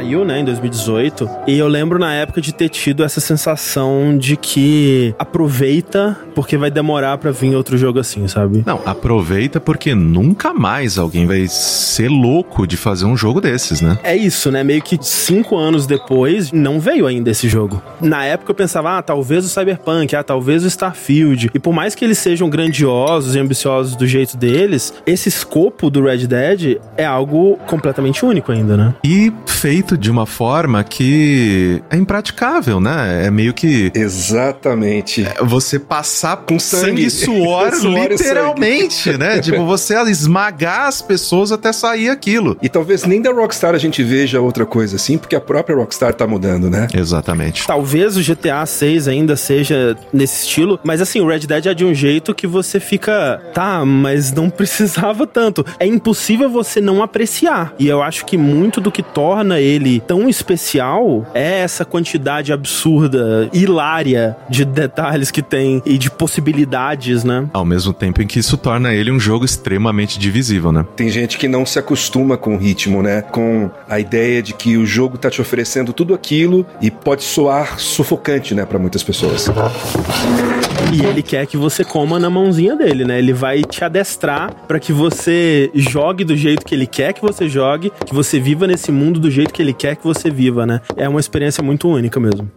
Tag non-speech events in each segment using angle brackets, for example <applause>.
saiu, né, em 2018. E eu lembro na época de ter tido essa sensação de que aproveita porque vai demorar para vir outro jogo assim, sabe? Não, aproveita porque nunca mais alguém vai ser louco de fazer um jogo desses, né? É isso, né? Meio que cinco anos depois, não veio ainda esse jogo. Na época eu pensava, ah, talvez o Cyberpunk, ah, talvez o Starfield. E por mais que eles sejam grandiosos e ambiciosos do jeito deles, esse escopo do Red Dead é algo completamente único ainda, né? E feito de uma forma que é impraticável, né? É meio que. Exatamente. É você passar com sangue, e <laughs> suor, Suor e literalmente, né? <laughs> tipo, você esmagar as pessoas até sair aquilo. E talvez nem da Rockstar a gente veja outra coisa assim, porque a própria Rockstar tá mudando, né? Exatamente. Talvez o GTA 6 ainda seja nesse estilo, mas assim, o Red Dead é de um jeito que você fica, tá, mas não <laughs> precisava tanto. É impossível você não apreciar. E eu acho que muito do que torna ele tão especial é essa quantidade absurda, hilária de detalhes que tem e de possibilidades, né? Ao mesmo tempo em que isso torna ele um jogo extremamente divisível, né? Tem gente que não se acostuma com o ritmo, né? Com a ideia de que o jogo tá te oferecendo tudo aquilo e pode soar sufocante, né, para muitas pessoas. E ele quer que você coma na mãozinha dele, né? Ele vai te adestrar para que você jogue do jeito que ele quer que você jogue, que você viva nesse mundo do jeito que ele quer que você viva, né? É uma experiência muito única mesmo.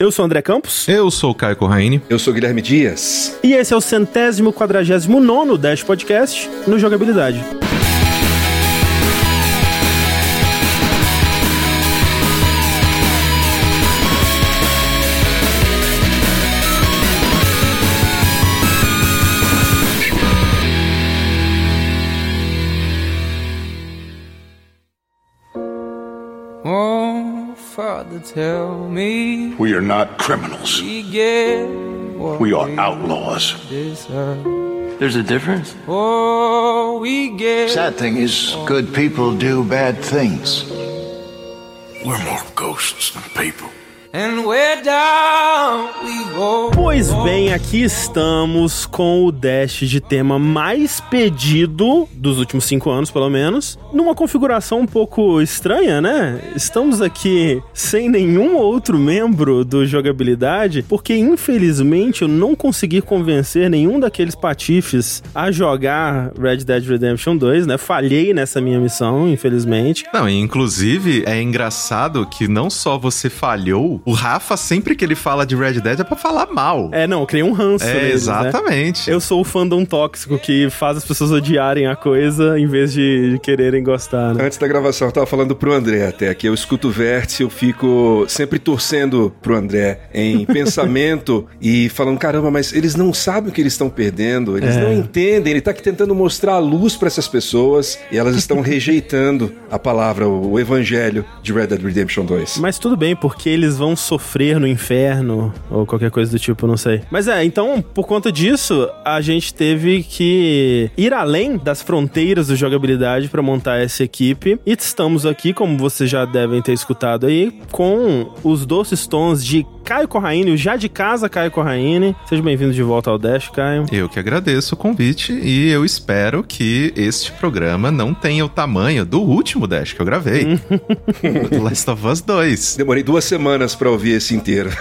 Eu sou o André Campos. Eu sou o Caio Corraine. Eu sou Guilherme Dias. E esse é o centésimo quadragésimo nono Dash Podcast no Jogabilidade. Father, tell me We are not criminals. we get what We are outlaws. deserve. There's a difference. Oh, we get Sad thing is, good people do bad things. We're more ghosts than people. And we're down we go. Pois bem, aqui estamos com o Dash de tema mais pedido dos últimos cinco anos, pelo menos, numa configuração um pouco estranha, né? Estamos aqui sem nenhum outro membro do jogabilidade, porque infelizmente eu não consegui convencer nenhum daqueles patifes a jogar Red Dead Redemption 2, né? Falhei nessa minha missão, infelizmente. Não, e inclusive é engraçado que não só você falhou, o Rafa, sempre que ele fala de Red Dead, é pra falar mal. É, não, eu criei um ranço É, neles, né? exatamente. Eu sou o fandom tóxico que faz as pessoas odiarem a coisa em vez de, de quererem gostar, né? Antes da gravação, eu tava falando pro André até que eu escuto o vértice, eu fico sempre torcendo pro André em <laughs> pensamento e falando, caramba, mas eles não sabem o que eles estão perdendo, eles É. não entendem, ele tá aqui tentando mostrar a luz pra essas pessoas e elas estão <laughs> rejeitando a palavra, o, o evangelho de Red Dead Redemption 2. Mas tudo bem, porque eles vão sofrer no inferno ou qualquer coisa do tipo, não sei. Mas é, então, por conta disso, a gente teve que ir além das fronteiras do jogabilidade pra montar essa equipe. E estamos aqui, como vocês já devem ter escutado aí, com os doces tons de Caio Corraine, o já de casa Caio Corraine. Seja bem-vindo de volta ao Dash, Caio. Eu que agradeço o convite e eu espero que este programa não tenha o tamanho do último Dash que eu gravei. <laughs> do Last of Us 2. Demorei duas semanas pra ouvir esse inteiro. <laughs>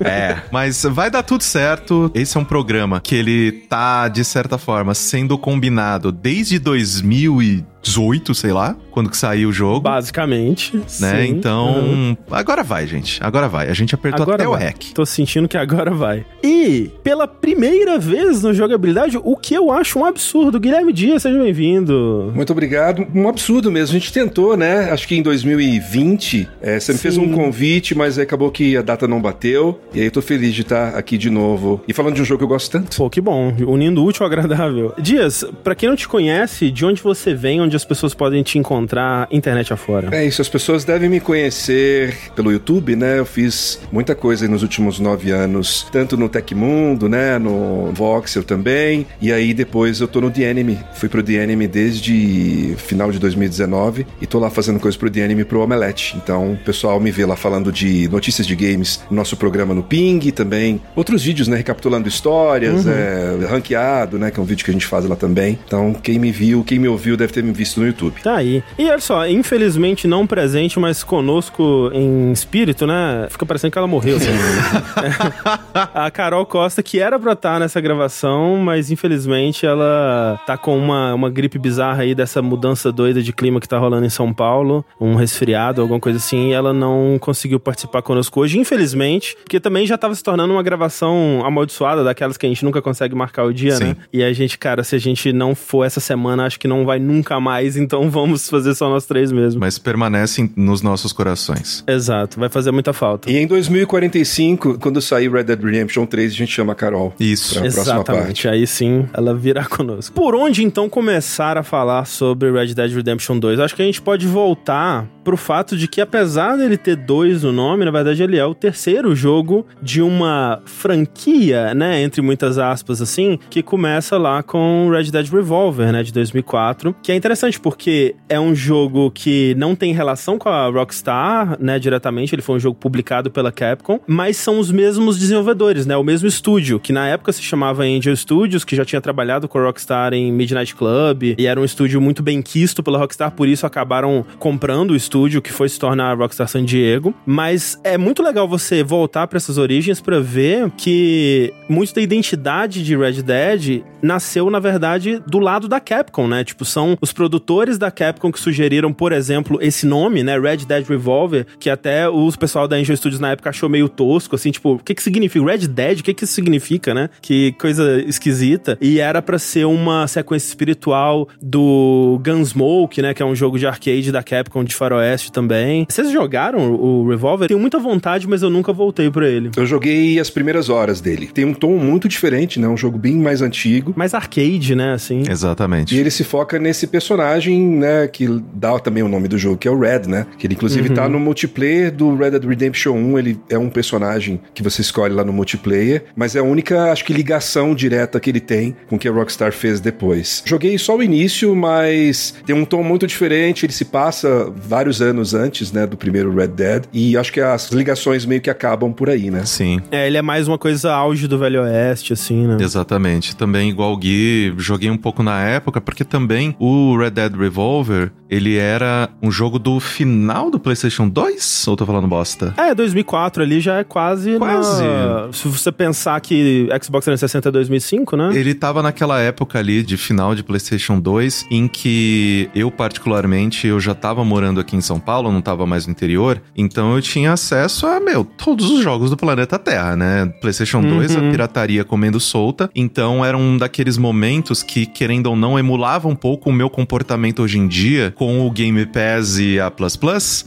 É, mas vai dar tudo certo. Esse é um programa que ele tá, de certa forma, sendo combinado desde 2018, sei lá, quando que saiu o jogo. Basicamente. Né? sim. Então, Uhum. agora vai, gente. Agora vai. A gente apertou Agora até o vai. REC. Tô sentindo que agora vai. E, pela primeira vez no jogabilidade, o que eu acho um absurdo. Guilherme Dias, seja bem-vindo. Muito obrigado. Um absurdo mesmo. A gente tentou, né? Acho que em 2020, é, você me fez um convite, mas acabou que a data não bateu. E aí eu tô feliz de estar aqui de novo. E falando de um jogo que eu gosto tanto. Pô, que bom. Unindo o útil ao agradável. Dias, pra quem não te conhece, de onde você vem, onde onde as pessoas podem te encontrar internet afora. É isso, as pessoas devem me conhecer pelo YouTube, né? Eu fiz muita coisa nos últimos nove anos, tanto no Tecmundo, né? No Voxel também. E aí depois eu tô no The. Fui pro The desde final de 2019 e tô lá fazendo coisas pro The pro Omelete. Então o pessoal me vê lá falando de notícias de games no nosso programa no Ping também. Outros vídeos, né? Recapitulando histórias, é, ranqueado, né? Que é um vídeo que a gente faz lá também. Então quem me viu, quem me ouviu deve ter me visto no YouTube. Tá aí. E olha só, infelizmente não presente, mas conosco em espírito, né? Fica parecendo que ela morreu. assim. <laughs> a Carol Costa, que era pra estar nessa gravação, mas infelizmente ela tá com uma, uma gripe bizarra aí dessa mudança doida de clima que tá rolando em São Paulo, um resfriado, alguma coisa assim, e ela não conseguiu participar conosco hoje, infelizmente, porque também já tava se tornando uma gravação amaldiçoada, daquelas que a gente nunca consegue marcar o dia, Sim. né? E a gente, cara, se a gente não for essa semana, acho que não vai nunca mais, então <laughs> vamos fazer só nós três mesmo. Mas permanecem nos nossos corações. Exato, vai fazer muita falta. E em 2045, quando sair Red Dead Redemption 3, a gente chama a Carol. Isso. Pra próxima Exatamente, parte. aí sim ela virá <laughs> conosco. Por onde então começar a falar sobre Red Dead Redemption 2? Acho que a gente pode voltar pro fato de que, apesar dele ter dois no nome, na verdade ele é o terceiro jogo de uma franquia, né? Entre muitas aspas, assim, que começa lá com Red Dead Revolver, né? De 2004, que é interessante porque é um jogo que não tem relação com a Rockstar, né? Diretamente, ele foi um jogo publicado pela Capcom, mas são os mesmos desenvolvedores, né? O mesmo estúdio, que na época se chamava Angel Studios, que já tinha trabalhado com a Rockstar em Midnight Club, e era um estúdio muito bem quisto pela Rockstar, por isso acabaram comprando o estúdio, que foi se tornar a Rockstar San Diego. Mas é muito legal você voltar para essas origens para ver que muito da identidade de Red Dead nasceu, na verdade, do lado da Capcom, né? Tipo, são os produtores da Capcom que sugeriram, por exemplo, esse nome, né? Red Dead Revolver, que até o pessoal da Angel Studios na época achou meio tosco, assim, tipo, o que que significa? Red Dead? O que que isso significa, né? Que coisa esquisita. E era pra ser uma sequência espiritual do Gunsmoke, né? Que é um jogo de arcade da Capcom de faroeste também. Vocês jogaram o Revolver? Tenho muita vontade, mas eu nunca voltei pra ele. Eu joguei as primeiras horas dele. Tem um tom muito diferente, né? Um jogo bem mais antigo. Mais arcade, né? Assim. Exatamente. E ele se foca nesse personagem, né, que dá também o nome do jogo, que é o Red, né? Que ele inclusive tá no multiplayer do Red Dead Redemption 1, ele é um personagem que você escolhe lá no multiplayer, mas é a única, acho que ligação direta que ele tem com o que a Rockstar fez depois. Joguei só o início, mas tem um tom muito diferente, ele se passa vários anos antes, né, do primeiro Red Dead, e acho que as ligações meio que acabam por aí, né? Sim. É, ele é mais uma coisa auge do Velho Oeste, assim, né? Exatamente. Também, igual o Gui, joguei um pouco na época, porque também o Red Dead Revolver, ele era um jogo do final do PlayStation 2? Ou tô falando bosta? É, 2004 ali já é quase. Quase. na- Se você pensar que Xbox 360 é 2005, né? Ele tava naquela época ali de final de PlayStation 2, em que eu, particularmente, eu já tava morando aqui em São Paulo, não tava mais no interior, então eu tinha acesso a, meu, todos os jogos do planeta Terra, né? PlayStation 2, a pirataria comendo solta, então era um daqueles momentos que, querendo ou não, emulava um pouco o meu comportamento hoje em dia com o Game Pass e a Plus Plus,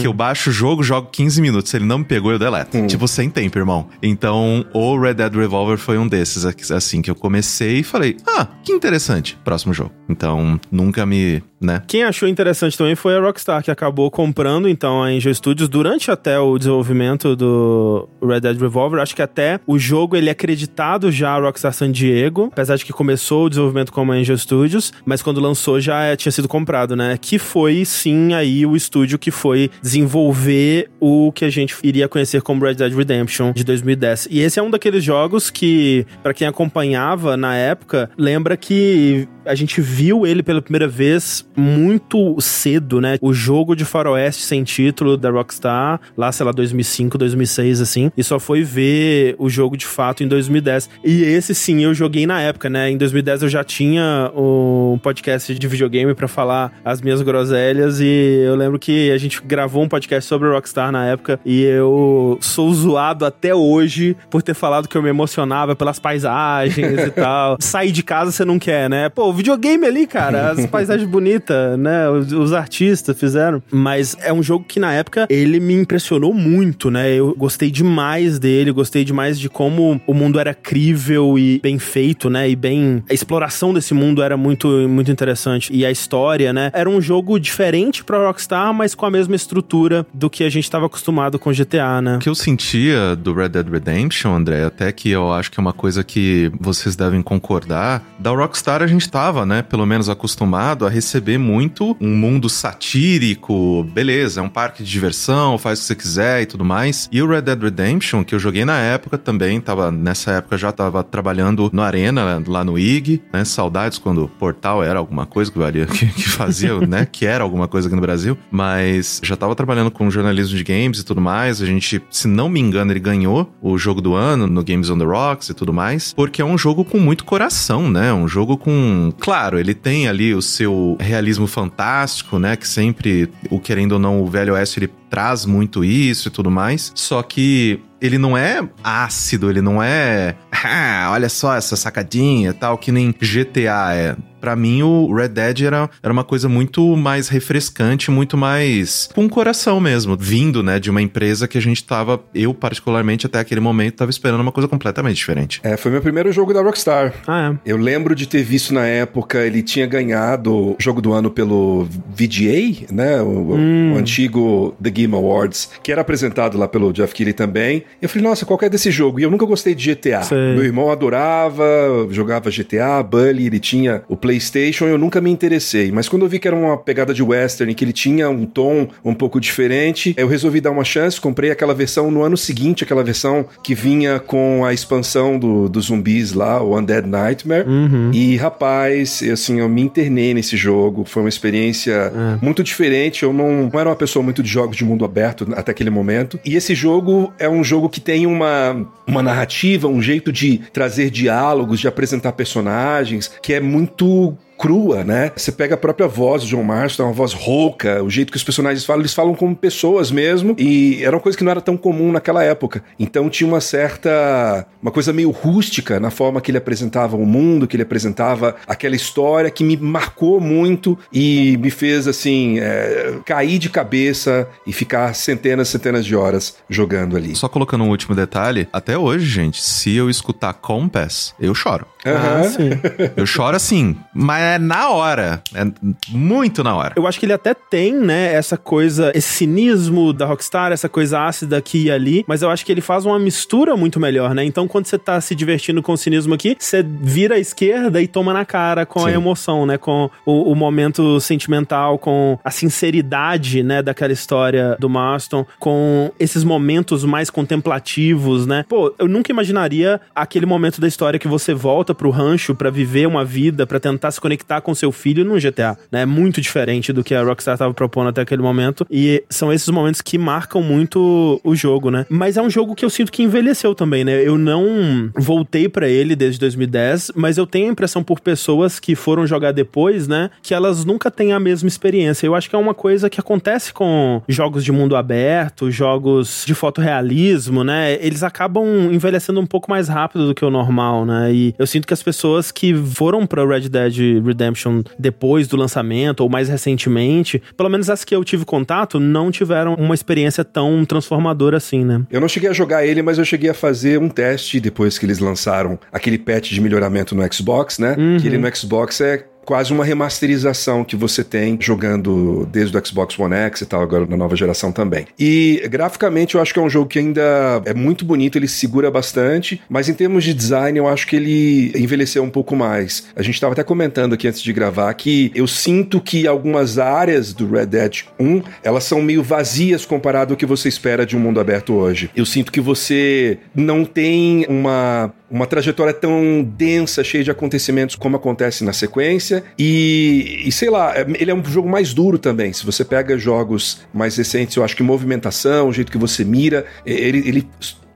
que eu baixo o jogo, jogo 15 minutos, se ele não me pegou, eu deleto. Tipo, sem tempo, irmão. Então, o Red Dead Revolver foi um desses, assim, que eu comecei e falei, ah, que interessante, próximo jogo. Então, nunca me, né? Quem achou interessante também foi a Rockstar, que acabou comprando então a Angel Studios durante até o desenvolvimento do Red Dead Revolver. Acho que até o jogo ele é acreditado já a Rockstar San Diego, apesar de que começou o desenvolvimento como a Angel Studios, mas quando lançou já é- tinha sido comprado, né? Que foi sim aí o estúdio que foi desenvolver o que a gente iria conhecer como Red Dead Redemption de 2010. E esse é um daqueles jogos que, pra quem acompanhava na época, lembra que a gente viu ele pela primeira vez muito cedo, né? O jogo de faroeste sem título da Rockstar, lá, sei lá, 2005, 2006, assim, e só foi ver o jogo de fato em 2010. E esse sim eu joguei na época, né? Em 2010 eu já tinha um podcast de videogame pra falar as minhas groselhas e eu lembro que a gente gravou um podcast sobre Rockstar na época e eu sou zoado até hoje por ter falado que eu me emocionava pelas paisagens e <laughs> tal. Sair de casa você não quer, né? Pô, o videogame ali, cara, as paisagens bonitas <laughs> né? Os, os artistas fizeram. Mas é um jogo que na época ele me impressionou muito, né? Eu gostei demais dele, gostei demais de como o mundo era crível e bem feito, né? E bem. A exploração desse mundo era muito, muito interessante. E a história, né? Era um jogo diferente pra Rockstar, mas com a mesma estrutura do que a gente estava acostumado com GTA, né? O que eu sentia do Red Dead Redemption, André, até que eu acho que é uma coisa que vocês devem concordar, da Rockstar a gente tava, né, pelo menos acostumado a receber muito um mundo satírico, beleza, é um parque de diversão, faz o que você quiser e tudo mais. E o Red Dead Redemption, que eu joguei na época também, tava nessa época já tava trabalhando no Arena, lá no IG, né, saudades quando o Portal era alguma coisa que valia, <laughs> que, que fazia, né, que era alguma coisa aqui no Brasil, mas já tava trabalhando com jornalismo de games e tudo mais, a gente, se não me engano, ele ganhou o jogo do ano no Games on the Rocks e tudo mais, porque é um jogo com muito coração, né? Um jogo com. Claro, ele tem ali o seu realismo fantástico, né? Que sempre, o querendo ou não, o Velho Oeste ele traz muito isso e tudo mais. Só que ele não é ácido, ele não é. Ah, olha só essa sacadinha e tal, que nem GTA é. Pra mim, o Red Dead era, era uma coisa muito mais refrescante, muito mais com coração mesmo, vindo, né, de uma empresa que a gente tava, eu particularmente até aquele momento, tava esperando uma coisa completamente diferente. É, foi meu primeiro jogo da Rockstar. Ah, Eu lembro de ter visto na época, ele tinha ganhado o jogo do ano pelo VGA, né? O, o antigo The Game Awards, que era apresentado lá pelo Jeff Keighley também. Eu falei, nossa, qual é desse jogo? E eu nunca gostei de GTA. Sei. Meu irmão adorava, jogava GTA, Bully, ele tinha o PlayStation, eu nunca me interessei. Mas quando eu vi que era uma pegada de western, que ele tinha um tom um pouco diferente, eu resolvi dar uma chance, comprei aquela versão no ano seguinte, aquela versão que vinha com a expansão do, dos zumbis lá, o Undead Nightmare. E, rapaz, assim, eu me internei nesse jogo. Foi uma experiência muito diferente. Eu não, não era uma pessoa muito de jogos de mundo aberto até aquele momento. E esse jogo é um jogo que tem uma, uma narrativa, um jeito de trazer diálogos, de apresentar personagens, que é muito crua, né? Você pega a própria voz do John Marston, uma voz rouca, o jeito que os personagens falam, eles falam como pessoas mesmo, e era uma coisa que não era tão comum naquela época. Então tinha uma certa, uma coisa meio rústica na forma que ele apresentava o mundo, que ele apresentava aquela história que me marcou muito e me fez, assim, é, cair de cabeça e ficar centenas e centenas de horas jogando ali. Só colocando um último detalhe, até hoje, gente, se eu escutar Compass, eu choro. Ah, Aham. sim. Eu choro assim, mas é na hora. É muito na hora. Eu acho que ele até tem, né, essa coisa, esse cinismo da Rockstar, essa coisa ácida aqui e ali, mas eu acho que ele faz uma mistura muito melhor, né? Então, quando você tá se divertindo com o cinismo aqui, você vira à esquerda e toma na cara com a Sim. emoção, né? Com o, o momento sentimental, com a sinceridade, né, daquela história do Marston, com esses momentos mais contemplativos, né? Pô, eu nunca imaginaria aquele momento da história que você volta pro rancho pra viver uma vida, pra tentar se conectar com seu filho num GTA, né? É muito diferente do que a Rockstar tava propondo até aquele momento. E são esses momentos que marcam muito o jogo, né? Mas é um jogo que eu sinto que envelheceu também, né? Eu não voltei pra ele desde 2010, mas eu tenho a impressão por pessoas que foram jogar depois, né? Que elas nunca têm a mesma experiência. Eu acho que é uma coisa que acontece com jogos de mundo aberto, jogos de fotorrealismo, né? Eles acabam envelhecendo um pouco mais rápido do que o normal, né? E eu sinto que as pessoas que foram pra Red Dead Redemption depois do lançamento ou mais recentemente, pelo menos as que eu tive contato, não tiveram uma experiência tão transformadora assim, né? Eu não cheguei a jogar ele, mas eu cheguei a fazer um teste depois que eles lançaram aquele patch de melhoramento no Xbox, né? Que ele no Xbox é quase uma remasterização que você tem jogando desde o Xbox One X e tal, agora na nova geração também. E graficamente eu acho que é um jogo que ainda é muito bonito, ele segura bastante, mas em termos de design eu acho que ele envelheceu um pouco mais. A gente estava até comentando aqui antes de gravar que eu sinto que algumas áreas do Red Dead 1, elas são meio vazias comparado ao que você espera de um mundo aberto hoje. Eu sinto que você não tem uma uma trajetória tão densa, cheia de acontecimentos como acontece na sequência. E, e sei lá, é- ele é um jogo mais duro também. Se você pega jogos mais recentes, eu acho que movimentação, o jeito que você mira, ele, ele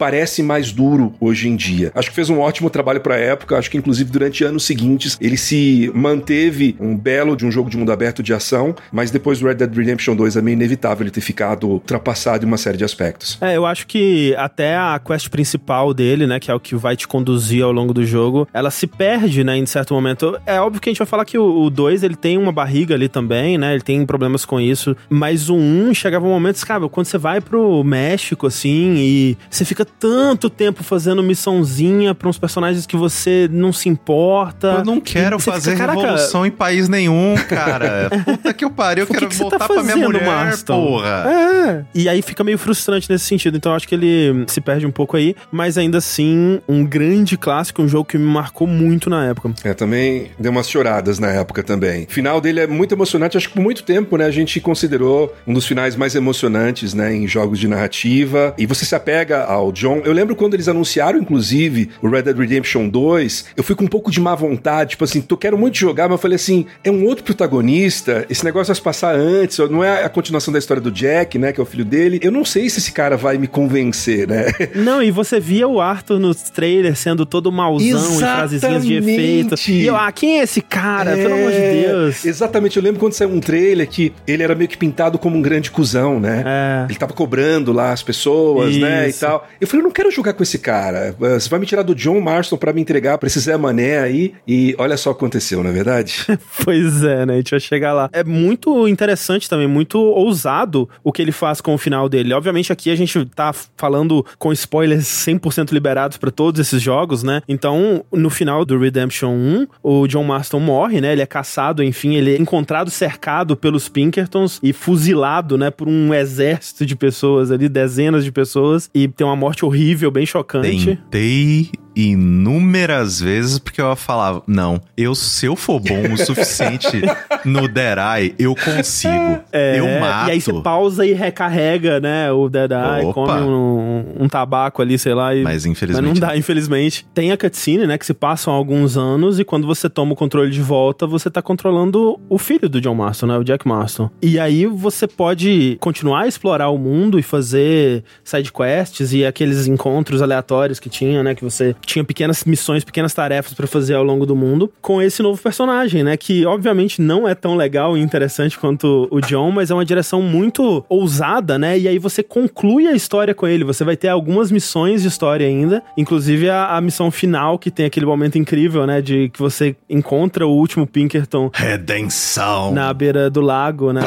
parece mais duro hoje em dia. Acho que fez um ótimo trabalho pra época, acho que inclusive durante anos seguintes ele se manteve um belo de um jogo de mundo aberto de ação, mas depois do Red Dead Redemption 2 é meio inevitável ele ter ficado ultrapassado em uma série de aspectos. É, eu acho que até a quest principal dele, né, que é o que vai te conduzir ao longo do jogo, ela se perde, né, em certo momento. É óbvio que a gente vai falar que o 2, ele tem uma barriga ali também, né, ele tem problemas com isso, mas o 1 um chegava um momento, cara, quando você vai pro México, assim, e você fica tanto tempo fazendo missãozinha pra uns personagens que você não se importa. Eu não quero fazer fica, "Caraca, revolução em país nenhum, cara. <laughs> Puta que eu pariu, eu quero que você voltar tá pra minha fazendo, mulher, Marston? porra. É. E aí fica meio frustrante nesse sentido. Então eu acho que ele se perde um pouco aí. Mas ainda assim, um grande clássico, um jogo que me marcou muito na época. É, também deu umas choradas na época também. O final dele é muito emocionante, acho que por muito tempo, né, a gente considerou um dos finais mais emocionantes, né, em jogos de narrativa. E você se apega ao John. Eu lembro quando eles anunciaram, inclusive, o Red Dead Redemption 2, eu fui com um pouco de má vontade, tipo assim, eu quero muito jogar, mas eu falei assim, é um outro protagonista, esse negócio vai se passar antes, não é a continuação da história do Jack, né, que é o filho dele. Eu não sei se esse cara vai me convencer, né? <laughs> Não, e você via o Arthur nos trailers sendo todo mauzão e frasezinhas de efeito. E eu, ah, quem é esse cara? Pelo amor de É, Deus. Exatamente, eu lembro quando saiu um trailer que ele era meio que pintado como um grande cuzão, né? É. Ele tava cobrando lá as pessoas, né? E Isso. tal. Eu falei, eu não quero jogar com esse cara. Você vai me tirar do John Marston pra me entregar pra esse Zé Mané aí. E olha só o que aconteceu, não é verdade? <laughs> Pois é, né? A gente vai chegar lá. É muito interessante também, muito ousado o que ele faz com o final dele. Obviamente aqui a gente tá falando com spoilers 100% liberados pra todos esses jogos, né? Então, no final do Redemption 1, o John Marston morre, né? Ele é caçado, enfim, ele é encontrado cercado pelos Pinkertons e fuzilado, né, por um exército de pessoas ali, dezenas de pessoas, e tem uma morte horrível, bem chocante. Tentei inúmeras vezes porque eu falava, não, eu se eu for bom o suficiente no Dead Eye, eu consigo. É, eu mato. E aí você pausa e recarrega, né? O Dead Eye, Opa. come um, um tabaco ali, sei lá. E, Mas infelizmente Mas não dá, infelizmente. Tem a cutscene, né? Que se passam alguns anos e quando você toma o controle de volta, você tá controlando o filho do John Marston, né? O Jack Marston. E aí você pode continuar a explorar o mundo e fazer side quests e aqueles encontros aleatórios que tinha, né? Que você tinha pequenas missões, pequenas tarefas pra fazer ao longo do mundo com esse novo personagem, né? Que obviamente não é tão legal e interessante quanto o John, mas é uma direção muito ousada, né? E aí você conclui a história com ele. Você vai ter algumas missões de história ainda, inclusive a, a missão final que tem aquele momento incrível, né? De que você encontra o último Pinkerton Redenção. na beira do lago, né?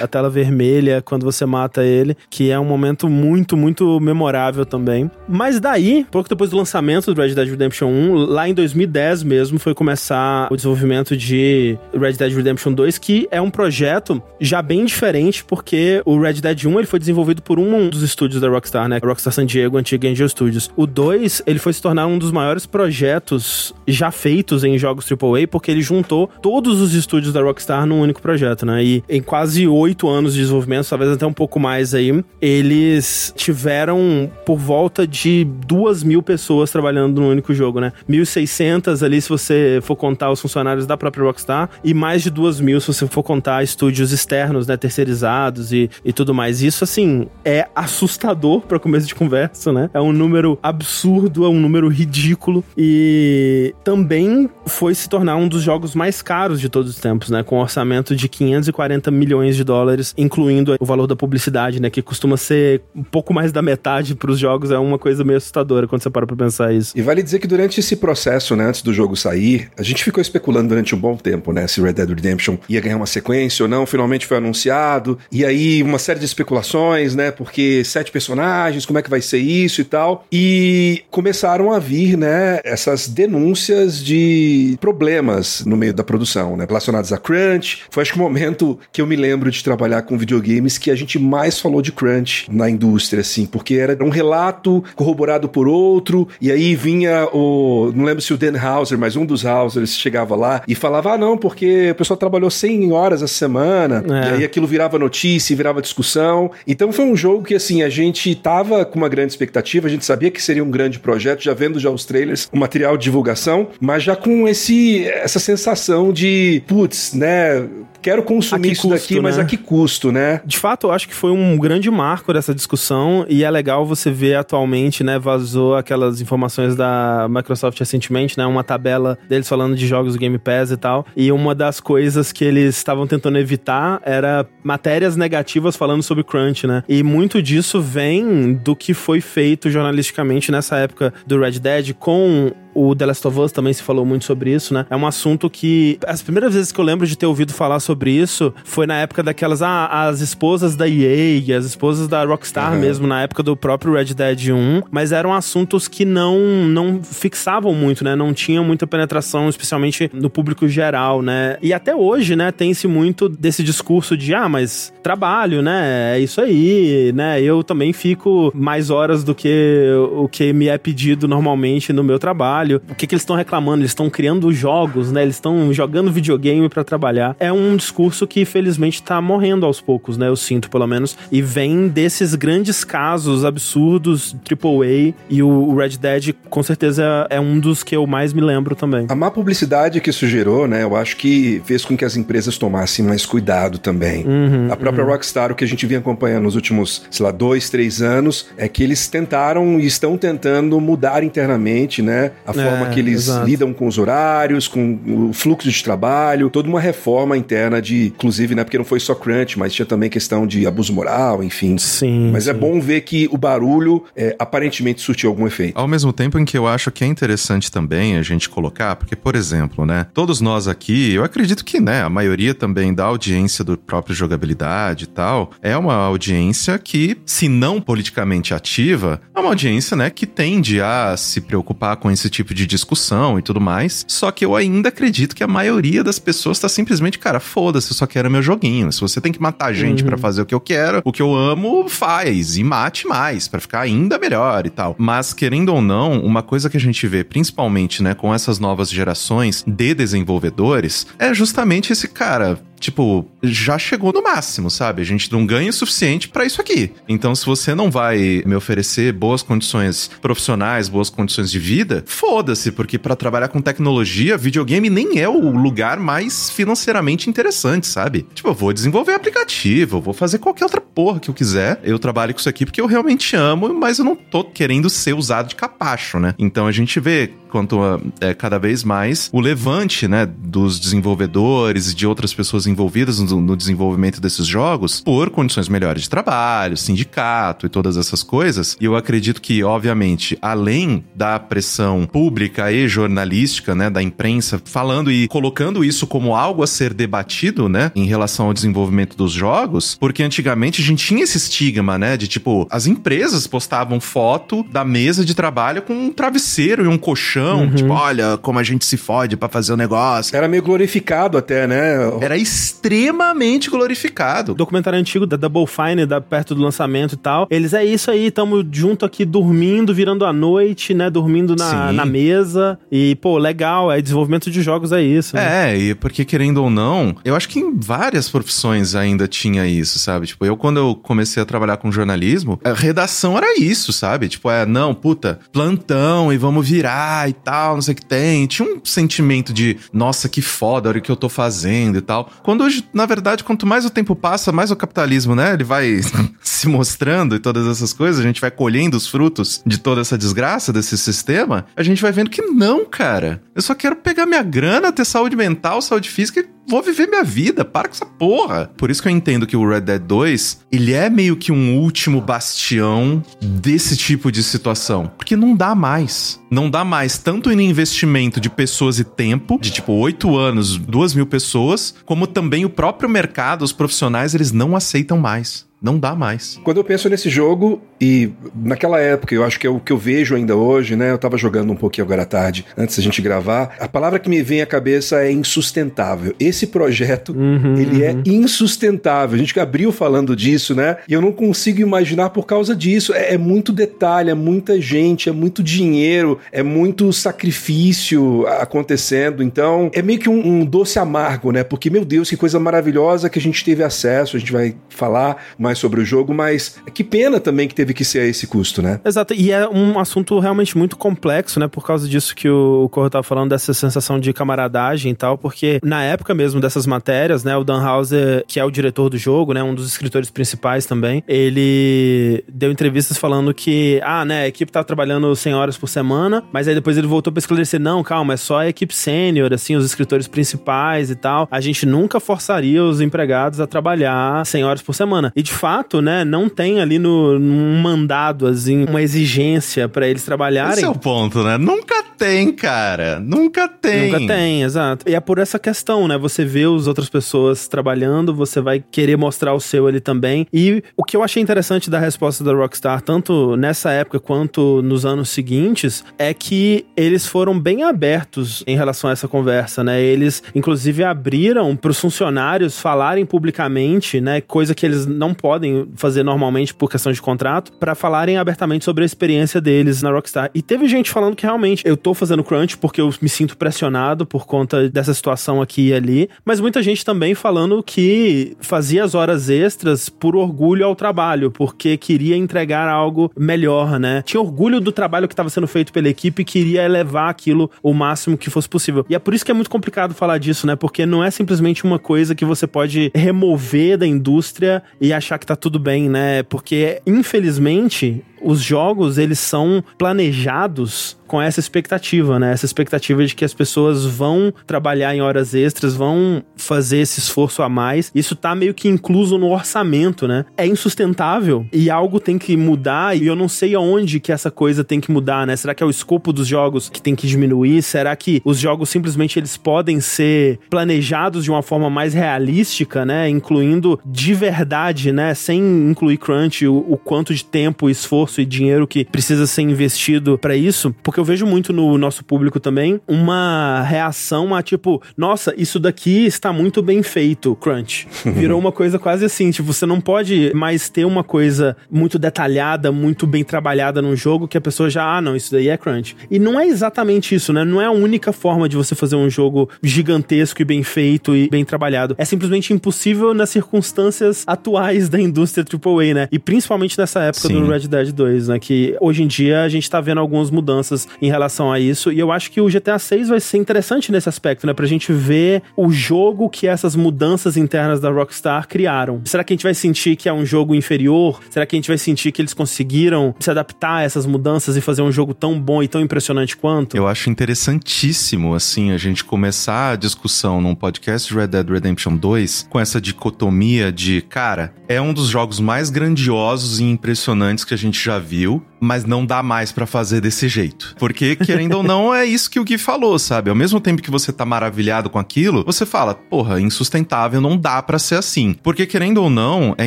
A tela vermelha quando você mata ele, que é um momento muito, muito memorável também. Mas daí, pouco depois do lançamento do Red Dead Redemption 1, lá em 2010 mesmo, foi começar o desenvolvimento de Red Dead Redemption 2, que é um projeto já bem diferente, porque o Red Dead 1 ele foi desenvolvido por um dos estúdios da Rockstar, né? Rockstar San Diego, antiga Angel Studios. O 2, ele foi se tornar um dos maiores projetos já feitos em jogos AAA, porque ele juntou todos os estúdios da Rockstar num único projeto, né? E em quase oito anos de desenvolvimento, talvez até um pouco mais aí, eles tiveram por volta de duas mil pessoas trabalhando num único jogo, né? 1.600 ali, se você for contar os funcionários da própria Rockstar, e mais de duas mil se você for contar estúdios externos, né? Terceirizados e, e tudo mais. Isso, assim, é assustador para começo de conversa, né? É um número absurdo, é um número ridículo e também foi se tornar um dos jogos mais caros de todos os tempos, né? Com um orçamento de 540 milhões de dólares, incluindo o valor da publicidade, né? Que costuma ser um pouco mais da metade pros jogos, é uma coisa meio assustadora quando você para pra pensar isso. E vale dizer que durante esse processo, né, antes do jogo sair, a gente ficou especulando durante um bom tempo, né, se Red Dead Redemption ia ganhar uma sequência ou não. Finalmente foi anunciado. E aí uma série de especulações, né, porque sete personagens, como é que vai ser isso e tal. E começaram a vir, né, essas denúncias de problemas no meio da produção, né, relacionados a crunch. Foi acho que o momento que eu me lembro de trabalhar com videogames que a gente mais falou de crunch na indústria, assim, porque era um relato corroborado por outro, e aí vinha o. Não lembro se o Dan Hauser, mas um dos Hausers chegava lá e falava: ah, não, porque o pessoal trabalhou 100 horas essa semana, É. e aí aquilo virava notícia, virava discussão. Então foi um jogo que, assim, a gente tava com uma grande expectativa, a gente sabia que seria um grande projeto, já vendo já os trailers, o material de divulgação, mas já com esse essa sensação de, putz, né? Quero consumir isso custo, daqui, mas né? a que custo, né? De fato, eu acho que foi um grande marco dessa discussão e é legal você ver atualmente, né, vazou aquelas informações da Microsoft recentemente, né, uma tabela deles falando de jogos do Game Pass e tal, e uma das coisas que eles estavam tentando evitar era matérias negativas falando sobre crunch, né? E muito disso vem do que foi feito jornalisticamente nessa época do Red Dead com o The Last of Us também se falou muito sobre isso, né? É um assunto que as primeiras vezes que eu lembro de ter ouvido falar sobre isso foi na época daquelas ah, as esposas da EA, as esposas da Rockstar uhum. mesmo na época do próprio Red Dead 1, mas eram assuntos que não não fixavam muito, né? Não tinham muita penetração, especialmente no público geral, né? E até hoje, né, tem-se muito desse discurso de ah, mas trabalho, né? É isso aí, né? Eu também fico mais horas do que o que me é pedido normalmente no meu trabalho trabalho. O que, que eles estão reclamando? Eles estão criando jogos, né? Eles estão jogando videogame para trabalhar. É um discurso que, felizmente, tá morrendo aos poucos, né? Eu sinto, pelo menos. E vem desses grandes casos absurdos, AAA, e o Red Dead, com certeza, é um dos que eu mais me lembro também. A má publicidade que isso gerou, né? Eu acho que fez com que as empresas tomassem mais cuidado também. Uhum, a própria uhum. Rockstar, o que a gente vinha acompanhando nos últimos, sei lá, dois, três anos, é que eles tentaram e estão tentando mudar internamente, né? A forma é, que eles exato. lidam com os horários, com o fluxo de trabalho, toda uma reforma interna de, inclusive, né, porque não foi só crunch, mas tinha também questão de abuso moral, enfim. Sim. Mas é sim. é bom ver que o barulho é, aparentemente surtiu algum efeito. Ao mesmo tempo em que eu acho que é interessante também a gente colocar, porque, por exemplo, né, todos nós aqui, eu acredito que, né, a maioria também da audiência do próprio jogabilidade e tal, é uma audiência que, se não politicamente ativa, é uma audiência, né, que tende a se preocupar com esse tipo tipo de discussão e tudo mais. Só que eu ainda acredito que a maioria das pessoas tá simplesmente, cara, foda-se, eu só quero meu joguinho. Se você tem que matar gente uhum. para fazer o que eu quero, o que eu amo, faz. E mate mais, para ficar ainda melhor e tal. Mas, querendo ou não, uma coisa que a gente vê, principalmente, né, com essas novas gerações de desenvolvedores, é justamente esse cara tipo, já chegou no máximo, sabe? A gente não ganha o suficiente para isso aqui. Então, se você não vai me oferecer boas condições profissionais, boas condições de vida, foda-se, porque para trabalhar com tecnologia, videogame nem é o lugar mais financeiramente interessante, sabe? Tipo, eu vou desenvolver aplicativo, eu vou fazer qualquer outra porra que eu quiser. Eu trabalho com isso aqui porque eu realmente amo, mas eu não tô querendo ser usado de capacho, né? Então a gente vê quanto a, é, cada vez mais o levante, né, dos desenvolvedores e de outras pessoas envolvidas no, no, desenvolvimento desses jogos por condições melhores de trabalho, sindicato e todas essas coisas. E eu acredito que, obviamente, além da pressão pública e jornalística, né, da imprensa falando e colocando isso como algo a ser debatido, né, em relação ao desenvolvimento dos jogos, porque antigamente a gente tinha esse estigma, né, de tipo, as empresas postavam foto da mesa de trabalho com um travesseiro e um colchão uhum. tipo, olha como a gente se fode para fazer o negócio. Era meio glorificado até, né? Era extremamente glorificado. O documentário antigo da Double Fine, da, perto do lançamento e tal, eles é isso aí, tamo junto aqui dormindo, virando a noite, né, dormindo na, na mesa e, pô, legal, é desenvolvimento de jogos é isso. Né? É, e porque querendo ou não, eu acho que em várias profissões ainda tinha isso, sabe? Tipo, eu quando eu comecei a trabalhar com jornalismo, a redação era isso, sabe? Tipo, é, não, puta, plantão e vamos virar e tal, não sei o que tem. Tinha um sentimento de, nossa, que foda, olha o que eu tô fazendo e tal. Quando hoje, na verdade, quanto mais o tempo passa, mais o capitalismo, né? Ele vai <laughs> se mostrando e todas essas coisas, a gente vai colhendo os frutos de toda essa desgraça desse sistema, a gente vai vendo que não, cara. Eu só quero pegar minha grana, ter saúde mental, saúde física e vou viver minha vida, para com essa porra. Por isso que eu entendo que o Red Dead 2, ele é meio que um último bastião desse tipo de situação. Porque não dá mais. Não dá mais tanto em investimento de pessoas e tempo, de tipo oito anos, duas mil pessoas, como também o próprio mercado, os profissionais, eles não aceitam mais. Não dá mais. Quando eu penso nesse jogo, e naquela época, eu acho que é o que eu vejo ainda hoje, né? Eu tava jogando um pouquinho agora à tarde, antes da gente gravar. A palavra que me vem à cabeça é insustentável. Esse projeto, uhum, ele é uhum. é insustentável. A gente abriu falando disso, né? E eu não consigo imaginar por causa disso. É, é muito detalhe, é muita gente, é muito dinheiro, é muito sacrifício acontecendo. Então, é meio que um, um doce amargo, né? Porque, meu Deus, que coisa maravilhosa que a gente teve acesso, a gente vai falar mais mais sobre o jogo, mas que pena também que teve que ser a esse custo, né? Exato, e é um assunto realmente muito complexo, né? Por causa disso que o Corro tava falando, dessa sensação de camaradagem e tal, porque na época mesmo dessas matérias, né? O Dan Houser, que é o diretor do jogo, né? Um dos escritores principais também, ele deu entrevistas falando que, ah, né? A equipe tava trabalhando 100 horas por semana, mas aí depois ele voltou pra esclarecer, não, calma, é só a equipe sênior, assim, os escritores principais e tal. A gente nunca forçaria os empregados a trabalhar 100 horas por semana. E de fato, né? Não tem ali no, num mandado, assim, uma exigência para eles trabalharem. Esse é o ponto, né? Nunca tem, cara. Nunca tem. Nunca tem, exato. E é por essa questão, né? Você vê as outras pessoas trabalhando, você vai querer mostrar o seu ali também. E o que eu achei interessante da resposta da Rockstar, tanto nessa época quanto nos anos seguintes, é que eles foram bem abertos em relação a essa conversa, né? Eles, inclusive, abriram para os funcionários falarem publicamente, né? Coisa que eles não podem fazer normalmente por questão de contrato, para falarem abertamente sobre a experiência deles na Rockstar. E teve gente falando que realmente eu tô fazendo crunch porque eu me sinto pressionado por conta dessa situação aqui e ali, mas muita gente também falando que fazia as horas extras por orgulho ao trabalho, porque queria entregar algo melhor, né? Tinha orgulho do trabalho que estava sendo feito pela equipe e queria elevar aquilo o máximo que fosse possível. E é por isso que é muito complicado falar disso, né? Porque não é simplesmente uma coisa que você pode remover da indústria e achar que tá tudo bem, né? Porque, infelizmente, os jogos eles são planejados com essa expectativa, né? Essa expectativa de que as pessoas vão trabalhar em horas extras, vão fazer esse esforço a mais. Isso tá meio que incluso no orçamento, né? É insustentável e algo tem que mudar e eu não sei aonde que essa coisa tem que mudar, né? Será que é o escopo dos jogos que tem que diminuir? Será que os jogos simplesmente eles podem ser planejados de uma forma mais realística, né? Incluindo de verdade, né? Sem incluir crunch, o, o quanto de tempo, esforço e dinheiro que precisa ser investido para isso, porque eu vejo muito no nosso público também uma reação a tipo, nossa, isso daqui está muito bem feito, crunch. <laughs> Virou uma coisa quase assim, tipo, você não pode mais ter uma coisa muito detalhada, muito bem trabalhada num jogo que a pessoa já, ah, não, isso daí é crunch. E não é exatamente isso, né? Não é a única forma de você fazer um jogo gigantesco e bem feito e bem trabalhado. É simplesmente impossível nas circunstâncias atuais da indústria AAA, né? E principalmente nessa época Sim. do Red Dead 2, né? Que hoje em dia a gente tá vendo algumas mudanças em relação a isso. E eu acho que o GTA 6 vai ser interessante nesse aspecto, né? Pra gente ver o jogo que essas mudanças internas da Rockstar criaram. Será que a gente vai sentir que é um jogo inferior? Será que a gente vai sentir que eles conseguiram se adaptar a essas mudanças e fazer um jogo tão bom e tão impressionante quanto? Eu acho interessantíssimo, assim, a gente começar a discussão num podcast de Red Dead Redemption 2 com essa dicotomia de, cara, é um dos jogos mais grandiosos e impressionantes que a gente já viu, mas não dá mais pra fazer desse jeito. Porque, querendo ou não, é isso que o Gui falou, sabe? Ao mesmo tempo que você tá maravilhado com aquilo, você fala, porra, insustentável, não dá pra ser assim. Porque, querendo ou não, é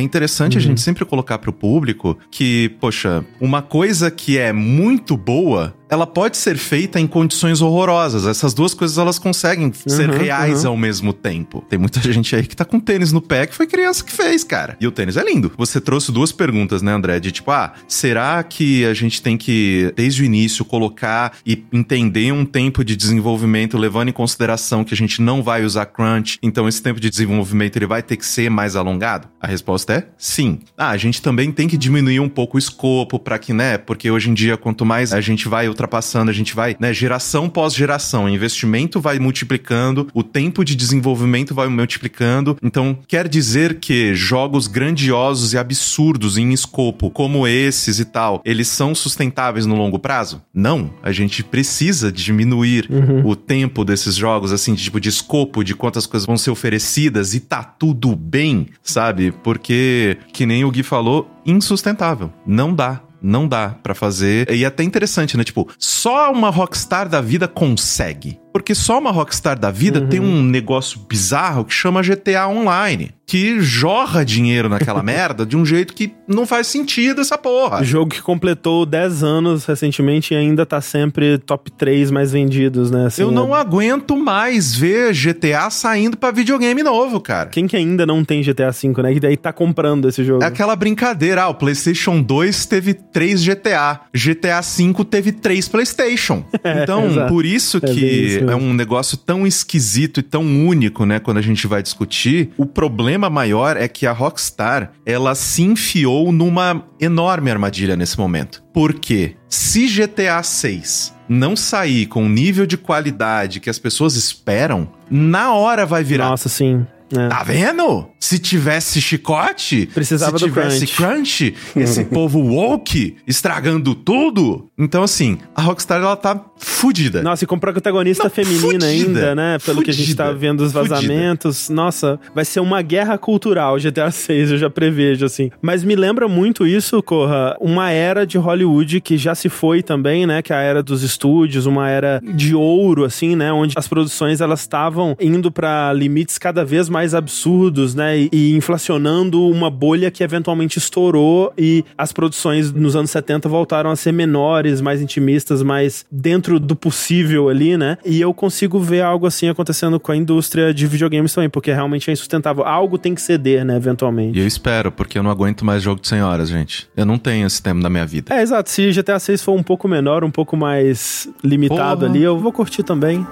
interessante a gente sempre colocar pro público que, poxa, uma coisa que é muito boa ela pode ser feita em condições horrorosas. Essas duas coisas elas conseguem ser reais ao mesmo tempo. Tem muita <laughs> gente aí que tá com tênis no pé que foi criança que fez, cara. E o tênis é lindo. Você trouxe duas perguntas, né, André? De tipo, ah, será que a gente tem que, desde o início, colocar e entender um tempo de desenvolvimento, levando em consideração que a gente não vai usar crunch, então esse tempo de desenvolvimento ele vai ter que ser mais alongado? A resposta é sim. Ah, a gente também tem que diminuir um pouco o escopo para que, né? Porque hoje em dia, quanto mais a gente vai ultrapassando, a gente vai, né, geração pós geração, o investimento vai multiplicando, o tempo de desenvolvimento vai multiplicando. Então, quer dizer que jogos grandiosos e absurdos em escopo, como esses e tal, eles são sustentáveis no longo prazo? Não. A gente precisa diminuir o tempo desses jogos, assim, de, tipo, de escopo, de quantas coisas vão ser oferecidas e tá tudo bem, sabe? Porque, que nem o Gui falou, insustentável. Não dá. Não dá pra fazer. E é até interessante, né? Tipo, só uma rockstar da vida consegue. Porque só uma rockstar da vida tem um negócio bizarro que chama GTA Online. Que jorra dinheiro naquela <laughs> merda de um jeito que não faz sentido essa porra. Jogo que completou 10 anos recentemente e ainda tá sempre top 3 mais vendidos, né? Assim, Eu não é- aguento mais ver GTA saindo pra videogame novo, cara. Quem que ainda não tem GTA V, né? Que daí tá comprando esse jogo. É aquela brincadeira, ah, o PlayStation 2 teve 3 GTA, GTA V teve 3 PlayStation. <laughs> Então, exato. por isso É que isso é um negócio tão esquisito e tão único, né? Quando a gente vai discutir. O problema maior é que a Rockstar, ela se enfiou numa enorme armadilha nesse momento. Por quê? Se GTA 6 não sair com o nível de qualidade que as pessoas esperam, na hora vai virar. Nossa, sim. É. Tá vendo? Se tivesse chicote, Precisava se tivesse crunch, <laughs> esse povo woke estragando tudo. Então, assim, a Rockstar ela tá fudida. Nossa, e com protagonista Não, feminina fudida. ainda, né? Pelo que a gente Fudida. tá vendo os Fudida. vazamentos. Nossa, vai ser uma guerra cultural GTA 6, eu já prevejo, assim. Mas me lembra muito isso, Corra, uma era de Hollywood que já se foi também, né? Que é a era dos estúdios, uma era de ouro, assim, né? Onde as produções elas estavam indo pra limites cada vez mais absurdos, né? E, e inflacionando uma bolha que eventualmente estourou e as produções nos anos 70 voltaram a ser menores, mais intimistas, mais dentro do possível ali, né? E eu consigo ver algo assim acontecendo com a indústria de videogames também, porque realmente é insustentável. Algo tem que ceder, né, E eventualmente. eu espero, porque eu não aguento mais jogo de 100 horas, gente. Eu não tenho esse tempo na minha vida. É, exato. Se GTA 6 for um pouco menor, um pouco mais limitado Porra. ali, eu vou curtir também.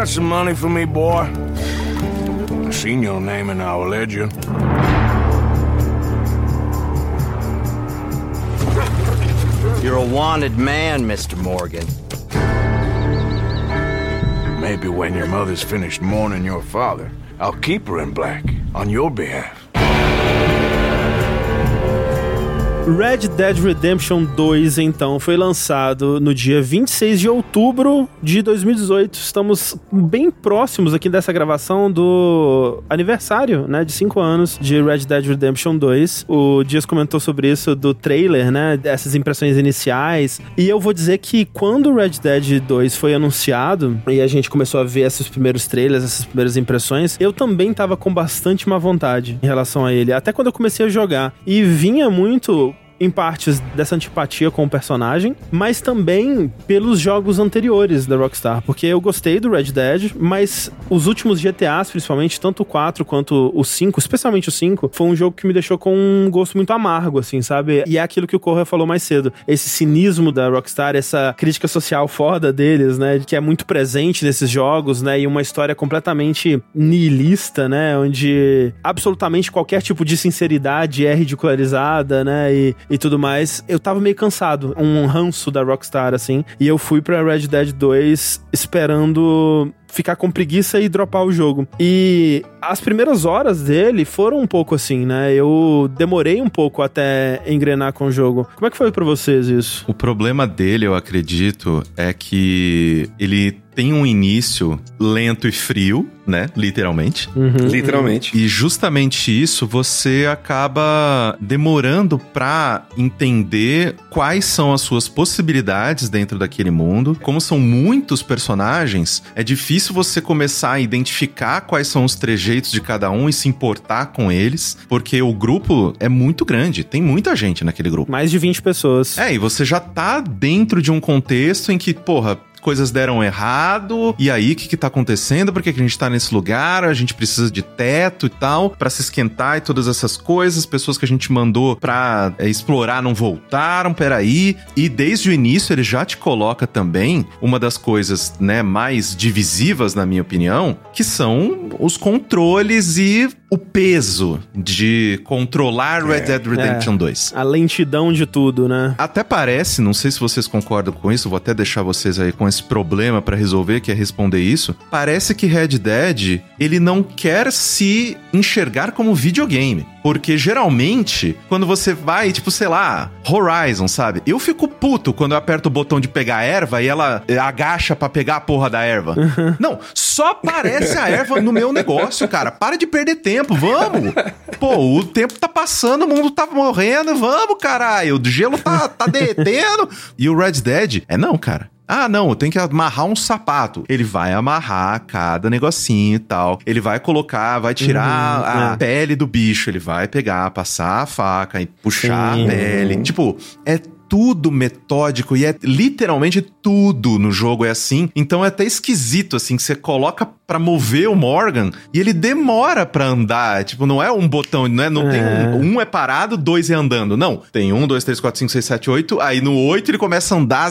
Got some money for me, boy? I seen your name in our ledger. You're a wanted man, Mr. Morgan. Maybe when your mother's finished mourning your father, I'll keep her in black on your behalf. Red Dead Redemption 2, então, foi lançado no dia 26 de outubro de 2018. Estamos bem próximos aqui dessa gravação do aniversário, né, de 5 anos de Red Dead Redemption 2. O Dias comentou sobre isso do trailer, né, dessas impressões iniciais. E eu vou dizer que quando Red Dead 2 foi anunciado e a gente começou a ver esses primeiros trailers, essas primeiras impressões, eu também tava com bastante má vontade em relação a ele. Até quando eu comecei a jogar. E vinha muito em partes dessa antipatia com o personagem, mas também pelos jogos anteriores da Rockstar, porque eu gostei do Red Dead, mas os últimos GTAs, principalmente, tanto o 4 quanto o 5, especialmente o 5, foi um jogo que me deixou com um gosto muito amargo, assim, sabe? E é aquilo que o Corra falou mais cedo, esse cinismo da Rockstar, essa crítica social foda deles, né, que é muito presente nesses jogos, né, e uma história completamente nihilista, né, onde absolutamente qualquer tipo de sinceridade é ridicularizada, né, e, e tudo mais. Eu tava meio cansado, um ranço da Rockstar, assim, e eu fui pra Red Dead 2 esperando ficar com preguiça e dropar o jogo. E as primeiras horas dele foram um pouco assim, né? Eu demorei um pouco até engrenar com o jogo. Como é que foi pra vocês isso? O problema dele, eu acredito, é que ele tem um início lento e frio, né? Literalmente. Literalmente. E justamente isso você acaba demorando pra entender quais são as suas possibilidades dentro daquele mundo. Como são muitos personagens, é difícil você começar a identificar quais são os trejeitos de cada um e se importar com eles, porque o grupo é muito grande, tem muita gente naquele grupo. Mais de 20 pessoas. É, e você já tá dentro de um contexto em que, porra, coisas deram errado, e aí o que que tá acontecendo? Por que, que a gente tá nesse lugar? A gente precisa de teto e tal, pra se esquentar e todas essas coisas. Pessoas que a gente mandou pra é, explorar não voltaram, peraí. E desde o início ele já te coloca também uma das coisas, né, mais divisivas, na minha opinião, que são os controles e o peso de controlar Red Dead Redemption 2. A lentidão de tudo, né? Até parece, não sei se vocês concordam com isso, vou até deixar vocês aí com esse problema pra resolver, que é responder isso. Parece que Red Dead, ele não quer se enxergar como videogame. Porque geralmente, quando você vai, tipo, sei lá, Horizon, sabe? Eu fico puto quando eu aperto o botão de pegar a erva e ela eh, agacha pra pegar a porra da erva. não, só aparece a erva no meu negócio, cara. Para de perder tempo, vamos! Pô, o tempo tá passando, o mundo tá morrendo, vamos, caralho! O gelo tá, tá derretendo. E o Red Dead, é não, cara. Ah, não, eu tenho que amarrar um sapato. Ele vai amarrar cada negocinho e tal. Ele vai colocar, vai tirar Uhum, a é. pele do bicho. Ele vai pegar, passar a faca e puxar Sim. a pele. Tipo, é tudo metódico e é literalmente tudo no jogo é assim. Então é até esquisito, assim, que você coloca pra mover o Morgan e ele demora pra andar. Tipo, não é um botão, não, é, não É. tem um, um é parado, dois é andando. Não. Tem um, dois, três, quatro, cinco, seis, sete, oito. Aí no oito ele começa a andar.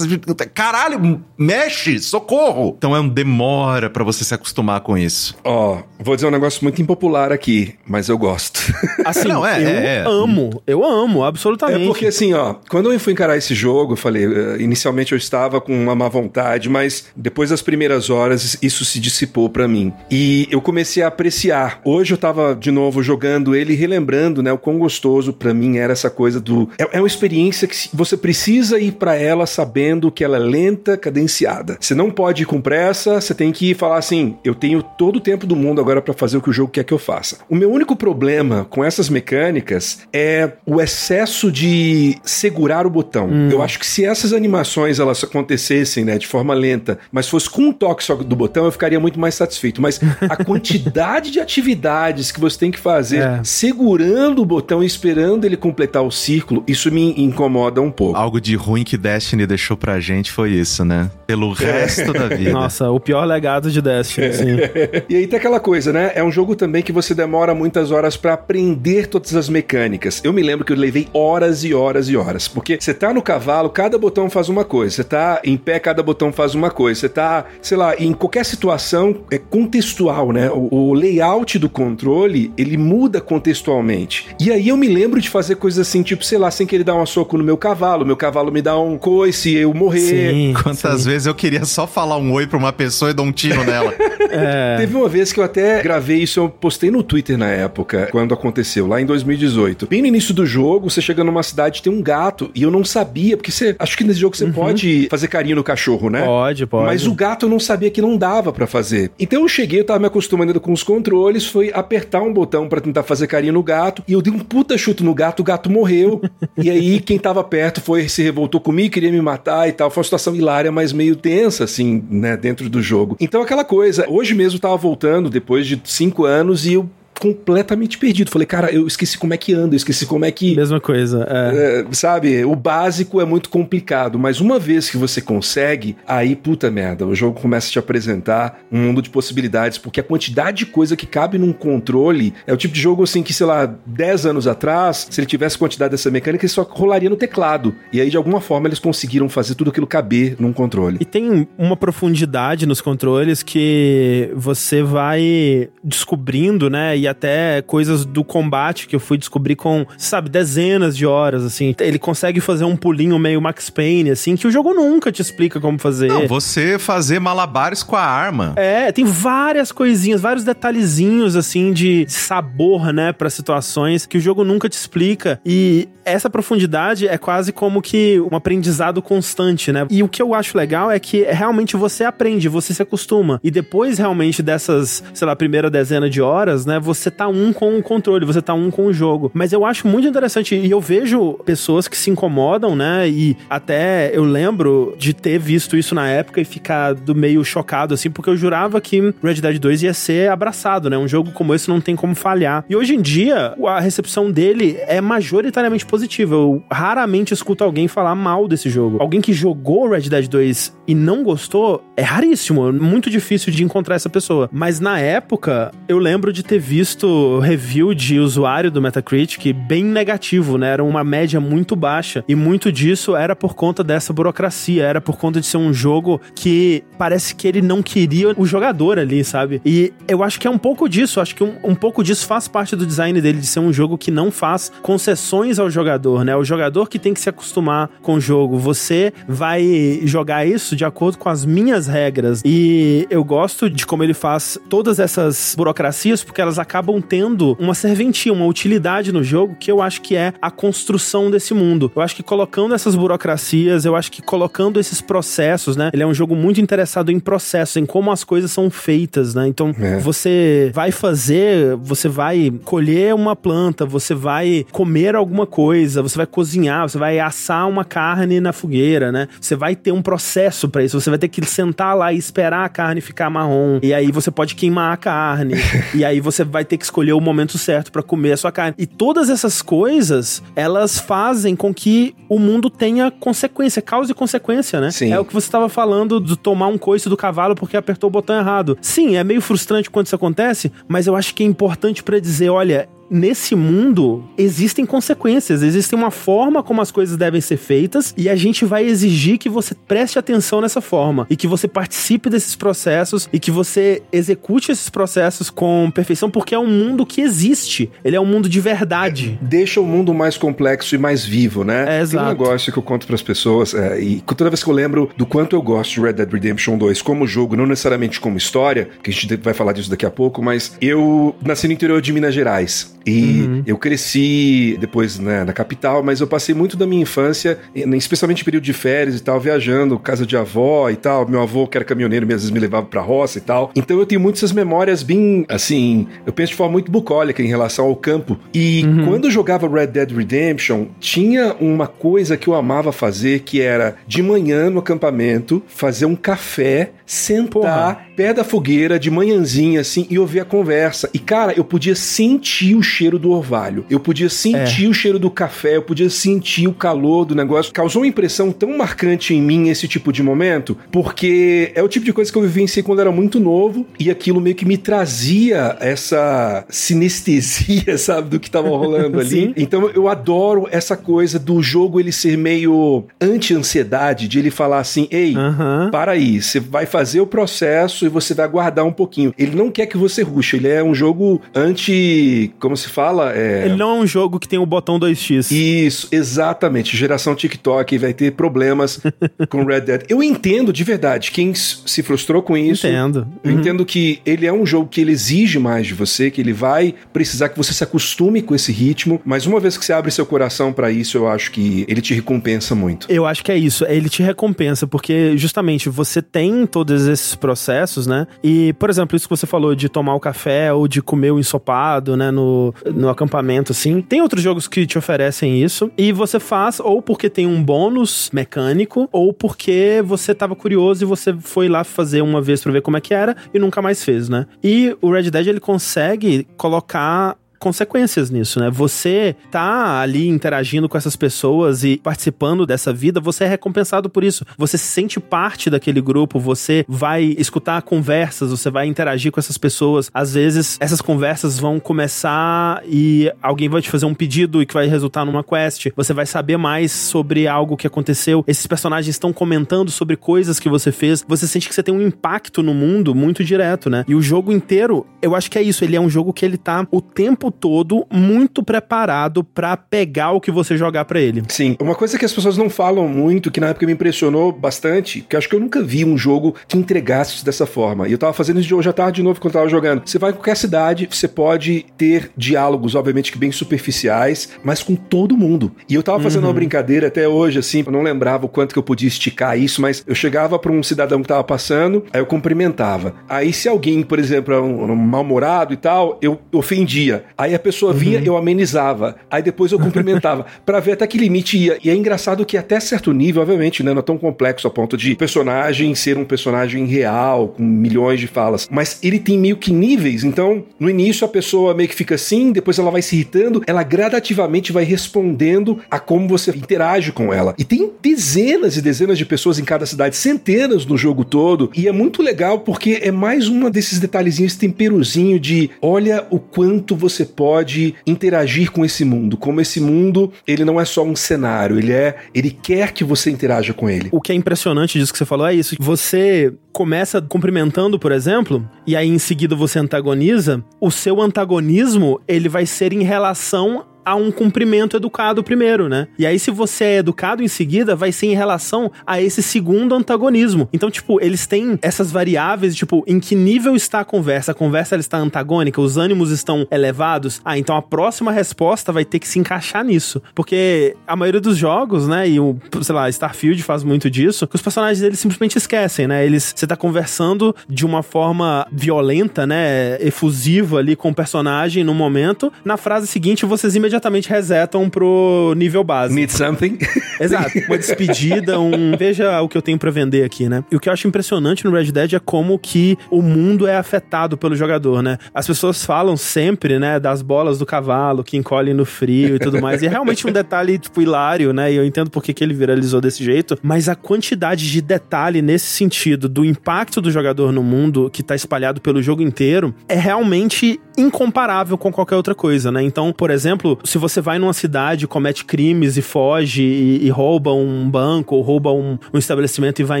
Caralho, mexe, socorro! Então é um demora pra você se acostumar com isso. Ó, vou dizer um negócio muito impopular aqui, mas eu gosto. Assim, Não, é, eu é, é. amo. Eu amo, É absolutamente. porque assim, ó, quando eu fui encarar esse jogo, eu falei, eh, inicialmente eu estava com uma má vontade, mas depois das primeiras horas isso se dissipou pra mim. E eu comecei a apreciar. Hoje eu tava de novo jogando ele relembrando, né, o quão gostoso pra mim era essa coisa do é, é uma experiência que você precisa ir pra ela sabendo que ela é lenta, cadenciada. Você não pode ir com pressa, você tem que falar assim, eu tenho todo o tempo do mundo agora pra fazer o que o jogo quer que eu faça. O meu único problema com essas mecânicas é o excesso de segurar o botão. Eu acho que se essas animações elas acontecessem, né, de forma lenta, mas fosse com um toque só do botão, eu ficaria muito mais satisfeito. Mas a <laughs> quantidade de atividades que você tem que fazer É. segurando o botão e esperando ele completar o círculo, isso me incomoda um pouco. Algo de ruim que Destiny deixou pra gente foi isso, né? Pelo resto da vida. Nossa, o pior legado de Destiny, assim. <laughs> E aí tem aquela coisa, né? É um jogo também que você demora muitas horas pra aprender todas as mecânicas. Eu me lembro que eu levei horas e horas e horas, porque você tá no cavalo, cada botão faz uma coisa. Você tá em pé, cada botão faz uma coisa. Você tá, sei lá, em qualquer situação é contextual, né? O, o layout do controle, ele muda contextualmente. E aí eu me lembro de fazer coisas assim, tipo, sei lá, sem querer dar um soco no meu cavalo, meu cavalo me dá um coice e eu morrer. Sim. Quantas sim. vezes eu queria só falar um oi pra uma pessoa e dar um tiro <laughs> nela. É. Teve uma vez que eu até gravei isso, eu postei no Twitter na época, quando aconteceu, lá em 2018. Bem no início do jogo, você chega numa cidade tem um gato, e eu não sabia, porque você. Acho que nesse jogo você pode fazer carinho no cachorro, né? Pode, pode. Mas o gato eu não sabia que não dava pra fazer. Então eu cheguei, eu tava me acostumando com os controles, foi apertar um botão pra tentar fazer carinho no gato, e eu dei um puta chute no gato, o gato morreu. e aí quem tava perto foi se revoltou comigo, queria me matar e tal. Foi uma situação hilária, mas meio tensa, assim, né, dentro do jogo. Então aquela coisa, hoje mesmo eu tava voltando, depois de cinco anos, e eu completamente perdido. Falei, cara, eu esqueci como é que anda, eu esqueci como é que. Mesma coisa. É. É, sabe, o básico é muito complicado, mas uma vez que você consegue, aí puta merda, o jogo começa a te apresentar um mundo de possibilidades, porque a quantidade de coisa que cabe num controle é o tipo de jogo assim que, sei lá, 10 anos atrás, se ele tivesse quantidade dessa mecânica, ele só rolaria no teclado. E aí, de alguma forma, eles conseguiram fazer tudo aquilo caber num controle. E tem uma profundidade nos controles que você vai descobrindo, né? E até coisas do combate que eu fui descobrir com, sabe, dezenas de horas, assim. Ele consegue fazer um pulinho meio Max Payne, assim, que o jogo nunca te explica como fazer. Não, você fazer malabares com a arma. É, tem várias coisinhas, vários detalhezinhos, assim, de sabor, né, para situações que o jogo nunca te explica. E essa profundidade é quase como que um aprendizado constante, né? E o que eu acho legal é que realmente você aprende, você se acostuma. E depois, realmente, dessas, sei lá, primeira dezena de horas, né, você tá um com o controle, você tá um com o jogo. Mas eu acho muito interessante, e eu vejo pessoas que se incomodam, né, e até eu lembro de ter visto isso na época e ficar do meio chocado, assim, porque eu jurava que Red Dead 2 ia ser abraçado, né? Um jogo como esse não tem como falhar. E hoje em dia, a recepção dele é majoritariamente positiva. Eu raramente escuto alguém falar mal desse jogo. Alguém que jogou Red Dead 2 e não gostou é raríssimo, é muito difícil de encontrar essa pessoa. Mas na época, eu lembro de ter visto review de usuário do Metacritic bem negativo, né? Era uma média muito baixa. E muito disso era por conta dessa burocracia, era por conta de ser um jogo que parece que ele não queria o jogador ali, sabe? E eu acho que é um pouco disso, acho que um, um pouco disso faz parte do design dele, de ser um jogo que não faz concessões ao jogador, né? O jogador que tem que se acostumar com o jogo. Você vai jogar isso de acordo com as minhas regras. E eu gosto de como ele faz todas essas burocracias, porque elas acabam tendo uma serventia, uma utilidade no jogo, que eu acho que é a construção desse mundo. Eu acho que colocando essas burocracias, eu acho que colocando esses processos, né? Ele é um jogo muito interessado em processos, em como as coisas são feitas, né? Então, É. você vai fazer, você vai colher uma planta, você vai comer alguma coisa, você vai cozinhar, você vai assar uma carne na fogueira, né? Você vai ter um processo pra isso, você vai ter que sentar lá e esperar a carne ficar marrom, e aí você pode queimar a carne, <laughs> e aí você vai vai ter que escolher o momento certo para comer a sua carne. E todas essas coisas, elas fazem com que o mundo tenha consequência, causa e consequência, né? Sim. É o que você estava falando de tomar um coice do cavalo porque apertou o botão errado. Sim, é meio frustrante quando isso acontece, mas eu acho que é importante para dizer, olha, nesse mundo existem consequências, existe uma forma como as coisas devem ser feitas e a gente vai exigir que você preste atenção nessa forma e que você participe desses processos e que você execute esses processos com perfeição, porque é um mundo que existe, ele é um mundo de verdade. Deixa o mundo mais complexo e mais vivo, né? É, Tem um exato. negócio que eu conto pras pessoas, é, e toda vez que eu lembro do quanto eu gosto de Red Dead Redemption 2 como jogo, não necessariamente como história, que a gente vai falar disso daqui a pouco, mas eu nasci no interior de Minas Gerais. E eu cresci depois né, na capital, mas eu passei muito da minha infância, especialmente em período de férias e tal, viajando, casa de avó e tal. Meu avô, que era caminhoneiro, às vezes me levava pra roça e tal. Então eu tenho muitas memórias bem, assim, eu penso de forma muito bucólica em relação ao campo. E quando eu jogava Red Dead Redemption, tinha uma coisa que eu amava fazer, que era de manhã no acampamento, fazer um café, sentar pé da fogueira de manhãzinha assim e ouvir a conversa. E cara, eu podia sentir o cheiro do orvalho. Eu podia sentir o cheiro do café, eu podia sentir o calor do negócio. Causou uma impressão tão marcante em mim esse tipo de momento, porque é o tipo de coisa que eu vivenciei quando era muito novo e aquilo meio que me trazia essa sinestesia, <laughs> sabe, do que tava rolando ali. Então eu adoro essa coisa do jogo ele ser meio anti-ansiedade, de ele falar assim: "Ei, Aham. para aí, você vai fazer o processo e você vai aguardar um pouquinho. Ele não quer que você ruxe, ele é um jogo anti. Como se fala? É. Ele não é um jogo que tem o botão 2x. Isso, exatamente. Geração TikTok vai ter problemas <laughs> com Red Dead. Eu entendo de verdade quem se frustrou com isso. Entendo. Eu entendo que ele é um jogo que ele exige mais de você, que ele vai precisar que você se acostume com esse ritmo, mas uma vez que você abre seu coração pra isso, eu acho que ele te recompensa muito. Eu acho que é isso, ele te recompensa, porque justamente você tem todos esses processos, né? E, por exemplo, isso que você falou de tomar o café ou de comer o ensopado, né, no, no acampamento, assim. Tem outros jogos que te oferecem isso, e você faz ou porque tem um bônus mecânico, ou porque você tava curioso e você foi lá fazer uma vez pra ver como é que era e nunca mais fez, né? E o Red Dead, ele consegue colocar consequências nisso, né? Você tá ali interagindo com essas pessoas e participando dessa vida, você é recompensado por isso. Você se sente parte daquele grupo, você vai escutar conversas, você vai interagir com essas pessoas. Às vezes, essas conversas vão começar e alguém vai te fazer um pedido e que vai resultar numa quest. Você vai saber mais sobre algo que aconteceu. Esses personagens estão comentando sobre coisas que você fez. Você sente que você tem um impacto no mundo muito direto, né? E o jogo inteiro, eu acho que é isso. Ele é um jogo que ele tá o tempo todo muito preparado pra pegar o que você jogar pra ele. Sim, uma coisa que as pessoas não falam muito, que na época me impressionou bastante, que eu acho que eu nunca vi um jogo que entregasse isso dessa forma. E eu tava fazendo isso de hoje à tarde de novo quando eu tava jogando. Você vai em qualquer cidade, você pode ter diálogos, obviamente que bem superficiais, mas com todo mundo. E eu tava fazendo uma brincadeira até hoje, assim, eu não lembrava o quanto que eu podia esticar isso, mas eu chegava pra um cidadão que tava passando, aí eu cumprimentava. Aí se alguém, por exemplo, era um, um mal-humorado e tal, eu ofendia. Aí a pessoa vinha, eu amenizava. Aí depois eu cumprimentava, <laughs> Pra ver até que limite ia. E é engraçado que até certo nível, obviamente, né, não é tão complexo a ponto de personagem ser um personagem real, com milhões de falas, mas ele tem meio que níveis. Então, no início a pessoa meio que fica assim, depois ela vai se irritando, ela gradativamente vai respondendo a como você interage com ela. E tem dezenas e dezenas de pessoas em cada cidade, centenas no jogo todo, e é muito legal porque é mais uma desses detalhezinhos, esse temperozinho de olha o quanto você pode interagir com esse mundo, como esse mundo, ele não é só um cenário, ele é, ele quer que você interaja com ele. O que é impressionante disso que você falou é isso. Você começa cumprimentando, por exemplo, e aí em seguida você antagoniza, o seu antagonismo, ele vai ser em relação a um cumprimento educado primeiro, né? E aí, se você é educado em seguida, vai ser em relação a esse segundo antagonismo. Então, tipo, eles têm essas variáveis, tipo, em que nível está a conversa? A conversa ela está antagônica, os ânimos estão elevados. Ah, então a próxima resposta vai ter que se encaixar nisso. Porque a maioria dos jogos, né, e o, sei lá, Starfield faz muito disso, que os personagens eles simplesmente esquecem, né? Eles, você tá conversando de uma forma violenta, né, efusiva ali com o personagem no momento, na frase seguinte vocês imediatamente imediatamente resetam pro nível base. Need something? <laughs> Exato. Uma despedida, um. Veja o que eu tenho pra vender aqui, né? E o que eu acho impressionante no Red Dead é como que o mundo é afetado pelo jogador, né? As pessoas falam sempre, né, das bolas do cavalo que encolhem no frio e tudo mais. E é realmente um detalhe, tipo, hilário, né? E eu entendo por que, que ele viralizou desse jeito. Mas a quantidade de detalhe nesse sentido, do impacto do jogador no mundo que tá espalhado pelo jogo inteiro, é realmente incomparável com qualquer outra coisa, né? Então, por exemplo, se você vai numa cidade, comete crimes e foge e, e rouba um banco ou rouba um, um, estabelecimento e vai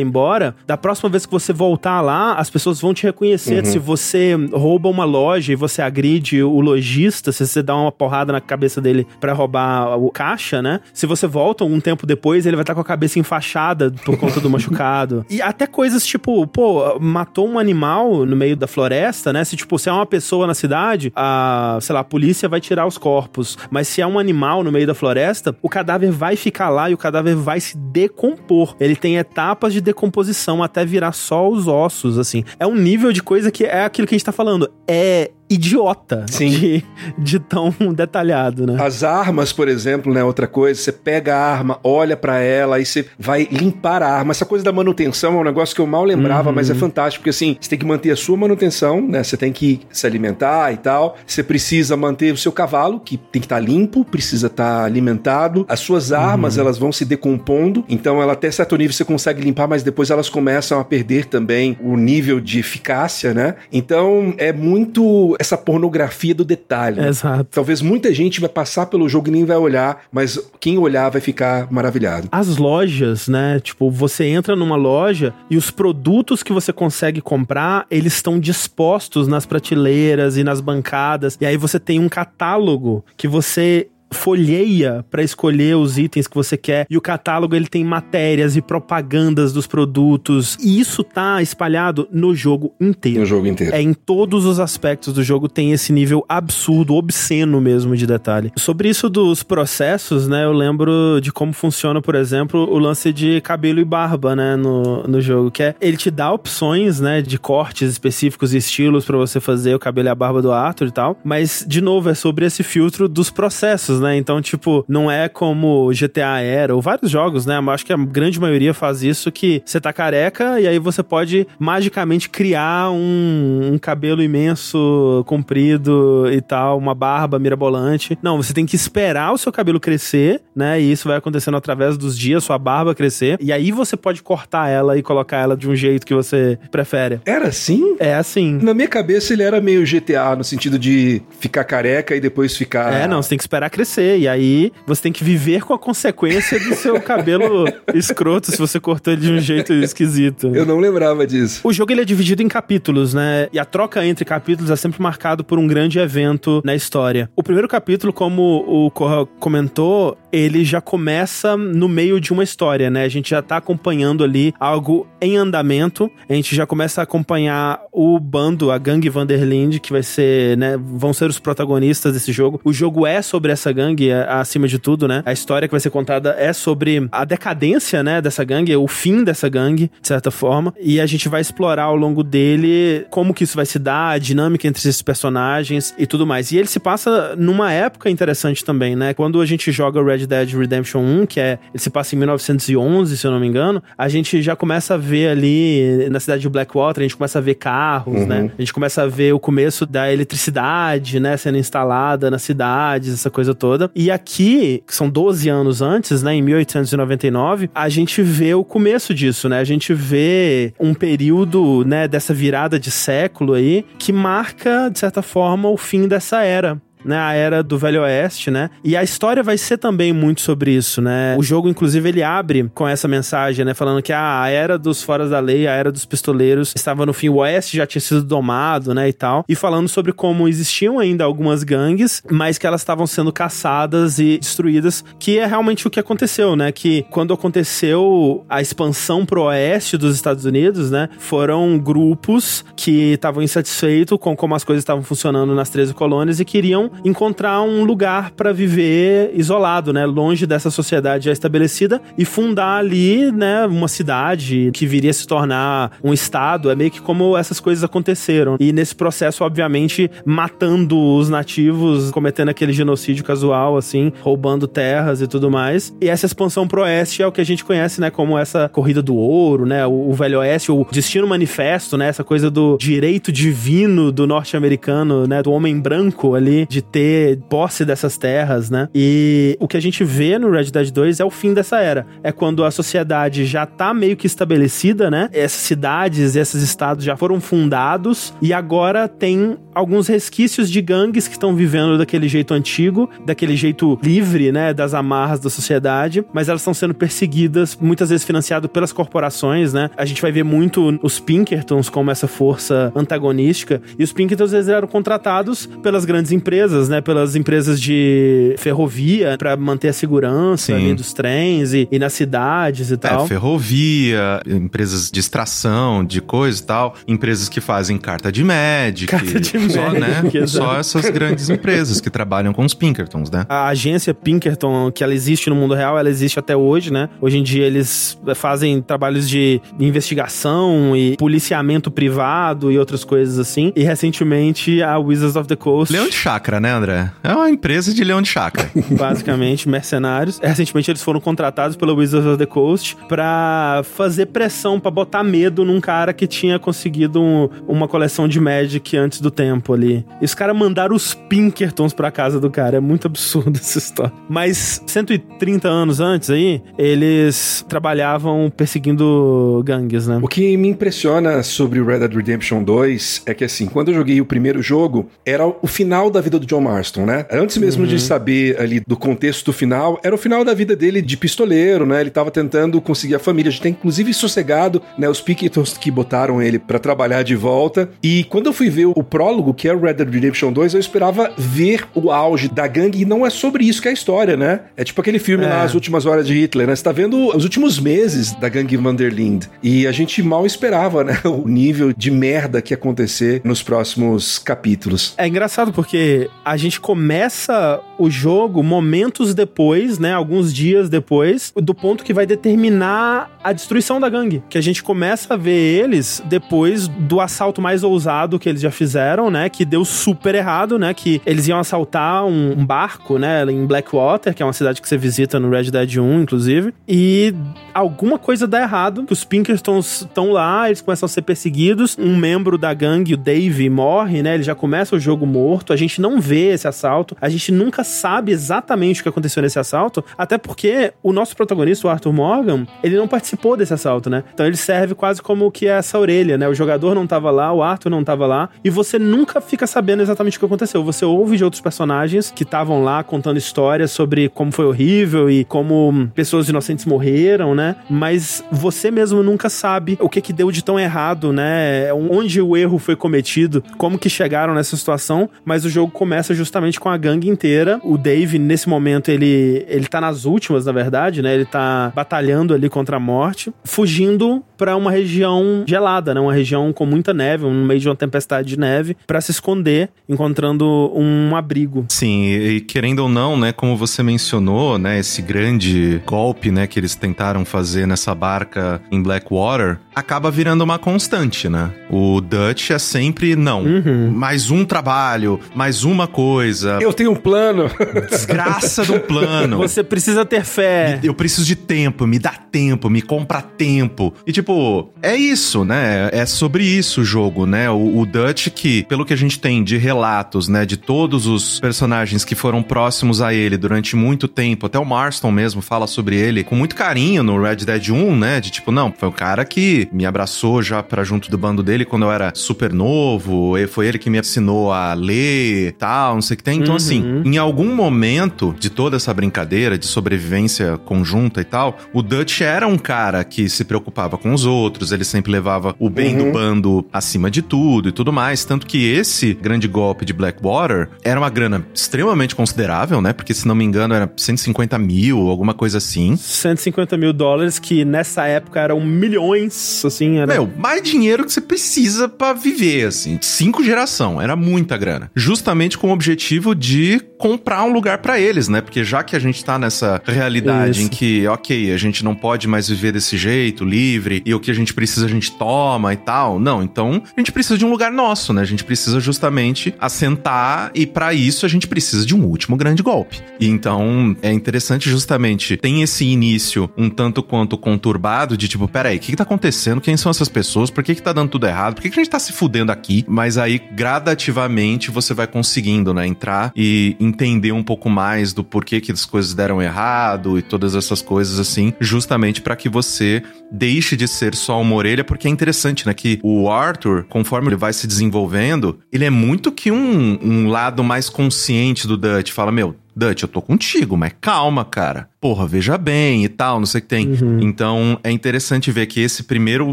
embora, da próxima vez que você voltar lá, as pessoas vão te reconhecer. Uhum. Se você rouba uma loja e você agride o lojista, se você dá uma porrada na cabeça dele para roubar o caixa, né? Se você volta um tempo depois, ele vai estar tá com a cabeça enfaixada por conta do machucado. <laughs> E até coisas tipo, pô, matou um animal no meio da floresta, né? Se tipo, se é uma pessoa na cidade, a, sei lá, a polícia vai tirar os corpos. Mas se é um animal no meio da floresta, o cadáver vai ficar lá e o cadáver vai se decompor. Ele tem etapas de decomposição até virar só os ossos, assim. É um nível de coisa que é aquilo que a gente tá falando. É idiota Sim. De, de tão <laughs> detalhado, né? As armas, por exemplo, né? Outra coisa, você pega a arma, olha para ela e você vai limpar a arma. Essa coisa da manutenção é um negócio que eu mal lembrava, uhum. mas é fantástico, porque assim, você tem que manter a sua manutenção, né? Você tem que se alimentar e tal. Você precisa manter o seu cavalo, que tem que estar tá limpo, precisa estar tá alimentado. As suas armas, uhum. elas vão se decompondo, então ela até certo nível você consegue limpar, mas depois elas começam a perder também o nível de eficácia, né? Então é muito essa pornografia do detalhe. Exato. Talvez muita gente vai passar pelo jogo e nem vai olhar, mas quem olhar vai ficar maravilhado. As lojas, né? Tipo, você entra numa loja e os produtos que você consegue comprar, eles estão dispostos nas prateleiras e nas bancadas. E aí você tem um catálogo que você folheia para escolher os itens que você quer e o catálogo ele tem matérias e propagandas dos produtos e isso tá espalhado no jogo inteiro. No jogo inteiro. É em todos os aspectos do jogo tem esse nível absurdo, obsceno mesmo de detalhe. Sobre isso dos processos, né, eu lembro de como funciona, por exemplo, o lance de cabelo e barba, né, no, no jogo, que é ele te dá opções, né, de cortes específicos e estilos para você fazer o cabelo e a barba do Arthur e tal, mas de novo é sobre esse filtro dos processos, né? Então, tipo, não é como GTA era, ou vários jogos, né? Acho que a grande maioria faz isso, que você tá careca e aí você pode magicamente criar um, um cabelo imenso, comprido e tal, uma barba mirabolante. Não, você tem que esperar o seu cabelo crescer, né? E isso vai acontecendo através dos dias, sua barba crescer. E aí você pode cortar ela e colocar ela de um jeito que você prefere. Era assim? É assim. Na minha cabeça ele era meio GTA, no sentido de ficar careca e depois ficar. É, não, você tem que esperar crescer crescer. E aí você tem que viver com a consequência do seu <laughs> cabelo escroto se você cortou ele de um jeito esquisito. Eu não lembrava disso. O jogo ele é dividido em capítulos, né? E a troca entre capítulos é sempre marcado por um grande evento na história. O primeiro capítulo, como o Corra comentou, ele já começa no meio de uma história, né? A gente já tá acompanhando ali algo em andamento. A gente já começa a acompanhar o bando, a gangue Vanderlinde, que vai ser, né? Vão ser os protagonistas desse jogo. O jogo é sobre essa gangue é, acima de tudo, né? A história que vai ser contada é sobre a decadência, né, dessa gangue, o fim dessa gangue, de certa forma. E a gente vai explorar ao longo dele como que isso vai se dar, a dinâmica entre esses personagens e tudo mais. E ele se passa numa época interessante também, né? Quando a gente joga Red Dead Redemption 1, que é, ele se passa em 1911, se eu não me engano, a gente já começa a ver ali na cidade de Blackwater, a gente começa a ver carros, uhum. né? A gente começa a ver o começo da eletricidade, né, sendo instalada nas cidades, essa coisa toda toda. E aqui, que são 12 anos antes, né, em 1899, a gente vê o começo disso, né? A gente vê um período, né, dessa virada de século aí que marca, de certa forma, o fim dessa era né, a era do Velho Oeste, né? E a história vai ser também muito sobre isso, né? O jogo, inclusive, ele abre com essa mensagem, né? Falando que ah, a era dos foras da lei, a era dos pistoleiros estava no fim, o Oeste já tinha sido domado, né, e tal. E falando sobre como existiam ainda algumas gangues, mas que elas estavam sendo caçadas e destruídas, que é realmente o que aconteceu, né? Que quando aconteceu a expansão pro Oeste dos Estados Unidos, né? Foram grupos que estavam insatisfeitos com como as coisas estavam funcionando nas 13 colônias e queriam encontrar um lugar para viver isolado, né, longe dessa sociedade já estabelecida e fundar ali, né, uma cidade que viria a se tornar um estado. É meio que como essas coisas aconteceram. E nesse processo, obviamente, matando os nativos, cometendo aquele genocídio casual, assim, roubando terras e tudo mais. E essa expansão pro oeste é o que a gente conhece, né, como essa corrida do ouro, né, o, o velho oeste, o destino manifesto, né, essa coisa do direito divino do norte-americano, né, do homem branco ali, de ter posse dessas terras, né. E o que a gente vê no Red Dead 2 é o fim dessa era. É quando a sociedade já tá meio que estabelecida, né, essas cidades, esses estados já foram fundados e agora tem alguns resquícios de gangues que estão vivendo daquele jeito antigo, daquele jeito livre, né, das amarras da sociedade, mas elas estão sendo perseguidas, muitas vezes financiado pelas corporações, né? A gente vai ver muito os Pinkertons como essa força antagonística, e os Pinkertons eles eram contratados pelas grandes empresas, né, pelas empresas de ferrovia para manter a segurança dos trens e, e nas cidades e tal. É, ferrovia, empresas de extração, de coisa e tal, empresas que fazem carta de Magic. Carta de só, né? Só essas grandes empresas que trabalham com os Pinkertons, né? A agência Pinkerton, que ela existe no mundo real, ela existe até hoje, né? Hoje em dia eles fazem trabalhos de investigação e policiamento privado e outras coisas assim. E recentemente a Wizards of the Coast, Leão de Chakra, né, André? É uma empresa de Leão de Chakra. <laughs> basicamente mercenários, recentemente eles foram contratados pela Wizards of the Coast pra fazer pressão, pra botar medo num cara que tinha conseguido um- uma coleção de Magic antes do tempo ali. E os caras mandaram os Pinkertons pra casa do cara. É muito absurdo <laughs> essa história. Mas 130 anos antes aí, eles trabalhavam perseguindo gangues, né? O que me impressiona sobre o Red Dead Redemption 2 é que, assim, quando eu joguei o primeiro jogo, era o final da vida do John Marston, né? Antes mesmo de saber ali do contexto final, era o final da vida dele de pistoleiro, né? Ele tava tentando conseguir a família. A gente tem, inclusive, sossegado, né? Os Pinkertons que botaram ele pra trabalhar de volta. E quando eu fui ver o prólogo, que é o Red Dead Redemption 2, eu esperava ver o auge da gangue. E não é sobre isso que é a história, né? É tipo aquele filme É. lá, As Últimas Horas de Hitler, né? Você tá vendo os últimos meses da gangue Vanderlind. E a gente mal esperava, né? <laughs> O nível de merda que ia acontecer nos próximos capítulos. É engraçado porque a gente começa o jogo momentos depois, né? Alguns dias depois, do ponto que vai determinar a destruição da gangue. Que a gente começa a ver eles depois do assalto mais ousado que eles já fizeram, né? Que deu super errado, né? Que eles iam assaltar um, um barco, né? Em Blackwater, que é uma cidade que você visita no Red Dead 1, inclusive. E alguma coisa dá errado, os Pinkertons estão lá, eles começam a ser perseguidos. Um membro da gangue, o Dave, morre, né? Ele já começa o jogo morto. A gente não vê esse assalto. A gente nunca sabe exatamente o que aconteceu nesse assalto, até porque o nosso protagonista, o Arthur Morgan, ele não participou desse assalto, né? Então ele serve quase como que essa orelha, né? O jogador não tava lá, o Arthur não tava lá, e você nunca fica sabendo exatamente o que aconteceu. Você ouve de outros personagens que estavam lá contando histórias sobre como foi horrível e como pessoas inocentes morreram, né? Mas você mesmo nunca sabe o que que deu de tão errado, né? Onde o erro foi cometido, como que chegaram nessa situação, mas o jogo começa justamente com a gangue inteira. O Dave, nesse momento, ele, ele tá nas últimas, na verdade, né? Ele tá batalhando ali contra a morte, fugindo pra uma região gelada, né? Uma região com muita neve, no meio de uma tempestade de neve, pra se esconder, encontrando um abrigo. Sim, e querendo ou não, né, como você mencionou, né, esse grande golpe, né, que eles tentaram fazer nessa barca em Blackwater, acaba virando uma constante, né? O Dutch é sempre não, mais um trabalho, mais uma coisa, Eu tenho um plano. <laughs> desgraça do plano. Você precisa ter fé. Eu preciso de tempo, me dá tempo, me compra tempo. E tipo, é isso, né? É sobre isso o jogo, né? O, o Dutch que, pelo que a gente tem de relatos, né, de todos os personagens que foram próximos a ele durante muito tempo, até o Marston mesmo fala sobre ele com muito carinho no Red Dead 1, né? De tipo, não, foi o cara que me abraçou já pra junto do bando dele quando eu era super novo, e foi ele que me ensinou a ler, tal, não sei o que tem. Então, assim, em algum momento de toda essa brincadeira de sobrevivência conjunta e tal, o Dutch era um cara que se preocupava com os outros, ele sempre levava o bem do bando acima de tudo e tudo mais. Tanto que esse grande golpe de Blackwater era uma grana extremamente considerável, né? Porque, se não me engano, era 150 mil, alguma coisa assim. 150 mil dólares, que nessa época eram milhões, assim, era... Meu, mais dinheiro que você precisa pra viver, assim. Cinco geração, era muita grana. Justamente com o objetivo de comprar um lugar pra eles, né? Porque já que a gente tá nessa realidade Isso. em que, ok, a gente não pode mais viver desse jeito, livre, e o que a gente precisa a gente toma e tal. Não, então a gente precisa de um lugar nosso, né? A gente precisa justamente assentar e pra isso a gente precisa de um último grande golpe. E então é interessante justamente tem esse início um tanto quanto conturbado de tipo, peraí, o que, que tá acontecendo? Quem são essas pessoas? Por que, que tá dando tudo errado? Por que, que a gente tá se fudendo aqui? Mas aí, gradativamente, você vai conseguindo, né? Entrar e entender um pouco mais do porquê que as coisas deram errado e todas essas coisas assim, justamente pra que você deixe de ser só uma orelha, porque é interessante, né? Que o Arthur, conforme ele vai se desenvolvendo, ele é muito que um, um lado mais consciente do Dutch. Fala, meu, Dutch, eu tô contigo, mas calma, cara. Porra, veja bem e tal, não sei o que tem. Então é interessante ver que esse primeiro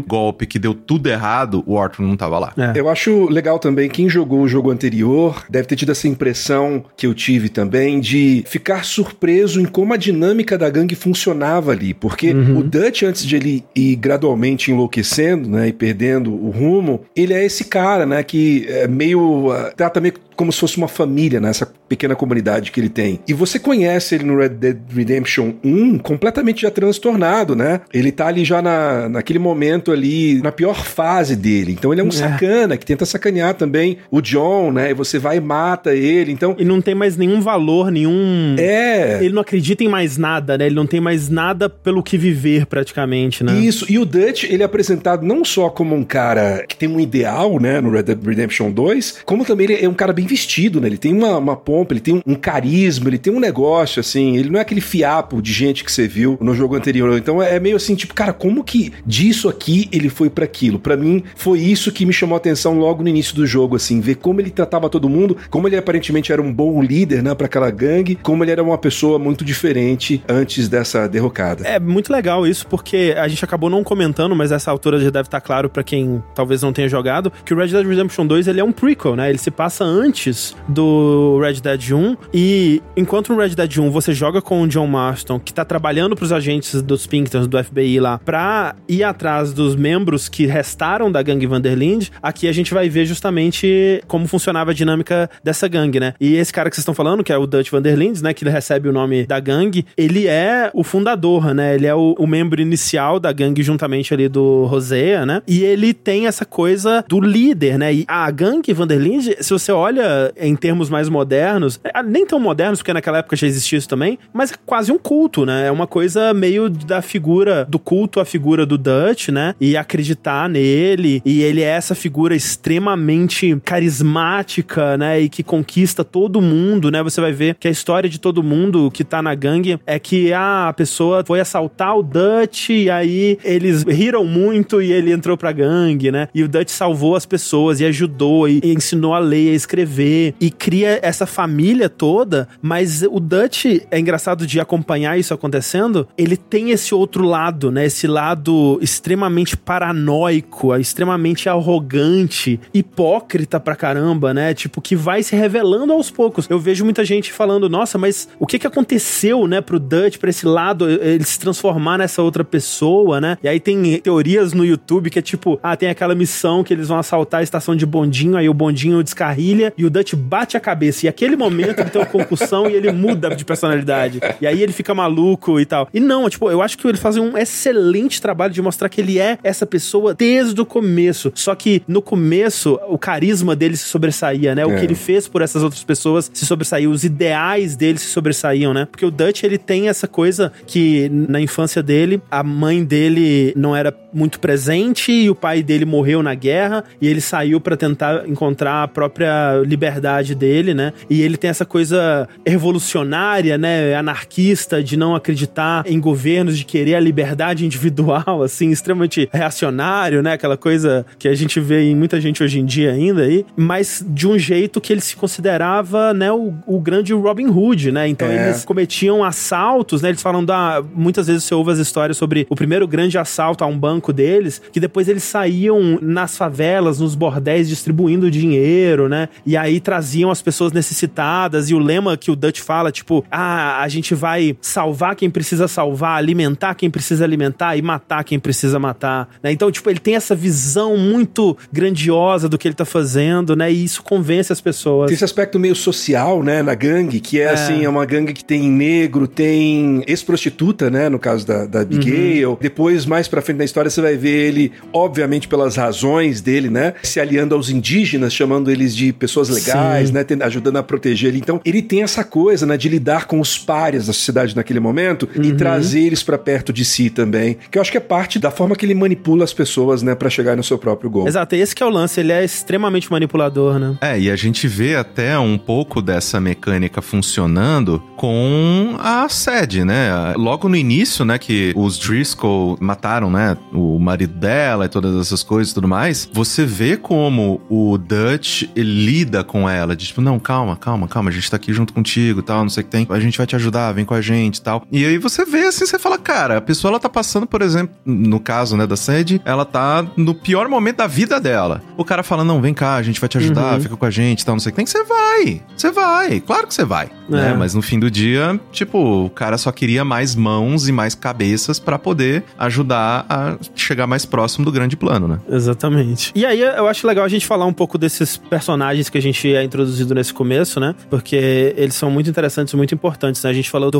golpe que deu tudo errado, o Arthur não tava lá. É. Eu acho legal também, quem jogou o jogo anterior deve ter tido essa impressão que eu tive também de ficar surpreso em como a dinâmica da gangue funcionava ali. Porque o Dutch, antes de ele ir gradualmente enlouquecendo, né, e perdendo o rumo, ele é esse cara, né, que é meio. ah, trata meio como se fosse uma família nessa pequena comunidade que ele tem. E você conhece ele no Red Dead Redemption 1 completamente já transtornado, né? Ele tá ali já na, naquele momento ali, na pior fase dele. Então ele é um sacana que tenta sacanear também o John, né? E você vai e mata ele. Então, E não tem mais nenhum valor, nenhum... é. Ele não acredita em mais nada, né? Ele não tem mais nada pelo que viver, praticamente, né? Isso, e o Dutch, ele é apresentado não só como um cara que tem um ideal, né, no Red Dead Redemption 2, como também ele é um cara bem vestido, né? Ele tem uma, uma pompa, ele tem um, um carisma, ele tem um negócio, assim, ele não é aquele fiapo de gente que você viu no jogo anterior. Então é meio assim, tipo, cara, como que disso aqui ele foi pra aquilo? Pra mim, foi isso que me chamou a atenção logo no início do jogo, assim, ver como ele tratava todo mundo, como ele aparentemente era um bom líder, né, pra aquela gangue, como ele era uma pessoa muito diferente antes dessa derrocada. É muito legal isso, porque a gente acabou não comentando, mas essa altura já deve estar claro pra quem talvez não tenha jogado, que o Red Dead Redemption 2 ele é um prequel, né? Ele se passa antes do Red Dead 1 e enquanto no Red Dead 1 você joga com o John Que tá trabalhando pros agentes dos Pinkertons, do FBI lá, pra ir atrás dos membros que restaram da gangue Vanderlinde, aqui a gente vai ver justamente como funcionava a dinâmica dessa gangue, né? E esse cara que vocês estão falando, que é o Dutch Vanderlinde, né, que ele recebe o nome da gangue, ele é o fundador, né? Ele é o, o membro inicial da gangue juntamente ali do Rosea, né? E ele tem essa coisa do líder, né? E a gangue Vanderlinde, se você olha em termos mais modernos, é, nem tão modernos, porque naquela época já existia isso também, mas é quase um culto, né? É uma coisa meio da figura do culto à figura do Dutch, né? E acreditar nele. E ele é essa figura extremamente carismática, né? E que conquista todo mundo, né? Você vai ver que a história de todo mundo que tá na gangue é que ah, a pessoa foi assaltar o Dutch e aí eles riram muito e ele entrou pra gangue, né? E o Dutch salvou as pessoas e ajudou e, e ensinou a ler, a escrever e cria essa família toda, mas o Dutch é engraçado de acompanhar isso acontecendo, ele tem esse outro lado, né? Esse lado extremamente paranoico, extremamente arrogante, hipócrita pra caramba, né? Tipo, que vai se revelando aos poucos. Eu vejo muita gente falando, nossa, mas o que que aconteceu, né, pro Dutch, pra esse lado, ele se transformar nessa outra pessoa, né? E aí tem teorias no YouTube que é tipo, ah, tem aquela missão que eles vão assaltar a estação de bondinho, aí o bondinho descarrilha e o Dutch bate a cabeça. E aquele momento ele tem uma concussão e ele muda de personalidade. E aí ele fica maluco e tal. E não, tipo, eu acho que ele faz um excelente trabalho de mostrar que ele é essa pessoa desde o começo. Só que no começo, o carisma dele se sobressaía, né? O É. que ele fez por essas outras pessoas se sobressaía, os ideais dele se sobressaíam, né? Porque o Dutch, ele tem essa coisa que na infância dele, a mãe dele não era muito presente e o pai dele morreu na guerra e ele saiu pra tentar encontrar a própria liberdade dele, né? E ele tem essa coisa revolucionária, né? Anarquista de não acreditar em governos, de querer a liberdade <laughs> individual, assim, extremamente reacionário, né? Aquela coisa que a gente vê em muita gente hoje em dia ainda aí, mas de um jeito que ele se considerava, né, o, o grande Robin Hood, né? Então É. eles cometiam assaltos, né? Eles falam da. Muitas vezes você ouve as histórias sobre o primeiro grande assalto a um banco deles, que depois eles saíam nas favelas, nos bordéis, distribuindo dinheiro, né? E aí traziam as pessoas necessitadas. E o lema que o Dutch fala, tipo, ah, a gente vai salvar quem precisa salvar, alimentar quem precisa alimentar e matar quem precisa matar, né? Então, tipo, ele tem essa visão muito grandiosa do que ele tá fazendo, né? E isso convence as pessoas. Tem esse aspecto meio social, né, na gangue, que é, assim, é uma gangue que tem negro, tem ex-prostituta, né, no caso da, da Abigail. Depois, mais pra frente na história, você vai ver ele, obviamente pelas razões dele, né, se aliando aos indígenas, chamando eles de pessoas legais, Sim. né, ajudando a proteger ele. Então, ele tem essa coisa, né, de lidar com os párias da sociedade naquele momento e trazer eles pra perto de si também, que eu acho que é parte da forma que ele manipula as pessoas, né, pra chegar no seu próprio gol. Exato, esse que é o lance, ele é extremamente manipulador, né? É, e a gente vê até um pouco dessa mecânica funcionando com a sede, né? Logo no início, né, que os Driscoll mataram, né, o marido dela e todas essas coisas e tudo mais, você vê como o Dutch lida com ela, de tipo, não, calma, calma, calma, a gente tá aqui junto contigo, tal, não sei o que tem, a gente vai te ajudar, vem com a gente e tal. E aí você vê assim, você fala, cara, a pessoa ela tá passando, por exemplo, no caso, né, da sede, ela tá no pior momento da vida dela. O cara fala, não, vem cá, a gente vai te ajudar, fica com a gente, tal, não sei o que tem, você vai, você vai, claro que você vai, né? Mas no fim do dia, tipo, o cara só queria mais mãos e mais cabeças pra poder ajudar a chegar mais próximo do grande plano, né? Exatamente. E aí eu acho legal a gente falar um pouco desses personagens que a gente é introduzido nesse começo, né? Porque eles são muito interessantes, muito importantes. Né? A gente falou do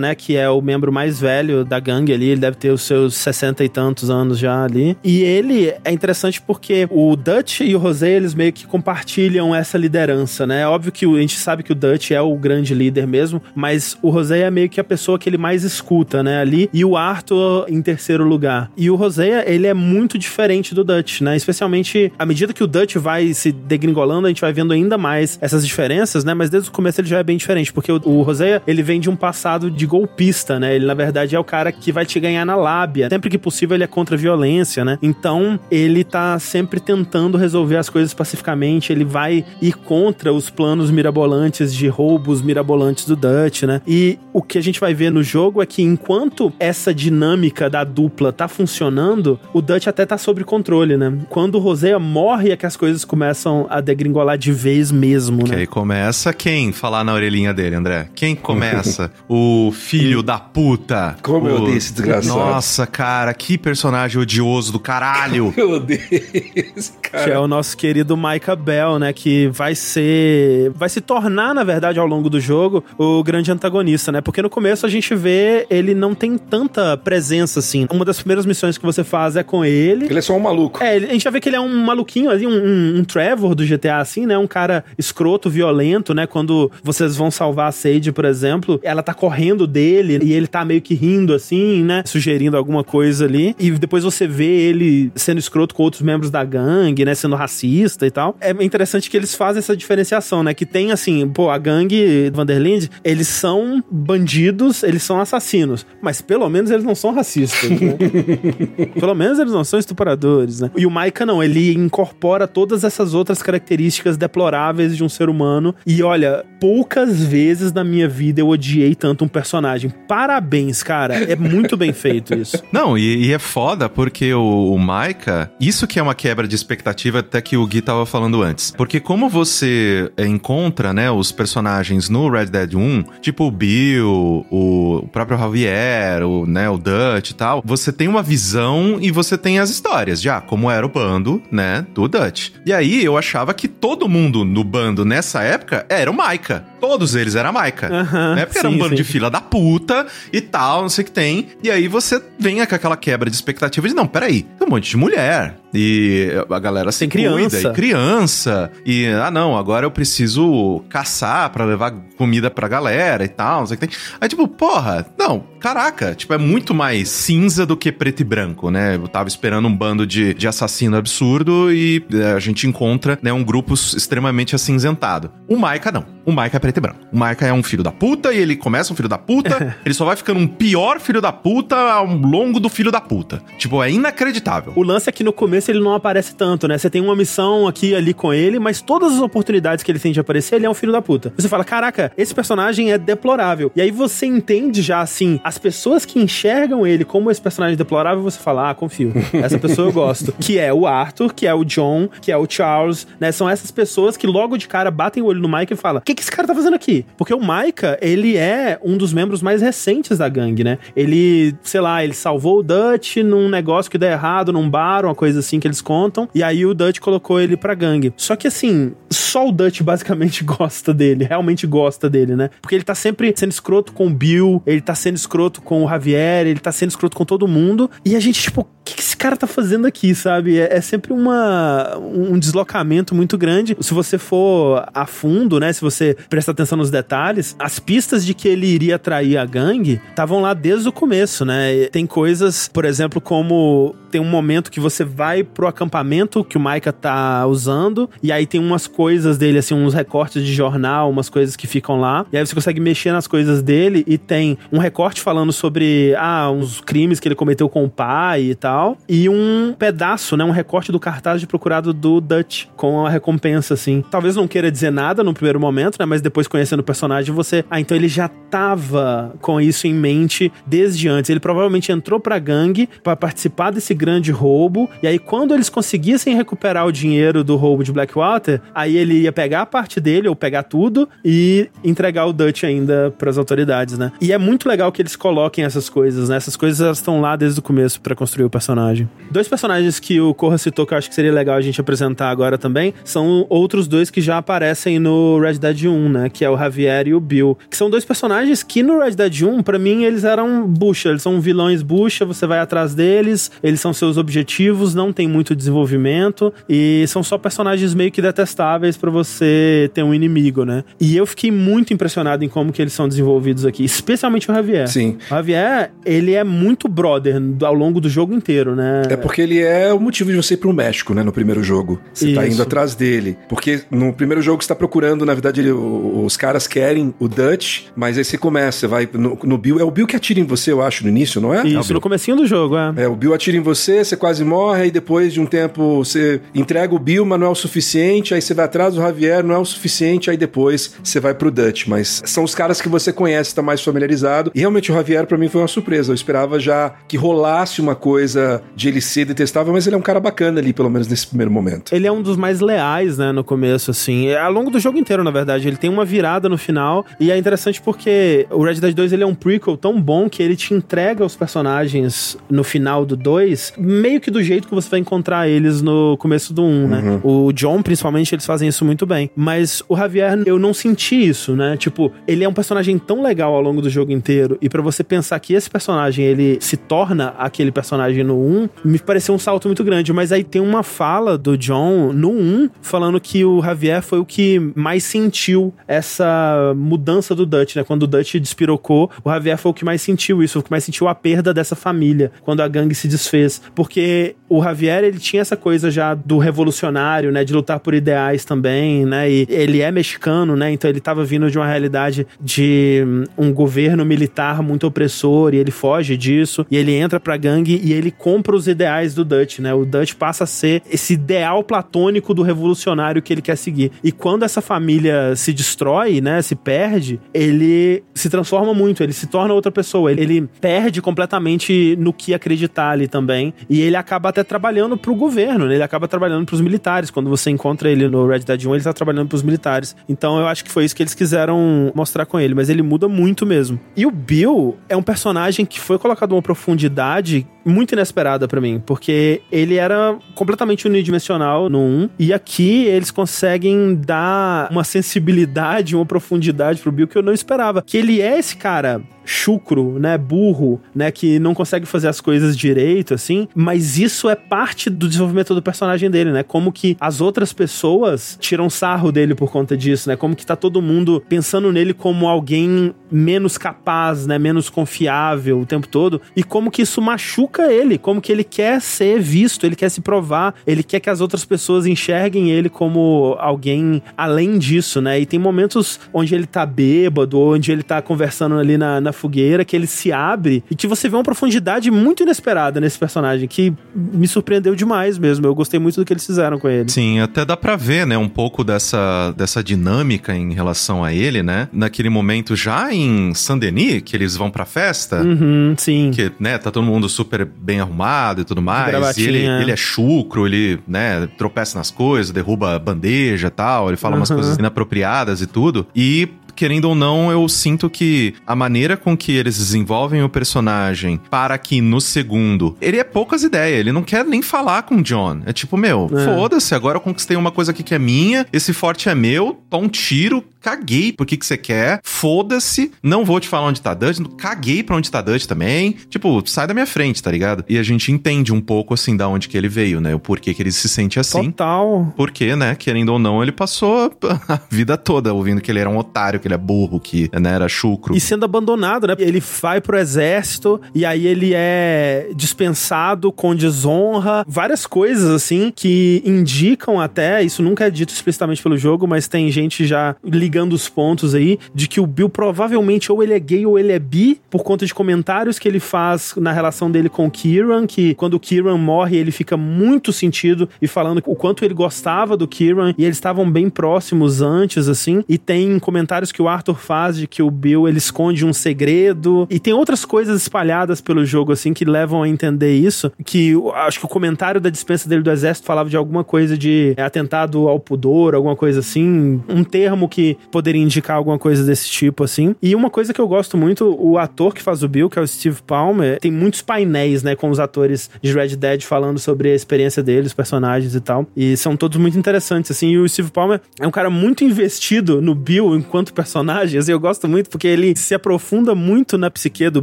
Né? Que é o membro mais velho da gangue ali. Ele deve ter os seus sessenta e tantos anos já ali. E ele é interessante porque o Dutch e o Roséia, eles meio que compartilham essa liderança, né? É óbvio que a gente sabe que o Dutch é o grande líder mesmo, mas o Roséia é meio que a pessoa que ele mais escuta, né? Ali. E o Arthur em terceiro lugar. E o Roséia, ele é muito diferente do Dutch, né? Especialmente à medida que o Dutch vai se degringolando, a gente vai vendo ainda mais essas diferenças, né? Mas desde o começo ele já é bem diferente, porque o, o Roséia, ele vem de um passado de golpista, né? Ele, na verdade, é o cara que vai te ganhar na lábia. Sempre que possível, ele é contra a violência, né? Então, ele tá sempre tentando resolver as coisas pacificamente, ele vai ir contra os planos mirabolantes de roubos mirabolantes do Dutch, né? E o que a gente vai ver no jogo é que enquanto essa dinâmica da dupla tá funcionando, o Dutch até tá sob controle, né? Quando o Roséia morre é que as coisas começam a degringolar de vez mesmo, Que né? aí começa quem falar na orelhinha dele, André? Quem começa? <laughs> o filho da puta. Como eu O- odeio esse desgraçado. Nossa, cara, que personagem odioso do caralho. <laughs> Eu odeio esse cara. Que é o nosso querido Micah Bell, né? Que vai ser. Vai se tornar, na verdade, ao longo do jogo, o grande antagonista, né? Porque no começo a gente vê ele não tem tanta presença assim. Uma das primeiras missões que você faz é com ele. Ele é só um maluco. É, ele- a gente já vê que ele é um maluquinho ali, um, um, um Trevor do GTA, assim, né? Um cara escroto, violento, né? Quando vocês vão salvar a Sage, por exemplo, ela tá correndo dele e ele tá meio que rindo, assim, né? Sugerindo alguma coisa ali. E depois você vê ele sendo escroto com outros membros da gangue, né? Sendo racista e tal. É interessante que eles fazem essa diferenciação, né? Que tem, assim, pô, a gangue Vanderlind, eles são bandidos, eles são assassinos. Mas pelo menos eles não são racistas, né? <laughs> Pelo menos eles não são estupradores, né? E o Maika não, ele incorpora todas essas outras características deploráveis de um ser humano. E olha, poucas vezes na minha vida eu odiei tanto um personagem. Parabéns, cara. É muito bem feito isso. <laughs> Não, e, e é foda porque o, o Maika, isso que é uma quebra de expectativa até que o Gui tava falando antes. Porque como você é, encontra, né, os personagens no Red Dead 1, tipo o Bill, o, próprio Javier, o, né, o Dutch e tal, você tem uma visão e você tem as histórias já, como era o bando, né, do Dutch. E aí eu achava que todo mundo no bando nessa época era o Maika. Todos eles eram Maika. Aham, né? Porque era um sim, bando sim. de fila da puta e tal, não sei o que tem. E aí você vem com aquela quebra de expectativa de, não, peraí, tem um monte de mulher. E a galera se criança. cuida, e criança. E, ah, não, agora eu preciso caçar pra levar comida pra galera e tal, não sei o que tem. Aí, tipo, porra, não, caraca, tipo, é muito mais cinza do que preto e branco, né? Eu tava esperando um bando de, de assassino absurdo e é, a gente encontra, né, um grupo extremamente acinzentado. O Maika não. O Maika é preto e branco. O Maika é um filho da puta e ele começa um filho da puta, <laughs> ele só vai ficando um pior filho da puta ao longo do filho da puta. Tipo, é inacreditável. O lance é que no começo ele não aparece tanto, né? Você tem uma missão aqui e ali com ele, mas todas as oportunidades que ele tem de aparecer, ele é um filho da puta. Você fala, caraca, esse personagem é deplorável. E aí você entende já, assim, as pessoas que enxergam ele como esse personagem deplorável, você fala, ah, confio. Essa pessoa eu gosto. <laughs> que é o Arthur, que é o John, que é o Charles, né? São essas pessoas que logo de cara batem o olho no Mike e falam, o que, que esse cara tá fazendo aqui? Porque o Micah, ele é um dos membros mais recentes da gangue, né? Ele, sei lá, ele salvou o Dutch num negócio que deu errado, num bar, uma coisa assim que eles contam, e aí o Dutch colocou ele pra gangue. Só que assim, só o Dutch basicamente <laughs> gosta dele, realmente gosta dele, né? Porque ele tá sempre sendo escroto com o Bill, ele tá sendo escroto com o Javier, ele tá sendo escroto com todo mundo, e a gente, tipo, o que, que esse cara tá fazendo aqui, sabe? É, é sempre uma, um deslocamento muito grande. Se você for a fundo, né? Se você prestar atenção nos detalhes, as pistas de que ele iria atrair a gangue estavam lá desde o começo, né? Tem coisas, por exemplo, como tem um momento que você vai pro acampamento que o Micah tá usando, e aí tem umas coisas dele, assim, uns recortes de jornal, umas coisas que ficam lá, e aí você consegue mexer nas coisas dele, e tem um recorte falando sobre, ah, uns crimes que ele cometeu com o pai e tal, e um pedaço, né, um recorte do cartaz de procurado do Dutch, com a recompensa, assim. Talvez não queira dizer nada no primeiro momento, né, mas depois conhecendo o personagem, você, ah, então ele já tava com isso em mente desde antes, ele provavelmente entrou pra gangue para participar desse grande roubo, e aí quando eles conseguissem recuperar o dinheiro do roubo de Blackwater, aí ele ia pegar a parte dele, ou pegar tudo, e entregar o Dutch ainda pras autoridades, né? E é muito legal que eles coloquem essas coisas, né? Essas coisas estão lá desde o começo pra construir o personagem. Dois personagens que o Corra citou que eu acho que seria legal a gente apresentar agora também, são outros dois que já aparecem no Red Dead 1, né? Que é o Javier e o Bill. Que são dois personagens que no Red Dead 1, pra mim, eles eram bucha. Eles são vilões bucha, você vai atrás deles, eles são seus objetivos, não tem muito desenvolvimento e são só personagens meio que detestáveis pra você ter um inimigo, né? E eu fiquei muito impressionado em como que eles são desenvolvidos aqui, especialmente o Javier. Sim. O Javier, ele é muito brother ao longo do jogo inteiro, né? É porque ele é o motivo de você ir pro México, né? No primeiro jogo. Você tá Isso. indo atrás dele. Porque no primeiro jogo você tá procurando, na verdade, ele- os caras querem o Dutch, mas aí você começa, você vai no, no Bill. É o Bill que atira em você, eu acho, no início, não é? Isso, no comecinho do jogo, é. É, o Bill atira em você, você quase morre, aí depois de um tempo você entrega o Bill, mas não é o suficiente, aí você vai atrás do Javier, não é o suficiente, aí depois você vai pro Dutch. Mas são os caras que você conhece, tá mais familiarizado. E realmente o Javier pra mim foi uma surpresa. Eu esperava já que rolasse uma coisa de ele ser detestável, mas ele é um cara bacana ali, pelo menos nesse primeiro momento. Ele é um dos mais leais, né, no começo, assim. É, Ao longo do jogo inteiro, na verdade. Ele tem uma virada no final. E é interessante porque o Red Dead 2 ele é um prequel tão bom que ele te entrega os personagens no final do 2, meio que do jeito que você vai encontrar eles no começo do 1, né? O John, principalmente, eles fazem isso muito bem. Mas o Javier, eu não senti isso, né? Tipo, ele é um personagem tão legal ao longo do jogo inteiro. E pra você pensar que esse personagem, ele se torna aquele personagem no 1, me pareceu um salto muito grande. Mas aí tem uma fala do John no 1 falando que o Javier foi o que mais sentiu essa mudança do Dutch, né? Quando o Dutch despirocou, o Javier foi o que mais sentiu isso, o que mais sentiu a perda dessa família, quando a gangue se desfez. Porque o Javier, ele tinha essa coisa já do revolucionário, né? De lutar por ideais também, né? E ele é mexicano, né? Então ele tava vindo de uma realidade de hum, um governo militar muito opressor e ele foge disso. E ele entra pra gangue e ele compra os ideais do Dutch, né? O Dutch passa a ser esse ideal platônico do revolucionário que ele quer seguir. E quando essa família se destrói, né? Se perde, ele se transforma muito, ele se torna outra pessoa. Ele, ele perde completamente no que acreditar ali também. E ele acaba até trabalhando pro governo, né? Ele acaba trabalhando pros militares. Quando você encontra ele no Red Dead 1, ele tá trabalhando pros militares. Então eu acho que foi isso que eles quiseram mostrar com ele. Mas ele muda muito mesmo. E o Bill é um personagem que foi colocado uma profundidade muito inesperada pra mim, porque ele era completamente unidimensional no 1, e aqui eles conseguem dar uma sensibilidade, uma profundidade pro Bill que eu não esperava. Que ele é esse cara chucro, né, burro, né, que não consegue fazer as coisas direito, assim, mas isso é parte do desenvolvimento do personagem dele, né, como que as outras pessoas tiram sarro dele por conta disso, né, como que tá todo mundo pensando nele como alguém menos capaz, né, menos confiável o tempo todo, e como que isso machuca ele, como que ele quer ser visto, ele quer se provar, ele quer que as outras pessoas enxerguem ele como alguém além disso, né, e tem momentos onde ele tá bêbado, onde ele tá conversando ali na, na fogueira, que ele se abre e que você vê uma profundidade muito inesperada nesse personagem, que me surpreendeu demais mesmo. Eu gostei muito do que eles fizeram com ele. Sim, até dá pra ver, né, um pouco dessa, dessa dinâmica em relação a ele, né? Naquele momento já em Saint-Denis, que eles vão pra festa. Uhum, sim. Que, né, tá todo mundo super bem arrumado e tudo mais. E ele, ele é chucro, ele, né, tropeça nas coisas, derruba bandeja e tal, ele fala umas Uhum. coisas inapropriadas e tudo. E querendo ou não, eu sinto que a maneira com que eles desenvolvem o personagem para que no segundo ele é poucas ideias, ele não quer nem falar com o John. É tipo, meu, É. foda-se, agora eu conquistei uma coisa aqui que é minha, esse forte é meu, toma um tiro, caguei por que que você quer, foda-se, não vou te falar onde tá Dutch, caguei pra onde tá Dutch também. Tipo, sai da minha frente, tá ligado? E a gente entende um pouco assim da onde que ele veio, né? O porquê que ele se sente assim. Total. Porque, né, querendo ou não, ele passou <laughs> a vida toda ouvindo que ele era um otário, que ele é burro, que né, era chucro. E sendo abandonado, né? Ele vai pro exército e aí ele é dispensado com desonra. Várias coisas, assim, que indicam até, isso nunca é dito explicitamente pelo jogo, mas tem gente já ligando os pontos aí, de que o Bill provavelmente ou ele é gay ou ele é bi, por conta de comentários que ele faz na relação dele com o Kieran, que quando o Kieran morre, ele fica muito sentido e falando o quanto ele gostava do Kieran e eles estavam bem próximos antes, assim. E tem comentários que o Arthur faz de que o Bill ele esconde um segredo. E tem outras coisas espalhadas pelo jogo, assim, que levam a entender isso. Que acho que o comentário da dispensa dele do exército falava de alguma coisa de atentado ao pudor, alguma coisa assim. Um termo que poderia indicar alguma coisa desse tipo, assim. E uma coisa que eu gosto muito, o ator que faz o Bill, que é o Steve Palmer, tem muitos painéis, né, com os atores de Red Dead falando sobre a experiência deles, personagens e tal. E são todos muito interessantes, assim. E o Steve Palmer é um cara muito investido no Bill enquanto personagem. Assim, eu gosto muito porque ele se aprofunda muito na psique do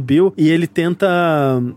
Bill e ele tenta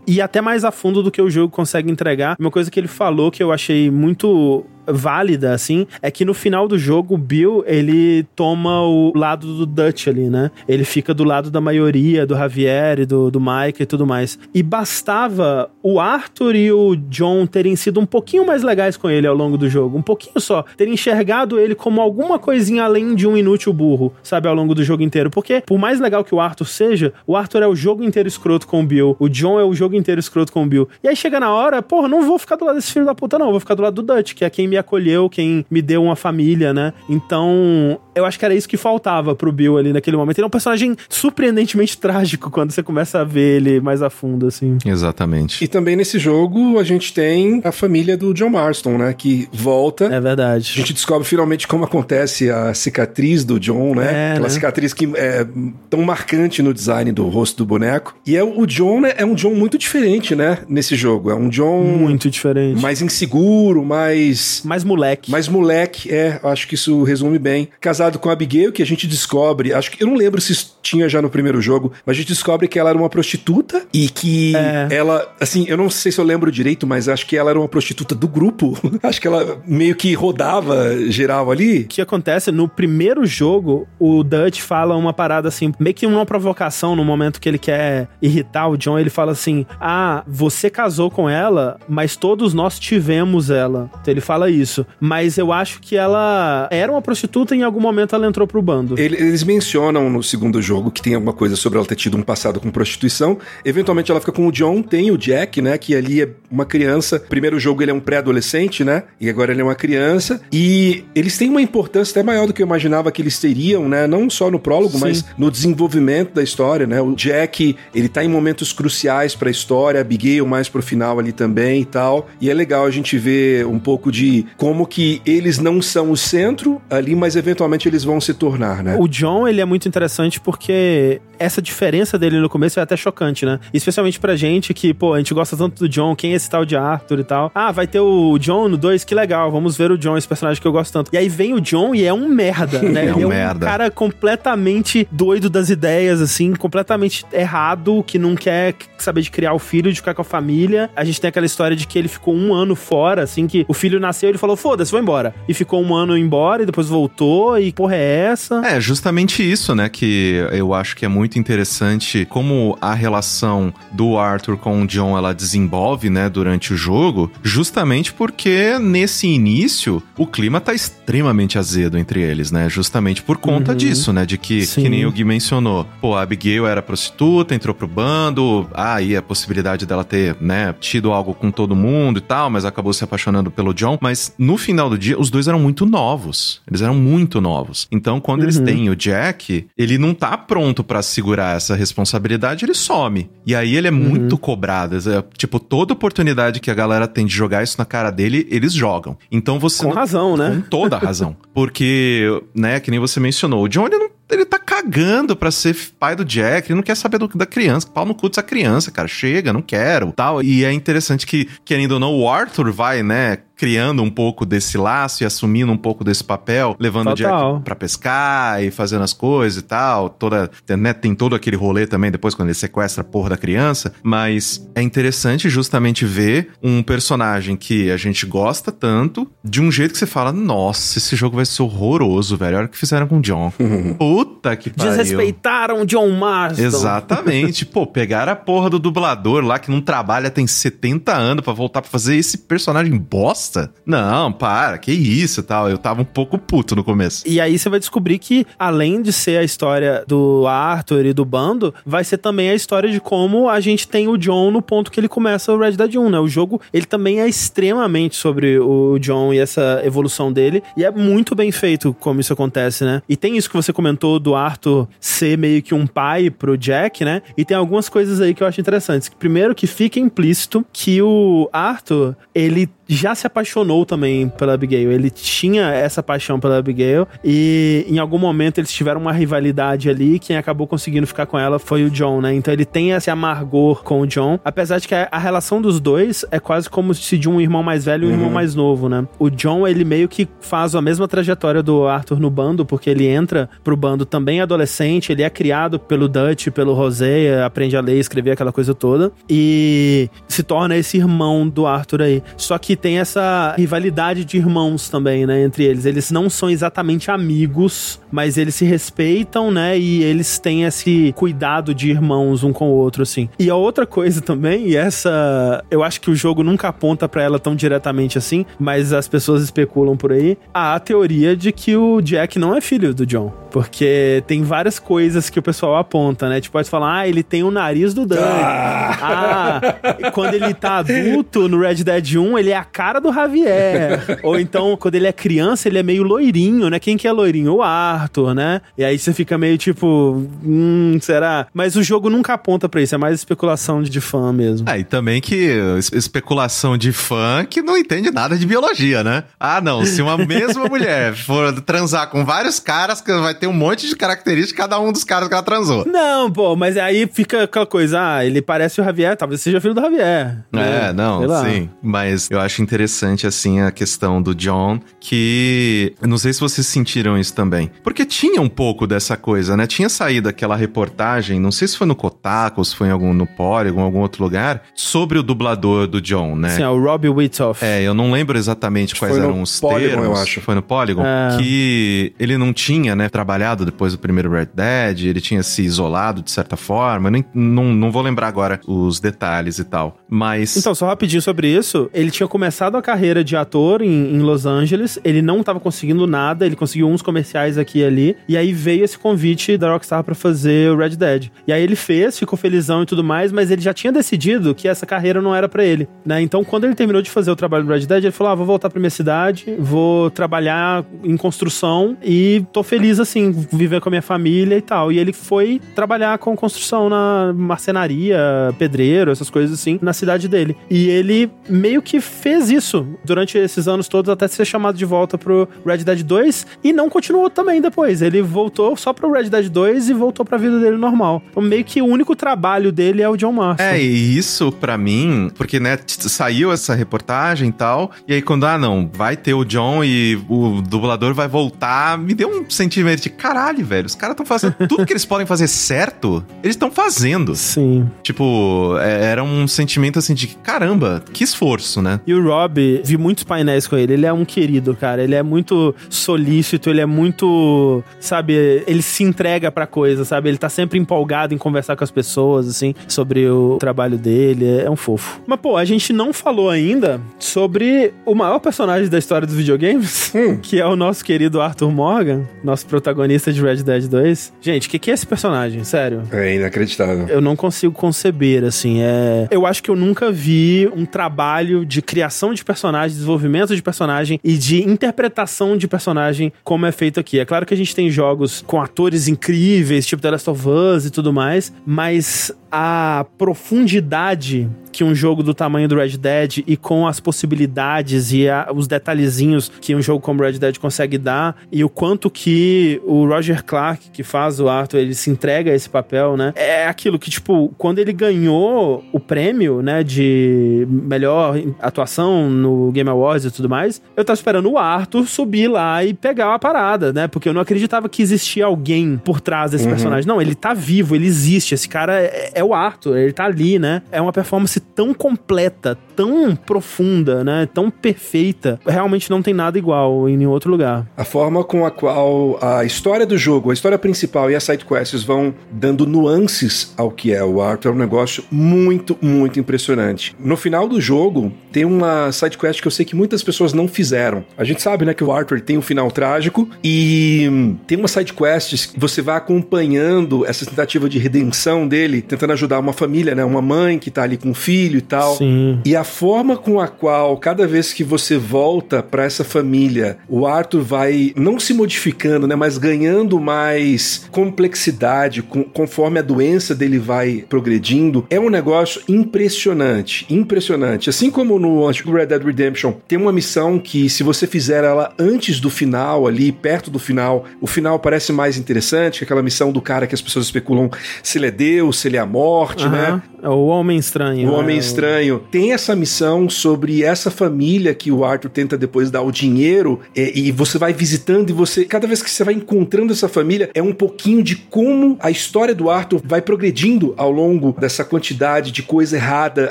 ir até mais a fundo do que o jogo consegue entregar. Uma coisa que ele falou que eu achei muito válida, assim, é que no final do jogo o Bill, ele toma o lado do Dutch ali, né? Ele fica do lado da maioria, do Javier e do, do Mike e tudo mais. E bastava o Arthur e o John terem sido um pouquinho mais legais com ele ao longo do jogo, um pouquinho só, terem enxergado ele como alguma coisinha além de um inútil burro, sabe, ao longo do jogo inteiro. Porque, por mais legal que o Arthur seja, o Arthur é o jogo inteiro escroto com o Bill, o John é o jogo inteiro escroto com o Bill. E aí chega na hora, porra, não vou ficar do lado desse filho da puta, não, vou ficar do lado do Dutch, que é quem me acolheu, quem me deu uma família, né? Então, eu acho que era isso que faltava pro Bill ali naquele momento. Ele é um personagem surpreendentemente trágico quando você começa a ver ele mais a fundo, assim. Exatamente. E também nesse jogo a gente tem a família do John Marston, né? Que volta. É A verdade. gente descobre finalmente como acontece a cicatriz do John, né? É, Aquela né? cicatriz que é tão marcante no design do rosto do boneco. E é o John, né? É um John muito diferente, né? Nesse jogo. É um John Muito diferente. mais inseguro, mais Mais moleque. mais moleque, é, acho que isso resume bem. Casado com a Abigail, que a gente descobre, acho que eu não lembro se tinha já no primeiro jogo, mas a gente descobre que ela era uma prostituta e que É. ela, assim, eu não sei se eu lembro direito, mas acho que ela era uma prostituta do grupo. <laughs> acho que ela meio que rodava geral ali. O que acontece no primeiro jogo, o Dutch fala uma parada assim, meio que uma provocação no momento que ele quer irritar o John. Ele fala assim: Ah, você casou com ela, mas todos nós tivemos ela. Então ele fala isso. Mas eu acho que ela era uma prostituta e em algum momento ela entrou pro bando. Ele- Eles mencionam no segundo jogo que tem alguma coisa sobre ela ter tido um passado com prostituição. Eventualmente ela fica com o John, tem o Jack, né? Que ali é uma criança. Primeiro jogo ele é um pré-adolescente, né? E agora ele é uma criança. E eles têm uma importância até maior do que eu imaginava que eles teriam, né? Não só no prólogo, Sim. mas no desenvolvimento da história, né? O Jack, ele tá em momentos cruciais pra história, a Abigail mais pro final ali também e tal. E é legal a gente ver um pouco de como que eles não são o centro ali, mas eventualmente eles vão se tornar, né? O John, ele é muito interessante porque essa diferença dele no começo é até chocante, né? Especialmente pra gente que, pô, a gente gosta tanto do John, quem é esse tal de Arthur e tal. Ah, vai ter o John no 2, que legal, vamos ver o John, esse personagem que eu gosto tanto. E aí vem o John e é um merda, <laughs> né? É um é um merda. cara completamente doido das ideias, assim, completamente errado, que não quer saber de criar o filho, de ficar com a família. A gente tem aquela história de que ele ficou um ano fora, assim, que o filho nasceu e ele falou, foda-se, vou embora. E ficou um ano embora e depois voltou, e porra é essa? É, justamente isso, né? Que eu acho que é muito interessante como a relação do Arthur com o John ela desenvolve, né, durante o jogo, justamente porque nesse início o clima tá extremamente azedo entre eles, né? Justamente por conta disso, né? De que, Sim. que nem o Gui mencionou, pô, a Abigail era prostituta, entrou pro bando, ah, aí a possibilidade dela ter, né, tido algo com todo mundo e tal, mas acabou se apaixonando pelo John. Mas no final do dia, os dois eram muito novos. Eles eram muito novos. Então, quando eles têm o Jack, ele não tá pronto pra segurar essa responsabilidade, ele some. E aí ele é muito cobrado. É, Tipo, toda oportunidade que a galera tem de jogar isso na cara dele, eles jogam. Então você Com não- razão, né? com toda a razão. <laughs> Porque, né, que nem você mencionou, o John ele, não, ele tá cagando pra ser pai do Jack, ele não quer saber do- da criança, pau no cu dessa criança, cara, chega, não quero, tal. E é interessante que, querendo ou não, o Arthur vai, né, criando um pouco desse laço e assumindo um pouco desse papel, levando Total. o Jack pra pescar e fazendo as coisas e tal. Toda, né, tem todo aquele rolê também depois quando ele sequestra a porra da criança. Mas é interessante justamente ver um personagem que a gente gosta tanto de um jeito que você fala: Nossa, esse jogo vai ser horroroso, velho. Olha o que fizeram com o John. <laughs> Puta que pariu. Desrespeitaram John Marston. Exatamente. Pô, pegaram a porra do dublador lá que não trabalha tem 70 anos pra voltar pra fazer esse personagem bosta? Não, para, que isso tal. Eu tava um pouco puto no começo. E aí você vai descobrir que, além de ser a história do Arthur e do bando, vai ser também a história de como a gente tem o John no ponto que ele começa o Red Dead 1, né? O jogo, ele também é extremamente sobre o John e essa evolução dele, e é muito bem feito como isso acontece, né? E tem isso que você comentou do Arthur ser meio que um pai pro Jack, né? E tem algumas coisas aí que eu acho interessantes. Primeiro que fica implícito que o Arthur, ele já se apaixonou também pela Abigail. Ele tinha essa paixão pela Abigail e em algum momento eles tiveram uma rivalidade ali. Quem acabou conseguindo ficar com ela foi o John, né? Então ele tem esse amargor com o John, apesar de que a, a relação dos dois é quase como se de um irmão mais velho e um irmão mais novo, né? O John, ele meio que faz a mesma trajetória do Arthur no bando, porque ele entra pro bando também adolescente, ele é criado pelo Dutch, pelo Rosé, aprende a ler, escrever aquela coisa toda e se torna esse irmão do Arthur aí. Só que tem essa rivalidade de irmãos também, né, entre eles. Eles não são exatamente amigos, mas eles se respeitam, né, e eles têm esse cuidado de irmãos um com o outro, assim. E a outra coisa também, e essa eu acho que o jogo nunca aponta pra ela tão diretamente assim, mas as pessoas especulam por aí, há a teoria de que o Jack não é filho do John. Porque tem várias coisas que o pessoal aponta, né? Tipo, pode falar, ah, ele tem o nariz do Dani. Ah, e quando ele tá adulto no Red Dead 1, ele é a cara do Javier. <laughs> Ou então, quando ele é criança, ele é meio loirinho, né? Quem que é loirinho? O Arthur, né? E aí você fica meio tipo, hum, será? Mas o jogo nunca aponta pra isso, é mais especulação de fã mesmo. Ah, e também que es- especulação de fã que não entende nada de biologia, né? Ah, não, se uma mesma <laughs> mulher for transar com vários caras, que vai ter um monte de características de cada um dos caras que ela transou. Não, pô, mas aí fica aquela coisa, ah, ele parece o Javier, talvez seja filho do Javier. É, né? não, sim. Mas eu acho interessante, assim, a questão do John, que. eu Não sei se vocês sentiram isso também. Porque tinha um pouco dessa coisa, né? Tinha saído aquela reportagem, não sei se foi no Kotaku, se foi em algum, no Polygon, algum outro lugar, sobre o dublador do John, né? Sim, é o Robbie Witoff. É, eu não lembro exatamente quais eram os Polygon, termos. eu acho. Foi no Polygon. É. Que ele não tinha, né, trabalhado depois do primeiro Red Dead, ele tinha se isolado de certa forma. Nem, não, não vou lembrar agora os detalhes e tal. Mas. Então, só rapidinho sobre isso. Ele tinha começado a carreira de ator em, em Los Angeles. Ele não tava conseguindo nada. Ele conseguiu uns comerciais aqui e ali. E aí veio esse convite da Rockstar pra fazer o Red Dead. E aí ele fez, ficou felizão e tudo mais. Mas ele já tinha decidido que essa carreira não era pra ele. Né? Então, quando ele terminou de fazer o trabalho do Red Dead, ele falou: ah, vou voltar pra minha cidade, vou trabalhar em construção e tô feliz assim, viver com a minha família e tal. E ele foi trabalhar com construção na marcenaria, pedreiro, essas coisas assim, na cidade dele. E ele meio que fez isso durante esses anos todos até ser chamado de volta pro Red Dead 2 e não continuou também depois. Ele voltou só pro Red Dead 2 e voltou pra vida dele normal. Então, meio que o único trabalho dele é o John Marston. É, e isso pra mim, porque né, saiu essa reportagem e tal, e aí quando, ah não, vai ter o John e o dublador vai voltar, me deu um sentimento de caralho, velho, os caras estão fazendo <laughs> tudo que eles podem fazer certo, eles estão fazendo. Sim. Tipo, é- era um sentimento assim de caramba, que esforço, né? E o Rob, vi muitos painéis com ele. Ele é um querido, cara. Ele é muito solícito, ele é muito. Sabe, ele se entrega pra coisa, sabe? Ele tá sempre empolgado em conversar com as pessoas, assim, sobre o trabalho dele. É um fofo. Mas, pô, a gente não falou ainda sobre o maior personagem da história dos videogames, <laughs> que é o nosso querido Arthur Morgan, nosso protagonista de Red Dead 2. Gente, o que, que é esse personagem? Sério. É inacreditável. Eu não consigo conceber, assim. É... Eu acho que eu nunca vi um trabalho de criação de personagem, desenvolvimento de personagem e de interpretação de personagem como é feito aqui. É claro que a gente tem jogos com atores incríveis, tipo The Last of Us e tudo mais, mas a profundidade que um jogo do tamanho do Red Dead e com as possibilidades e a- os detalhezinhos que um jogo como Red Dead consegue dar e o quanto que o Roger Clark, que faz o Arthur, ele se entrega a esse papel, né? É aquilo que, tipo, quando ele ganhou o prêmio, né, de melhor atuação no Game Awards e tudo mais, eu tava esperando o Arthur subir lá e pegar a parada, né? Porque eu não acreditava que existia alguém por trás desse personagem. Não, ele tá vivo, ele existe. Esse cara é, é o Arthur, ele tá ali, né? É uma performance tão completa, tão profunda, né? Tão perfeita. Realmente não tem nada igual em nenhum outro lugar. A forma com a qual a história do jogo, a história principal e as sidequests vão dando nuances ao que é o Arthur é um negócio muito, muito impressionante. No final do jogo, tem uma sidequest que eu sei que muitas pessoas não fizeram. A gente sabe, né, que o Arthur tem um final trágico e hum, tem uma sidequest que você vai acompanhando essa tentativa de redenção dele, tentando ajudar uma família, né, uma mãe que tá ali com um filho e tal. Sim. E a forma com a qual, cada vez que você volta pra essa família, o Arthur vai não se modificando, né, mas ganhando mais complexidade com- conforme a doença dele vai progredindo, é um negócio impressionante, impressionante. Assim como no antigo Red Dead Redemption, tem uma missão que se você fizer ela antes do final ali, perto do final, o final parece mais interessante, que é aquela missão do cara que as pessoas especulam se ele é Deus, se ele é a morte, né? O Homem Estranho. O Homem é Estranho tem essa missão sobre essa família que o Arthur tenta depois dar o dinheiro é, e você vai visitando e você cada vez que você vai encontrando essa família é um pouquinho de como a história do Arthur vai progredindo ao longo dessa quantidade de coisa errada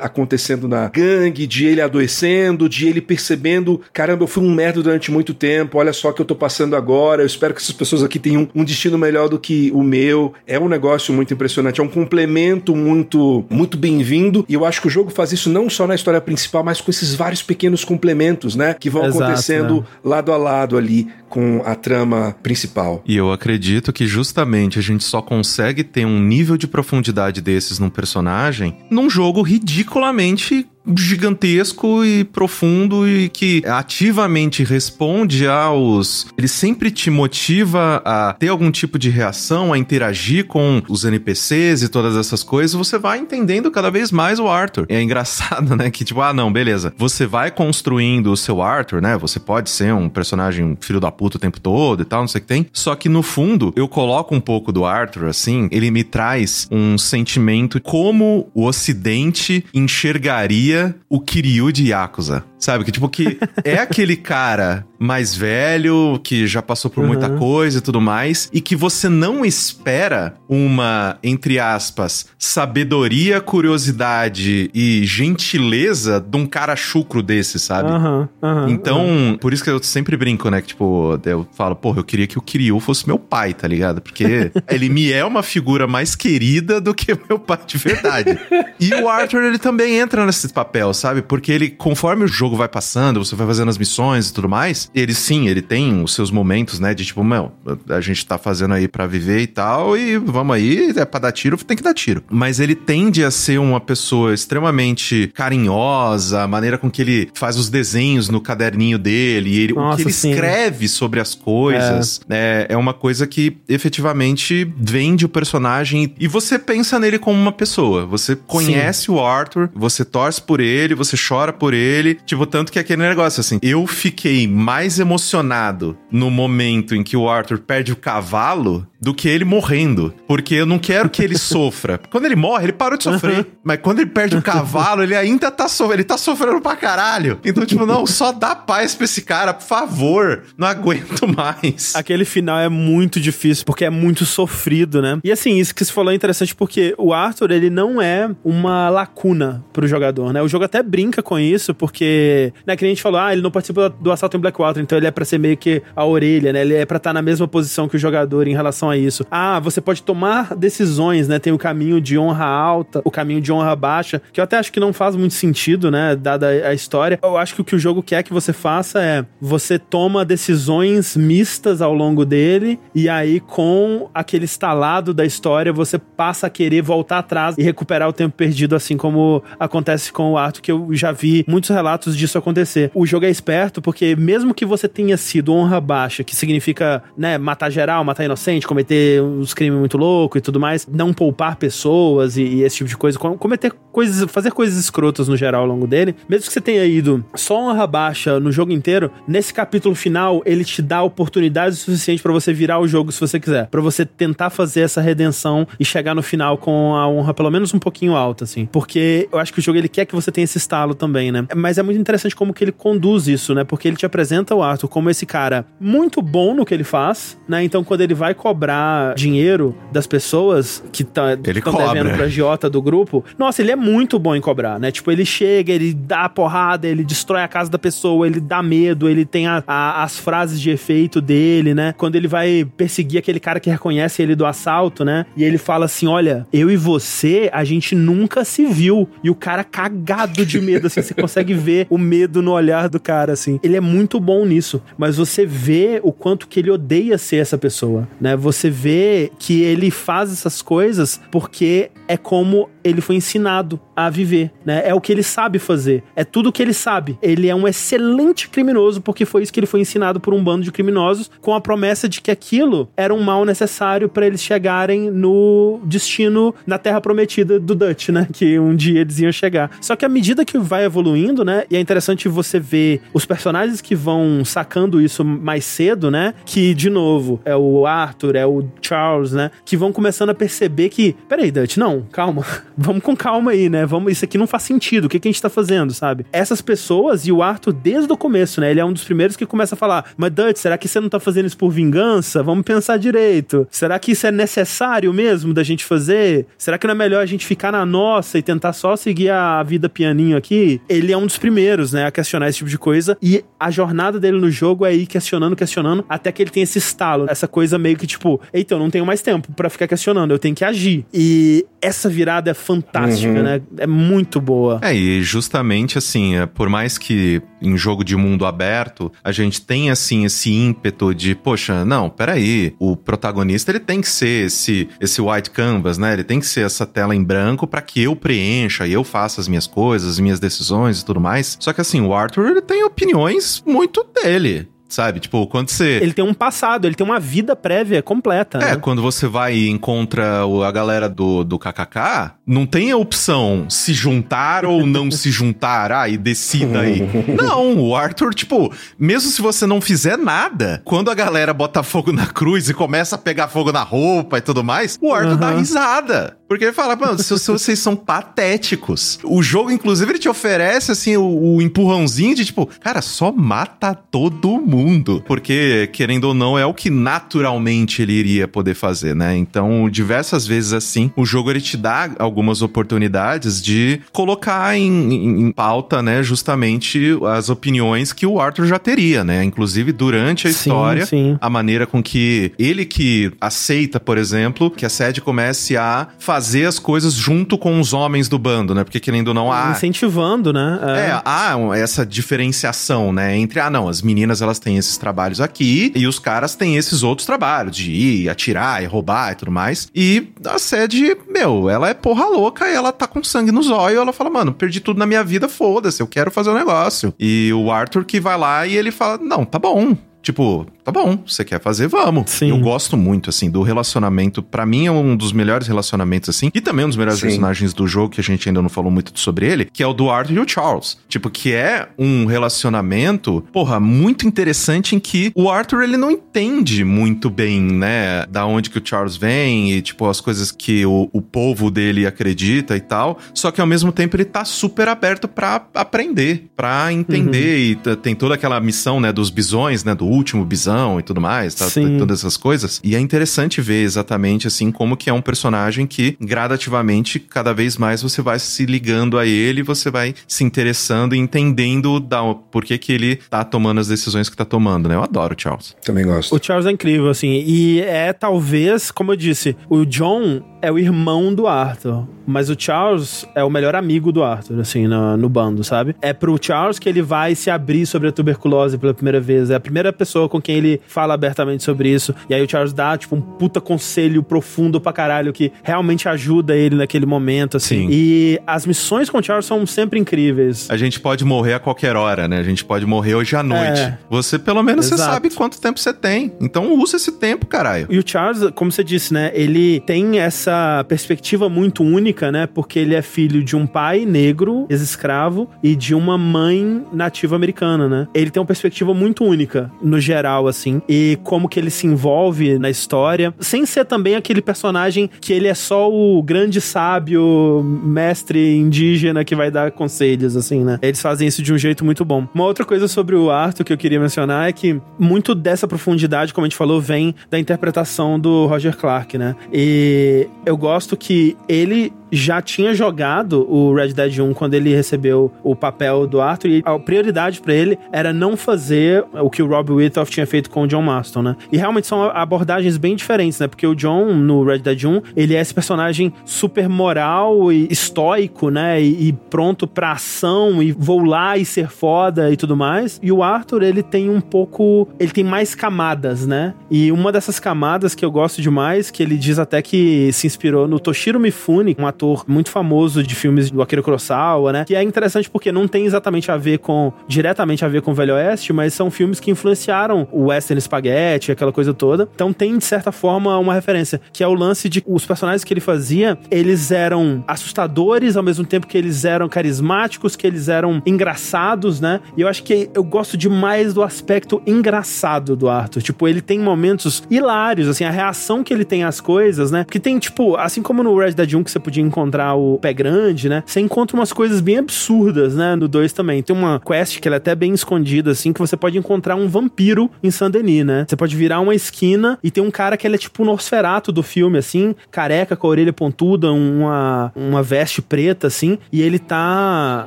acontecendo na gangue, de ele adoecendo, de ele percebendo, caramba, eu fui um merda durante muito tempo, olha só o que eu tô passando agora, eu espero que essas pessoas aqui tenham um destino melhor do que o meu. É um negócio muito impressionante, é um complemento muito muito bem-vindo e eu acho que o jogo faz isso não só na história principal, mas com esses vários pequenos complementos, né, que vão Exato, acontecendo né? lado a lado ali com a trama principal. E eu acredito que justamente a gente só consegue ter um nível de profundidade desses num personagem num jogo ridiculamente gigantesco e profundo e que ativamente responde aos. Ele sempre te motiva a ter algum tipo de reação, a interagir com os NPCs e todas essas coisas. Você vai entendendo cada vez mais o Arthur. E é engraçado, né? Que tipo, ah, não, beleza. Você vai construindo o seu Arthur, né? Você pode ser um personagem filho da puta o tempo todo e tal, não sei o que tem. Só que no fundo, eu coloco um pouco do Arthur, assim, ele me traz um sentimento como o Ocidente enxergaria o Kiryu de Yakuza. Sabe? Que tipo, que é aquele cara mais velho, que já passou por muita coisa e tudo mais, e que você não espera uma, entre aspas, sabedoria, curiosidade e gentileza de um cara chucro desse, sabe? Aham, aham. Então, por isso que eu sempre brinco, né? Que, tipo, eu falo, porra, eu queria que o Kiryu fosse meu pai, tá ligado? Porque <laughs> ele me é uma figura mais querida do que <laughs> meu pai de verdade. e o Arthur, ele também entra nesse papel, sabe? Porque ele, conforme o jogo vai passando, você vai fazendo as missões e tudo mais, ele sim, ele tem os seus momentos, né? De tipo, meu, a gente tá fazendo aí pra viver e tal, e vamos aí, é pra dar tiro, tem que dar tiro. Mas ele tende a ser uma pessoa extremamente carinhosa, a maneira com que ele faz os desenhos no caderninho dele, e ele, o Nossa, que ele sim. escreve sobre as coisas, é. é uma coisa que efetivamente vende o personagem e você pensa nele como uma pessoa. Você conhece o Arthur, você torce por ele, você chora por ele. Tipo, tanto que aquele negócio assim. Eu fiquei mais emocionado no momento em que o Arthur perde o cavalo do que ele morrendo. Porque eu não quero que ele <laughs> sofra. Quando ele morre, ele parou de sofrer. Mas quando ele perde o <laughs> cavalo, ele ainda tá sofrendo. Ele tá sofrendo pra caralho. Então, tipo, não, só dá paz pra esse cara, por favor. Não aguento mais. Aquele final é muito difícil, porque é muito sofrido, né? E assim, isso que você falou é interessante porque o Arthur, ele não é uma lacuna pro jogador, né? O jogo até brinca com isso, porque, né, que a gente falou, ah, ele não participa do assalto em Blackwater, então ele é pra ser meio que a orelha, né? Ele é pra estar na mesma posição que o jogador em relação a isso. Ah, você pode tomar decisões, né? Tem o caminho de honra alta, o caminho de honra baixa, que eu até acho que não faz muito sentido, né? Dada a história. Eu acho que o que o jogo quer que você faça é você toma decisões mistas ao longo dele, e aí com aquele estalado da história, você passa a querer voltar atrás e recuperar o tempo perdido, assim como acontece com o Arthur, que eu já vi muitos relatos disso acontecer. O jogo é esperto porque mesmo que você tenha sido honra baixa, que significa, né, matar geral, matar inocente, cometer uns crimes muito loucos e tudo mais, não poupar pessoas e, e esse tipo de coisa, com- cometer coisas, fazer coisas escrotas no geral ao longo dele, mesmo que você tenha ido só honra baixa no jogo inteiro, nesse capítulo final ele te dá oportunidade suficiente pra você virar o jogo se você quiser, Pra você tentar fazer essa redenção e chegar no final com a honra pelo menos um pouquinho alta, assim, porque eu acho que o jogo ele quer que você tenha esse estalo também, né? Mas é muito interessante como que ele conduz isso, né? Porque ele te apresenta o Arthur como esse cara muito bom no que ele faz, né? Então quando ele vai cobrar dinheiro das pessoas que tá, estão devendo pra agiota do grupo, nossa, ele é muito bom em cobrar, né? Tipo, ele chega, ele dá a porrada, ele destrói a casa da pessoa, ele dá medo, ele tem a- a- as frases de efeito dele, né? Quando ele vai perseguir aquele cara que reconhece ele do assalto, né? E ele fala assim: Olha, eu e você, a gente nunca se viu. E o cara cagado de medo, assim, você consegue ver o medo no olhar do cara, assim. Ele é muito bom nisso, mas você vê o quanto que ele odeia ser essa pessoa, né? Você vê que ele faz essas coisas porque é como ele foi ensinado a viver, né? É o que ele sabe fazer, é tudo o que ele sabe. Ele é um excelente criminoso porque foi isso que ele foi ensinado por um bando de criminosos com a promessa de que aquilo era um mal necessário para eles chegarem no destino na Terra Prometida do Dutch, né? Que um dia eles iam chegar. Só que à medida que vai evoluindo, né? E é interessante você ver os personagens que vão sacando isso mais cedo, né? Que, de novo, é o Arthur, é o Charles, né? Que vão começando a perceber que, peraí, Dutch, não, calma. <laughs> Vamos com calma aí, né? Vamos, isso aqui não faz sentido. O que, que a gente tá fazendo, sabe? Essas pessoas e o Arthur desde o começo, né? Ele é um dos primeiros que começa a falar: Mas Dutch, será que você não tá fazendo isso por vingança? Vamos pensar direito. Será que isso é necessário mesmo da gente fazer? Será que não é melhor a gente ficar na nossa e tentar só seguir a vida pianinho aqui? Ele é um dos primeiros, né? A questionar esse tipo de coisa. E a jornada dele no jogo é ir questionando, questionando, até que ele tem esse estalo, essa coisa meio que tipo: Eita, eu não tenho mais tempo pra ficar questionando, eu tenho que agir. E essa virada é fantástica, né? É muito boa. É, e justamente assim, é, por mais que em jogo de mundo aberto a gente tenha assim esse ímpeto de, poxa, não, peraí, o protagonista ele tem que ser esse, esse white canvas, né? Ele tem que ser essa tela em branco pra que eu preencha e eu faça as minhas coisas, as minhas decisões e tudo mais. Só que assim, o Arthur ele tem opiniões muito dele. Sabe? Tipo, quando você. Ele tem um passado, ele tem uma vida prévia completa. É, né? quando você vai e encontra o- a galera do, do KKK, não tem a opção se juntar ou não se juntar. Ah, e decida aí. <laughs> Não, o Arthur, tipo, mesmo se você não fizer nada, quando a galera bota fogo na cruz e começa a pegar fogo na roupa e tudo mais, o Arthur dá Aham. risada. Porque ele fala, mano, vocês são patéticos. O jogo, inclusive, ele te oferece, assim, o, o empurrãozinho de tipo, cara, só mata todo mundo. Porque, querendo ou não, é o que naturalmente ele iria poder fazer, né? Então, diversas vezes assim, o jogo ele te dá algumas oportunidades de colocar em, em- em pauta, né, justamente as opiniões que o Arthur já teria, né? Inclusive, durante a Sim, história, sim. a maneira com que ele que aceita, por exemplo, que a sede comece a fazer fazer as coisas junto com os homens do bando, né? Porque querendo ou não, há... Incentivando, né? É, há um- essa diferenciação, né? Entre, ah, não, as meninas elas têm esses trabalhos aqui e os caras têm esses outros trabalhos, de ir, atirar e roubar e tudo mais. E a sede, meu, ela é porra louca e ela tá com sangue nos olhos. Ela fala, mano, perdi tudo na minha vida, foda-se, eu quero fazer o negócio. E o Arthur que vai lá e ele fala, não, tá bom. Tipo, tá bom, você quer fazer, vamos. Sim. Eu gosto muito, assim, do relacionamento. Pra mim é um dos melhores relacionamentos, assim. E também um dos melhores Sim. personagens do jogo, que a gente ainda não falou muito sobre ele, que é o do Arthur e o Charles. Tipo, que é um relacionamento, porra, muito interessante em que o Arthur, ele não entende muito bem, né, da onde que o Charles vem e, tipo, as coisas que o, o povo dele acredita e tal. Só que ao mesmo tempo ele tá super aberto pra aprender, pra entender. E t- tem toda aquela missão, né, dos bisões, né, do último bisão e tudo mais, tá? Sim. Todas essas coisas. E é interessante ver exatamente, assim, como que é um personagem que gradativamente, cada vez mais você vai se ligando a ele, você vai se interessando e entendendo da, por que que ele tá tomando as decisões que tá tomando, né? Eu adoro o Charles. Também gosto. O Charles é incrível, assim. E é talvez, como eu disse, o John é o irmão do Arthur. Mas o Charles é o melhor amigo do Arthur, assim, no, no bando, sabe? É pro Charles que ele vai se abrir sobre a tuberculose pela primeira vez. É a primeira pessoa com quem ele fala abertamente sobre isso. E aí o Charles dá, tipo, um puta conselho profundo pra caralho que realmente ajuda ele naquele momento, assim. Sim. E as missões com o Charles são sempre incríveis. A gente pode morrer a qualquer hora, né? A gente pode morrer hoje à noite. É. Você, pelo menos, você Exato. sabe quanto tempo você tem. Então usa esse tempo, caralho. E o Charles, como você disse, né? Ele tem essa perspectiva muito única, né? Porque ele é filho de um pai negro, ex-escravo, e de uma mãe nativa americana, né? Ele tem uma perspectiva muito única, no geral, assim. E como que ele se envolve na história, sem ser também aquele personagem que ele é só o grande sábio, mestre indígena que vai dar conselhos, assim, né? Eles fazem isso de um jeito muito bom. Uma outra coisa sobre o Arthur que eu queria mencionar é que muito dessa profundidade, como a gente falou, vem da interpretação do Roger Clark, né? E eu gosto que ele já tinha jogado o Red Dead 1 quando ele recebeu o papel do Arthur e a prioridade pra ele era não fazer o que o Rob Whittoff tinha feito com o John Marston, né? E realmente são abordagens bem diferentes, né? Porque o John no Red Dead 1, ele é esse personagem super moral e estoico, né? E, e pronto pra ação e vou lá e ser foda e tudo mais. E o Arthur, ele tem um pouco, ele tem mais camadas, né? E uma dessas camadas que eu gosto demais, que ele diz até que se inspirou no Toshiro Mifune, um ator muito famoso de filmes do Akira Kurosawa, né? Que é interessante porque não tem exatamente a ver com diretamente a ver com o Velho Oeste, mas são filmes que influenciaram o Western Spaghetti, aquela coisa toda. Então tem de certa forma uma referência, que é o lance de os personagens que ele fazia, eles eram assustadores ao mesmo tempo que eles eram carismáticos, que eles eram engraçados, né? E eu acho que eu gosto demais do aspecto engraçado do Arthur. Tipo, ele tem momentos hilários, assim, a reação que ele tem às coisas, né? Que tem, tipo, assim como no Red Dead 1 que você podia encontrar o pé grande, né? Você encontra umas coisas bem absurdas, né? No 2 também. Tem uma quest que ela é até bem escondida, assim, que você pode encontrar um vampiro em Saint-Denis, né? Você pode virar uma esquina e tem um cara que ele é tipo o Nosferato do filme, assim, careca, com a orelha pontuda, uma, uma veste preta, assim, e ele tá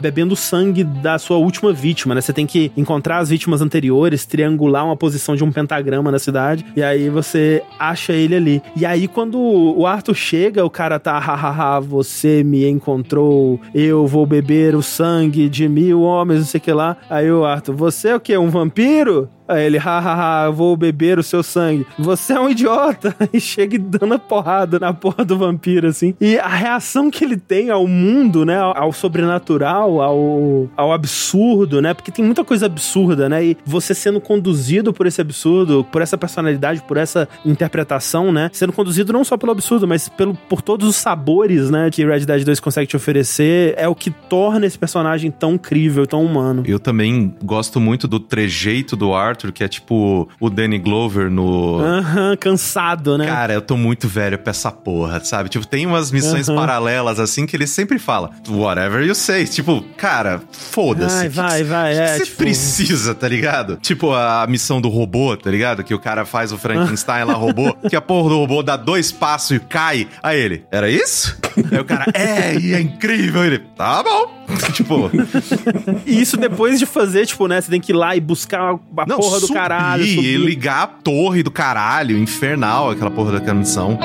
bebendo sangue da sua última vítima, né? Você tem que encontrar as vítimas anteriores, triangular uma posição de um pentagrama na cidade, e aí você acha ele ali. E aí, quando o Arthur chega, o cara tá, hahaha, você me encontrou, eu vou beber o sangue de mil homens, não sei o que lá. Aí o Arthur, você é o quê? Um vampiro? Aí ele, hahaha, vou beber o seu sangue. Você é um idiota. <laughs> E chega dando a porrada na porra do vampiro, assim. E a reação que ele tem ao mundo, né? Ao, sobrenatural, ao, ao absurdo, né? Porque tem muita coisa absurda, né? E você sendo conduzido por esse absurdo, por essa personalidade, por essa interpretação, né? Sendo conduzido não só pelo absurdo, mas pelo, por todos os sabores, né? Que Red Dead 2 consegue te oferecer, é o que torna esse personagem tão crível, tão humano. Eu também gosto muito do trejeito do Arthur, que é tipo o Danny Glover no. Aham, cansado, né? Cara, eu tô muito velho pra essa porra, sabe? Tipo, tem umas missões Aham. paralelas assim que ele sempre fala, whatever you say. Tipo, cara, foda-se. Vai, vai, vai, é, você tipo- precisa, tá ligado? Tipo a missão do robô, tá ligado? Que o cara faz o Frankenstein lá, robô, <laughs> que a porra do robô dá dois passos e cai. Aí ele, era isso? Aí o cara, é, e é incrível. Ele, tá bom. <laughs> tipo, E isso depois de fazer, tipo, né? Você tem que ir lá e buscar a não, porra do subir caralho. e subir. ligar a torre do caralho, infernal aquela porra daquela missão.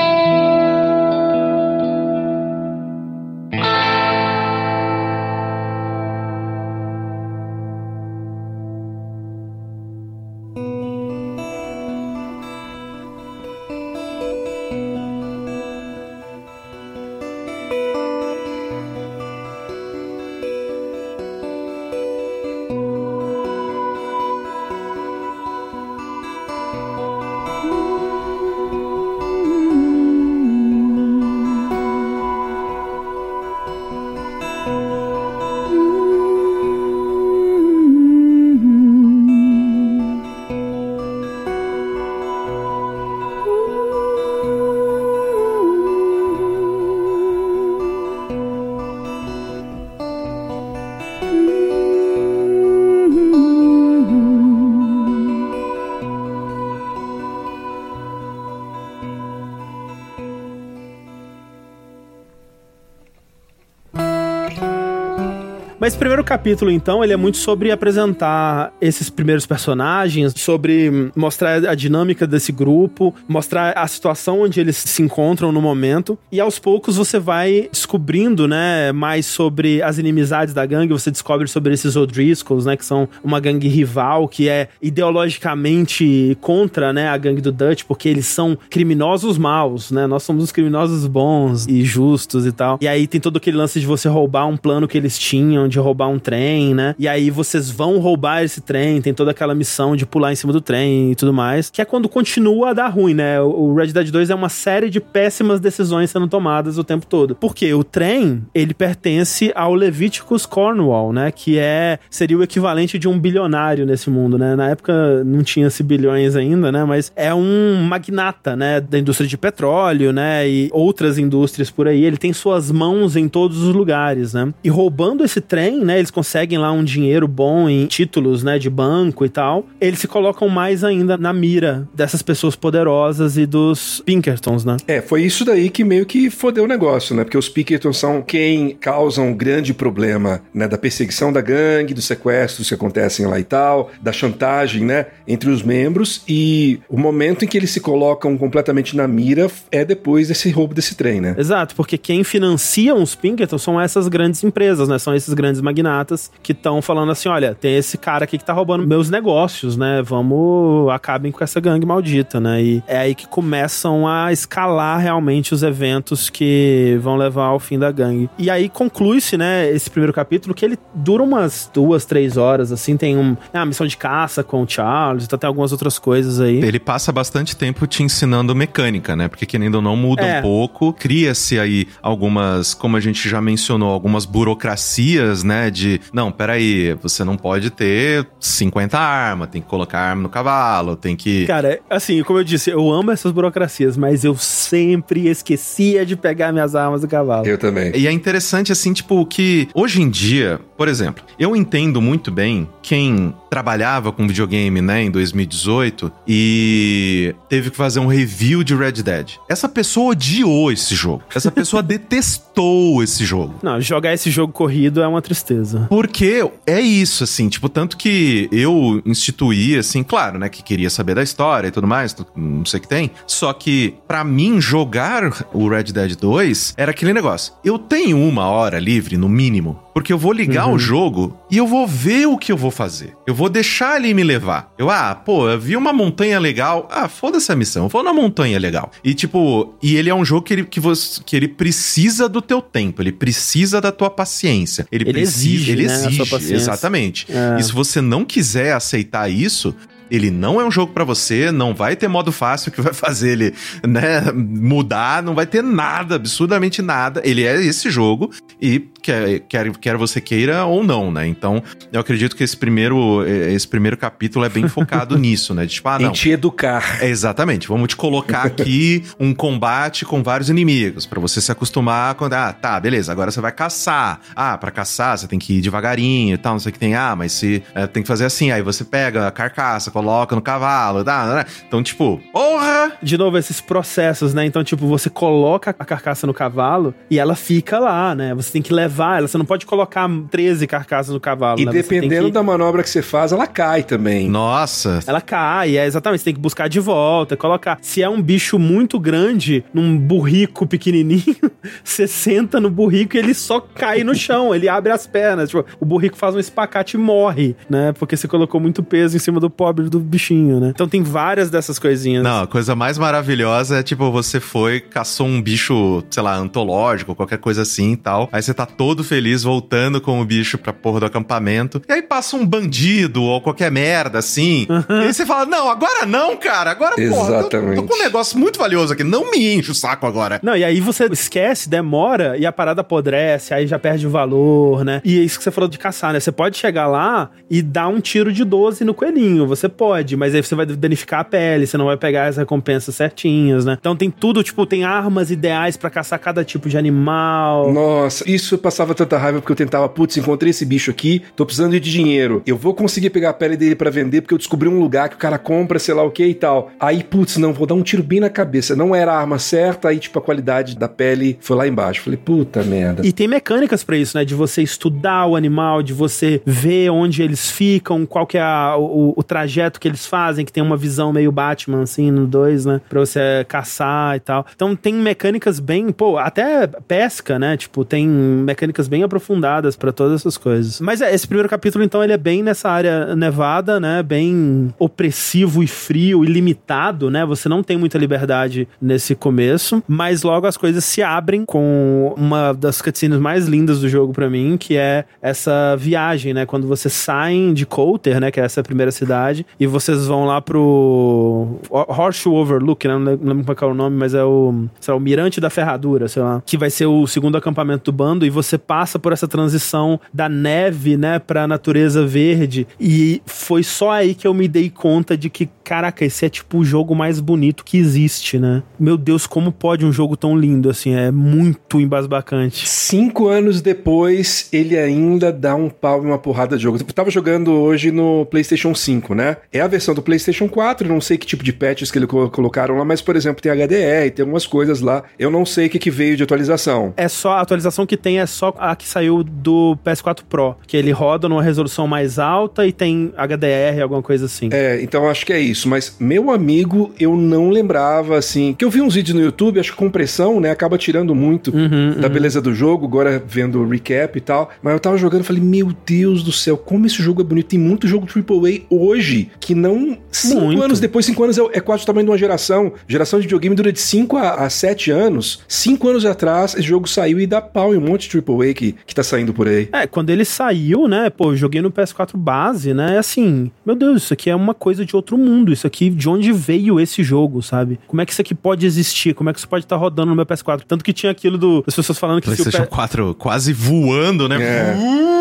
Capítulo, então, ele é muito sobre apresentar esses primeiros personagens, sobre mostrar a dinâmica desse grupo, mostrar a situação onde eles se encontram no momento. E aos poucos você vai descobrindo, né, mais sobre as inimizades da gangue, você descobre sobre esses O'Driscolls, né, que são uma gangue rival que é ideologicamente contra, né, a gangue do Dutch, porque eles são criminosos maus, né? Nós somos os criminosos bons e justos e tal. E aí tem todo aquele lance de você roubar um plano que eles tinham, de roubar um trem, né? E aí vocês vão roubar esse trem, tem toda aquela missão de pular em cima do trem e tudo mais, que é quando continua a dar ruim, né? O Red Dead 2 é uma série de péssimas decisões sendo tomadas o tempo todo. Porque o trem, ele pertence ao Leviticus Cornwall, né? Que é seria o equivalente de um bilionário nesse mundo, né? Na época não tinha-se bilhões ainda, né? Mas é um magnata, né? Da indústria de petróleo, né? E outras indústrias por aí. Ele tem suas mãos em todos os lugares, né? E roubando esse trem, né? Eles conseguem lá um dinheiro bom em títulos, né? De banco e tal. Eles se colocam mais ainda na mira dessas pessoas poderosas e dos Pinkertons, né? É, foi isso daí que meio que fodeu o negócio, né? Porque os Pinkertons são quem causam um grande problema, né? Da perseguição da gangue, dos sequestros que acontecem lá e tal, da chantagem, né? Entre os membros e o momento em que eles se colocam completamente na mira é depois desse roubo desse trem, né? Exato, porque quem financia os Pinkerton são essas grandes empresas, né? São esses grandes magnatas que estão falando assim: olha, tem esse cara aqui que tá roubando meus negócios, né? Vamos, acabem com essa gangue maldita, né? E é aí que começam a escalar realmente os eventos que vão levar ao fim da gangue. E aí conclui-se, né, esse primeiro capítulo, que ele dura umas duas, três horas, assim, tem um, é uma missão de caça com o Charles, então tem algumas outras coisas aí. Ele passa bastante tempo te ensinando mecânica, né? Porque querendo ou não muda É. um pouco, cria-se aí algumas, como a gente já mencionou, algumas burocracias, né? De, não, peraí, você não pode ter 50 armas, tem que colocar arma no cavalo, tem que... Cara, assim, como eu disse, eu amo essas burocracias, mas eu sempre esquecia de pegar minhas armas do cavalo. Eu também. E é interessante, assim, tipo, que hoje em dia, por exemplo, eu entendo muito bem quem trabalhava com videogame, né, em 2018 e teve que fazer um review de Red Dead. Essa pessoa odiou esse jogo. Essa pessoa <laughs> detestou esse jogo. Não, jogar esse jogo corrido é uma tristeza. Porque é isso, assim, tipo, tanto que eu instituí, assim, claro, né, que queria saber da história e tudo mais, não sei o que tem. Só que, pra mim, jogar o Red Dead 2 era aquele negócio. Eu tenho uma hora livre, no mínimo, porque eu vou ligar o jogo e eu vou ver o que eu vou fazer. Eu vou deixar ele me levar. Eu, ah, pô, eu vi uma montanha legal. Ah, foda-se a missão, eu vou na montanha legal. E, tipo, e ele é um jogo que ele, que você, que ele precisa do teu tempo, ele precisa da tua paciência. Ele, Ele precisa, exige, ele né, exige, paciência. exatamente. É. E se você não quiser aceitar isso, ele não é um jogo pra você, não vai ter modo fácil que vai fazer ele, né, mudar, não vai ter nada, absurdamente nada. Ele é esse jogo e quer, quer, quer você queira ou não, né? Então, eu acredito que esse primeiro, esse primeiro capítulo é bem <laughs> focado nisso, né? De, tipo, ah, Em não. te educar. É, exatamente. Vamos te colocar aqui <laughs> um combate com vários inimigos pra você se acostumar quando ah, tá, beleza, agora você vai caçar. Ah, pra caçar você tem que ir devagarinho e tal, não sei o que tem. Ah, mas se é, tem que fazer assim, aí você pega a carcaça, coloca no cavalo, tá, né? Então, tipo, porra! De novo, esses processos, né? Então, tipo, você coloca a carcaça no cavalo e ela fica lá, né? Você tem que levar ela. Você não pode colocar 13 carcaças no cavalo, E né? Dependendo que- da manobra que você faz, ela cai também. Nossa, Ela cai, é exatamente. Você tem que buscar de volta, colocar. Se é um bicho muito grande, num burrico pequenininho, <laughs> você senta no burrico e ele só cai no chão, ele abre as pernas. Tipo, o burrico faz um espacate e morre, né? Porque você colocou muito peso em cima do pobre do bichinho, né? Então tem várias dessas coisinhas. Não, a coisa mais maravilhosa é tipo, você foi, caçou um bicho, sei lá, antológico, qualquer coisa assim e tal. Aí você tá todo feliz voltando com o bicho pra porra do acampamento. E aí passa um bandido ou qualquer merda assim. E aí você fala: Não, agora não, cara. Agora, porra, eu tô, Exatamente. tô com um negócio muito valioso aqui. Não me enche o saco agora. Não, e aí você esquece, demora, e a parada apodrece, aí já perde o valor, né? E é isso que você falou de caçar, né? Você pode chegar lá e dar um tiro de 12 no coelhinho. Você pode, mas aí você vai danificar a pele, você não vai pegar as recompensas certinhas, né? Então tem tudo, tipo, tem armas ideais pra caçar cada tipo de animal. Nossa, isso passava tanta raiva porque eu tentava, putz, encontrei esse bicho aqui, tô precisando de dinheiro. Eu vou conseguir pegar a pele dele pra vender porque eu descobri um lugar que o cara compra, sei lá o que e tal. Aí, putz, não, vou dar um tiro bem na cabeça. Não era a arma certa, aí, tipo, a qualidade da pele foi lá embaixo. Falei, puta merda. E tem mecânicas pra isso, né? De você estudar o animal, de você ver onde eles ficam, qual que é a- o, o trajeto que eles fazem, que tem uma visão meio Batman, assim, no 2, né? Pra você caçar e tal. Então tem mecânicas bem, pô, até pesca, né? Tipo, tem mecânicas bem aprofundadas pra todas essas coisas. Mas é, esse primeiro capítulo, então, ele é bem nessa área nevada, né? Bem opressivo e frio e limitado, né? Você não tem muita liberdade nesse começo, mas logo as coisas se abrem com uma das cutscenes mais lindas do jogo pra mim, que é essa viagem, né? Quando vocês saem de Coulter, né? Que é essa primeira cidade, e vocês vão lá pro Horseshoe Overlook, né? Não lembro lembro qual é o nome, mas é o, sei lá, o Mirante da Ferradura, sei lá, que vai ser o segundo acampamento do bando, e você passa por essa transição da neve, né, pra natureza verde, e foi só aí que eu me dei conta de que, caraca, esse é tipo o jogo mais bonito que existe, né? Meu Deus, como pode um jogo tão lindo assim? É muito embasbacante. Cinco anos depois, ele ainda dá um pau e uma porrada de jogo. Eu tava jogando hoje no PlayStation 5, né? É a versão do PlayStation 4, não sei que tipo de patches que eles colo- colocaram lá, mas, por exemplo, tem HDR, tem algumas coisas lá. Eu não sei o que, que veio de atualização. É só a atualização que tem é só a que saiu do PS4 Pro, que ele roda numa resolução mais alta e tem HDR, alguma coisa assim. É, então acho que é isso. Mas, meu amigo, eu não lembrava, assim. Que eu vi uns vídeos no YouTube, acho que compressão, né? Acaba tirando muito da beleza do jogo, agora vendo o recap e tal. Mas eu tava jogando e falei, meu Deus do céu, como esse jogo é bonito. Tem muito jogo AAA hoje que não. Cinco Muito. anos depois, cinco anos é, é quase o tamanho de uma geração. Geração de videogame dura de cinco a, a sete anos. Cinco anos atrás, esse jogo saiu e dá pau em um monte de AAA que, que tá saindo por aí. É, quando ele saiu, né, pô, eu joguei no PS4 base, né, é assim, meu Deus, isso aqui é uma coisa de outro mundo, isso aqui, de onde veio esse jogo, sabe? Como é que isso aqui pode existir? Como é que isso pode estar rodando no meu PS4? Tanto que tinha aquilo do, das pessoas falando que se o PlayStation P- 4 quase voando, né?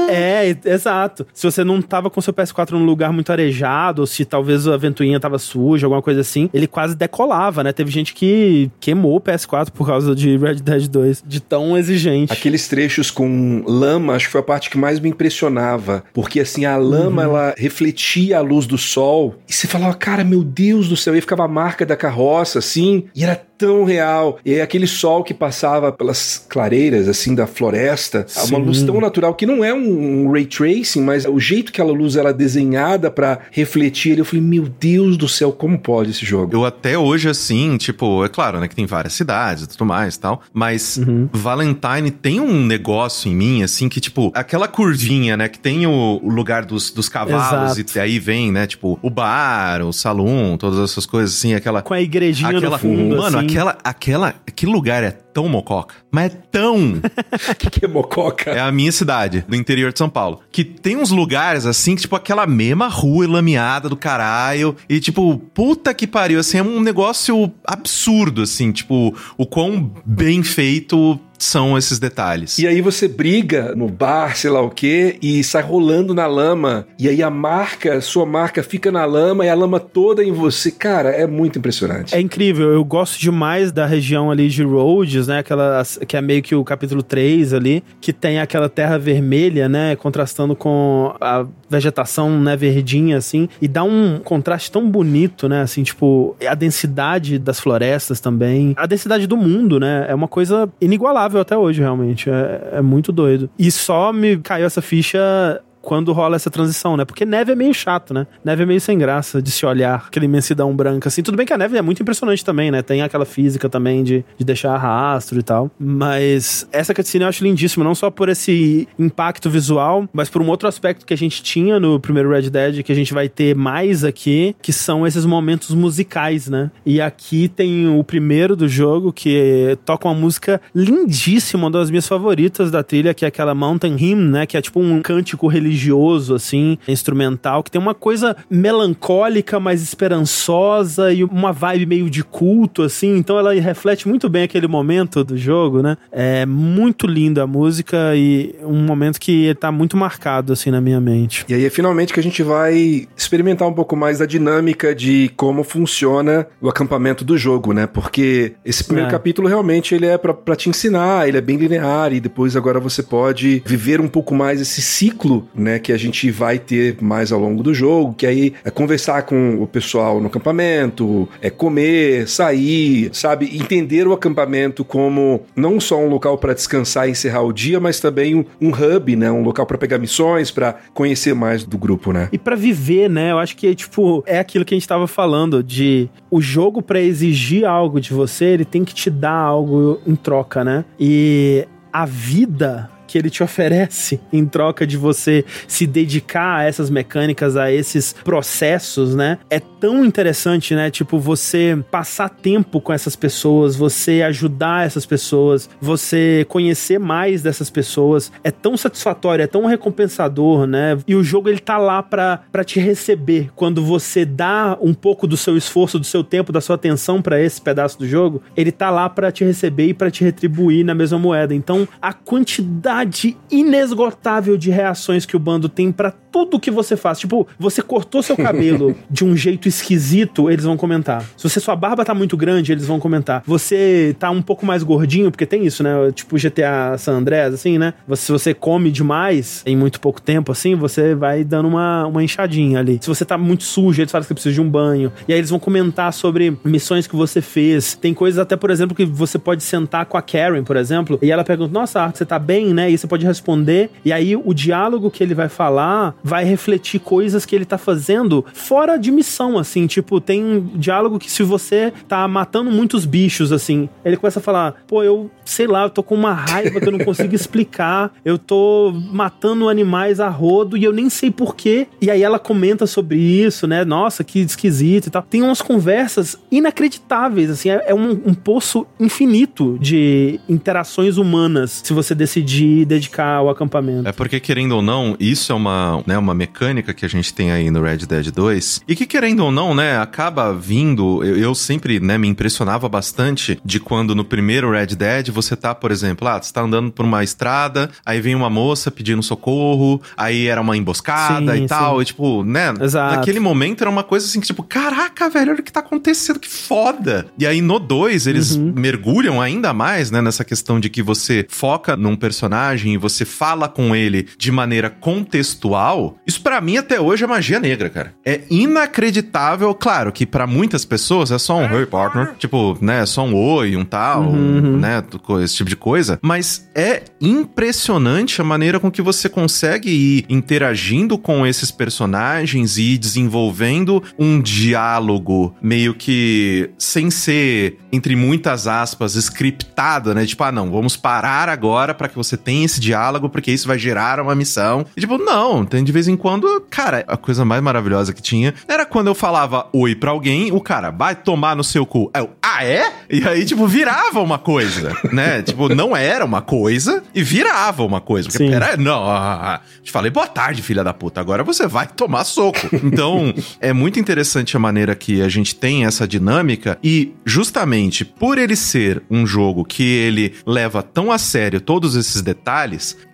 É, e- exato. Se você não tava com seu PS4 num lugar muito arejado, ou se talvez a ventoinha tava suja, alguma coisa assim, ele quase decolava, né? Teve gente que queimou o PS4 por causa de Red Dead 2, de tão exigente. Aqueles trechos com lama, acho que foi a parte que mais me impressionava. Porque assim, a lama, ela refletia a luz do sol. E você falava, cara, meu Deus do céu. E aí ficava a marca da carroça, assim. E era tão real. E aí aquele sol que passava pelas clareiras, assim, da floresta. Uma luz tão natural, que não é um, um ray tracing, mas o jeito que aquela luz era desenhada pra refletir. Eu falei, meu Deus do céu, como pode esse jogo? Eu até hoje, assim, tipo, é claro, né, que tem várias cidades e tudo mais e tal, mas Valentine tem um negócio em mim, assim, que, tipo, aquela curvinha, né, que tem o, o lugar dos, dos cavalos Exato. e aí vem, né, tipo, o bar, o salão, todas essas coisas, assim, aquela... Com a igrejinha Aquela, no fundo, mano, assim. Aquela, aquela, aquele lugar é tão mococa, mas é tão O <laughs> que, que é mococa? é a minha cidade, do interior de São Paulo. Que tem uns lugares assim, que, tipo, aquela mesma rua lameada do caralho. E, tipo, puta que pariu, assim, é um negócio absurdo, assim, tipo, o quão bem feito são esses detalhes. E aí você briga no bar, sei lá o quê, e sai rolando na lama. E aí a marca, sua marca fica na lama e a lama toda em você. Cara, é muito impressionante. É incrível, eu gosto demais da região ali de Rhodes, né? Aquela que é meio que o capítulo 3 ali, que tem aquela terra vermelha, né? Contrastando com a vegetação, né, verdinha, assim, e dá um contraste tão bonito, né? Assim, tipo, a densidade das florestas também, a densidade do mundo, né? É uma coisa inigualável até hoje, realmente. É, é muito doido. E só me caiu essa ficha quando rola essa transição, né? Porque neve é meio chato, né? Neve é meio sem graça de se olhar, aquela imensidão branca, assim. Tudo bem que a neve é muito impressionante também, né? Tem aquela física também de, de deixar rastro e tal. Mas essa cutscene eu acho lindíssima, não só por esse impacto visual, mas por um outro aspecto que a gente tinha no primeiro Red Dead, que a gente vai ter mais aqui, que são esses momentos musicais, né? E aqui tem o primeiro do jogo, que toca uma música lindíssima, uma das minhas favoritas da trilha, que é aquela Mountain Hymn, né? Que é tipo um cântico religioso religioso, assim, instrumental, que tem uma coisa melancólica, mas esperançosa e uma vibe meio de culto, assim. Então ela reflete muito bem aquele momento do jogo, né? É muito linda a música e um momento que tá muito marcado, assim, na minha mente. E aí é finalmente que a gente vai experimentar um pouco mais da dinâmica de como funciona o acampamento do jogo, né? Porque esse primeiro É. capítulo realmente ele é pra- pra te ensinar, ele é bem linear e depois agora você pode viver um pouco mais esse ciclo, né, que a gente vai ter mais ao longo do jogo, que aí é conversar com o pessoal no acampamento, é comer, sair, sabe, entender o acampamento como não só um local pra descansar e encerrar o dia, mas também um, um hub, né, um local pra pegar missões, pra conhecer mais do grupo, né? E pra viver, né? Eu acho que, tipo, é aquilo que a gente tava falando de o jogo pra exigir algo de você, ele tem que te dar algo em troca, né? E a vida que ele te oferece em troca de você se dedicar a essas mecânicas, a esses processos, né? É tão interessante, né? Tipo, você passar tempo com essas pessoas, você ajudar essas pessoas, você conhecer mais dessas pessoas. É tão satisfatório, é tão recompensador, né? E o jogo ele tá lá pra te receber. Quando você dá um pouco do seu esforço, do seu tempo, da sua atenção pra esse pedaço do jogo, ele tá lá pra te receber e pra te retribuir na mesma moeda. Então, a quantidade inesgotável de reações que o bando tem pra tudo que você faz. Tipo, você cortou seu cabelo <laughs> de um jeito esquisito, eles vão comentar. Se você sua barba tá muito grande, eles vão comentar. Você tá um pouco mais gordinho, porque tem isso, né? Tipo GTA San Andreas, assim, né? Você, se você come demais em muito pouco tempo, assim, você vai dando uma, uma inchadinha ali. Se você tá muito sujo, eles falam que você precisa de um banho. E aí eles vão comentar sobre missões que você fez. Tem coisas até, por exemplo, que você pode sentar com a Karen, por exemplo, e ela pergunta: Nossa, Arthur, você tá bem, né? E você pode responder. E aí o diálogo que ele vai falar vai refletir coisas que ele tá fazendo fora de missão, assim. Tipo, tem um diálogo que se você tá matando muitos bichos, assim, ele começa a falar: Pô, eu sei lá, eu tô com uma raiva que eu não consigo explicar. Eu tô matando animais a rodo e eu nem sei porquê. E aí ela comenta sobre isso, né? Nossa, que esquisito e tal. Tem umas conversas inacreditáveis, assim. É, é um, um poço infinito de interações humanas se você decidir dedicar ao acampamento. É porque, querendo ou não, isso é uma, né, uma mecânica que a gente tem aí no Red Dead 2. E que, querendo ou não, né, acaba vindo. Eu, eu sempre, né, me impressionava bastante de quando no primeiro Red Dead você tá, por exemplo, ah, você tá andando por uma estrada, aí vem uma moça pedindo socorro, aí era uma emboscada Sim, e tal. sim. E, tipo, né, Exato. naquele momento era uma coisa assim que, tipo, caraca, velho, olha o que tá acontecendo, que foda. E aí no 2 eles Uhum. mergulham ainda mais, né, nessa questão de que você foca num personagem e você fala com ele de maneira contextual. Isso pra mim até hoje é magia negra, cara. É inacreditável, claro que pra muitas pessoas é só um hey partner, tipo, né, só um oi, um tal, Uhum. né, co- esse tipo de coisa, mas é impressionante a maneira com que você consegue ir interagindo com esses personagens e desenvolvendo um diálogo meio que sem ser, entre muitas aspas, scriptado, né? Tipo, ah, não, vamos parar agora pra que você tenha esse diálogo, porque isso vai gerar uma missão. E tipo, não, tem de vez em quando, cara, a coisa mais maravilhosa que tinha era quando eu falava oi pra alguém, o cara vai tomar no seu cu. Eu, ah, é? E aí, tipo, virava uma coisa, né? tipo, não era uma coisa e virava uma coisa. Porque, Sim. pera, não, ah, ah, te falei boa tarde, filha da puta, agora você vai tomar soco. Então, é muito interessante a maneira que a gente tem essa dinâmica e, justamente, por ele ser um jogo que ele leva tão a sério todos esses detalhes,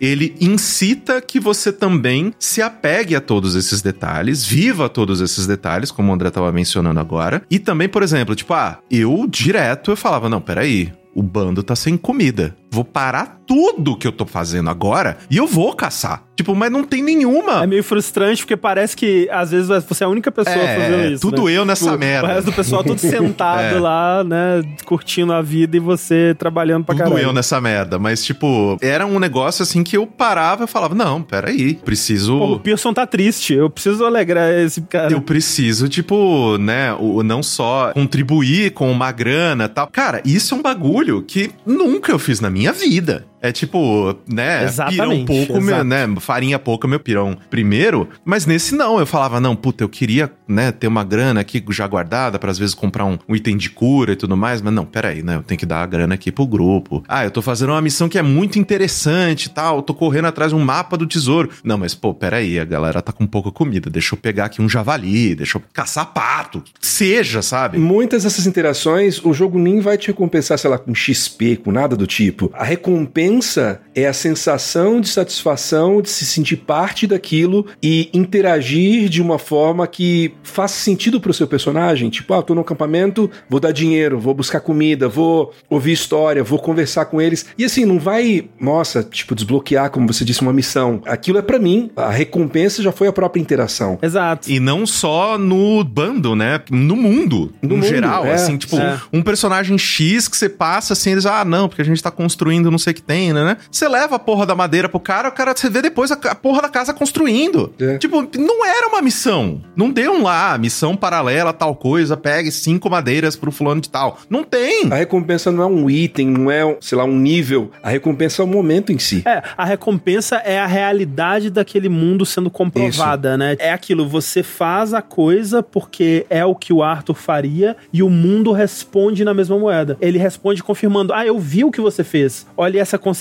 ele incita que você também se apegue a todos esses detalhes, viva todos esses detalhes, como o André tava mencionando agora. E também, por exemplo, tipo, ah, eu direto eu falava, não, peraí, o bando tá sem comida. Vou parar tudo que eu tô fazendo agora e eu vou caçar. Tipo, mas não tem nenhuma. É meio frustrante porque parece que às vezes você é a única pessoa É, fazendo isso. tudo né? eu nessa merda. O resto do pessoal tudo <laughs> sentado É. lá, né? Curtindo a vida e você trabalhando pra Tudo caralho. eu nessa merda, mas tipo, era um negócio assim que eu parava e falava: não, peraí, preciso. Pô, o Pearson tá triste. Eu preciso alegrar esse cara. Eu preciso, tipo, né, o, não só contribuir com uma grana e tal. Cara, isso é um bagulho bagulho que nunca eu fiz na minha vida. É tipo, né, Exatamente, pirão pouco, meu, né, farinha pouca, meu pirão primeiro. Mas nesse não, eu falava, não, puta, eu queria, né, ter uma grana aqui já guardada pra às vezes comprar um, um item de cura e tudo mais, mas não, peraí, né, eu tenho que dar a grana aqui pro grupo. Ah, eu tô fazendo uma missão que é muito interessante e tal, eu tô correndo atrás de um mapa do tesouro. Não, mas pô, peraí, a galera tá com pouca comida, deixa eu pegar aqui um javali, deixa eu caçar pato, seja, sabe? Muitas dessas interações, o jogo nem vai te recompensar, sei lá, com XP, com nada do tipo. A recompensa é a sensação de satisfação de se sentir parte daquilo e interagir de uma forma que faça sentido pro seu personagem. Tipo, ah, tô no acampamento, vou dar dinheiro, vou buscar comida, vou ouvir história, vou conversar com eles. E assim, não vai, nossa, tipo, desbloquear, como você disse, uma missão. Aquilo é pra mim. A recompensa já foi a própria interação. Exato. E não só no bando, né? No mundo, No no, mundo, geral. é, assim, tipo, é. um personagem X que você passa assim, eles, ah, não, porque a gente tá construindo não sei o que tem, né? né? Você leva a porra da madeira pro cara, o cara, você vê depois a, a porra da casa construindo. É. Tipo, não era uma missão. Não deu um lá, missão paralela, tal coisa, pegue cinco madeiras pro fulano de tal. Não tem. A recompensa não é um item, não é, sei lá, um nível. A recompensa é o momento em si. É, a recompensa é a realidade daquele mundo sendo comprovada, né? É aquilo, você faz a coisa porque é o que o Arthur faria e o mundo responde na mesma moeda. Ele responde confirmando: Ah, eu vi o que você fez. Olha essa consequência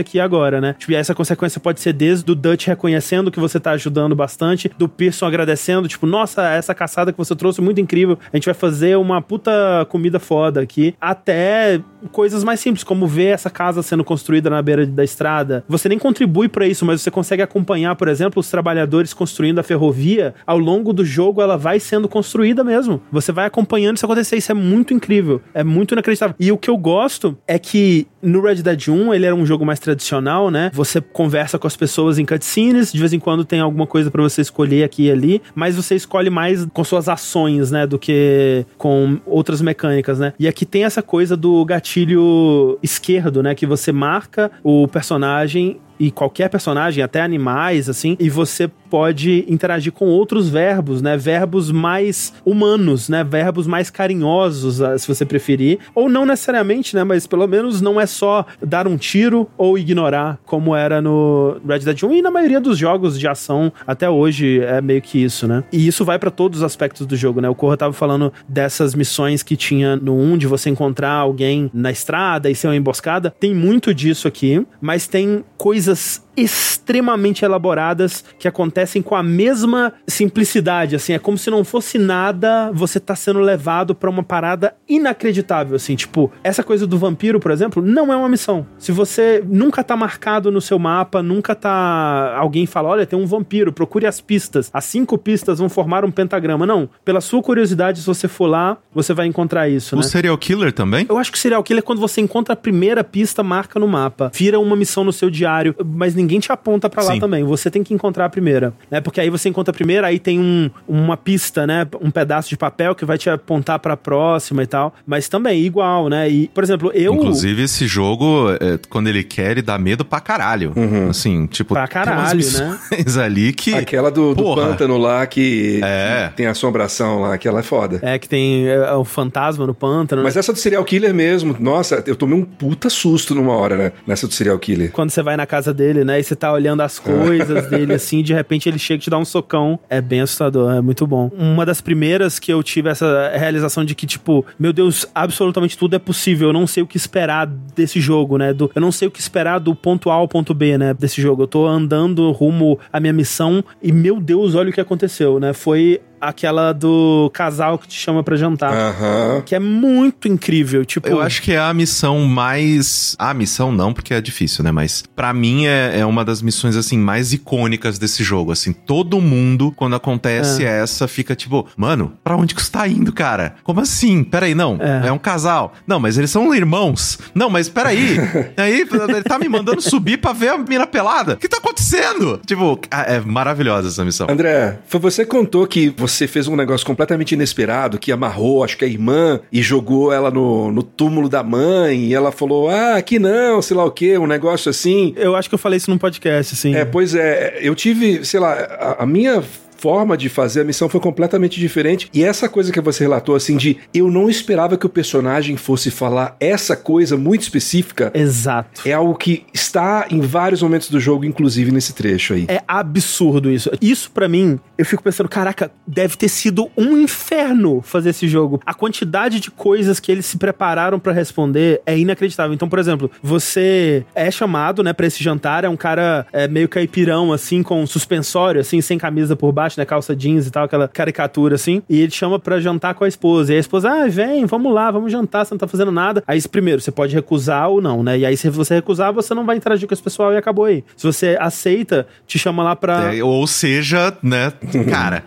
aqui agora, né? Tipo, e essa consequência pode ser desde o Dutch reconhecendo que você tá ajudando bastante, do Pearson agradecendo, tipo, nossa, essa caçada que você trouxe é muito incrível. A gente vai fazer uma puta comida foda aqui. Até coisas mais simples, como ver essa casa sendo construída na beira da estrada. Você nem contribui pra isso, mas você consegue acompanhar, por exemplo, os trabalhadores construindo a ferrovia. Ao longo do jogo, ela vai sendo construída mesmo. Você vai acompanhando isso acontecer. Isso é muito incrível. É muito inacreditável. E o que eu gosto é que no Red Dead 1, ele era um jogo mais tradicional, né? Você conversa com as pessoas em cutscenes, de vez em quando tem alguma coisa pra você escolher aqui e ali, mas você escolhe mais com suas ações, né? Do que com outras mecânicas, né? E aqui tem essa coisa do gatilho esquerdo, né? Que você marca o personagem e qualquer personagem, até animais, assim, e você pode interagir com outros verbos, né? Verbos mais humanos, né? Verbos mais carinhosos, ah, se você preferir. Ou não necessariamente, né? Mas pelo menos não é só dar um tiro ou ignorar, como era no Red Dead 1 e na maioria dos jogos de ação até hoje é meio que isso, né? E isso vai pra todos os aspectos do jogo, né? O Corra tava falando dessas missões que tinha no 1 de você encontrar alguém na estrada e ser uma emboscada. Tem muito disso aqui, mas tem coisas Jesus extremamente elaboradas que acontecem com a mesma simplicidade, assim, é como se não fosse nada, você tá sendo levado pra uma parada inacreditável, assim, tipo, essa coisa do vampiro, por exemplo, não é uma missão. Se você nunca tá marcado no seu mapa, nunca tá alguém fala, olha, tem um vampiro, procure as pistas. As cinco pistas vão formar um pentagrama. Não, pela sua curiosidade, se você for lá, você vai encontrar isso, O né? serial killer também? Eu acho que serial killer é quando você encontra a primeira pista, marca no mapa. Vira uma missão no seu diário, mas ninguém te aponta pra lá Sim. também. Você tem que encontrar a primeira, né? Porque aí você encontra a primeira, aí tem um, uma pista, né? Um pedaço de papel que vai te apontar pra próxima e tal. Mas também, igual, né? E, por exemplo, eu... Inclusive, esse jogo, é, quando ele quer, ele dá medo pra caralho. Assim, tipo, Pra umas caralho, missões <laughs> ali que. Aquela do, do pântano lá que, É. que tem assombração lá, aquela é foda. É, que tem é, o fantasma no pântano. Mas essa do serial killer mesmo, nossa, eu tomei um puta susto numa hora, né? Nessa do serial killer. Quando você vai na casa dele, né? E você tá olhando as coisas dele, assim, de repente ele chega e te dá um socão. É bem assustador, é muito bom. Uma das primeiras que eu tive essa realização de que, tipo, meu Deus, absolutamente tudo é possível. Eu não sei o que esperar desse jogo, né? Do, eu não sei o que esperar do ponto A ao ponto B, né? Desse jogo. Eu tô andando rumo à minha missão e, meu Deus, olha o que aconteceu, né? Foi aquela do casal que te chama pra jantar. Aham. Que é muito incrível. Tipo, Eu acho que é a missão mais. A missão não, porque é difícil, né? Mas pra mim é, é uma das missões, assim, mais icônicas desse jogo. Assim, todo mundo, quando acontece essa, fica tipo, mano, pra onde que você tá indo, cara? Como assim? Peraí, não. É. É, um casal. Não, mas eles são irmãos. Não, mas peraí. <laughs> Aí ele tá me mandando subir pra ver a mina pelada. O que tá acontecendo? Tipo, é maravilhosa essa missão. André, foi você que contou que você fez um negócio completamente inesperado, que amarrou, acho que a irmã, e jogou ela no, no túmulo da mãe, e ela falou, ah, aqui não, sei lá o quê, um negócio assim. eu acho que eu falei isso num podcast, assim. É, pois é, eu tive, sei lá, a, a minha forma de fazer a missão foi completamente diferente. E essa coisa que você relatou, assim, de eu não esperava que o personagem fosse falar essa coisa muito específica, Exato. é algo que está em vários momentos do jogo, inclusive nesse trecho aí. É absurdo isso. Isso pra mim, eu fico pensando, caraca, deve ter sido um inferno fazer esse jogo. A quantidade de coisas que eles se prepararam pra responder é inacreditável. Então, por exemplo, você é chamado, né, para esse jantar, é um cara é, meio caipirão assim com suspensório assim, sem camisa por baixo, né, calça jeans e tal, aquela caricatura assim, e ele chama pra jantar com a esposa. E a esposa, ah, vem, vamos lá, vamos jantar, você não tá fazendo nada. Aí, primeiro, você pode recusar ou não, né? E aí, se você recusar, você não vai interagir com esse pessoal e acabou aí. Se você aceita, te chama lá pra. É, ou seja, né, cara,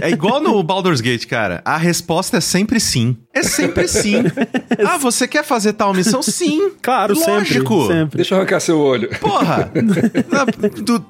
é igual no Baldur's Gate, cara. A resposta é sempre sim. É sempre sim. <laughs> ah, você quer fazer tal missão? Sim. Claro, Lógico. sempre. sempre. Deixa eu arrancar seu olho. Porra. <laughs> Na- do-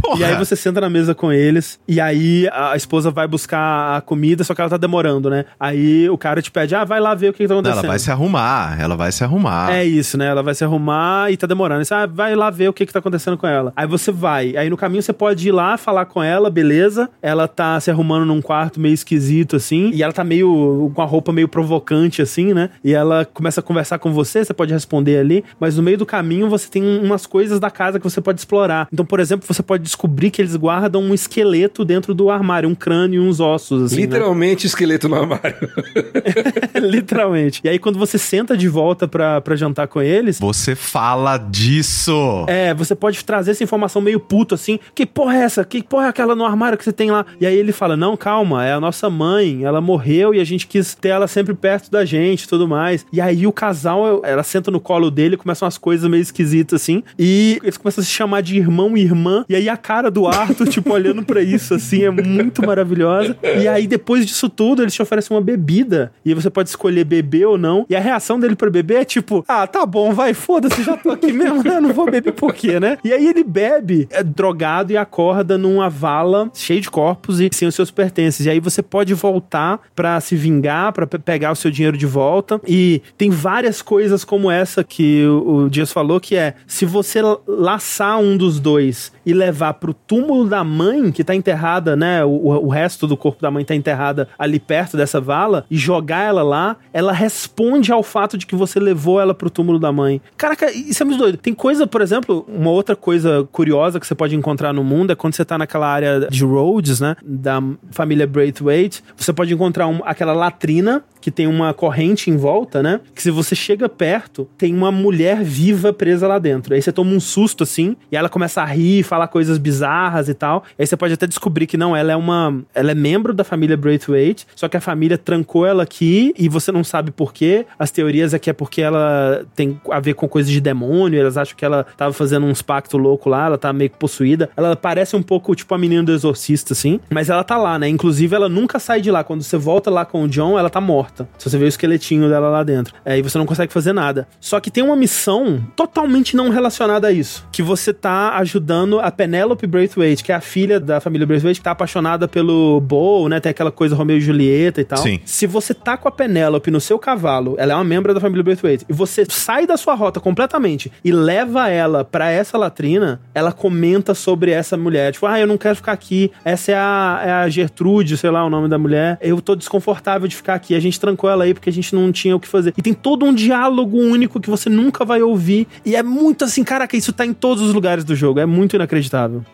Porra. E aí você senta na mesa com eles, e aí a esposa vai buscar a comida, só que ela tá demorando, né? Aí o cara te pede, ah, vai lá ver o que, que tá acontecendo. ela vai se arrumar, ela vai se arrumar. É isso, né? Ela vai se arrumar e tá demorando. Aí Você, ah, vai lá ver o que que tá acontecendo com ela. Aí você vai. Aí no caminho você pode ir lá falar com ela, beleza. Ela tá se arrumando num quarto meio esquisito, assim. E ela tá meio. com a roupa meio provocante, assim, né? E ela começa a conversar com você, você pode responder ali. Mas no meio do caminho você tem umas coisas da casa que você pode explorar. Então, por exemplo, você pode descobrir que eles guardam um esqueleto dentro do armário, um crânio e uns ossos, assim. né? Literalmente esqueleto no armário. <laughs> Literalmente. E aí, quando você senta de volta pra, pra jantar com eles, Você fala disso. É, você pode trazer essa informação meio puto assim. Que porra é essa? Que porra é aquela no armário que você tem lá? E aí ele fala: Não, calma, é a nossa mãe. Ela morreu e a gente quis ter ela sempre perto da gente e tudo mais. E aí o casal, ela senta no colo dele, começam umas coisas meio esquisitas assim. E eles começam a se chamar de irmão e irmã. E aí a cara do Arthur, <laughs> tipo, olhando pra isso assim, é muito maravilhosa. E aí depois disso tudo, eles te oferecem uma bebida. E você pode escolher beber ou não. E a reação dele pra beber é tipo: Ah, tá bom, vai, foda-se, já tô aqui mesmo, né? Não vou beber por quê, né? E aí ele bebe, é drogado e acorda numa vala cheia de corpos e sem os seus pertences. E aí você pode voltar pra se vingar, pe- pegar o seu dinheiro de volta. E tem várias coisas como essa que o, o Dias falou, que é se você la- laçar um dos dois e levar pro túmulo da mãe, que tá enterrada, né? O, o- resto do corpo da mãe tá enterrada ali perto dessa vala, e jogar ela lá, ela responde ao fato de que você levou ela pro túmulo da mãe. Caraca, isso é muito doido. Tem coisa, por exemplo, uma outra coisa curiosa que você pode encontrar no mundo é quando você tá naquela área de Rhodes, né? Da família Braithwaite, você pode encontrar um- aquela latrina que tem uma corrente em volta, né? Que se você chega perto, tem uma mulher viva presa lá dentro. Aí você toma um susto assim, e ela começa a rir, falar coisas bizarras e tal. Aí você pode até descobrir que não, ela é uma. Ela é membro da família Braithwaite, só que a família trancou ela aqui e você não sabe por quê. As teorias é que é porque ela tem a ver com coisas de demônio, elas acham que ela tava fazendo uns pactos loucos lá, ela tá meio que possuída. Ela parece um pouco tipo a menina do exorcista, assim, mas ela tá lá, né? Inclusive, ela nunca sai de lá. Quando você volta lá com o John, ela tá morta. Se você vê o esqueletinho dela lá dentro. Aí você não consegue fazer nada. Só que tem uma missão totalmente não relacionada a isso. Que você tá ajudando a Penelope Braithwaite, que é a filha da família Braithwaite, que tá apaixonada pelo Bo, né? Tem aquela coisa Romeu e Julieta e tal. Sim. Se você tá com a Penélope no seu cavalo, ela é uma membro da família Braithwaite, e você sai da sua rota completamente e leva ela pra essa latrina, ela comenta sobre essa mulher. Tipo, ah, eu não quero ficar aqui. Essa é a, é a Gertrude, sei lá o nome da mulher. Eu tô desconfortável de ficar aqui. A gente trancou ela aí porque a gente não tinha o que fazer. E tem todo um diálogo único que você nunca vai ouvir. E é muito assim, caraca, isso tá em todos os lugares do jogo. É muito inacreditável.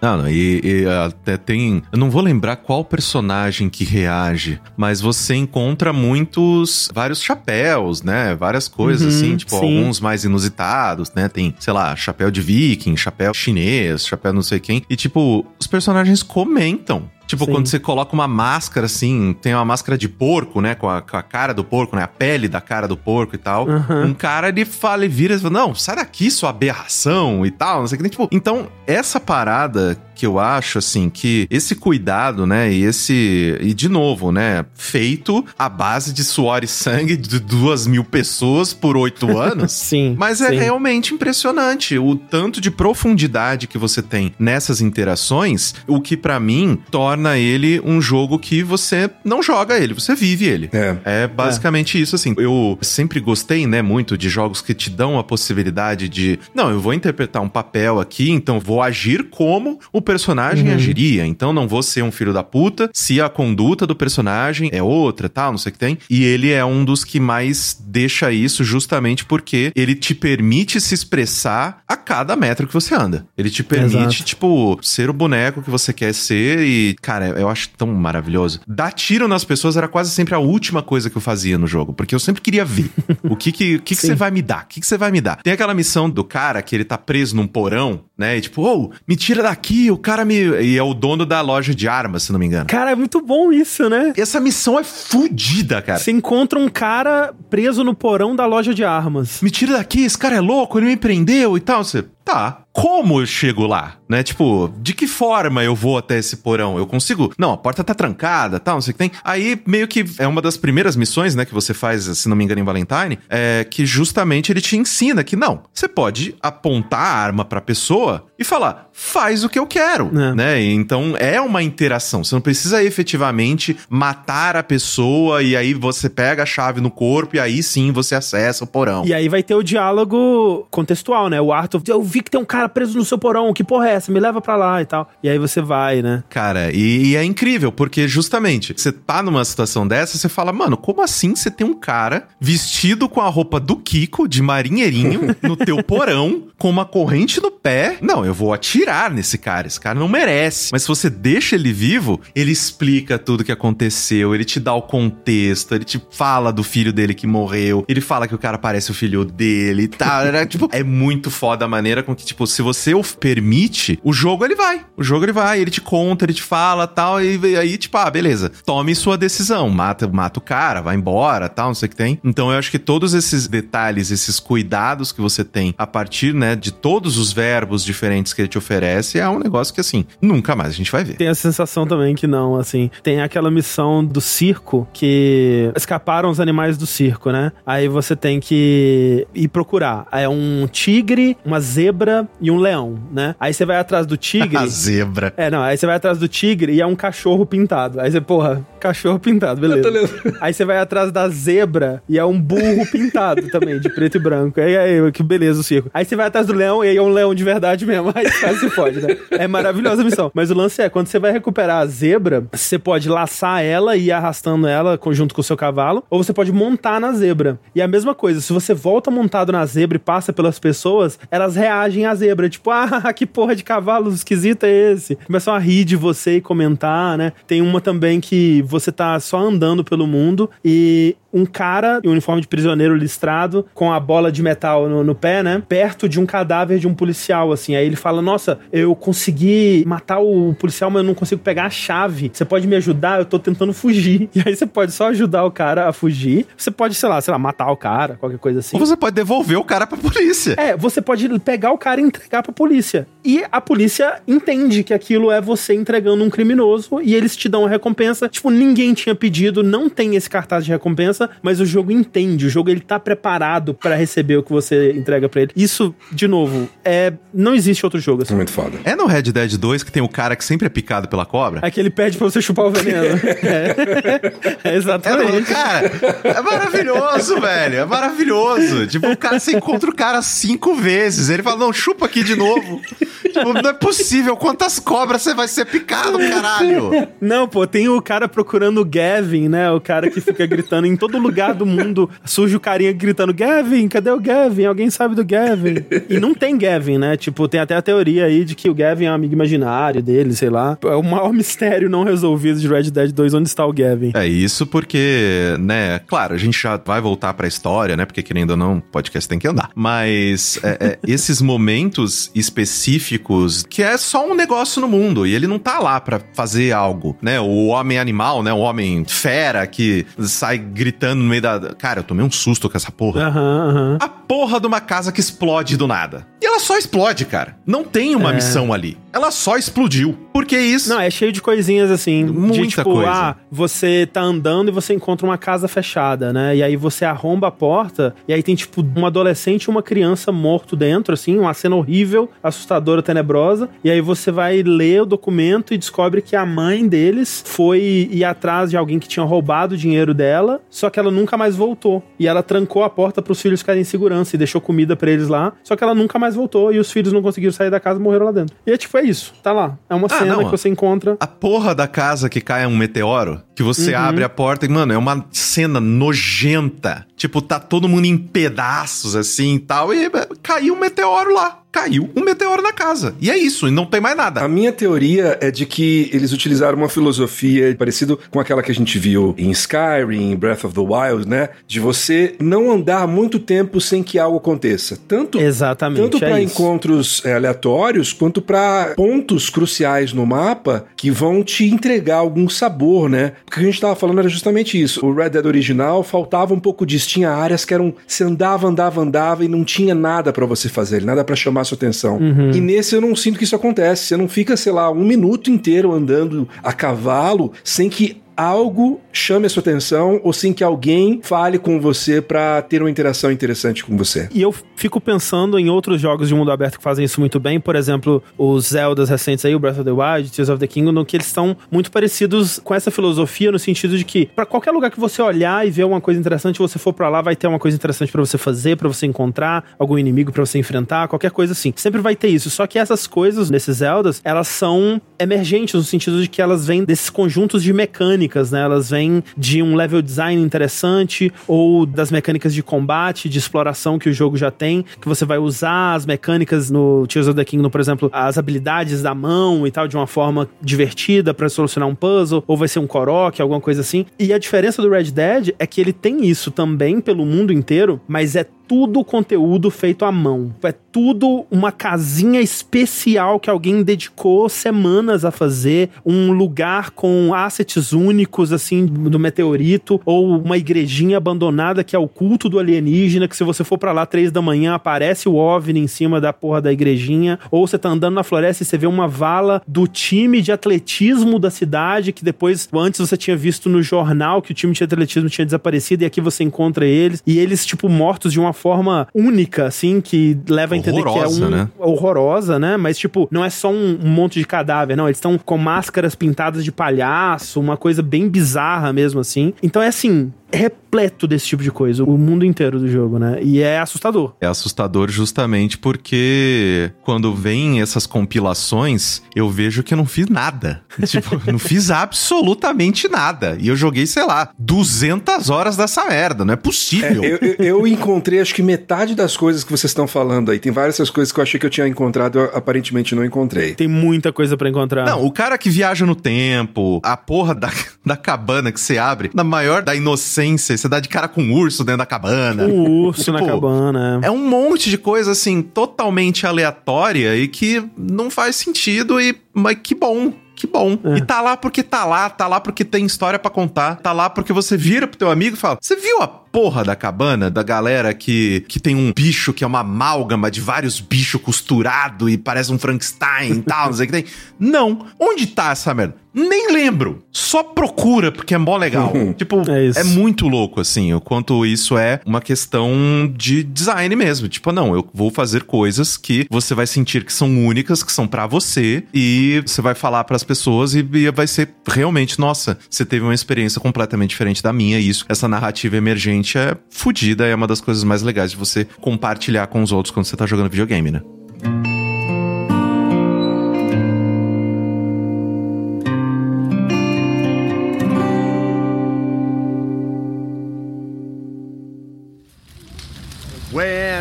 Não, não, e, e até tem. Eu não vou lembrar qual personagem que reage, mas você encontra muitos. vários chapéus, né? Várias coisas Uhum, assim, tipo, sim. alguns mais inusitados, né? Tem, sei lá, chapéu de viking, chapéu chinês, chapéu não sei quem. E, tipo, os personagens comentam. Tipo, Sim. quando você coloca uma máscara, assim, tem uma máscara de porco, né? Com a, com a cara do porco, né? A pele da cara do porco e tal. Uhum. Um cara, ele fala e vira e fala, não, sai daqui, sua aberração e tal, não sei o que. Tipo, então, essa parada que eu acho, assim, que esse cuidado, né? E esse... E, de novo, né? Feito à base de suor e sangue de duas mil pessoas por oito <laughs> anos. Sim. Mas é sim. realmente impressionante o tanto de profundidade que você tem nessas interações, o que pra mim torna ele um jogo que você não joga ele, você vive ele. É. É basicamente isso, assim. Eu sempre gostei, né, muito de jogos que te dão a possibilidade de. Não, eu vou interpretar um papel aqui, então vou agir como o personagem agiria. Então não vou ser um filho da puta se a conduta do personagem é outra, tal, não sei o que tem. E ele é um dos que mais deixa isso justamente porque ele te permite se expressar a cada metro que você anda. Ele te permite, Exato. tipo, ser o boneco que você quer ser e, cara, eu acho tão maravilhoso. Dar tiro nas pessoas era quase sempre a última coisa que eu fazia no jogo, porque eu sempre queria ver <laughs> o que que, o que, que você vai me dar, o que, que você vai me dar. Tem aquela missão do cara que ele tá preso num porão, né, e tipo, ô, me tira daqui, o cara me... E é o dono da loja de armas, se não me engano. Cara, é muito bom isso, né? Essa missão é fodida, cara. Você encontra um cara preso no porão da loja de armas. me tira daqui, esse cara é louco, ele me prendeu e tal. Você, tá. Como eu chego lá? Né? Tipo, de que forma eu vou até esse porão? Eu consigo? Não, a porta tá trancada, tal, não sei o que tem. Aí, meio que é uma das primeiras missões, né, que você faz, se não me engano, em Valentine, é que justamente ele te ensina que não, você pode apontar a arma pra pessoa e falar, faz o que eu quero, É. né? Então é uma interação. Você não precisa efetivamente matar a pessoa e aí você pega a chave no corpo e aí sim você acessa o porão. E aí vai ter o diálogo contextual, né? O Arthur, eu vi que tem um cara preso no seu porão, que porra é essa? Me leva pra lá e tal. E aí você vai, né? Cara, e, e é incrível, porque justamente você tá numa situação dessa, você fala, mano, como assim você tem um cara vestido com a roupa do Kiko, de marinheirinho, <laughs> no teu porão, com uma corrente no pé? Não, eu vou atirar nesse cara, esse cara não merece. Mas se você deixa ele vivo, ele explica tudo que aconteceu, ele te dá o contexto, ele te fala do filho dele que morreu, ele fala que o cara parece o filho dele e tal. Tipo, é muito foda a maneira com que, tipo, se você o permite, o jogo ele vai. O jogo ele vai, ele te conta, ele te fala tal, e aí, tipo, ah, beleza. Tome sua decisão, mata, mata o cara, vai embora, tal, não sei o que tem. Então eu acho que todos esses detalhes, esses cuidados que você tem a partir, né, de todos os verbos diferentes que ele te oferece, é um negócio que, assim, nunca mais a gente vai ver. Tem a sensação também que não, assim. Tem aquela missão do circo que escaparam os animais do circo, né? Aí você tem que ir procurar. É um tigre, uma zebra e um leão, né? Aí você vai atrás do tigre. <laughs> A zebra. É, não, aí você vai atrás do tigre e é um cachorro pintado. Aí você, porra, cachorro pintado, beleza. Aí você vai atrás da zebra e é um burro pintado também, de preto e branco. Aí, aí, que beleza o circo. Aí você vai atrás do leão e aí é um leão de verdade mesmo. Aí quase se pode, né? É maravilhosa a missão. Mas o lance é, quando você vai recuperar a zebra, você pode laçar ela e ir arrastando ela junto com o seu cavalo, ou você pode montar na zebra. E a mesma coisa, se você volta montado na zebra e passa pelas pessoas, elas reagem à zebra. Tipo, <laughs> ah, que porra de cavalo esquisito é esse? Começam a rir de você e comentar, né? Tem uma também que você tá só andando pelo mundo e um cara em uniforme de prisioneiro listrado, com a bola de metal no, no pé, né? Perto de um cadáver de um policial, assim. Aí ele fala: Nossa, eu consegui matar o policial, mas eu não consigo pegar a chave. Você pode me ajudar? Eu tô tentando fugir. <laughs> E aí você pode só ajudar o cara a fugir. Você pode, sei lá, sei lá, matar o cara, qualquer coisa assim. Ou você pode devolver o cara pra polícia. É, você pode pegar o cara e entregar pra polícia. E a polícia entende que aquilo é você entregando um criminoso e eles te dão a recompensa. Tipo, ninguém tinha pedido, não tem esse cartaz de recompensa, mas o jogo entende. O jogo ele tá preparado pra receber o que você entrega pra ele. Isso, de novo, é não existe outro jogo assim. Muito foda. É no Red Dead 2 que tem o cara que sempre é picado pela cobra? É que ele pede pra você chupar o veneno. <laughs> é. <laughs> É, É, no- exatamente. cara, é maravilhoso, velho. É maravilhoso. Tipo, o cara, você encontra o cara cinco vezes. Ele fala, não, chupa aqui de novo. tipo, não é possível. Quantas cobras você vai ser picado, caralho? Não, pô, tem o cara procurando o Gavin, né? O cara que fica gritando em todo lugar do mundo. Surge o carinha gritando: Gavin, cadê o Gavin? Alguém sabe do Gavin? E não tem Gavin, né? Tipo, tem até a teoria aí de que o Gavin é um amigo imaginário dele, sei lá. É o maior <laughs> mistério não resolvido de Red Dead 2, onde está o Gavin. É isso porque, né, claro, a gente já vai voltar pra história, né, porque querendo ou não, o podcast tem que andar. Mas é, é, <laughs> esses momentos específicos que é só um negócio no mundo e ele não tá lá pra fazer algo, né? O homem animal, né, o homem fera que sai gritando no meio da... Cara, eu tomei um susto com essa porra. Aham, aham. A porra de uma casa que explode do nada. E ela só explode, cara. Não tem uma É. missão ali. Ela só explodiu. Por que isso? Não, é cheio de coisinhas assim. de, Muita tipo, coisa. ah, você tá andando e você encontra uma casa fechada, né? E aí você arromba a porta e aí tem, tipo, um adolescente e uma criança morto dentro, assim, uma cena horrível, assustadora, tenebrosa. E aí você vai ler o documento e descobre que a mãe deles foi ir atrás de alguém que tinha roubado o dinheiro dela, só que ela nunca mais voltou. E ela trancou a porta pros filhos ficarem em segurança e deixou comida pra eles lá, só que ela nunca mais voltou e os filhos não conseguiram sair da casa e morreram lá dentro. E é tipo, é isso. Tá lá. É uma Ah, cena não, que você encontra A porra da casa que cai um meteoro, que você Uhum. abre a porta e, mano, é uma cena nojenta. Tipo, tá todo mundo em pedaços assim e tal, e é, caiu um meteoro lá. Caiu um meteoro na casa. E é isso, e não tem mais nada. A minha teoria é de que eles utilizaram uma filosofia parecido com aquela que a gente viu em Skyrim, em Breath of the Wild, né? De você não andar muito tempo sem que algo aconteça. Tanto Exatamente, Tanto é para isso. encontros é, aleatórios, quanto para pontos cruciais no mapa que vão te entregar algum sabor, né? O que a gente tava falando era justamente isso. O Red Dead original faltava um pouco disso. Tinha áreas que eram. Você andava, andava, andava e não tinha nada para você fazer, nada para chamar sua atenção. Uhum. E nesse eu não sinto que isso acontece. Você não fica, sei lá, um minuto inteiro andando a cavalo sem que algo chame a sua atenção ou sem que alguém fale com você para ter uma interação interessante com você. E eu fico pensando em outros jogos de mundo aberto que fazem isso muito bem, por exemplo, os Zeldas recentes aí, o Breath of the Wild, Tears of the Kingdom, que eles estão muito parecidos com essa filosofia no sentido de que pra qualquer lugar que você olhar e ver uma coisa interessante, você for pra lá, vai ter uma coisa interessante pra você fazer, pra você encontrar algum inimigo pra você enfrentar, qualquer coisa assim. Sempre vai ter isso. Só que essas coisas nesses Zeldas, elas são emergentes no sentido de que elas vêm desses conjuntos de mecânicas, né? Elas vêm de um level design interessante ou das mecânicas de combate, de exploração que o jogo já tem, que você vai usar as mecânicas no Tears of the Kingdom, por exemplo, as habilidades da mão e tal, de uma forma divertida pra solucionar um puzzle, ou vai ser um Korok, alguma coisa assim. E a diferença do Red Dead é que ele tem isso também pelo mundo inteiro, mas é tudo conteúdo feito à mão. É tudo uma casinha especial que alguém dedicou semanas a fazer, um lugar com assets únicos, assim, do meteorito, ou uma igrejinha abandonada que é o culto do alienígena, que se você for pra lá três da manhã, aparece o OVNI em cima da porra da igrejinha, ou você tá andando na floresta e você vê uma vala do time de atletismo da cidade, que depois, antes você tinha visto no jornal que o time de atletismo tinha desaparecido, e aqui você encontra eles, e eles, tipo, mortos de uma forma única, assim, que leva a entender que é Horrorosa, um... né? Horrorosa, né? Mas, tipo, não é só um, um monte de cadáver, não. Eles estão com máscaras pintadas de palhaço, uma coisa bem bizarra mesmo, assim. Então é assim, repleto desse tipo de coisa, o mundo inteiro do jogo, né? E é assustador. É assustador justamente porque quando vem essas compilações, eu vejo que eu não fiz nada. <laughs> Tipo, não fiz absolutamente nada. E eu joguei, sei lá, 200 horas dessa merda. Não é possível. Eu, eu- eu encontrei acho que metade das coisas que vocês estão falando aí. Tem várias essas coisas que eu achei que eu tinha encontrado, eu aparentemente não encontrei. Tem muita coisa pra encontrar. Não, o cara que viaja no tempo, a porra da, <laughs> da cabana que você abre, na maior da inocência, você dá de cara com um urso dentro da cabana. Um urso na Tipo, cabana. É um monte de coisa assim, totalmente aleatória e que não faz sentido e mas que bom. Que bom. É. E tá lá porque tá lá, tá lá porque tem história pra contar, tá lá porque você vira pro teu amigo e fala: Você viu a porra da cabana da galera que, que tem um bicho que é uma amálgama de vários bichos costurado e parece um Frankenstein e tal, não sei o que tem? Não. Onde tá essa merda? Nem lembro. Só procura, porque é mó legal. tipo, É isso. é muito louco, assim, o quanto isso é uma questão de design mesmo. Tipo, não, eu vou fazer coisas que você vai sentir que são únicas, que são pra você, e você vai falar pras pessoas e, e vai ser realmente, nossa, você teve uma experiência completamente diferente da minha, e isso, essa narrativa emergente é fodida, é uma das coisas mais legais de você compartilhar com os outros quando você tá jogando videogame, né?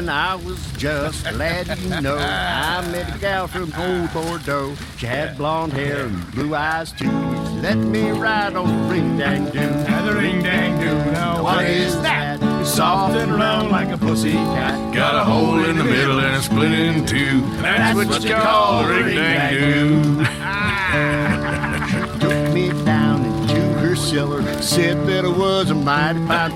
When I was just <laughs> glad lad, you know, I met a gal from old Bordeaux. She had blonde hair and blue eyes too. She let me ride on the ring dang doo. the ring dang doo. Now What is that? It's soft and round like a pussy cat. Got a hole in the middle and a split in two. That's, what, you call a ring dang doo. <laughs> <laughs> Took me down into her cellar. Said that I was a mighty fine.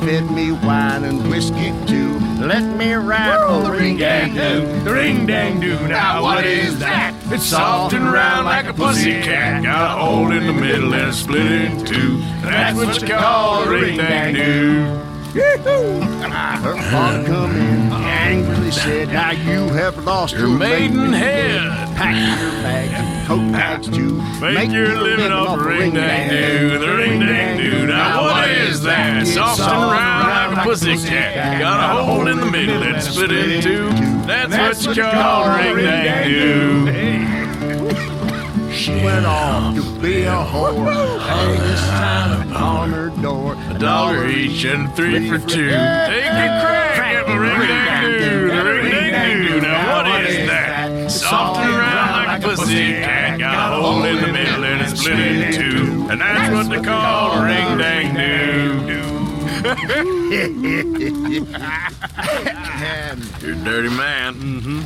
Fed me wine and whiskey too. Let me the ring dang doo. The ring dang doo. Now what is that? It's soft and round like a pussy cat. Got a hole in the middle and split in two. That's what you call a ring dang doo. Her father come in, angrily said, Now you have lost your, Your maiden head. Pack your bags and coat bags too. Make your living off the ring dang doo. The ring dang doo. Now what is that? Soft and round like a pussy cat. Got a hole in the middle and split in two. That's what you call a ring dang doo. She went off to be a whore, hang a sign upon her door. A dollar each and three for two. Take a crack at the ring dang doo. The ring dang doo. Now what is that? Soft and round like a pussy cat. Got a hole in the middle and it's split in two. And that's what they call a ring dang doo. <laughs> <laughs> You're dirty man. Mm-hmm.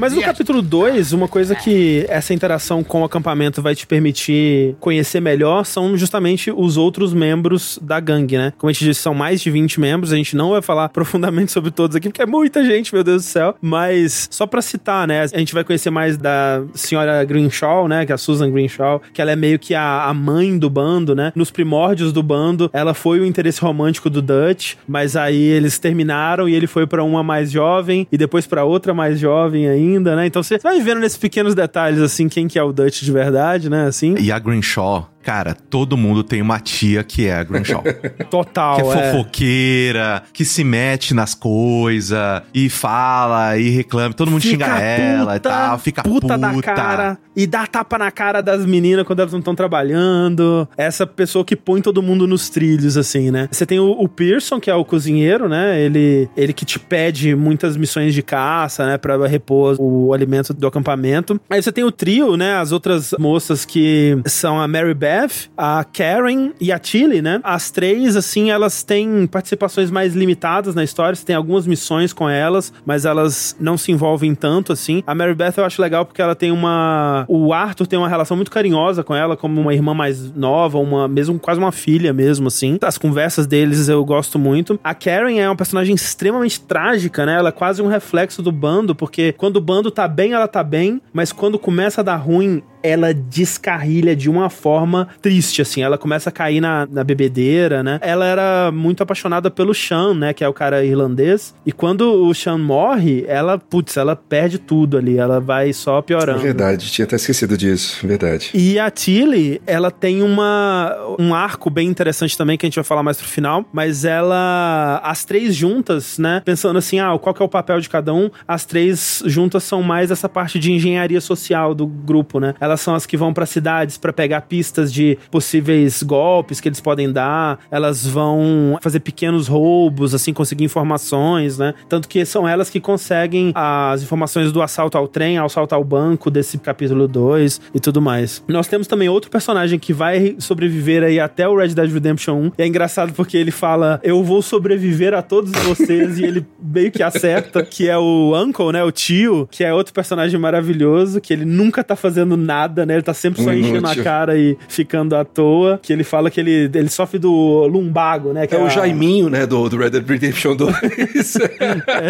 Mas no capítulo 2, uma coisa que essa interação com o acampamento vai te permitir conhecer melhor são justamente os outros membros da gangue, né? Como a gente disse, são mais de 20 membros, a gente não vai falar <laughs> profundamente sobre todos aqui, porque é muita gente, meu Deus do céu. Mas só pra citar, né? A gente vai conhecer mais da senhora Greenshaw, né? Que é a Susan Greenshaw, que ela é meio que a, a mãe do bando, né? Nos primórdios do bando, ela foi o interesse romântico do Dutch, mas aí eles terminaram e ele foi pra uma mais jovem e depois pra outra mais jovem ainda, né? Então você vai vendo nesses pequenos detalhes, assim, quem que é o Dutch de verdade, né? Assim. E a Greenshaw, cara, todo mundo tem uma tia que é a Greenshaw. <laughs> Total, que é é. fofoqueira, que se mete nas coisas e fala e reclama. Todo mundo xinga ela e tal, fica puta, da cara e dá tapa na cara das meninas quando elas não estão trabalhando. Essa pessoa que põe todo mundo nos trilhos, assim, né? Você tem o, o Pearson, que é o cozinheiro, né? Ele, ele que te pede muitas missões de caça, né? Pra repor o alimento do acampamento. Aí você tem o trio, né? As outras moças que são a Mary Beth, a Karen e a Tilly, né? As três, assim, elas têm participações mais limitadas na história. Você tem algumas missões com elas, mas elas não se envolvem tanto, assim. A Mary Beth eu acho legal porque ela tem uma... O Arthur tem uma relação muito carinhosa com ela, como uma irmã mais nova, uma mesmo quase uma filha mesmo, assim. As conversas deles eu gosto muito. A Karen é uma personagem extremamente trágica, né? Ela é quase um reflexo do bando, porque quando o bando tá bem, ela tá bem, mas quando começa a dar ruim, ela descarrilha de uma forma triste, assim. Ela começa a cair na, na bebedeira, né? Ela era muito apaixonada pelo Sean, né? Que é o cara irlandês. E quando o Sean morre, ela, putz, ela perde tudo ali. Ela vai só É piorando. verdade, tinha até esquecido disso, verdade. E a Tilly, ela tem uma, um arco bem interessante também, que a gente vai falar mais pro final, mas ela, as três juntas, né, pensando assim, ah, qual que é o papel de cada um, as três juntas são mais essa parte de engenharia social do grupo, né, elas são as que vão para cidades para pegar pistas de possíveis golpes que eles podem dar, elas vão fazer pequenos roubos, assim, conseguir informações, né, tanto que são elas que conseguem as informações do assalto ao trem, ao assalto ao banco desse capítulo 2 e tudo mais. Nós temos também outro personagem que vai sobreviver aí até o Red Dead Redemption 1. E é engraçado porque ele fala: Eu vou sobreviver a todos vocês. e ele meio que acerta, que é o Uncle, né? O tio, que é outro personagem maravilhoso, que ele nunca tá fazendo nada, né? Ele tá sempre só enchendo a cara e ficando à toa. Que ele fala que ele, ele sofre do lumbago, né? Que É o a- Jaiminho, né, do, do Red Dead Redemption 2. <laughs>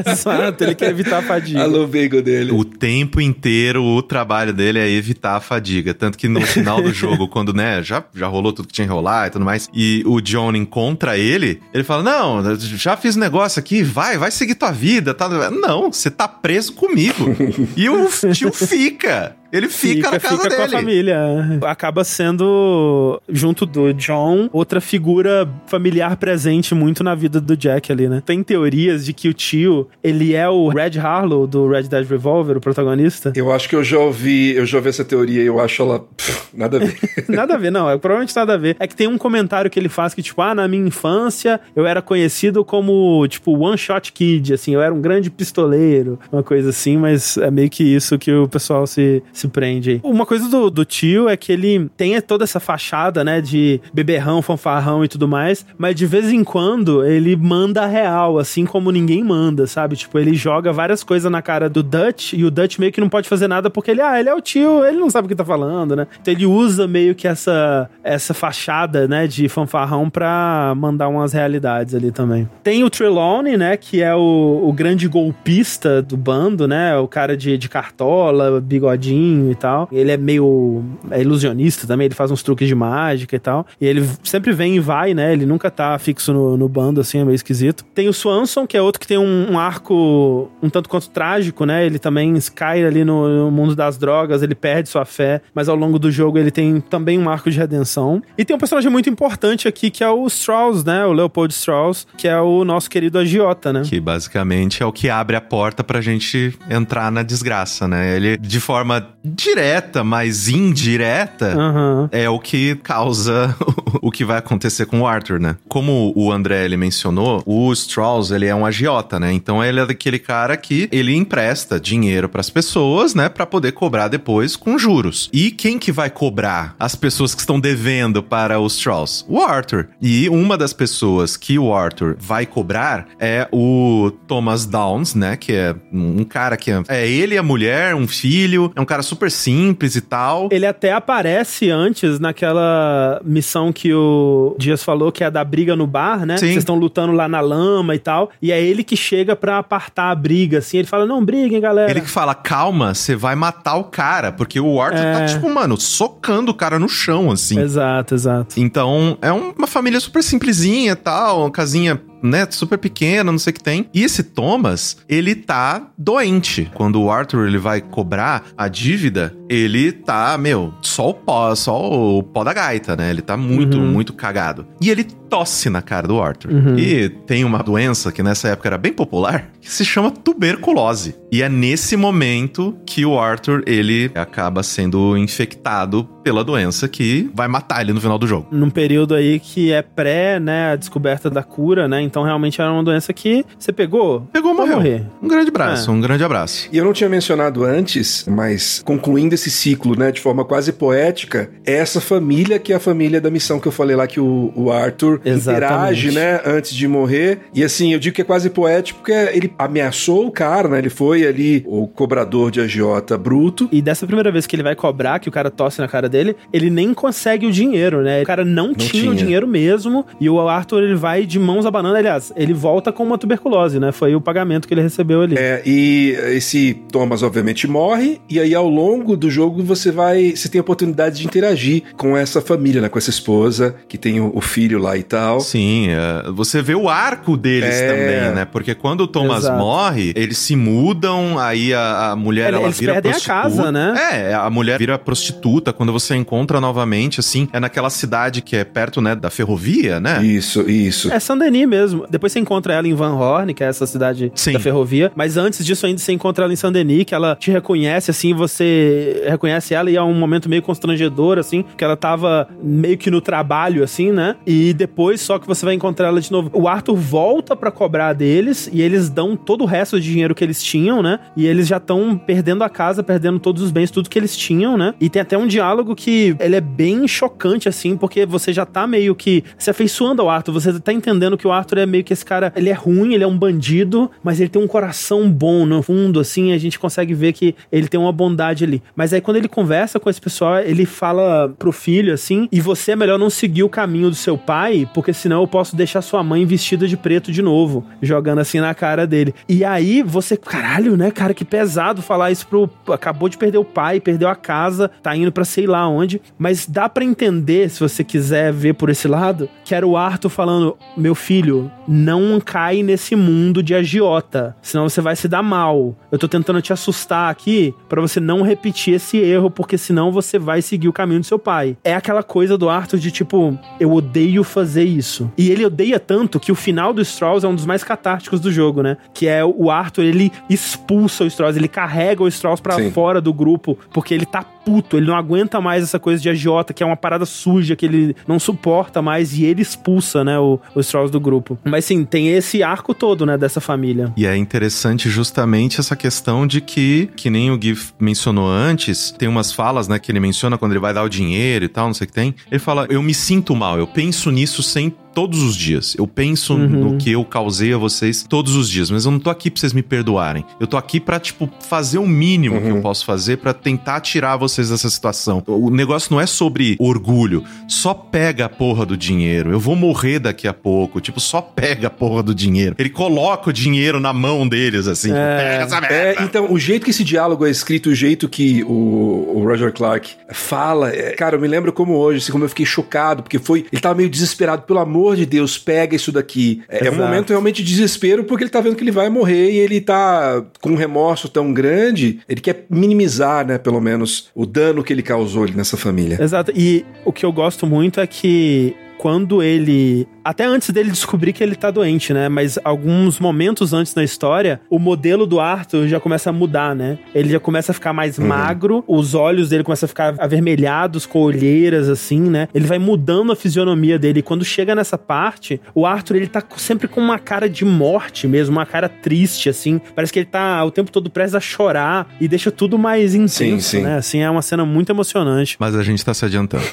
Exato, ele quer evitar a fadiga. Alô, Veigo dele. O tempo inteiro o trabalho dele é evitar a fadiga. Tanto que no final do <laughs> jogo, quando, né, já, já rolou tudo que tinha que rolar e tudo mais, e o John encontra ele, ele fala: Não, já fiz um negócio aqui, vai, vai seguir tua vida. Tá? Não, você tá preso comigo. <laughs> e o tio fica. Ele fica, na casa fica com a dele. família. Acaba sendo, junto do John, outra figura familiar presente muito na vida do Jack ali, né? Tem teorias de que o tio, ele é o Red Harlow do Red Dead Revolver, o protagonista. Eu acho que eu já ouvi, eu já ouvi essa teoria e eu acho ela pff, nada a ver. <laughs> Nada a ver, não. É provavelmente nada a ver. É que tem um comentário que ele faz que, tipo, ah, na minha infância eu era conhecido como, tipo, One Shot Kid, assim, eu era um grande pistoleiro, uma coisa assim, mas é meio que isso que o pessoal se, se prende aí. Uma coisa do, do tio é que ele tem toda essa fachada, né, de beberrão, fanfarrão e tudo mais, mas de vez em quando ele manda real, assim como ninguém manda, sabe? Tipo, ele joga várias coisas na cara do Dutch e o Dutch meio que não pode fazer nada porque ele, ah, ele é o tio, ele não sabe o que tá falando, né? Então ele usa meio que essa, essa fachada, né, de fanfarrão pra mandar umas realidades ali também. Tem o Trelawney, né, que é o, o grande golpista do bando, né? O cara de, de cartola, bigodinho e tal. Ele é meio é ilusionista também, ele faz uns truques de mágica e tal. E ele sempre vem e vai, né? Ele nunca tá fixo no, no bando, assim, é meio esquisito. Tem o Swanson, que é outro que tem um, um arco um tanto quanto trágico, né? Ele também cai ali no, no mundo das drogas, ele perde sua fé, mas ao longo do jogo ele tem também um arco de redenção. E tem um personagem muito importante aqui que é o Strauss, né? O Leopold Strauss, que é o nosso querido agiota, né? Que basicamente é o que abre a porta pra gente entrar na desgraça, né? Ele, de forma direta, mas indireta, Aham. é o que causa <laughs> o que vai acontecer com o Arthur, né? Como o André ele mencionou, o Strauss ele é um agiota, né? Então ele é daquele cara que ele empresta dinheiro pras pessoas, né, Pra poder cobrar depois com juros. E quem que vai cobrar as pessoas que estão devendo para o Strauss? O Arthur. E uma das pessoas que o Arthur vai cobrar é o Thomas Downs, né, que é um cara que é, é ele, a mulher, um filho, é um cara super simples e tal. Ele até aparece antes naquela missão que o Dias falou, que é a da briga no bar, né? Sim. Vocês estão lutando lá na lama e tal. E é ele que chega pra apartar a briga, assim. Ele fala: não briguem, galera. Ele que fala, calma, você vai matar o cara, porque o Arthur tá, É. tipo, mano, socando o cara no chão, assim. Exato, exato. Então, é um- uma família super simplesinha e tal, uma casinha, né, super pequena, não sei o que tem. E esse Thomas, ele tá doente. Quando o Arthur ele vai cobrar a dívida, ele tá, meu, só o pó, só o pó da gaita, né? Ele tá muito, Uhum. muito cagado. E ele tosse na cara do Arthur. Uhum. E tem uma doença que nessa época era bem popular, que se chama tuberculose. E é nesse momento que o Arthur, ele acaba sendo infectado pela doença que vai matar ele no final do jogo. Num período aí que é pré, né, a descoberta da cura, né? Então realmente era uma doença que você pegou. Pegou, morreu. morrer. Um grande abraço, É. um grande abraço. E eu não tinha mencionado antes, mas concluindo esse ciclo, né, de forma quase poética, é essa família que é a família da missão que eu falei lá que o, o Arthur Exatamente. interage, né, antes de morrer. E assim, eu digo que é quase poético porque ele ameaçou o cara, né? Ele foi ali o cobrador de agiota bruto. E dessa primeira vez que ele vai cobrar, que o cara tosse na cara dele, ele nem consegue o dinheiro, né? O cara não, tinha, o tinha. dinheiro mesmo. E o Arthur, ele vai de mãos à banana. Aliás, ele volta com uma tuberculose, né? Foi o pagamento que ele recebeu ali. É, e esse Thomas obviamente morre, e aí ao longo do jogo você vai. Você tem a oportunidade de interagir com essa família, né? Com essa esposa, que tem o, o filho lá e tal. Sim, é, você vê o arco deles É. também, né? Porque quando o Thomas Exato. morre, eles se mudam, aí a, a mulher Ele- ela eles vira perdem a prostituta. casa, né? É, a mulher vira prostituta quando você encontra novamente, assim, é naquela cidade que é perto, né, da ferrovia, né? Isso, isso. É Saint-Denis mesmo. Depois você encontra ela em Van Horn, que é essa cidade Sim. da ferrovia. Mas antes disso ainda você encontra ela em Saint-Denis, que ela te reconhece, assim, você reconhece ela e é um momento meio constrangedor, assim, que ela tava meio que no trabalho, assim, né? E depois só que você vai encontrar ela de novo. O Arthur volta pra cobrar deles e eles dão todo o resto do dinheiro que eles tinham, né? E eles já estão perdendo a casa, perdendo todos os bens, tudo que eles tinham, né? E tem até um diálogo que ele é bem chocante, assim, porque você já tá meio que se afeiçoando ao Arthur, você tá entendendo que o Arthur é meio que esse cara, ele é ruim, ele é um bandido, mas ele tem um coração bom no fundo, assim, a gente consegue ver que ele tem uma bondade ali. Mas aí quando ele conversa com esse pessoal, ele fala pro filho, assim, e você é melhor não seguir o caminho do seu pai, porque senão eu posso deixar sua mãe vestida de preto de novo, jogando assim na cara dele. E aí você, caralho, né, cara, que pesado falar isso pro. Acabou de perder o pai, perdeu a casa, tá indo pra sei lá onde. Mas dá pra entender, se você quiser ver por esse lado, que era o Arthur falando: meu filho, não cai nesse mundo de agiota, senão você vai se dar mal. Eu tô tentando te assustar aqui pra você não repetir esse erro, porque senão você vai seguir o caminho do seu pai. É aquela coisa do Arthur de tipo, eu odeio fazer isso. E ele odeia tanto que o final do Strauss é um dos mais catárticos do jogo, né? Que é o Arthur, ele expulsa o Strauss, ele carrega o Strauss pra Sim. fora do grupo, porque ele tá puto, ele não aguenta mais essa coisa de agiota, que é uma parada suja, que ele não suporta mais, e ele expulsa, né, o, os Trolls do grupo. Mas sim, tem esse arco todo, né, dessa família. E é interessante justamente essa questão de que, que nem o Gui mencionou antes, tem umas falas, né, que ele menciona quando ele vai dar o dinheiro e tal, não sei o que tem. Ele fala: Eu me sinto mal, eu penso nisso sem todos os dias. Eu penso Uhum. no que eu causei a vocês todos os dias, mas eu não tô aqui pra vocês me perdoarem. Eu tô aqui pra, tipo, fazer o mínimo que eu posso fazer pra tentar tirar vocês dessa situação. O negócio não é sobre orgulho. Só pega a porra do dinheiro. Eu vou morrer daqui a pouco. Tipo, só pega a porra do dinheiro. Ele coloca o dinheiro na mão deles, assim. Pega essa merda. É, então, o jeito que esse diálogo é escrito, o jeito que o, o Roger Clark fala, é, cara, eu me lembro como hoje, assim, como eu fiquei chocado, porque foi. Ele tava meio desesperado, pelo amor de Deus, pega isso daqui. É, é um momento realmente de desespero, porque ele tá vendo que ele vai morrer e ele tá com um remorso tão grande, ele quer minimizar, né, pelo menos, o dano que ele causou nessa família. Exato. E o que eu gosto muito é que quando ele. Até antes dele descobrir que ele tá doente, né? Mas alguns momentos antes na história, o modelo do Arthur já começa a mudar, né? Ele já começa a ficar mais magro, os olhos dele começam a ficar avermelhados, com olheiras, assim, né? Ele vai mudando a fisionomia dele. E quando chega nessa parte, o Arthur, ele tá sempre com uma cara de morte mesmo, uma cara triste, assim. Parece que ele tá o tempo todo prestes a chorar e deixa tudo mais intenso, Sim, sim. né? Assim, é uma cena muito emocionante. Mas a gente tá se adiantando.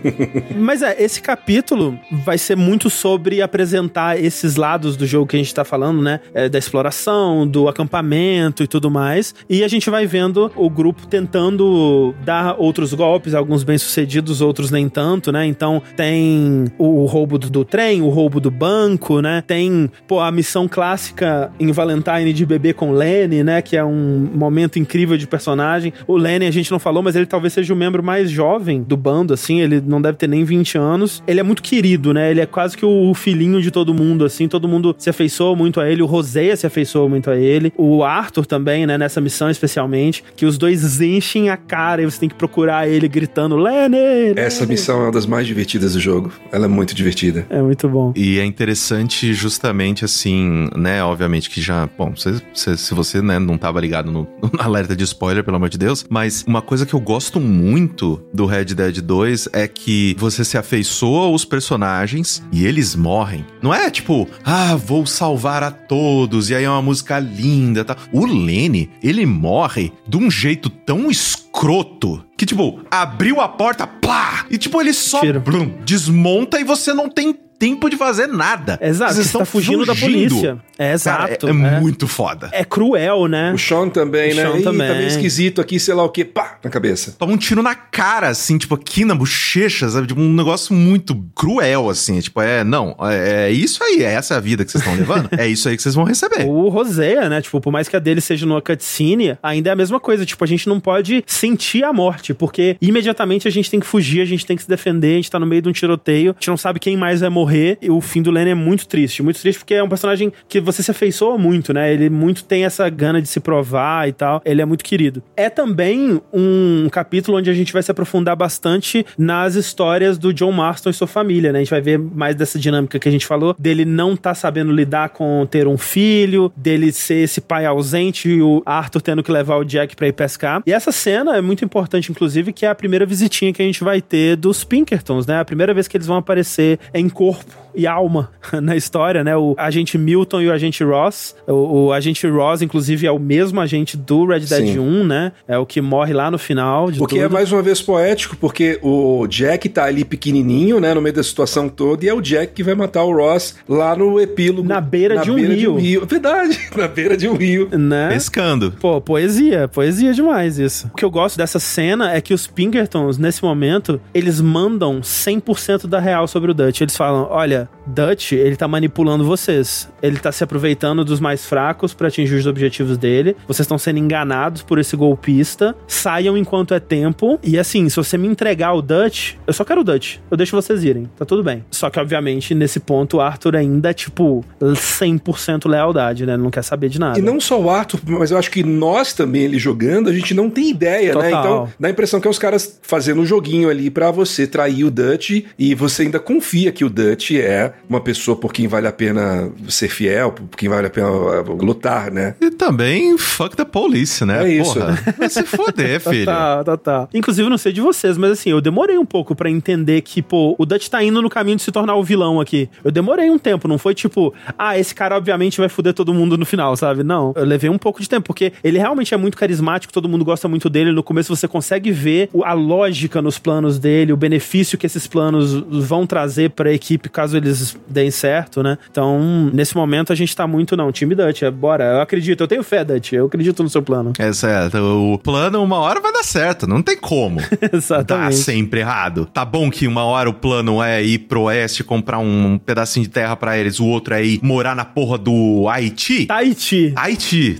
<laughs> Mas é, esse capítulo vai ser muito sobre apresentar esses lados do jogo que a gente tá falando, né? É, da exploração, do acampamento e tudo mais. E a gente vai vendo o grupo tentando dar outros golpes, alguns bem-sucedidos, outros nem tanto, né? Então tem o roubo do, do trem, o roubo do banco, né? Tem, pô, a missão clássica em Valentine de beber com Lenny, né? Que é um momento incrível de personagem. O Lenny a gente não falou, mas ele talvez seja o membro mais jovem do bando, assim. Ele não deve ter nem 20 anos. Ele é muito querido, né? Ele é quase que o filhinho de todo mundo, assim. Todo mundo se afeiçoa muito a ele. O Roseia se afeiçoa muito a ele. O Arthur também, né? Nessa missão especialmente. Que os dois enchem a cara e você tem que procurar ele gritando Lenny! Lenny!" Essa missão é uma das mais divertidas do jogo. Ela é muito divertida. É muito bom. E é interessante justamente assim, né? Obviamente que já. Bom, se, se, se você né, não tava ligado no, no <laughs> alerta de spoiler, pelo amor de Deus, mas uma coisa que eu gosto muito do Red Dead 2 é que você se afeiçoa aos personagens e eles morrem. Não é tipo, ah, vou salvar a todos, e aí é uma música linda tal. O Lenny, ele morre de um jeito tão escroto que, tipo, abriu a porta, plá! E, tipo, ele só blum, desmonta e você não tem tempo de fazer nada. Exato, Vocês você tá fugindo da polícia. É, Cara, exato. é, é é. muito foda. É cruel, né? O Sean também, O né? Sean Ih, também. tá meio esquisito aqui, sei lá o quê. Pá, na cabeça. Toma um tiro na cara, assim, tipo, aqui na bochecha, sabe? Tipo, um negócio muito cruel, assim. Tipo, é, não, é, é isso aí, é essa a vida que vocês estão levando. <laughs> é isso aí que vocês vão receber. O Roseia, né? Tipo, por mais que a dele seja numa cutscene, ainda é a mesma coisa. Tipo, a gente não pode sentir a morte, porque imediatamente a gente tem que fugir, a gente tem que se defender, a gente tá no meio de um tiroteio, a gente não sabe quem mais vai morrer, e o fim do Lenny é muito triste. Muito triste porque é um personagem que você se afeiçoa muito, né? Ele muito tem essa gana de se provar e tal. Ele é muito querido. É também um capítulo onde a gente vai se aprofundar bastante nas histórias do John Marston e sua família, né? A gente vai ver mais dessa dinâmica que a gente falou, dele não tá sabendo lidar com ter um filho, dele ser esse pai ausente e o Arthur tendo que levar o Jack pra ir pescar. E essa cena é muito importante, inclusive, que é a primeira visitinha que a gente vai ter dos Pinkertons, né? A primeira vez que eles vão aparecer em corpo e alma <laughs> na história, né? O agente Milton e o agente Ross. O, o agente Ross, inclusive, é o mesmo agente do Red Dead Sim. 1, né? É o que morre lá no final de O que é tudo. mais uma vez poético, porque o Jack tá ali pequenininho, né, no meio da situação toda, e é o Jack que vai matar o Ross lá no epílogo. Na beira de um rio. Verdade, <laughs> na beira de um rio. Né? Pescando. Pô, poesia, poesia demais isso. O que eu gosto dessa cena é que os Pinkertons, nesse momento, eles mandam 100% da real sobre o Dutch. Eles falam: olha, Dutch, ele tá manipulando vocês. Ele tá se aproveitando dos mais fracos pra atingir os objetivos dele. Vocês estão sendo enganados por esse golpista. Saiam enquanto é tempo. E assim, se você me entregar o Dutch, eu só quero o Dutch. Eu deixo vocês irem. Tá tudo bem. Só que, obviamente, nesse ponto, o Arthur ainda é, tipo, 100% lealdade, né? Ele não quer saber de nada. E não só o Arthur, mas eu acho que nós também, ele jogando, a gente não tem ideia, né? Total. Então, dá a impressão que é os caras fazendo um joguinho ali pra você trair o Dutch e você ainda confia que o Dutch Dutch é uma pessoa por quem vale a pena ser fiel, por quem vale a pena uh, lutar, né? E também, fuck the police, né? É isso. Porra, vai se foder, <laughs> filho. Tá, tá, tá. Inclusive, não sei de vocês, mas assim, eu demorei um pouco pra entender que, pô, o Dutch tá indo no caminho de se tornar o vilão aqui. Eu demorei um tempo, não foi tipo, ah, esse cara obviamente vai foder todo mundo no final, sabe? Não, eu levei um pouco de tempo, porque ele realmente é muito carismático, todo mundo gosta muito dele. No começo você consegue ver a lógica nos planos dele, o benefício que esses planos vão trazer pra equipe caso eles deem certo, né? Então, nesse momento a gente tá muito, não, time Dutch, é, bora, eu acredito, eu tenho fé, Dutch, eu acredito no seu plano. É certo, o plano uma hora vai dar certo, não tem como. <laughs> Dá Exatamente. sempre errado. Tá bom que uma hora o plano é ir pro oeste comprar um pedacinho de terra pra eles, o outro é ir morar na porra do Haiti. Haiti,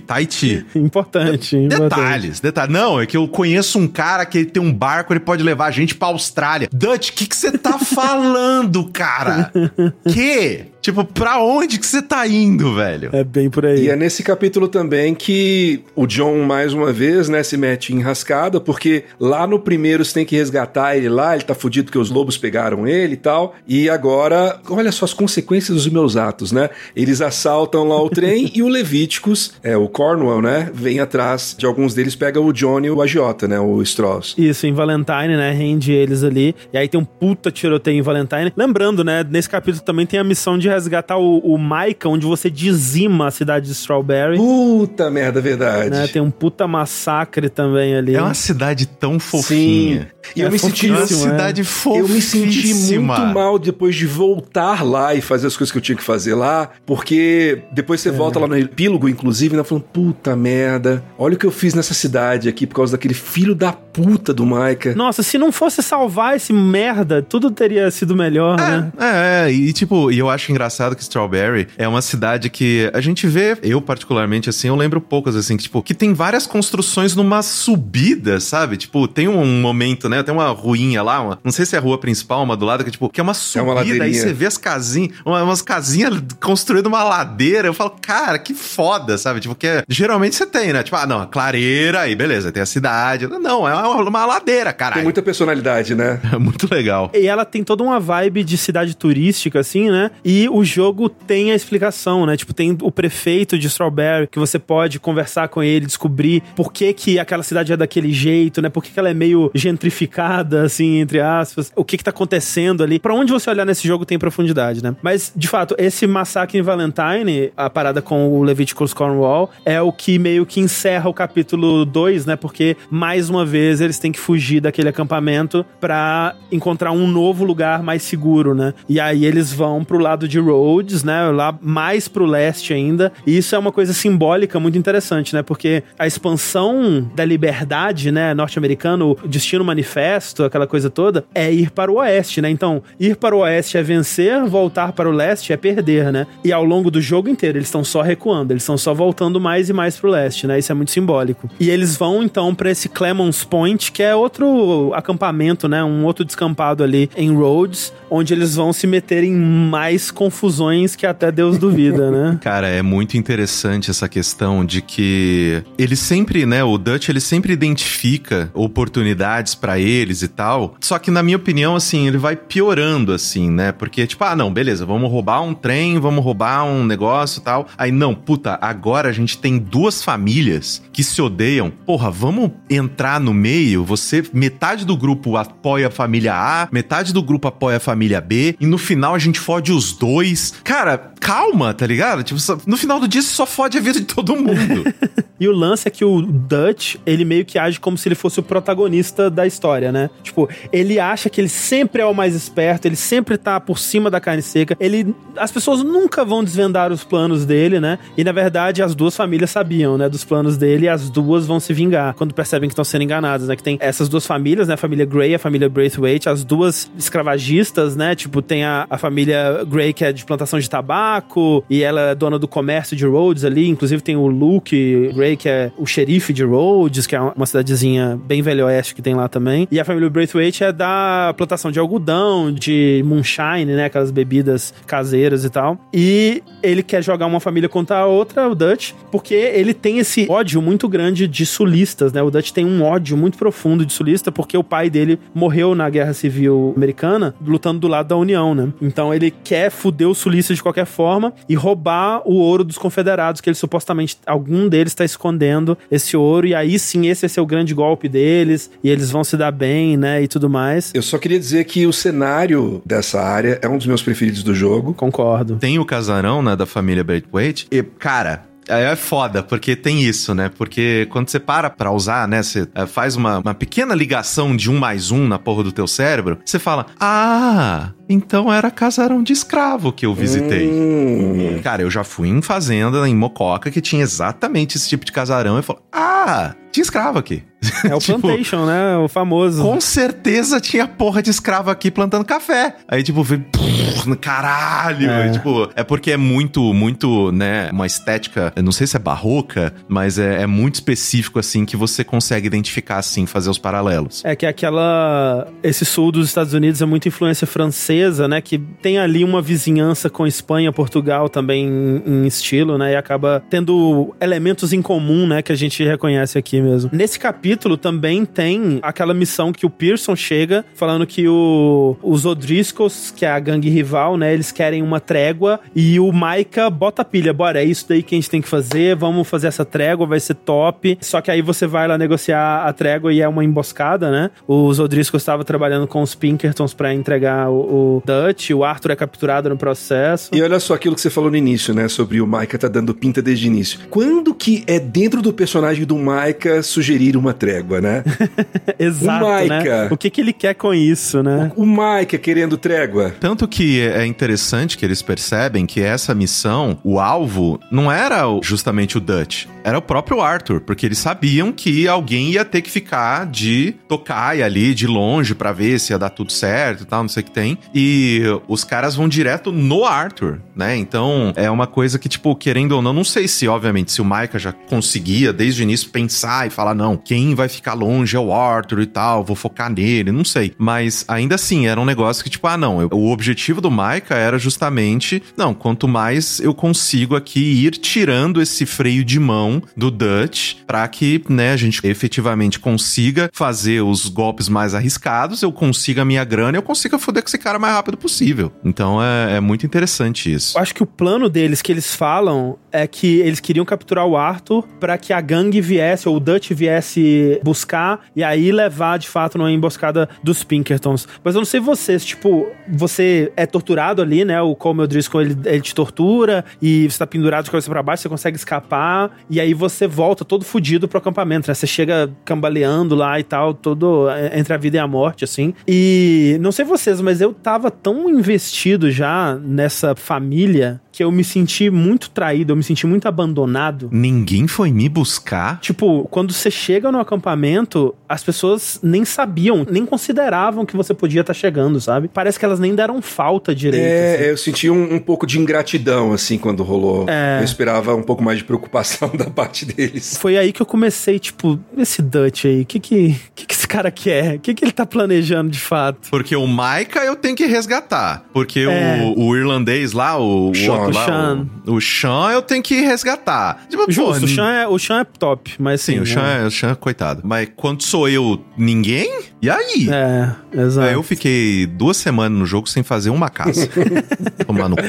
Tahiti. Importante, importante. Detalhes, detalhes. Não, é que eu conheço um cara que ele tem um barco, ele pode levar a gente pra Austrália. Dutch, o que você tá <laughs> falando, cara? <laughs> que? Tipo, pra onde que você tá indo, velho? É bem por aí. E é nesse capítulo também que o John, mais uma vez, né, se mete em rascada, porque lá no primeiro você tem que resgatar ele lá, ele tá fudido que os lobos pegaram ele e tal. E agora, olha só as consequências dos meus atos, né? Eles assaltam lá o trem <laughs> e o Levíticos, é, o Cornwall, né, vem atrás de alguns deles, pega o John e o agiota, né, o Strauss. Isso, em Valentine, né? Rende eles ali. E aí tem um puta tiroteio em Valentine. Lembrando, né? Nesse capítulo também tem a missão de resgatar o, o Micah, onde você dizima a cidade de Strawberry. Puta merda, verdade. Né, tem um puta massacre também ali. É uma cidade tão fofinha. E eu É me senti É uma Fofinho, é. cidade fofinha. Eu me senti muito mal depois de voltar lá e fazer as coisas que eu tinha que fazer lá, porque depois você volta lá no epílogo, inclusive, né, falando, puta merda, olha o que eu fiz nessa cidade aqui por causa daquele filho da puta do Micah. Nossa, se não fosse salvar esse merda, tudo teria sido melhor, né? É, é, e tipo, e eu acho engraçado que Strawberry é uma cidade que a gente vê, eu particularmente, assim, eu lembro poucas, assim, que, tipo, que tem várias construções numa subida, sabe? Tipo, tem um momento, né? Tem uma ruinha lá, uma- não sei se é a rua principal, uma do lado, que, tipo, que é uma subida, aí ladeirinha. você vê as casinhas, uma- umas casinhas construídas uma ladeira, eu falo, cara, que foda, sabe? Tipo, que é- geralmente você tem, né? Tipo, ah, não, a clareira, aí beleza, tem a cidade. Não, é uma, uma ladeira, Tem caralho. muita personalidade, né? <laughs> É muito legal. E ela tem toda uma vibe de cidade turística, assim, né? E o jogo tem a explicação, né? Tipo, tem o prefeito de Strawberry, que você pode conversar com ele, descobrir por que, que aquela cidade é daquele jeito, né? Por que, que ela é meio gentrificada, assim, entre aspas. O que que tá acontecendo ali. Pra onde você olhar nesse jogo tem profundidade, né? Mas, de fato, esse massacre em Valentine, a parada com o Leviticus Cornwall, é o que meio que encerra o capítulo 2, né? Porque, mais uma vez, eles têm que fugir daquele acampamento pra encontrar um novo lugar mais seguro, né? E aí eles vão pro lado de Rhodes, né? Lá mais pro leste ainda. E isso é uma coisa simbólica muito interessante, né? Porque a expansão da liberdade, né, norte-americana, o destino manifesto, aquela coisa toda, é ir para o oeste, né? Então, ir para o oeste é vencer, voltar para o leste é perder, né? E ao longo do jogo inteiro eles estão só recuando, eles estão só voltando mais e mais pro leste, né? Isso é muito simbólico. E eles vão então para esse Clemons Point, que é outro acampamento, né? Um outro descampado ali em Rhodes, onde eles vão se meter em mais confusões que até Deus duvida, né? <laughs> Cara, é muito interessante essa questão de que ele sempre, né, o Dutch, ele sempre identifica oportunidades pra eles e tal. Só que na minha opinião, assim, ele vai piorando assim, né? Porque tipo, ah, não, beleza, vamos roubar um trem, vamos roubar um negócio e tal. Aí não, puta, agora a gente tem duas famílias que se odeiam. Porra, vamos entrar no meio, você metade do grupo apoia a família A, metade do grupo apoia a família B e no final a gente fode os dois. Cara, calma, tá ligado? Tipo, no final do dia você só fode a vida de todo mundo. <laughs> E o lance é que o Dutch, ele meio que age como se ele fosse o protagonista da história, né? Tipo, ele acha que ele sempre é o mais esperto, ele sempre tá por cima da carne seca. Ele. As pessoas nunca vão desvendar os planos dele, né? E na verdade, as duas famílias sabiam, né? Dos planos dele e as duas vão se vingar quando percebem que estão sendo enganadas, né? Que tem essas duas famílias, né? A família Grey e a família Braithwaite, as duas escravagistas, né? Tipo, tem a, a família Grey, que é de plantação de tabaco, e ela é dona do comércio de Rhodes ali. Inclusive tem o Luke Gray, que é o xerife de Rhodes, que é uma cidadezinha bem velho oeste que tem lá também. E a família Braithwaite é da plantação de algodão, de moonshine, né? Aquelas bebidas caseiras e tal. E ele quer jogar uma família contra a outra, o Dutch, porque ele tem esse ódio muito grande de sulistas, né? O Dutch tem um ódio muito profundo de sulista, porque o pai dele morreu na Guerra Civil Americana, lutando do lado da União, né? Então ele quer fuder os sulistas de qualquer forma e roubar o ouro dos confederados, que ele supostamente, algum deles está escondendo esse ouro, e aí sim esse vai ser o grande golpe deles, e eles vão se dar bem, né? E tudo mais. Eu só queria dizer que o cenário dessa área é um dos meus preferidos do jogo. Concordo. Tem o casarão, né, da família Braithwaite. E, cara, aí é foda, porque tem isso, né? Porque quando você para pra usar, né? Você eh, faz uma, uma pequena ligação de um mais um na porra do teu cérebro, você fala, ah, então era casarão de escravo que eu visitei. Hum. Cara, eu já fui em fazenda em Mococa que tinha exatamente esse tipo de casarão e falei, ah, tinha escravo aqui. É o <laughs> Tipo, Plantation, né? O famoso. Com certeza tinha porra de escravo aqui plantando café. Aí, tipo, vem. pff, Caralho! É. Tipo, é porque é muito, muito, né? Uma estética, eu não sei se é barroca, mas é, é muito específico, assim, que você consegue identificar, assim, fazer os paralelos. É que aquela. Esse sul dos Estados Unidos é muita influência francesa, né? Que tem ali uma vizinhança com Espanha, Portugal também em, em estilo, né? E acaba tendo elementos em comum, né? Que a gente reconhece aqui mesmo. Nesse capítulo também tem aquela missão que o Pearson chega falando que o, os Odriscos, que é a gangue rival, né? Eles querem uma trégua e o Maika bota a pilha. Bora, é isso daí que a gente tem que fazer. Vamos fazer essa trégua, vai ser top. Só que aí você vai lá negociar a trégua e é uma emboscada, né? Os Odriscos estavam trabalhando com os Pinkertons pra entregar o, o Dutch. O Arthur é capturado no processo. E olha só aquilo que você falou no início, né? Sobre o Maika tá dando pinta desde o início. Quando que é dentro do personagem do Maika sugerir uma trégua, né? <laughs> Exato, o Maika. né? O que que ele quer com isso, né? o Maika querendo trégua. Tanto que é interessante que eles percebem que essa missão, o alvo, não era o- justamente o Dutch, era o próprio Arthur, porque eles sabiam que alguém ia ter que ficar de tocar ali de longe pra ver se ia dar tudo certo e tal, não sei o que tem. E os caras vão direto no Arthur, né? Então é uma coisa que, tipo, querendo ou não, não sei se, obviamente, se o Micah já conseguia desde o início pensar e falar, não, quem vai ficar longe é o Arthur e tal, vou focar nele, não sei. Mas ainda assim, era um negócio que, tipo, ah, não, eu- o objetivo do Micah era justamente, não, quanto mais eu consigo aqui ir tirando esse freio de mão do Dutch pra que, né, a gente efetivamente consiga fazer os golpes mais arriscados, eu consiga a minha grana eu consiga foder com esse cara o mais rápido possível. Então é, é muito interessante isso. Eu acho que o plano deles que eles falam é que eles queriam capturar o Arthur pra que a gangue viesse, ou o Dutch viesse buscar e aí levar de fato numa emboscada dos Pinkertons. Mas eu não sei vocês, tipo, você é torturado ali, né? O Colm O'Driscoll ele, ele te tortura e você tá pendurado de cabeça pra baixo, você consegue escapar e aí você volta todo fudido pro acampamento, né? Você chega cambaleando lá e tal, todo é, entre a vida e a morte, assim. E não sei vocês, mas eu tava tão investido já nessa família que eu me senti muito traído, eu me senti muito abandonado. Ninguém foi me buscar? Tipo, quando você chega no acampamento, as pessoas nem sabiam, nem consideravam que você podia estar chegando, sabe? Parece que elas nem deram falta direito. assim. É, eu senti um, um pouco de ingratidão, assim, quando rolou. É. Eu esperava um pouco mais de preocupação <laughs> da parte deles. Foi aí que eu comecei, tipo, esse Dutch aí, o que que, que que esse cara quer? O que que ele tá planejando de fato? Porque o Maika eu tenho que resgatar. Porque É. o, o irlandês lá, o, o O lá, Sean. o, o Sean eu tenho que resgatar. Tipo, pô, Justo, o Sean, é, o Sean é top, mas Sim, sim, o Sean, né? é, o Sean é coitado. Mas quando sou eu, ninguém? E aí? É, exato. Aí eu fiquei duas semanas no jogo sem fazer uma caça. <laughs> Tomar no cu.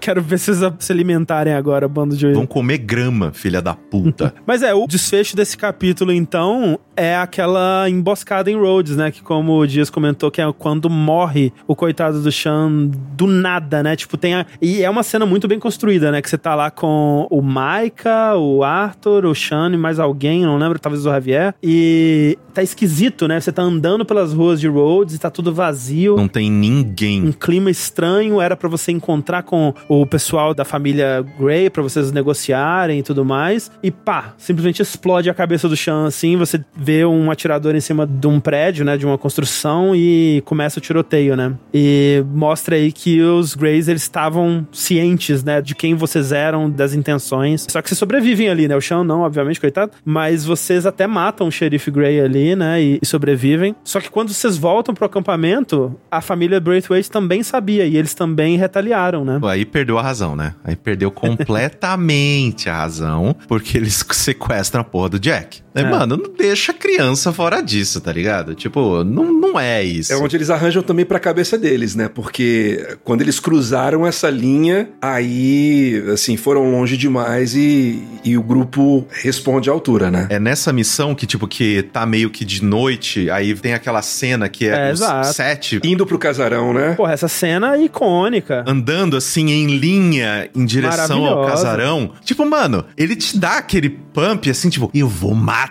Quero ver vocês se alimentarem agora, bando de... Vão comer grama, filha da puta. <laughs> Mas é, o desfecho desse capítulo, então, é aquela emboscada em Rhodes, né? Que como o Dias comentou, que é quando morre o coitado do Sean do nada, né? Tipo, tem a... E é uma cena muito bem construída, né? Que você tá lá com o Micah, o Arthur, o Sean e mais alguém, não lembro, talvez o Javier. E tá esquisito, né? Você tá andando pelas ruas de Rhodes e tá tudo vazio. Não tem ninguém. Um clima estranho, era pra você encontrar com o pessoal da família Grey pra vocês negociarem e tudo mais. E pá, simplesmente explode a cabeça do Sean assim, você vê um atirador em cima de um prédio, né, de uma construção e começa o tiroteio, né? E mostra aí que os Greys eles estavam cientes, né, de quem vocês eram, das intenções. Só que vocês sobrevivem ali, né? O Sean não, obviamente, coitado, mas vocês até matam o xerife Grey ali, né, e, e sobrevivem. Só que quando vocês voltam pro acampamento, a família Braithwaite também sabia e eles também retaliaram, né? Aí perdeu a razão, né? Aí perdeu completamente a razão, porque eles <laughs> sequestram a porra do Jack. É, É. Mano, não deixa a criança fora disso, tá ligado? Tipo, não, não é isso. É onde eles arranjam também pra cabeça deles, né? Porque quando eles cruzaram essa linha, aí, assim, foram longe demais e, e o grupo responde à altura, né? É nessa missão que, tipo, que tá meio que de noite, aí tem aquela cena que é, É, os exato. sete Indo pro casarão, né? Porra, essa cena é icônica. andando assim em linha em direção ao casarão. Tipo, mano, ele te dá aquele pump assim, tipo, eu vou matar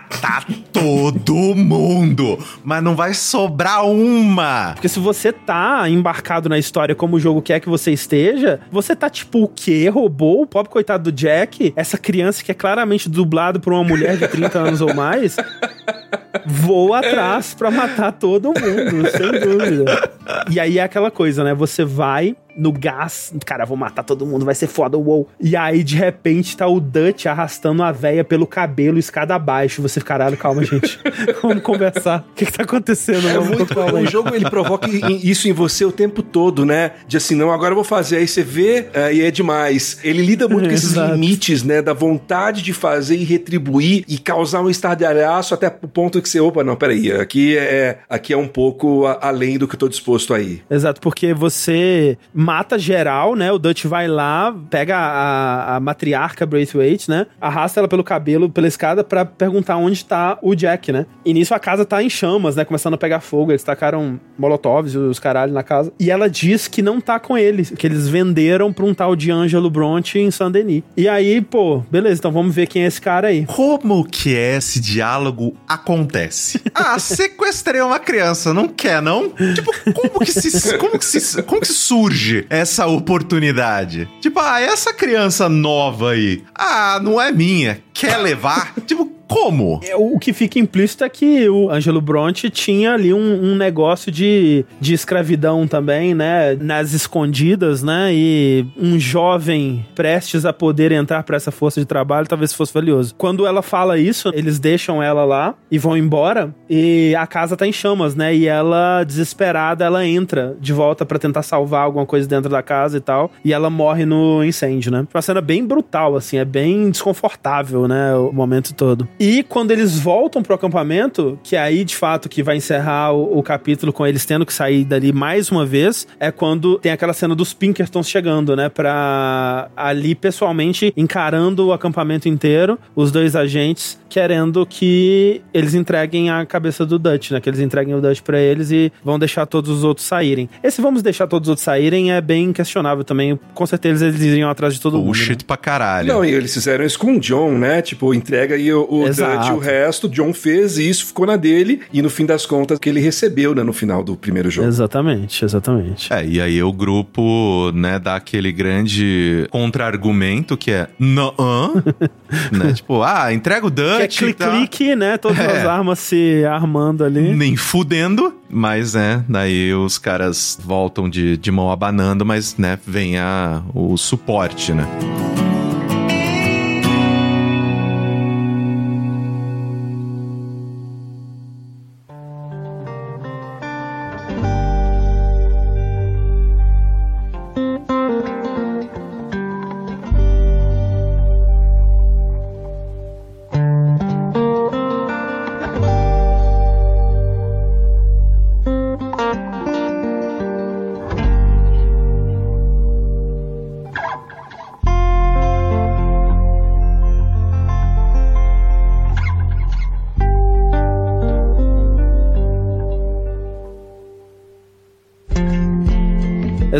todo mundo, mas não vai sobrar uma. Porque se você tá embarcado na história como o jogo quer que você esteja, você tá tipo o quê? Roubou o pobre coitado do Jack? Essa criança que é claramente dublado por uma mulher de 30 anos ou mais? Voa atrás pra matar todo mundo, sem dúvida. E aí é aquela coisa, né? Você vai no gás, cara, vou matar todo mundo, vai ser foda, uou. E aí, de repente, tá o Dutch arrastando a véia pelo cabelo, escada abaixo. Você caralho, calma, gente. <laughs> Vamos conversar. O que que tá acontecendo? É muito, o jogo ele provoca isso em você o tempo todo, né? De assim, não, agora eu vou fazer. Aí você vê é, e é demais. Ele lida muito <laughs> com esses Exato. limites, né? Da vontade de fazer e retribuir e causar um estardalhaço até o ponto que você, opa, não, peraí, aqui é, aqui é um pouco além do que eu tô disposto aí. Exato, porque você mata geral, né? O Dutch vai lá, pega a, a matriarca Braithwaite, né? Arrasta ela pelo cabelo, pela escada, pra perguntar onde tá o Jack, né? E nisso a casa tá em chamas, né? Começando a pegar fogo. Eles tacaram molotovs e os caralho na casa. E ela diz que não tá com eles, que eles venderam pra um tal de Ângelo Bronte em Saint-Denis. E aí, pô, beleza, então vamos ver quem é esse cara aí. Como que é esse diálogo acontece? <laughs> Ah, sequestrei uma criança, não quer, não? Tipo, como que se, como que se, como que surge essa oportunidade? Tipo, ah, essa criança nova aí, ah, não é minha, quer levar? tipo, como? É, O que fica implícito é que o Ângelo Bronte tinha ali um, um negócio de, de escravidão também, né? Nas escondidas, né? E um jovem prestes a poder entrar para essa força de trabalho talvez fosse valioso. Quando ela fala isso, eles deixam ela lá e vão embora e a casa tá em chamas, né? E ela, desesperada, ela entra de volta para tentar salvar alguma coisa dentro da casa e tal. E ela morre no incêndio, né? Uma cena bem brutal, assim, é bem desconfortável, né? O momento todo. E quando eles voltam pro acampamento, que é aí de fato que vai encerrar o, o capítulo com eles tendo que sair dali mais uma vez, é quando tem aquela cena dos Pinkertons chegando, né? Pra ali pessoalmente encarando o acampamento inteiro, os dois agentes querendo que eles entreguem a cabeça do Dutch, né? Que eles entreguem o Dutch pra eles e vão deixar todos os outros saírem. Esse vamos deixar todos os outros saírem é bem questionável também. Com certeza eles iriam atrás de todo mundo. né? Bullshit pra caralho. Não, e eles fizeram isso com o John, né? Tipo, entrega aí o, o Exato. Dutch e o resto. O John fez isso, ficou na dele. E no fim das contas, que ele recebeu, né? No final do primeiro jogo. Exatamente, exatamente. É, e aí o grupo, né, dá aquele grande contra-argumento que é não, <laughs> né? Tipo, ah, entrega o Que é Dutch, tá? clique-clique, né? Todas É. as armas se armando ali. nem fudendo, mas, né, daí os caras voltam de, de mão abanando, mas, né, vem a, o suporte, né?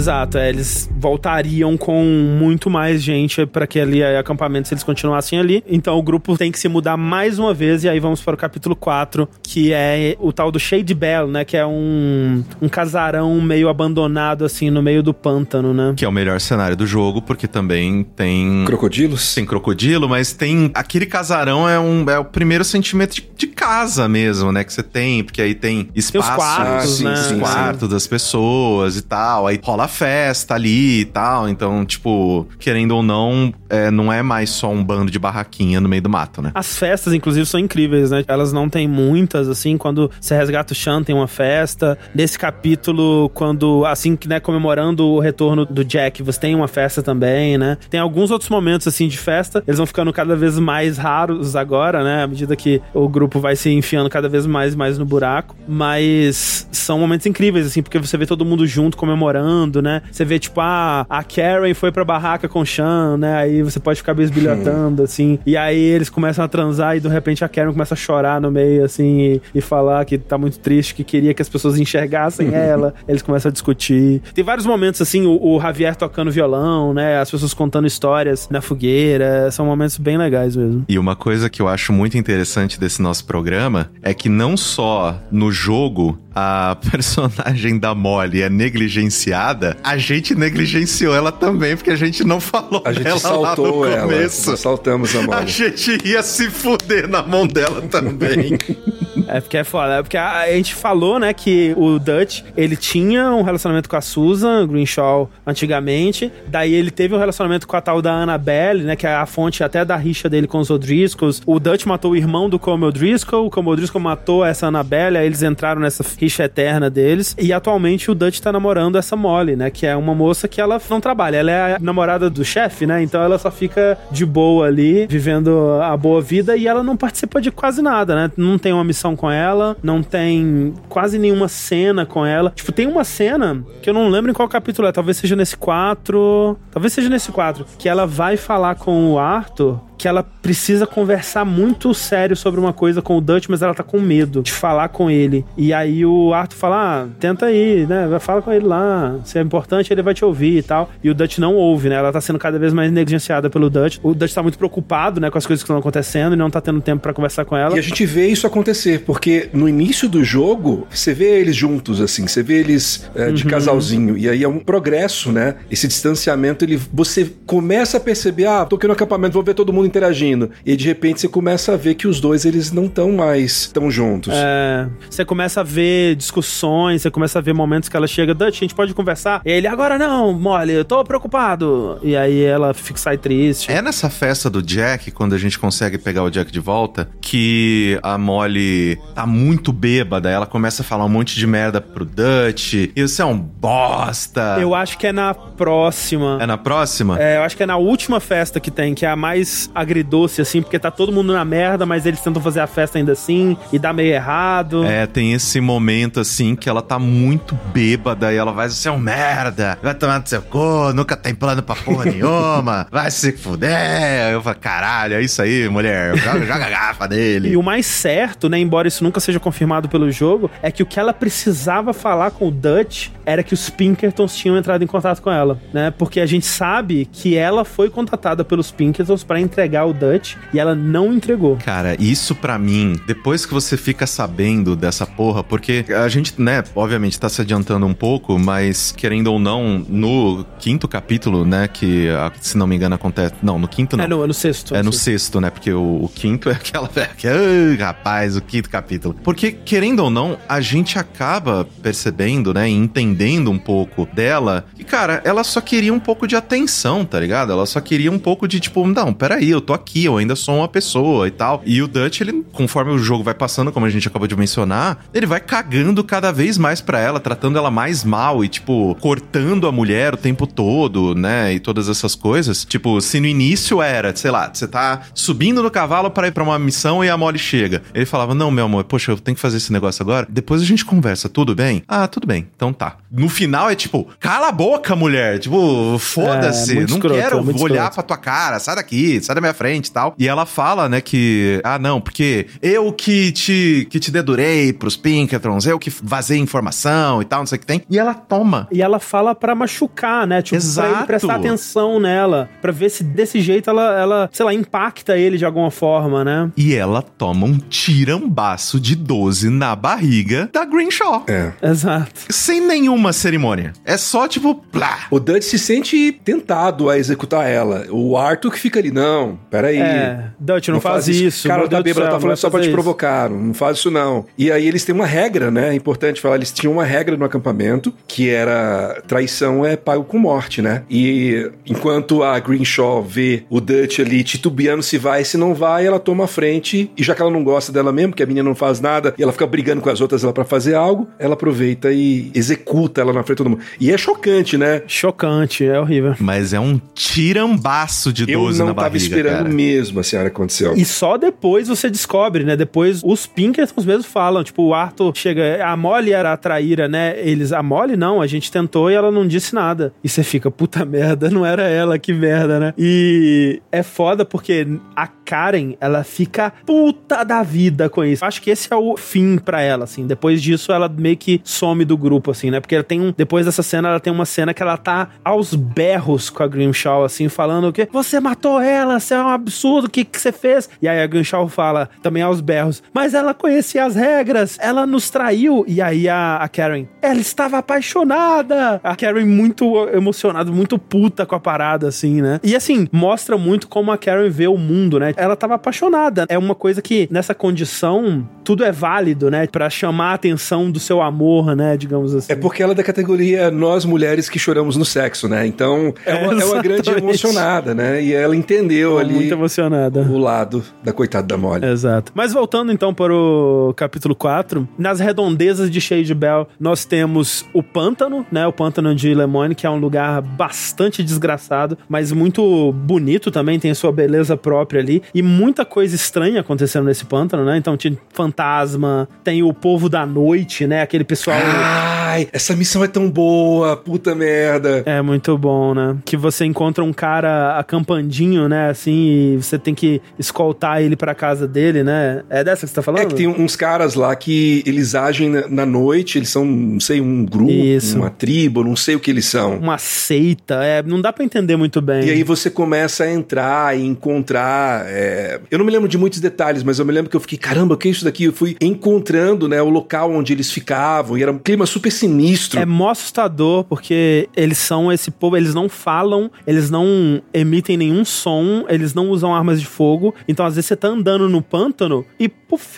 Exato, é, eles voltariam com muito mais gente para aquele acampamento se eles continuassem ali. Então o grupo tem que se mudar mais uma vez e aí vamos para o capítulo 4, que é o tal do Shade Bell, né, que é um, um casarão meio abandonado assim no meio do pântano, né? Que é o melhor cenário do jogo, porque também tem Crocodilos? tem crocodilo, mas tem aquele casarão é um é o primeiro sentimento de, de casa mesmo, né, que você tem, porque aí tem espaço, quartos, Ah, sim, né? os sim, quartos das pessoas e tal, aí rola festa ali e tal, então tipo querendo ou não, é, não é mais só um bando de barraquinha no meio do mato, né? As festas, inclusive, são incríveis, né? Elas não têm muitas, assim, quando você resgata o Chan, tem uma festa. Nesse capítulo, quando, assim, né, comemorando o retorno do Jack, você tem uma festa também, né? Tem alguns outros momentos, assim, de festa. Eles vão ficando cada vez mais raros agora, né? À medida que o grupo vai se enfiando cada vez mais e mais no buraco. Mas são momentos incríveis, assim, porque você vê todo mundo junto comemorando, né? Você vê, tipo, ah, a Karen foi pra barraca com o Chan, né? Aí você pode ficar bisbilhotando, assim. E aí eles começam a transar e de repente a Karen começa a chorar no meio, assim, e, e falar que tá muito triste, que queria que as pessoas enxergassem <laughs> ela. Eles começam a discutir. Tem vários momentos, assim, o, o Javier tocando violão, né? As pessoas contando histórias na fogueira. São momentos bem legais mesmo. E uma coisa que eu acho muito interessante desse nosso programa é que não só no jogo a personagem da Molly é negligenciada, a gente negligenciou ela também, porque a gente não falou A gente saltou lá no ela. começo. Saltamos a A Molly. gente ia se fuder na mão dela também. <laughs> É porque é foda. É porque a, a gente falou, né, que o Dutch, ele tinha um relacionamento com a Susan Greenshaw antigamente. Daí ele teve um relacionamento com a tal da Annabelle, né, que é a fonte até da rixa dele com os O'Driscolls. O Dutch matou o irmão do Como O'Driscoll, o Como O'Driscoll matou essa Annabelle, aí eles entraram nessa rixa eterna deles. E atualmente o Dutch tá namorando essa Molly, né, que é uma moça que ela não trabalha. Ela é a namorada do chefe, né, então ela só fica de boa ali, vivendo a boa vida e ela não participa de quase nada, né? Não tem uma missão com ela, não tem quase nenhuma cena com ela. Tipo, tem uma cena que eu não lembro em qual capítulo é, talvez seja nesse 4, talvez seja nesse 4, que ela vai falar com o Arthur que ela precisa conversar muito sério sobre uma coisa com o Dutch, mas ela tá com medo de falar com ele. E aí o Arthur fala: ah, tenta aí, né? Fala com ele lá. Se é importante, ele vai te ouvir e tal. E o Dutch não ouve, né? Ela tá sendo cada vez mais negligenciada pelo Dutch. O Dutch tá muito preocupado, né, com as coisas que estão acontecendo e não tá tendo tempo pra conversar com ela. E a gente vê isso acontecer, porque no início do jogo, você vê eles juntos, assim, você vê eles é, de casalzinho, e aí é um progresso, né? Esse distanciamento, ele, você começa a perceber, ah, tô aqui no acampamento, vou ver todo mundo interagindo. E de repente você começa a ver que os dois, eles não estão mais tão juntos. É, você começa a ver discussões, você começa a ver momentos que ela chega, Dutch, a gente pode conversar? E ele, agora não, Molly, eu tô preocupado. E aí ela fica, sai triste. É nessa festa do Jack, quando a gente consegue pegar o Jack de volta, que a Molly tá muito bêbada. Ela começa a falar um monte de merda pro Dutch. Você é um bosta. Eu acho que é na próxima. É na próxima? É, eu acho que é na última festa que tem, que é a mais agridoce, assim, porque tá todo mundo na merda, mas eles tentam fazer a festa ainda assim, e dá meio errado. É, tem esse momento assim que ela tá muito bêbada e ela vai, você é um merda, vai tomar no seu cu, nunca tem plano pra porra nenhuma, <laughs> vai se fuder. Eu falo, caralho, é isso aí, mulher, joga, joga a garrafa dele. <laughs> E o mais certo, né, embora isso nunca seja confirmado pelo jogo, é que o que ela precisava falar com o Dutch era que os Pinkertons tinham entrado em contato com ela, né? Porque a gente sabe que ela foi contatada pelos Pinkertons pra entregar o Dutch e ela não entregou. Cara, isso pra mim, depois que você fica sabendo dessa porra, porque a gente, né, obviamente tá se adiantando um pouco, mas querendo ou não, no quinto capítulo, né, que a- se não me engano acontece. Não, no quinto não. É no, é no sexto. É no sexto, né? Porque o, o quinto é aquela. <laughs> Que, ai, rapaz, o quinto capítulo. Porque, querendo ou não, a gente acaba percebendo, né? E entendendo um pouco dela. E, cara, ela só queria um pouco de atenção, tá ligado? Ela só queria um pouco de tipo, não, peraí, eu tô aqui, eu ainda sou uma pessoa e tal. E o Dutch, ele, conforme o jogo vai passando, como a gente acabou de mencionar, ele vai cagando cada vez mais pra ela, tratando ela mais mal e, tipo, cortando a mulher o tempo todo, né? E todas essas coisas. Tipo, se no início era, sei lá, você tá subindo no cavalo para ir pra uma missão e a Molly chega. Ele falava: Não, meu amor, poxa, eu tenho que fazer esse negócio agora. Depois a gente conversa, tudo bem? Ah, tudo bem, então tá. No final é tipo, cala a boca, mulher. Tipo, foda-se, É, não escroto, quero é olhar escroto. pra tua cara, sai daqui, sai da minha frente e tal. E ela fala, né, que, ah, não, porque eu que te, que te dedurei pros Pinkertons, eu que vazei informação e tal, não sei o que tem. E ela toma. E ela fala pra machucar, né? Tipo, pra ele Exato. prestar atenção nela. Pra ver se desse jeito ela, ela, sei lá, impacta ele de alguma forma, né? E ela toma um tirambaço de 12 na barriga da Greenshaw. É. Exato. Sem nenhuma cerimônia. É só tipo, plá. O Dutch se sente tentado a executar ela. O Arthur que fica ali, não, peraí. É, Dutch, não, faz, isso. Cara, tá bêbado, tá não falando vai só pra te isso. provocar, não faz isso não. E aí eles têm uma regra, né? É importante falar, eles tinham uma regra no acampamento, que era traição é pago com morte, né? E enquanto a Greenshaw vê o Dutch ali titubeando se vai, se não vai, ela toma a frente, e já que ela não gosta dela mesmo, que a menina não faz nada, e ela fica brigando com as outras ela pra fazer algo, ela aproveita e executa ela na frente de todo mundo. E é chocante, né? Chocante, é horrível. Mas é um tirambaço de 12 Eu não na tava barriga, esperando cara. mesmo assim, a senhora aconteceu. E só depois você descobre, né? Depois os Pinkertons mesmo falam, tipo, o Arthur chega, a Molly era a traíra, né? Eles, a Molly não, a gente tentou e ela não disse nada. E você fica, puta <laughs> merda, não era ela, que merda, né? E é foda porque a Karen, ela fica puta da vida com isso. Acho que esse é o fim pra ela, assim. Depois disso, ela meio que some do grupo, assim, né? Porque ela tem um. Depois dessa cena, ela tem uma cena que ela tá aos berros com a Grimshaw, assim, falando que você matou ela, você é um absurdo, o que que você fez? E aí a Grimshaw fala, também aos berros, mas ela conhecia as regras, ela nos traiu. E aí a, a Karen, ela estava apaixonada. A Karen muito emocionada, muito puta com a parada, assim, né? E assim, mostra muito como a Karen vê o mundo, né? Ela tava apaixonada. É uma coisa que, nessa condição, tudo é válido, né? Pra chamar a atenção do seu amor, né? Digamos assim. É porque ela é da categoria nós mulheres que choramos no sexo, né? Então é uma, é uma grande emocionada, né? E ela entendeu ali Muito emocionada. o lado da coitada da Molly. Exato. Mas voltando então para o capítulo 4, nas redondezas de Shade Bell, nós temos o pântano, né? O pântano de Lemone, que é um lugar bastante desgraçado, mas muito bonito também, tem a sua beleza própria ali. E muita coisa estranha acontecendo nesse pântano, né? Então tinha fantasma, tem o povo da noite, né? Aquele pessoal. Ai, essa missão é tão boa, puta merda. É muito bom, né? Que você encontra um cara acampandinho, né? Assim, e você tem que escoltar ele pra casa dele, né? É dessa que você tá falando? É que tem uns caras lá que eles agem na, noite, eles são, não sei, um grupo, Isso. uma tribo, não sei o que eles são. Uma seita, é, não dá pra entender muito bem. E aí você começa a entrar e encontrar. É, Eu não me lembro de muitos detalhes, mas eu me lembro que eu fiquei, caramba, o que é isso daqui? Eu fui encontrando, né, o local onde eles ficavam, e era um clima super sinistro. É mó assustador, porque eles são esse povo, eles não falam, eles não emitem nenhum som, eles não usam armas de fogo. Então, às vezes, você tá andando no pântano e,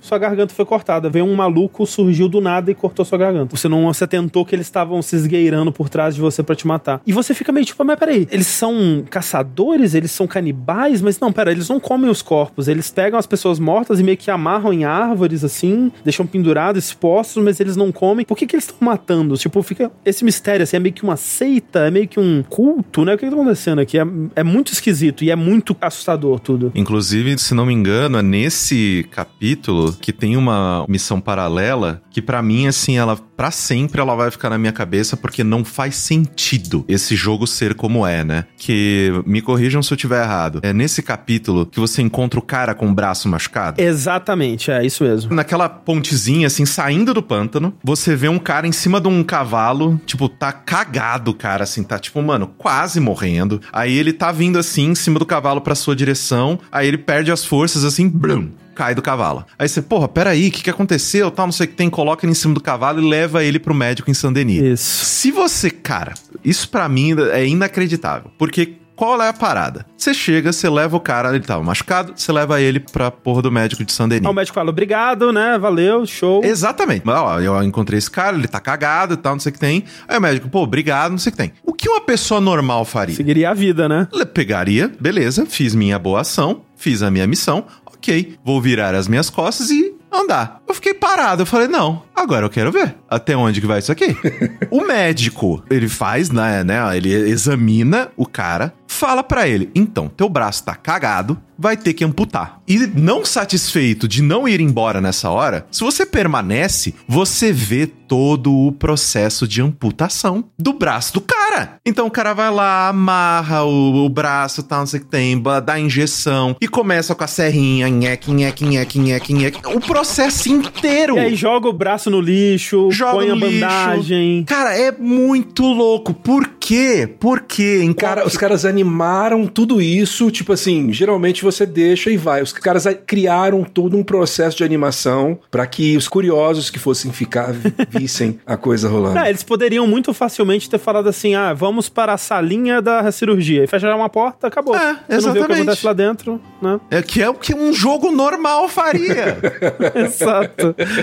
sua garganta foi cortada. Veio um maluco, surgiu do nada e cortou sua garganta. Você não se atentou que eles estavam se esgueirando por trás de você pra te matar. E você fica meio tipo, mas peraí, eles são caçadores? Eles são canibais? Mas não, pera, eles não comem os corpos. Eles pegam as pessoas mortas e meio que amarram em árvores, assim, deixam pendurados, expostos, mas eles não comem. Por que, que eles estão matando? Tipo, fica esse mistério, assim, é meio que uma seita, é meio que um culto, né? O que, que tá acontecendo aqui? É, é muito esquisito e é muito assustador tudo. Inclusive, se não me engano, é nesse capítulo que tem uma missão paralela que pra mim, assim, ela pra sempre ela vai ficar na minha cabeça porque não faz sentido esse jogo ser como é, né? Que me corrijam se eu tiver errado. É nesse capítulo que você encontra o cara com o braço machucado. Exatamente, é isso mesmo. Naquela pontezinha, assim, saindo do pântano, você vê um cara em cima de um cavalo, tipo, tá cagado, o cara, assim, tá, tipo, mano, quase morrendo. Aí ele tá vindo, assim, em cima do cavalo pra sua direção, aí ele perde as forças, assim, blum, cai do cavalo. Aí você, porra, peraí, o que que aconteceu? Tal, não sei o que tem, coloca ele em cima do cavalo e leva ele pro médico em Saint-Denis. Isso. Se você, cara, isso pra mim é inacreditável, porque qual é a parada? Você chega, você leva o cara, ele tava machucado, você leva ele pra porra do médico de Saint-Denis. Aí o médico fala, obrigado, né? Valeu, show. Exatamente. Mas, ó, eu encontrei esse cara, ele tá cagado e tal, não sei o que tem. Aí o médico, pô, obrigado, não sei o que tem. O que uma pessoa normal faria? Seguiria a vida, né? Pegaria, beleza, fiz minha boa ação, fiz a minha missão, ok, vou virar as minhas costas e andar. Eu fiquei parado, eu falei, não, agora eu quero ver até onde que vai isso aqui. <laughs> o médico, ele faz, né, né, ele examina o cara, fala pra ele, então, teu braço tá cagado, vai ter que amputar. E não satisfeito de não ir embora nessa hora, se você permanece, você vê todo o processo de amputação do braço do cara. Então o cara vai lá, amarra o, o braço, tal, não sei o que tem, dá injeção e começa com a serrinha, nheque, nheque, nheque, nheque, nheque. O processo inteiro. E aí joga o braço no lixo, Joga põe no a lixo. bandagem. Cara, é muito louco. Por quê? Por quê? Em Cara, qual- os caras animaram tudo isso, tipo assim, geralmente você deixa e vai. Os caras criaram todo um processo de animação pra que os curiosos que fossem ficar vi- <laughs> vissem a coisa rolando. É, eles poderiam muito facilmente ter falado assim: ah, vamos para a salinha da cirurgia. E fechar uma porta, acabou. É, Você não vê o que exatamente. acontece lá dentro, né? É que é o que um jogo normal faria. <laughs> Exato.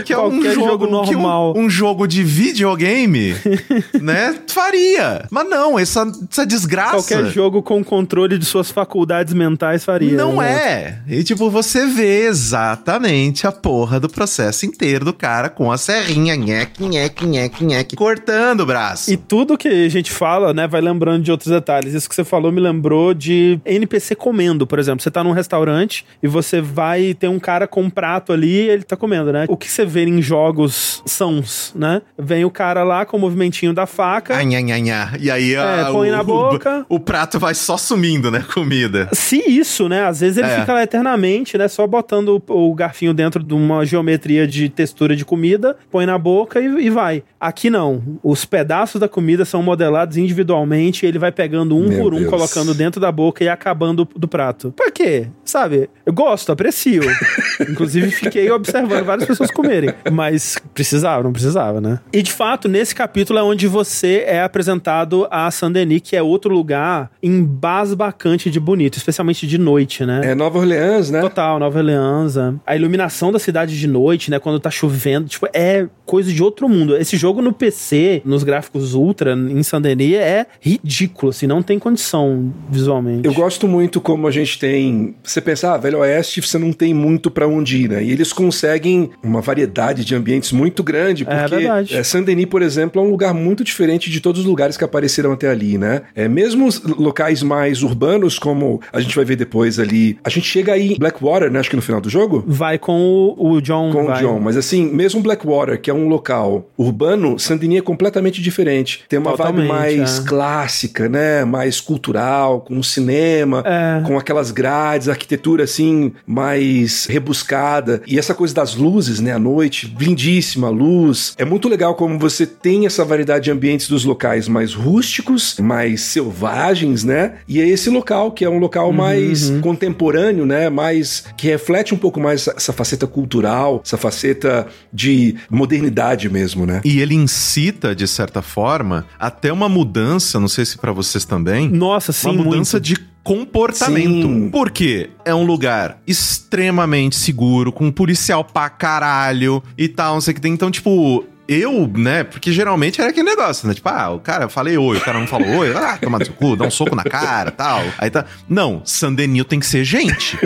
Que é Qualquer um jogo, um- normal. um, jogo de videogame, <laughs> né? Faria. Mas não, essa, essa desgraça. Qualquer jogo com controle de suas faculdades mentais faria. Não né? é. E tipo, você vê exatamente a porra do processo inteiro do cara com a serrinha, nheque, nheque, nheque, nheque, cortando o braço. E tudo que a gente fala, né, vai lembrando de outros detalhes. Isso que você falou me lembrou de NPC comendo, por exemplo. Você tá num restaurante e você vai ter um cara com um prato ali e ele tá comendo, né? O que você vê em jogos sãos, né? Vem o cara lá com o movimentinho da faca. Ai, ai, ai, ai. E aí É, a- põe o, na boca. O, o prato vai só sumindo, né? Comida. Se isso, né? Às vezes ele É. fica lá eternamente, né? Só botando o, o garfinho dentro de uma geometria de textura de comida, põe na boca e, e vai. Aqui não. Os pedaços da comida são modelados individualmente e ele vai pegando um Meu por um, Deus. colocando dentro da boca e acabando do prato. Pra quê? Sabe? Eu gosto, aprecio. <laughs> Inclusive, fiquei observando várias pessoas comerem. Mas precisava, não precisava, né? E de fato, nesse capítulo é onde você é apresentado a Saint-Denis, que é outro lugar embasbacante de bonito, especialmente de noite, né? É Nova Orleans, né? Total, Nova Orleans. A iluminação da cidade de noite, né? Quando tá chovendo, tipo, é coisa de outro mundo. Esse jogo no PC, nos gráficos ultra, em Saint-Denis, é ridículo, assim, não tem condição visualmente. Eu gosto muito como a gente tem. Você pensa, ah, Velho Oeste, você não tem muito pra onde ir, né? E eles conseguem uma variedade de ambientes muito grande, É porque verdade. é, Saint-Denis, por exemplo, é um lugar muito diferente de todos os lugares que apareceram até ali, né? É, mesmo os locais mais urbanos, como a gente vai ver depois ali. A gente chega aí em Blackwater, né? Acho que no final do jogo. Vai com o, o John. Com vai. o John, mas assim, mesmo Blackwater, que é um local urbano, Saint-Denis é completamente diferente. Tem uma Totalmente, vibe mais é. clássica, né? Mais cultural, com cinema, É. com aquelas grades, arquitetura assim, mais rebuscada. E essa coisa das luzes, né? À noite, lindíssima luz. É muito legal como você tem essa variedade de ambientes dos locais mais rústicos, mais selvagens, né? E é esse local que é um local Uhum, mais contemporâneo, né? Mais que reflete um pouco mais essa, essa faceta cultural, essa faceta de modernidade mesmo, né? E ele incita, de certa forma, até uma mudança, não sei se pra vocês também, Nossa, sim, uma mudança muito. de comportamento. Sim. Porque é um lugar extremamente seguro, com um policial pra caralho e tal, não sei o que tem. Então, tipo. Eu, né? Porque geralmente era aquele negócio, né? Tipo, ah, o cara, eu falei oi, o cara não falou oi, ah, toma no seu cu, dá um soco na cara tal. Aí tá. Não, Sandenil tem que ser gente.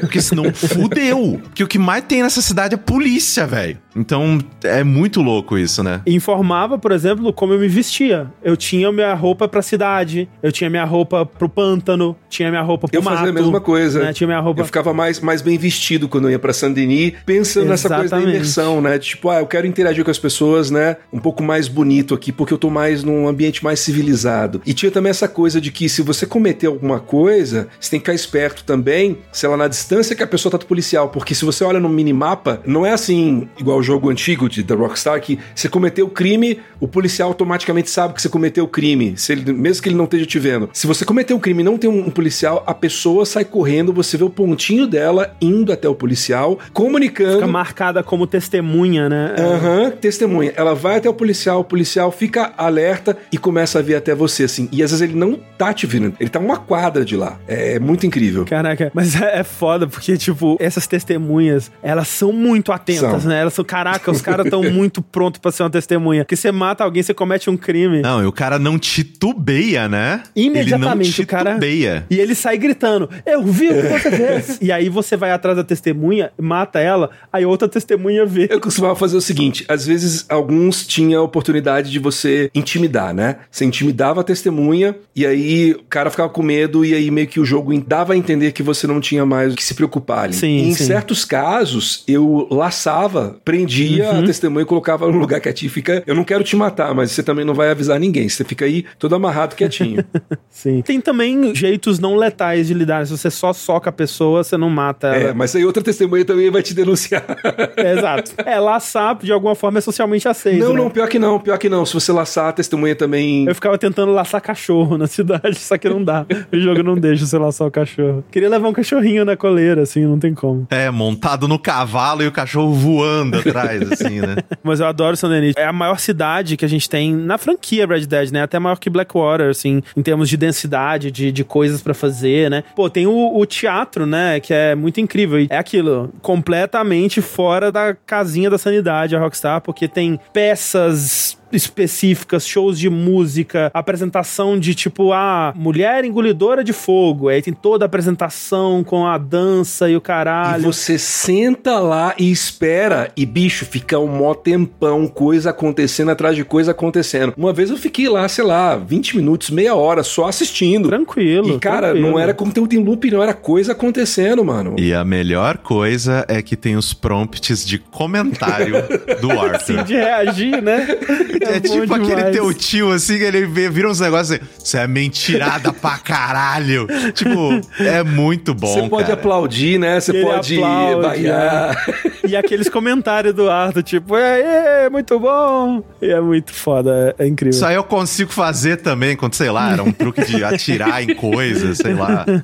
Porque senão fudeu. Porque o que mais tem nessa cidade é polícia, velho. Então é muito louco isso, né? Informava, por exemplo, como eu me vestia. Eu tinha minha roupa pra cidade, eu tinha minha roupa pro pântano, tinha minha roupa pro Eu mato. fazia a mesma coisa. né? Tinha minha roupa Eu ficava mais, mais bem vestido quando eu ia pra Saint-Denis, pensando nessa coisa da Exatamente. imersão, né? Tipo, ah, eu quero interagir com as pessoas, né? Um pouco mais bonito aqui, porque eu tô mais num ambiente mais civilizado. E tinha também essa coisa de que se você cometer alguma coisa, você tem que ficar esperto também, sei lá, na distância que a pessoa tá do policial. Porque se você olha no minimapa, não é assim, igual o jogo antigo de, da Rockstar, que você cometeu o crime, o policial automaticamente sabe que você cometeu o crime, se ele, mesmo que ele não esteja te vendo. Se você cometeu um crime e não tem um, policial, a pessoa sai correndo, você vê o pontinho dela indo até o policial, comunicando. Fica marcada como testemunha, né? Aham, testemunha. Ela vai até o policial, o policial fica alerta e começa a vir até você, assim. E às vezes ele não tá te vendo, ele tá uma quadra de lá. É muito incrível. Caraca, mas é, é foda, porque, tipo, essas testemunhas, elas são muito atentas, São. né? Elas são, caraca, os caras estão <laughs> muito prontos pra ser uma testemunha. Porque você mata alguém, você comete um crime. Não, e o cara não titubeia, né? Imediatamente ele não o cara. titubeia. E ele sai gritando: Eu vi o que você fez. e aí você vai atrás da testemunha, mata ela, aí outra testemunha vê. Eu costumava fazer o seguinte: às vezes alguns tinha a oportunidade de você intimidar, né? Você intimidava a testemunha e aí o cara ficava com medo e aí meio que o jogo dava a entender que você não tinha mais o que se preocupar ali. Sim, E em sim. certos casos, eu laçava, prendia Uhum. a testemunha e colocava no lugar quietinho. Fica, eu não quero te matar, mas você também não vai avisar ninguém. Você fica aí todo amarrado quietinho. <laughs> Sim. Tem também jeitos não letais de lidar. Se você só soca a pessoa, você não mata ela. é, mas aí outra testemunha também vai te denunciar. <laughs> É, exato. É, laçar, de alguma forma, é socialmente aceito. não, né? não, pior que não, pior que não. Se você laçar, a testemunha também. Eu ficava tentando laçar cachorro na <laughs> cidade, só que não dá. O jogo não deixa você laçar o cachorro. Queria levar um cachorrinho na coleira, assim, não tem como. É, montado no cavalo e o cachorro voando atrás, <laughs> assim, né? Mas eu adoro San Denis. É a maior cidade que a gente tem na franquia Red Dead, né? Até maior que Blackwater, assim, em termos de densidade, de, de coisas pra fazer, né? Pô, tem o, o teatro, né? Que é muito incrível. É aquilo, completamente fora da casinha da sanidade a Rockstar, porque tem peças específicas, shows de música, apresentação de tipo, a mulher engolidora de fogo. Aí tem toda a apresentação com a dança e o E caralho. você senta lá e espera, e bicho, fica um mó tempão, coisa acontecendo atrás de coisa acontecendo. Uma vez eu fiquei lá, sei lá, 20 minutos, meia hora só assistindo. Tranquilo. E cara, tranquilo. não era conteúdo em loop, não era coisa acontecendo, mano. E a melhor coisa é que tem os prompts de comentário do <laughs> Arthur. de reagir, né? <laughs> É, bom tipo aquele demais. teu tio, assim, que ele vê- vira uns negócios assim, você é mentirada pra caralho. <laughs> Tipo, é muito bom, Você pode cara. aplaudir, né? Você pode aplaude, vaiar. E aqueles comentários do Arthur, tipo, é, é muito bom. E é muito foda, é, é incrível. Isso aí eu consigo fazer também, quando, sei lá, era um truque de atirar em coisas, sei lá. <laughs>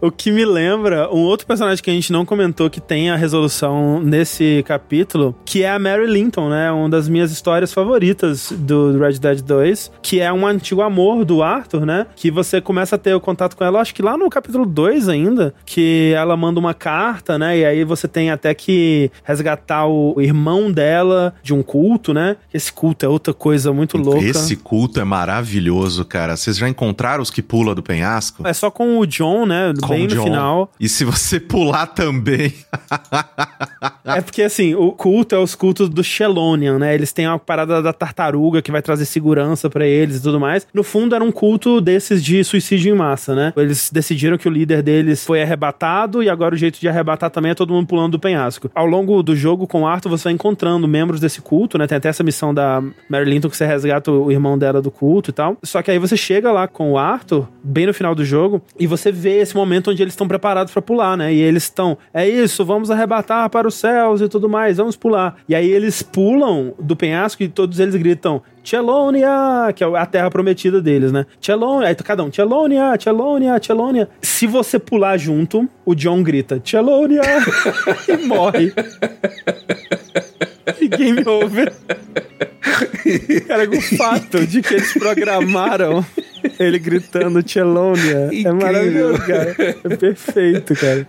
O que me lembra, um outro personagem que a gente não comentou que tem a resolução nesse capítulo, que é a Mary Linton, né? Uma das minhas histórias favoritas do Red Dead 2, que é um antigo amor do Arthur, né? Que você começa a ter o contato com ela, acho que lá no capítulo 2 ainda, que ela manda uma carta, né? E aí você tem até que resgatar o irmão dela de um culto, né? Esse culto é outra coisa muito louca. Esse culto é maravilhoso, cara. Vocês já encontraram os que pula do penhasco? É só com o John, né? Com Bem o no John. final. E se você pular também. É porque, assim, o culto é os cultos do Shelonian, né? Eles têm a parada da tartaruga que vai trazer segurança pra eles e tudo mais. No fundo, era um culto desses de suicídio em massa, né? Eles decidiram que o líder deles foi arrebatado e agora o jeito de arrebatar também é todo mundo pulando do penhasco. Ao longo do jogo com Arthur, você vai encontrando membros desse culto, né? Tem até essa missão da Mary Linton que você resgata o irmão dela do culto e tal. Só que aí você chega lá com o Arthur, bem no final do jogo, e você vê esse momento onde eles estão preparados pra pular, né? E eles estão, é isso, vamos arrebatar para os céus e tudo mais, vamos pular. E aí eles pulam do penhasco e todos eles gritam Chelonia, que é a terra prometida deles, né? Chelonia, aí cada um, Chelonia, Chelonia, Chelonia. Se você pular junto, o John grita Chelonia <laughs> e morre. Game over. <laughs> Cara, o fato de que eles programaram ele gritando Chelonia é maravilhoso, cara. É perfeito, cara.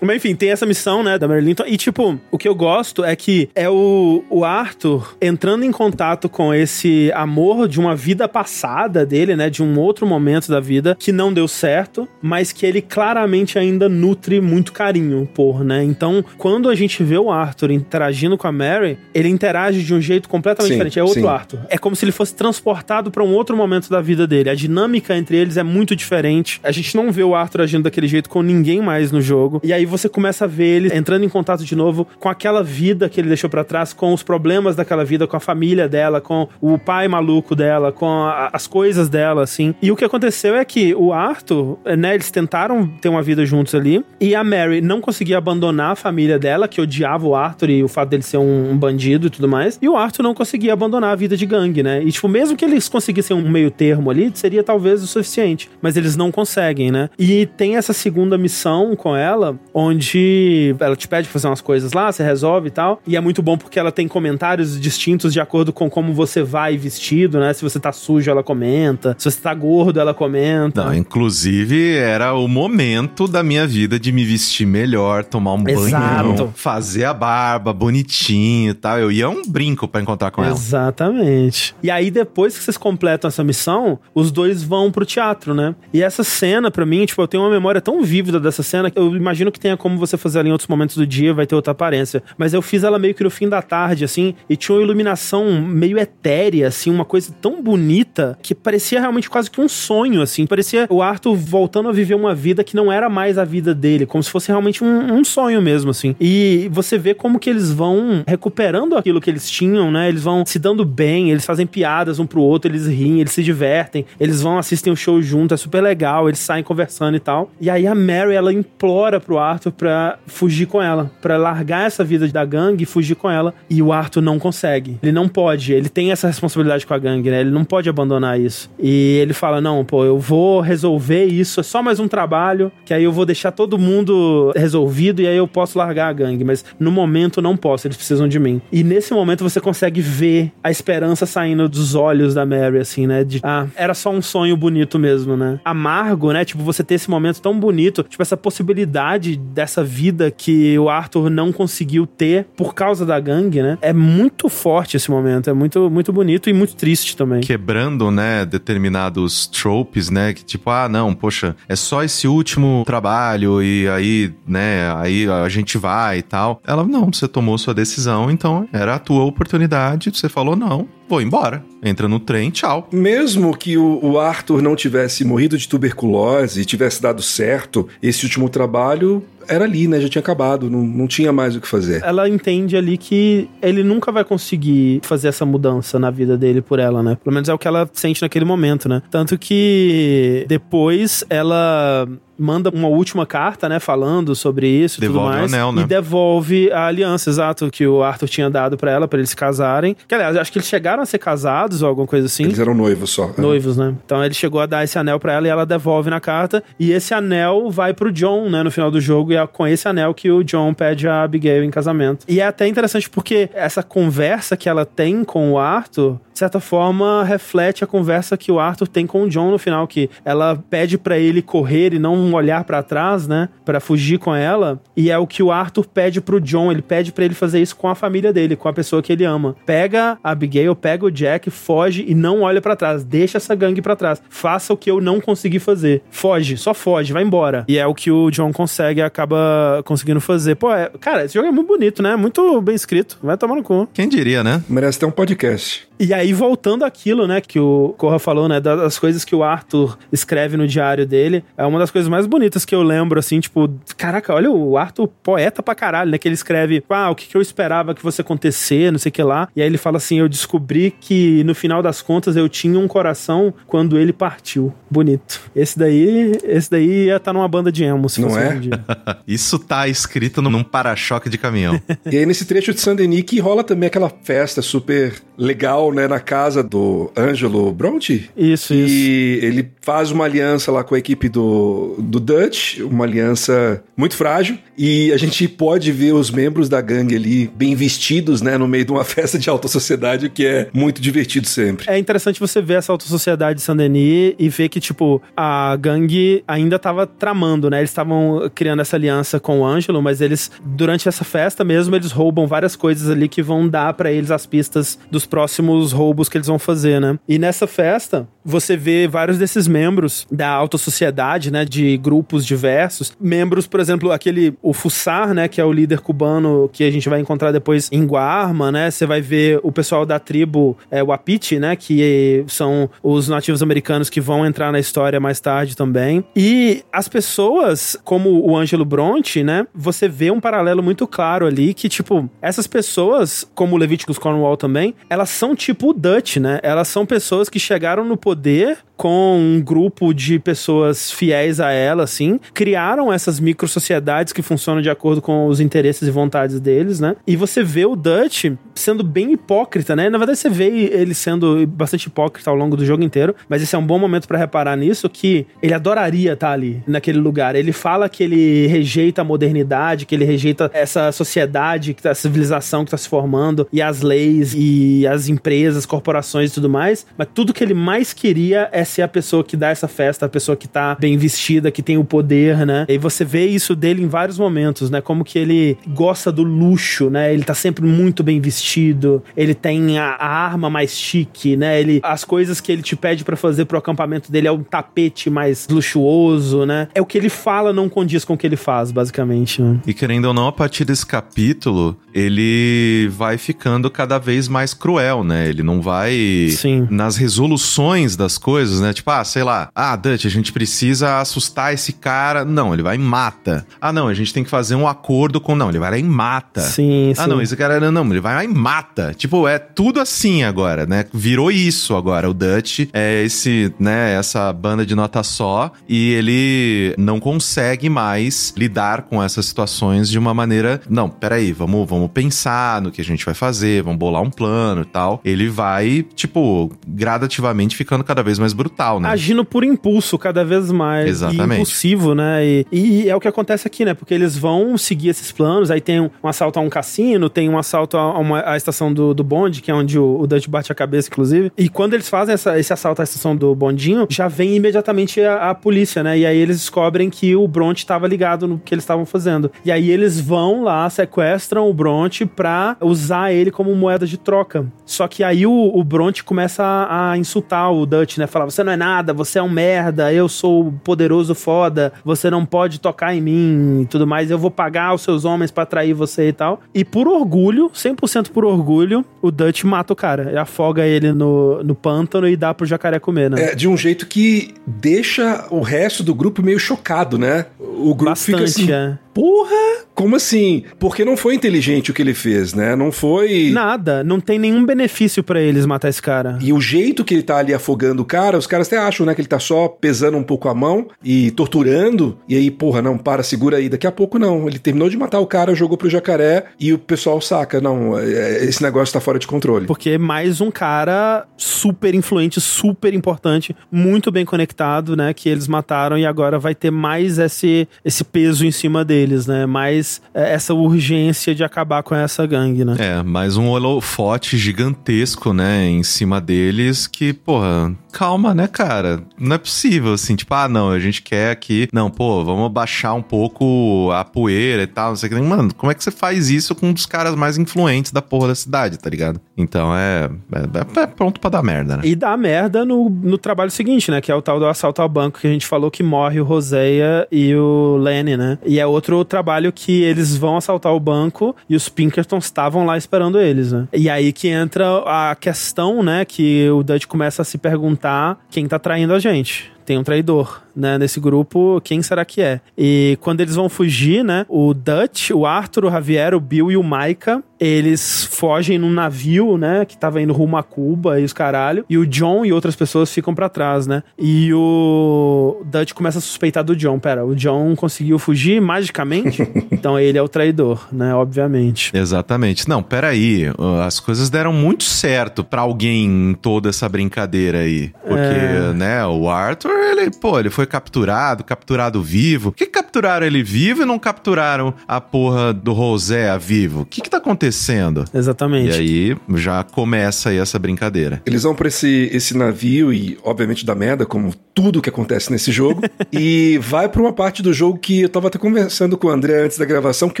Mas enfim, tem essa missão, né, da Mary Linton. E, tipo, o que eu gosto é que é o, o Arthur entrando em contato com esse amor de uma vida passada dele, né, de um outro momento da vida que não deu certo, mas que ele claramente ainda nutre muito carinho por, né? Então, quando a gente vê o Arthur interagindo com a Mary, ele interage de um jeito completamente Sim, diferente. É outro sim. Arthur. É como se ele fosse transportado pra um outro momento da vida dele. A dinâmica entre eles é muito diferente. A gente não vê o Arthur agindo daquele jeito com ninguém mais no jogo. E aí você começa a ver ele entrando em contato de novo com aquela vida que ele deixou pra trás, com os problemas daquela vida, com a família dela, com o pai maluco dela, com a- as coisas dela, assim. E o que aconteceu é que o Arthur, né, eles tentaram ter uma vida juntos ali, e a Mary não conseguia abandonar a família dela, que odiava o Arthur e o fato dele ser um bandido e tudo mais. E o Arthur não conseguia abandonar a vida de gangue, né? E, tipo, mesmo que eles conseguissem um meio termo ali, seria talvez o suficiente. Mas eles não conseguem, né? E tem essa segunda missão com ela, onde ela te pede pra fazer umas coisas lá, você resolve e tal. E é muito bom porque ela tem comentários distintos de acordo com como você vai vestido, né? Se você tá sujo, ela comenta. Se você tá gordo, ela comenta. Não, inclusive era o momento da minha vida de me vestir melhor, tomar um Exato. banho, fazer a barba bonitinho e tal. Eu ia um brinco pra encontrar com ela. Exatamente. E aí, depois que vocês completam essa missão, os dois vão pro teatro, né? E essa cena, pra mim, tipo, eu tenho uma memória tão vívida dessa cena que eu imagino que tenha como você fazer ela em outros momentos do dia, vai ter outra aparência. Mas eu fiz ela meio que no fim da tarde, assim, e tinha uma iluminação meio etérea, assim, uma coisa tão bonita que parecia realmente quase que um sonho, assim. Parecia o Arthur voltando a viver uma vida que não era mais a vida dele, como se fosse realmente um, um sonho mesmo, assim. E você vê como que eles vão recuperando aquilo que eles tinham, né? Eles vão se dando bem, eles fazem piadas um pro outro, eles riem, eles se divertem, eles vão assistem o show junto, é super legal, eles saem conversando e tal. E aí a Mary, ela implora pro Arthur pra fugir com ela, pra largar essa vida da gangue e fugir com ela. E o Arthur não consegue. Ele não pode, ele tem essa responsabilidade com a gangue, né? Ele não pode abandonar isso. E ele fala: Não, pô, eu vou resolver isso, é só mais um trabalho, que aí eu vou deixar todo mundo resolvido e aí eu posso largar a gangue. Mas no momento não posso, eles precisam de mim. E nesse momento você consegue ver a esperança saindo dos olhos da Mary, assim, né? De, ah, era só um sonho bonito mesmo, né? Amargo, né? Tipo, você ter esse momento tão bonito, tipo, essa possibilidade dessa vida que o Arthur não conseguiu ter por causa da gangue, né? É muito forte esse momento, é muito, muito bonito e muito triste também. Quebrando, né, determinados tropes, né, que tipo, ah, não, poxa, é só esse último trabalho e aí, né, aí a gente vai e tal. Ela, não, você tomou sua decisão, então era a tua oportunidade, você falou não, vou embora. Entra no trem, tchau. Mesmo que o, o Arthur não tivesse morrido de tuberculose e tivesse dado certo, esse último trabalho era ali, né? Já tinha acabado, não, não tinha mais o que fazer. Ela entende ali que ele nunca vai conseguir fazer essa mudança na vida dele por ela, né? Pelo menos é o que ela sente naquele momento, né? Tanto que depois ela manda uma última carta, né, falando sobre isso e tudo Devolve o mais. anel, né? E devolve a aliança, exato, que o Arthur tinha dado pra ela, pra eles se casarem. Que, aliás, acho que eles chegaram a ser casados ou alguma coisa assim. Eles eram noivos só. Noivos, né? Então ele chegou a dar esse anel pra ela e ela devolve na carta. E esse anel vai pro John, né, no final do jogo. E é com esse anel que o John pede a Abigail em casamento. E é até interessante porque essa conversa que ela tem com o Arthur, de certa forma, reflete a conversa que o Arthur tem com o John no final, que ela pede pra ele correr e não olhar pra trás, né, Pra fugir com ela. E é o que o Arthur pede pro John, ele pede pra ele fazer isso com a família dele, com a pessoa que ele ama. Pega a Abigail, pega o Jack, foge e não olha pra trás, deixa essa gangue pra trás. Faça o que eu não consegui fazer. Foge, só foge, vai embora. E é o que o John consegue e acaba conseguindo fazer. Pô, é- cara, esse jogo é muito bonito, né? Muito bem escrito. Vai tomar no cu. Quem diria, né? Merece ter um podcast. E aí, voltando àquilo, né, que o Corra falou, né, das coisas que o Arthur escreve no diário dele, é uma das coisas mais bonitas que eu lembro, assim, tipo, caraca, olha o Arthur poeta pra caralho, né, que ele escreve, ah, o que, que eu esperava que fosse acontecer, não sei o que lá, e aí ele fala assim, eu descobri que, no final das contas, eu tinha um coração quando ele partiu. Bonito. Esse daí, esse daí ia estar numa banda de emo, se Não é? dia. <laughs> Isso tá escrito num para-choque de caminhão. E aí, nesse trecho de Saint-Denis, que rola também aquela festa super legal, né, na casa do Angelo Bronte. Isso, isso. E ele faz uma aliança lá com a equipe do, do Dutch, uma aliança muito frágil. E a gente pode ver os membros da gangue ali bem vestidos, né, no meio de uma <laughs> festa de alta sociedade, que é muito divertido sempre. É interessante você ver essa alta sociedade de Saint-Denis e ver que, tipo, a gangue ainda tava tramando, né? Eles estavam criando essa aliança com o Ângelo, mas eles, durante essa festa mesmo, eles roubam várias coisas ali que vão dar pra eles as pistas dos próximos roubos que eles vão fazer, né? E nessa festa, você vê vários desses membros da alta sociedade, né? De grupos diversos. Membros, por exemplo, aquele, o Fussar, né? Que é o líder cubano que a gente vai encontrar depois em Guarma, né? Você vai ver o pessoal da tribo, é, o Apiti, né? Que são os nativos americanos que vão entrar na história mais tarde também. E as pessoas, como o Ângelo Bronte, né? Você vê um paralelo muito claro ali que, tipo, essas pessoas, como o Leviticus Cornwall também, elas são tipo o Dutch, né? Elas são pessoas que chegaram no poder com um grupo de pessoas fiéis a ela, assim, criaram essas micro-sociedades que funcionam de acordo com os interesses e vontades deles, né? E você vê o Dutch sendo bem hipócrita, né? Na verdade, você vê ele sendo bastante hipócrita ao longo do jogo inteiro, mas esse é um bom momento pra reparar nisso, que ele adoraria estar ali, naquele lugar. Ele fala que ele rejeita a modernidade, que ele rejeita essa sociedade, tá- a civilização que tá se formando, e as leis, e as empresas, corporações e tudo mais, mas tudo que ele mais queria é ser a pessoa que dá essa festa, a pessoa que tá bem vestida, que tem o poder, né? E você vê isso dele em vários momentos, né? Como que ele gosta do luxo, né? Ele tá sempre muito bem vestido, ele tem a, a arma mais chique, né? Ele, as coisas que ele te pede pra fazer pro acampamento dele é um tapete mais luxuoso, né? É o que ele fala não condiz com o que ele faz, basicamente, né? E querendo ou não, a partir desse capítulo, ele vai ficando cada vez mais cruel, né? Ele não vai Sim. nas resoluções das coisas, né? Tipo, ah, sei lá, ah, Dutch, a gente precisa assustar esse cara. Não, ele vai e mata. Ah, não, a gente tem que fazer um acordo com. Não, ele vai lá e mata. Sim, Ah, sim. não, esse cara não, não, ele vai lá e mata. Tipo, é tudo assim agora, né? Virou isso agora. O Dutch é esse, né, essa banda de nota só e ele não consegue mais lidar com essas situações de uma maneira, não, peraí, vamos, vamos pensar no que a gente vai fazer, vamos bolar um plano e tal. Ele vai, tipo, gradativamente ficando cada vez mais brutal, né? Agindo por impulso cada vez mais. Exatamente. E impulsivo, né? E, e é o que acontece aqui, né? Porque eles vão seguir esses planos. Aí tem um, um assalto a um cassino, tem um assalto a, uma, a estação do, do bonde, que é onde o, o Dutch bate a cabeça, inclusive. E quando eles fazem essa- esse assalto à estação do bondinho, já vem imediatamente a, a polícia, né? E aí eles descobrem que o Bronte estava ligado no que eles estavam fazendo. E aí eles vão lá, sequestram o Bronte pra usar ele como moeda de troca. Só que aí o, o Bronte começa a, a insultar o Dutch, né? Falar, você não é nada, você é um merda, eu sou o poderoso foda, você não pode tocar em mim e tudo mais, eu vou pagar os seus homens pra atrair você e tal. E por orgulho, 100% por orgulho, o Dutch mata o cara. Ele afoga ele no, no pântano e dá pro jacaré comer, né? É, de um jeito que deixa o resto do grupo meio chocado, né? O grupo fica Bastante, assim, é. Porra, como assim? Porque não foi inteligente o que ele fez, né? Não foi... Nada, não tem nenhum benefício pra eles matar esse cara. E o jeito que ele tá ali afogando o cara, os caras até acham, né, que ele tá só pesando um pouco a mão e torturando. E aí, porra, não, para, segura aí. Daqui a pouco não. Ele terminou de matar o cara, jogou pro jacaré e o pessoal saca, não, é, esse negócio tá fora de controle. Porque é mais um cara super influente, super importante, muito bem conectado, né? Que eles mataram e agora vai ter mais esse, esse peso em cima deles, né? Mais é, essa urgência de acabar com essa gangue, né? É, mais um holofote gigantesco, né, em cima deles que, porra, calma, né, cara? Não é possível, assim, tipo, ah, não, a gente quer aqui, não, pô, vamos baixar um pouco a poeira e tal, não sei o que. Mano, como é que você faz isso com um dos caras mais influentes da porra da cidade, tá ligado? Então é, é, é pronto pra dar merda, né? E dá merda no, no trabalho seguinte, né? Que é o tal do assalto ao banco que a gente falou que morre o Roseia e o Lenny, né? E é outro trabalho que eles vão assaltar o banco e os Pinkertons estavam lá esperando eles, né? E aí que entra a questão, né? Que o Dutch começa a se perguntar quem tá traindo a gente. Tem um traidor, né? Nesse grupo, quem será que é? E quando eles vão fugir, né? O Dutch, o Arthur, o Javier, o Bill e o Micah, eles fogem num navio, né? Que tava indo rumo a Cuba e os caralho. E o John e outras pessoas ficam pra trás, né? E o Dutch começa a suspeitar do John. Pera, o John conseguiu fugir magicamente? <laughs> então ele é o traidor, né? Obviamente. Exatamente. Não, peraí. uh, As coisas deram muito certo pra alguém em toda essa brincadeira aí. Porque, né, o Arthur, ele, pô, ele foi capturado, capturado vivo. Por que capturaram ele vivo e não capturaram a porra do Rosé vivo? O que que tá acontecendo? Exatamente. E aí já começa aí essa brincadeira. Eles vão pra esse, esse navio e, obviamente, dá merda, como tudo que acontece nesse jogo. <laughs> e vai pra uma parte do jogo que eu tava até conversando com o André antes da gravação, que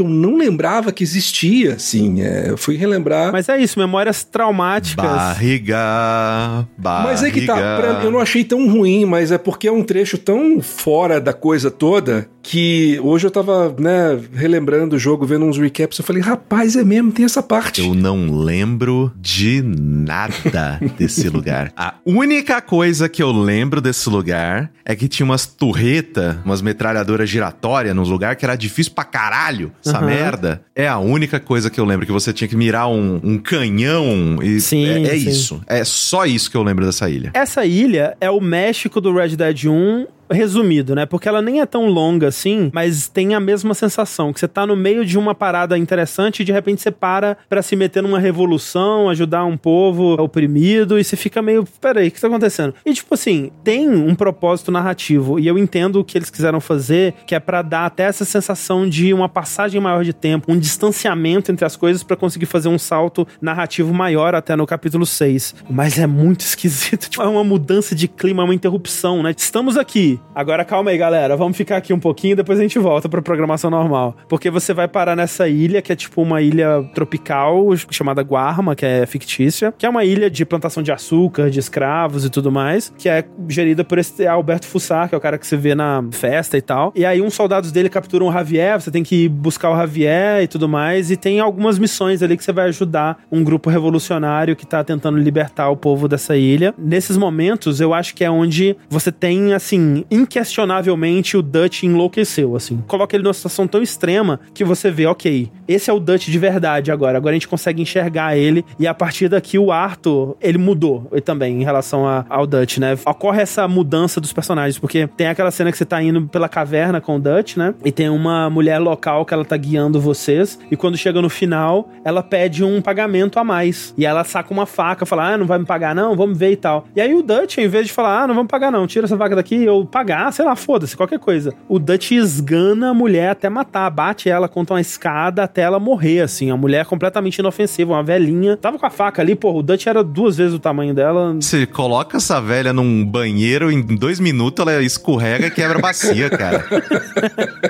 eu não lembrava que existia, assim. É, eu fui relembrar. Mas é isso, memórias traumáticas. Barriga, barriga. Mas é que tá, pra- eu não achei tão ruim, mas é porque é um trecho tão fora da coisa toda que hoje eu tava, né, relembrando o jogo, vendo uns recaps, eu falei, rapaz, é mesmo, tem essa parte. Eu não lembro de nada <laughs> desse lugar. A única coisa que eu lembro desse lugar é que tinha umas turreta, umas metralhadoras giratórias nos lugar que era difícil pra caralho. Essa Aham. merda. É a única coisa que eu lembro, que você tinha que mirar um, um canhão e... Sim, é, é sim. isso. É só isso que eu lembro dessa ilha. Essa ilha é o México do Red Dead 1 resumido, né? Porque ela nem é tão longa assim, mas tem a mesma sensação, que você tá no meio de uma parada interessante e de repente você para pra se meter numa revolução, ajudar um povo oprimido e você fica meio, peraí, o que tá acontecendo? E tipo assim, tem um propósito narrativo e eu entendo o que eles quiseram fazer, que é pra dar até essa sensação de uma passagem maior de tempo, um distanciamento entre as coisas pra conseguir fazer um salto narrativo maior até no capítulo 6. Mas é muito <laughs> esquisito, tipo, é uma mudança de clima, é uma interrupção, né? Estamos aqui. Agora calma aí, galera, vamos ficar aqui um pouquinho, depois a gente volta pra programação normal. Porque você vai parar nessa ilha, que é tipo uma ilha tropical, chamada Guarma, que é fictícia, que é uma ilha de plantação de açúcar, de escravos e tudo mais, que é gerida por esse Alberto Fussar, que é o cara que você vê na festa e tal. E aí uns soldados dele capturam o Javier, você tem que buscar o Javier e tudo mais, e tem algumas missões ali que você vai ajudar um grupo revolucionário que tá tentando libertar o povo dessa ilha. Nesses momentos, eu acho que é onde você tem, assim, inquestionavelmente o Dutch enlouqueceu, assim. Coloca ele numa situação tão extrema que você vê, ok, esse é o Dutch de verdade agora. Agora a gente consegue enxergar ele e a partir daqui o Arthur, ele mudou também em relação a, ao Dutch, né? Ocorre essa mudança dos personagens, porque tem aquela cena que você tá indo pela caverna com o Dutch, né? E tem uma mulher local que ela tá guiando vocês e quando chega no final, ela pede um pagamento a mais. E ela saca uma faca, fala: "Ah, não vai me pagar não, vamos ver e tal". E aí o Dutch, em vez de falar: "Ah, não vamos pagar não, tira essa faca daqui", ou pagar, sei lá, foda-se, qualquer coisa. O Dutch esgana a mulher até matar, bate ela contra uma escada até ela morrer, assim. A mulher completamente inofensiva, uma velhinha. Tava com a faca ali, pô, o Dutch era duas vezes o tamanho dela. Você coloca essa velha num banheiro, em dois minutos ela escorrega e quebra a bacia, cara. <laughs>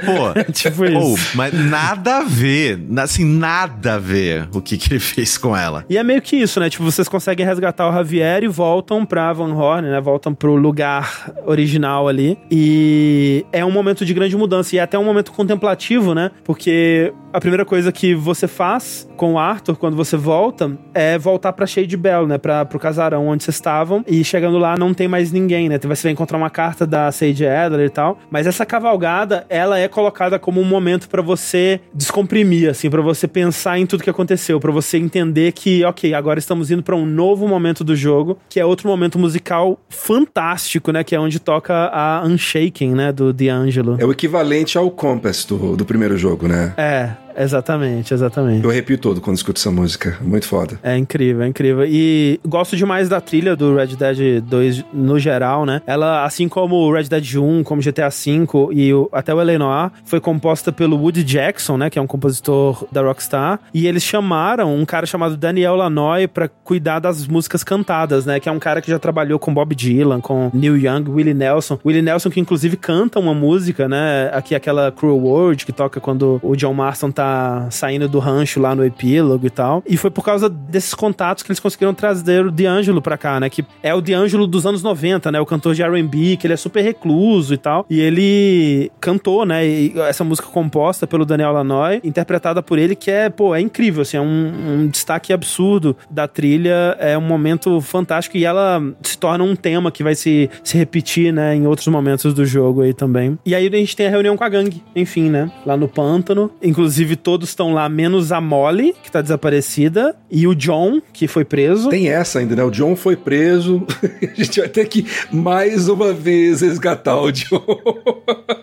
Pô, tipo oh, isso. mas nada a ver, assim, nada a ver o que, que ele fez com ela. E é meio que isso, né? Tipo, vocês conseguem resgatar o Javier e voltam pra Van Horn, né? Voltam pro lugar original ali. E é um momento de grande mudança. E é até um momento contemplativo, né? Porque a primeira coisa que você faz com o Arthur quando você volta é voltar pra Shade Bell, né? Pra, pro casarão onde vocês estavam. E chegando lá não tem mais ninguém, né? Você vai encontrar uma carta da Sage Adler e tal. Mas essa cavalgada, ela é colocada como um momento pra você descomprimir, assim, pra você pensar em tudo que aconteceu, pra você entender que, ok, agora estamos indo pra um novo momento do jogo, que é outro momento musical fantástico, né? Que é onde toca a Unshaken, né? Do D'Angelo. É o equivalente ao Compass do, do primeiro jogo, né? É, exatamente, exatamente. Eu arrepio todo quando escuto essa música. Muito foda. É incrível, é incrível. E gosto demais da trilha do Red Dead 2 no geral, né? Ela, assim como o Red Dead 1, como GTA V e o, até o Eleanor, foi composta pelo Woody Jackson, né? Que é um compositor da Rockstar. E eles chamaram um cara chamado Daniel Lanoy pra cuidar das músicas cantadas, né? Que é um cara que já trabalhou com Bob Dylan, com Neil Young, Willie Nelson. Willie Nelson que inclusive canta uma música, né? Aqui aquela Cruel World que toca quando o John Marston tá saindo do rancho lá no epílogo e tal. E foi por causa desses contatos que eles conseguiram trazer o D'Angelo pra cá, né? Que é o D'Angelo dos anos 90, né? O cantor de R&B, que ele é super recluso e tal. E ele cantou, né? E essa música composta pelo Daniel Lanoy, interpretada por ele, que é, pô, é incrível, assim, é um, um destaque absurdo da trilha, é um momento fantástico e ela se torna um tema que vai se, se repetir, né, em outros momentos do jogo aí também. E aí a gente tem a reunião com a gangue, enfim, né, lá no pântano. Inclusive todos estão lá, menos a Molly, que tá desaparecida, e o John, que foi preso. Tem essa ainda, né? O John foi preso. <laughs> a gente vai ter que mais uma vez resgatar o John.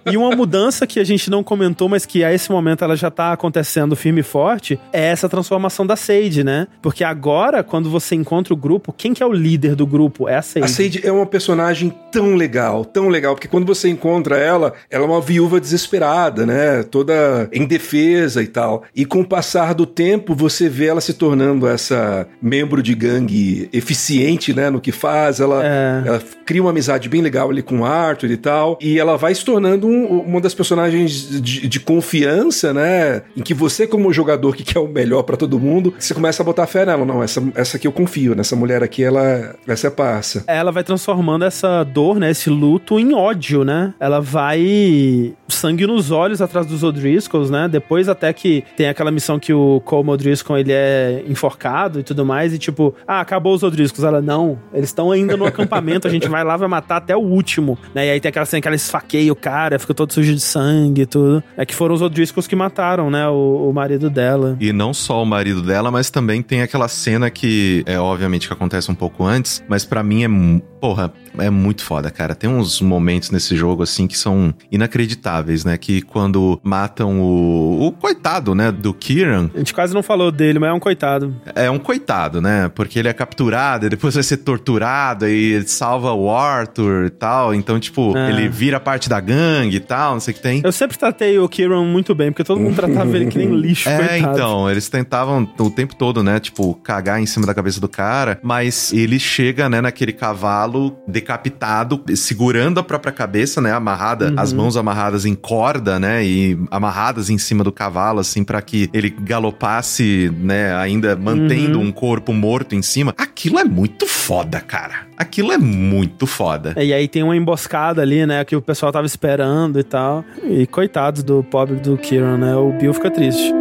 E uma <laughs> mudança que a gente não comentou, mas que a esse momento ela já tá acontecendo firme e forte, é essa transformação da Sage, né? Porque agora, quando você encontra o grupo, quem que é o líder do grupo? É a Sage. A Sage é uma personagem tão legal, tão legal, porque quando você encontra ela, ela é uma viúva desesperada, né? Toda indefesa e tal. E com o passar do tempo, você vê ela se tornando essa membro de gangue eficiente, né? No que faz. Ela, É. ela cria uma amizade bem legal ali com o Arthur e tal. E ela vai se tornando um- uma das personagens de, de confiança, né? Em que você, como jogador que quer o melhor pra todo mundo, você começa a botar fé nela. Não, essa, essa aqui eu confio, nessa mulher aqui, ela, essa é parça. ela vai transformando essa dor, né, esse luto em ódio, né? Ela vai sangue nos olhos atrás dos O'Driscolls, né? Depois até que tem aquela missão que o Colm O'Driscoll, ele é enforcado e tudo mais, e tipo, ah, acabou os O'Driscolls. Ela, não, eles estão ainda no acampamento, a gente vai lá, vai matar até o último, né? E aí tem aquela cena que ela esfaqueia o cara, fica todo sujo de sangue e tudo. É que foram os O'Driscolls que mataram, né, o, o marido dela. E não só o marido dela, mas também tem aquela cena que é obviamente que acontece um pouco antes, mas pra mim é, porra, é muito foda, cara. Tem uns momentos nesse jogo assim que são inacreditáveis, né? Que quando matam o, o coitado, né, do Kieran, A gente quase não falou dele, mas é um coitado. é um coitado, né? Porque ele é capturado e depois vai ser torturado e ele salva o Arthur e tal. Então, tipo, É. ele vira parte da gangue e tal, não sei o que tem. Eu sempre tratei o Kieran muito bem, porque todo mundo tratava ele que nem <laughs> lixo, É, coitado. então, eles tentavam o tempo todo, né, tipo, cagar em cima da cabeça do cara, mas ele chega, né, naquele cavalo decapitado, segurando a própria cabeça, né, amarrada, as mãos amarradas em corda, né, e amarradas em cima do cavalo, assim, pra que ele galopasse, né, ainda mantendo um corpo morto em cima. Aquilo é muito foda, cara. Aquilo é muito foda. E aí tem uma emboscada ali, né, que o pessoal tava esperando e tal. E coitados do pobre do Kieran, né? O Bill fica triste.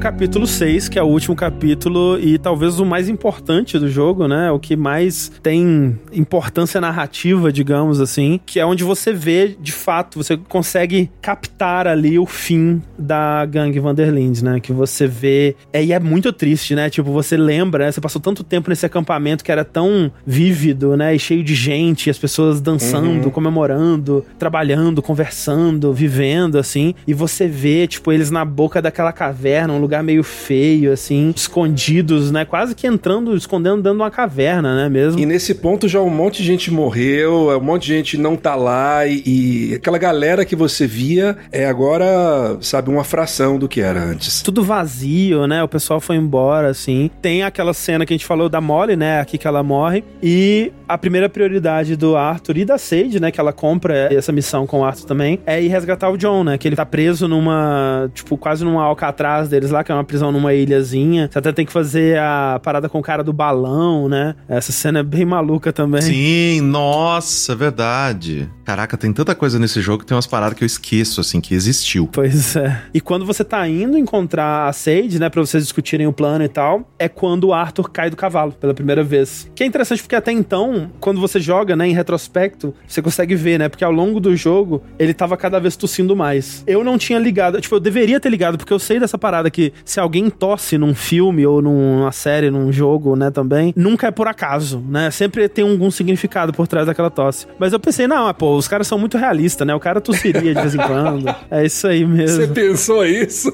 Capítulo 6, que é o último capítulo e talvez o mais importante do jogo, né? O que mais tem importância narrativa, digamos assim, que é onde você vê, de fato, você consegue captar ali o fim da gangue Vanderlinde, né? Que você vê. É, e é muito triste, né? Tipo, você lembra, né? Você passou tanto tempo nesse acampamento que era tão vívido, né? E cheio de gente, as pessoas dançando, comemorando, trabalhando, conversando, vivendo, assim. E você vê, tipo, eles na boca daquela caverna, um lugar meio feio, assim, escondidos, né? Quase que entrando, escondendo dentro de uma caverna, né? Mesmo. E nesse ponto já um monte de gente morreu, um monte de gente não tá lá e, e aquela galera que você via é agora, sabe, uma fração do que era antes. tudo vazio, né? O pessoal foi embora, assim. Tem aquela cena que a gente falou da Molly, né? Aqui que ela morre. E a primeira prioridade do Arthur e da Sage, né? Que ela compra essa missão com o Arthur também, é ir resgatar o John, né? Que ele tá preso numa, tipo, quase numa alcatraz deles lá, que é uma prisão numa ilhazinha. Você até tem que fazer a parada com o cara do balão, né? Essa cena é bem maluca também. Sim, nossa, verdade. Caraca, tem tanta coisa nesse jogo que tem umas paradas que eu esqueço, assim, que existiu. Pois é. E quando você tá indo encontrar a Sage, né, pra vocês discutirem o plano e tal, é quando o Arthur cai do cavalo pela primeira vez. Que é interessante porque até então, quando você joga, né, em retrospecto, você consegue ver, né, porque ao longo do jogo, ele tava cada vez tossindo mais. Eu não tinha ligado, tipo, eu deveria ter ligado, porque eu sei dessa parada que se alguém tosse num filme ou numa série, num jogo, né, também, nunca é por acaso, né, sempre tem algum significado por trás daquela tosse. Mas eu pensei, não, pô, os caras são muito realistas, né, o cara tossiria de vez em quando. <laughs> É isso aí mesmo. Você pensou isso?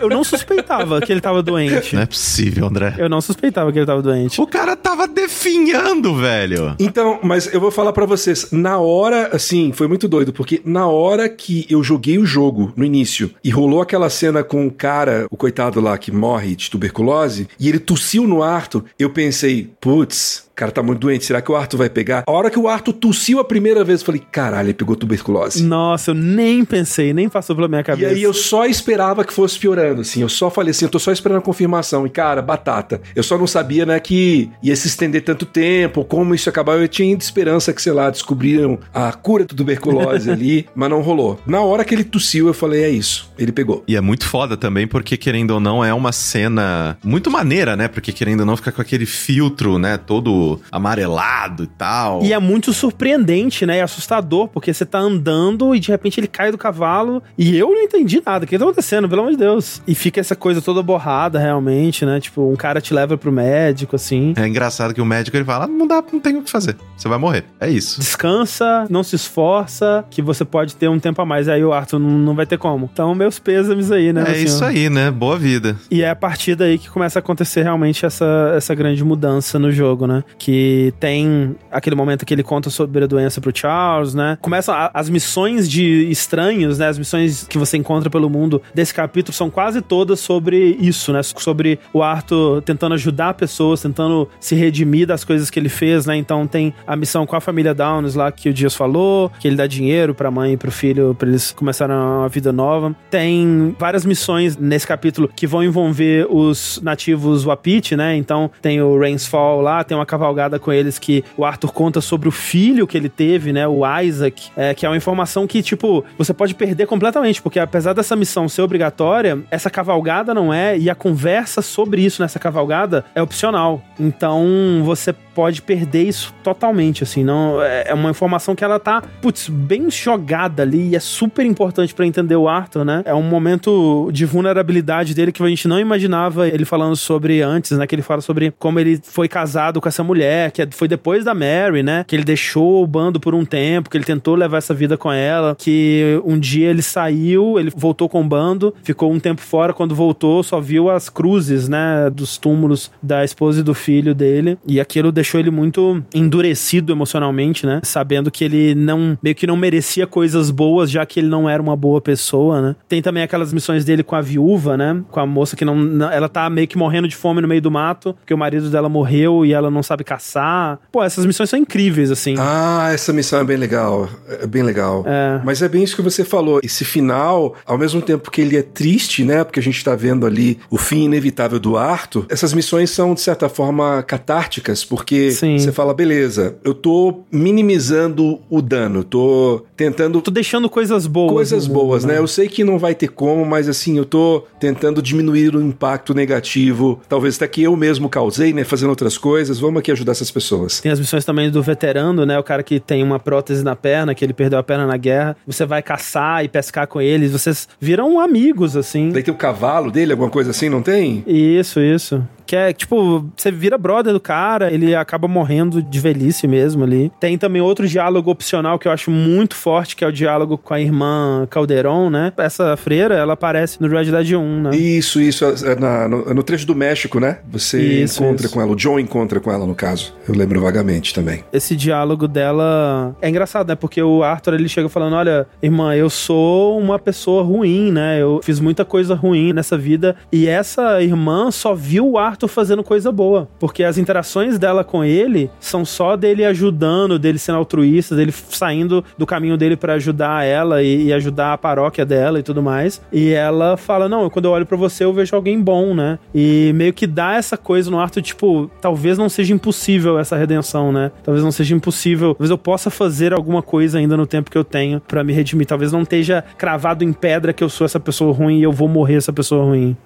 Eu não suspeitava que ele tava doente. Não é possível, André. Eu não suspeitava que ele tava doente. O cara tava definhando, velho. Então, mas eu vou falar pra vocês, na hora, assim, foi muito doido, porque na hora que eu joguei o jogo, no início, e rolou aquela cena com o cara, o coitado lá que morre de tuberculose, e ele tossiu no Arthur, eu pensei, putz, cara tá muito doente, será que o Arthur vai pegar? A hora que o Arthur tossiu a primeira vez, eu falei, caralho, ele pegou tuberculose. Nossa, eu nem pensei, nem passou pela minha E cabeça. aí eu só esperava que fosse piorando, assim. Eu só falei assim, eu tô só esperando a confirmação. E, cara, batata. Eu só não sabia, né, que ia se estender tanto tempo, como isso ia acabar. Eu tinha ainda esperança que, sei lá, descobriram a cura da tuberculose <laughs> ali, mas não rolou. Na hora que ele tossiu, eu falei, é isso. Ele pegou. E é muito foda também, porque querendo ou não, é uma cena muito maneira, né? Porque querendo ou não, fica com aquele filtro, né? Todo amarelado e tal. E é muito surpreendente, né? E assustador, porque você tá andando e de repente ele cai do cavalo e eu não entendi nada. O que tá acontecendo, pelo amor de Deus? E fica essa coisa toda borrada, realmente, né? Tipo, um cara te leva pro médico, assim. É engraçado que o médico ele fala: "Ah, não dá, não tem o que fazer. Você vai morrer. É isso. Descansa, não se esforça, que você pode ter um tempo a mais. Aí o Arthur não, não vai ter como. Então, meus pêsames aí, né? É isso aí, né? Boa vida. E é a partir daí que começa a acontecer realmente essa, essa grande mudança no jogo, né? Que tem aquele momento que ele conta sobre a doença pro Charles, né? Começam as missões de estranhos, né? As missões que você encontra pelo mundo desse capítulo são quase todas sobre isso, né? Sobre o Arthur tentando ajudar pessoas, tentando se redimir das coisas que ele fez, né? Então tem a missão com a família Downs lá que o Dias falou, que ele dá dinheiro pra mãe e pro filho pra eles começarem uma vida nova. Tem várias missões nesse capítulo que vão envolver os nativos Wapiti, né? Então tem o Rainsfall lá, tem uma cavalgada com eles que o Arthur conta sobre o filho que ele teve, né? O Isaac, é, que é uma informação que, tipo, você pode perder completamente, porque apesar dessa missão ser obrigatória, essa cavalgada não é, e a conversa sobre isso nessa cavalgada é opcional. Então você pode perder isso totalmente, assim, não é é uma informação que ela tá, putz, bem jogada ali e é super importante pra entender o Arthur, né? É um momento de vulnerabilidade dele que a gente não imaginava ele falando sobre antes, né? Que ele fala sobre como ele foi casado com essa mulher, que é, foi depois da Mary, né? Que ele deixou o bando por um tempo, que ele tentou levar essa vida com ela, que um dia ele saiu, ele voltou com o bando, ficou um tempo fora, quando voltou só viu as cruzes, né? Dos túmulos da esposa e do filho dele, e aquilo deixou ele muito endurecido emocionalmente, né? Sabendo que ele não, meio que não merecia coisas boas, já que ele não era uma boa pessoa, né? Tem também aquelas missões dele com a viúva, né? Com a moça que não, ela tá meio que morrendo de fome no meio do mato, porque o marido dela morreu e ela não sabe caçar. Pô, essas missões são incríveis, assim. Ah, essa missão é bem legal. É bem legal. É. Mas é bem isso que você falou. Esse final, ao mesmo tempo que ele é triste, né? Porque a gente tá vendo ali o fim inevitável do Arthur, essas missões são, de certa forma, catárticas, porque Sim. você fala, beleza, eu tô minimizando o dano, tô tentando. Tô deixando coisas boas. Coisas mundo, boas, né? Eu sei que não vai ter como, mas assim, eu tô tentando diminuir o impacto negativo. Talvez até que eu mesmo causei, né? Fazendo outras coisas. Vamos aqui ajudar essas pessoas. Tem as missões também do veterano, né? O cara que tem uma prótese na perna, que ele perdeu a perna na guerra. Você vai caçar e pescar com eles. Vocês viram amigos, assim. Daí tem o cavalo dele, alguma coisa assim, não tem? Isso, isso. Que é, tipo, você vira brother do cara, ele acaba morrendo de velhice mesmo ali. Tem também outro diálogo opcional que eu acho muito forte, que é o diálogo com a irmã Calderon, né? Essa freira, ela aparece no Red Dead 1, né? Isso, isso. É na- no, é no trecho do México, né? Você Isso, encontra isso. com ela. O John encontra com ela, no caso. Eu lembro vagamente também. esse diálogo dela é engraçado, né? Porque o Arthur ele chega falando: Olha, irmã, eu sou uma pessoa ruim, né? Eu fiz muita coisa ruim nessa vida. E essa irmã só viu o Arthur fazendo coisa boa. Porque as interações dela com ele são só dele ajudando, dele sendo altruísta, dele saindo do caminho dele pra ajudar ela e, e ajudar a paróquia dela e tudo mais. E ela fala: Não, quando eu olho pra você, eu vejo alguém bom, né? E meio que dá essa coisa no Arthur, tipo, talvez não seja impossível essa redenção, né? Talvez não seja impossível. Talvez eu possa fazer alguma coisa ainda no tempo que eu tenho pra me redimir. Talvez não esteja cravado em pedra que eu sou essa pessoa ruim e eu vou morrer essa pessoa ruim.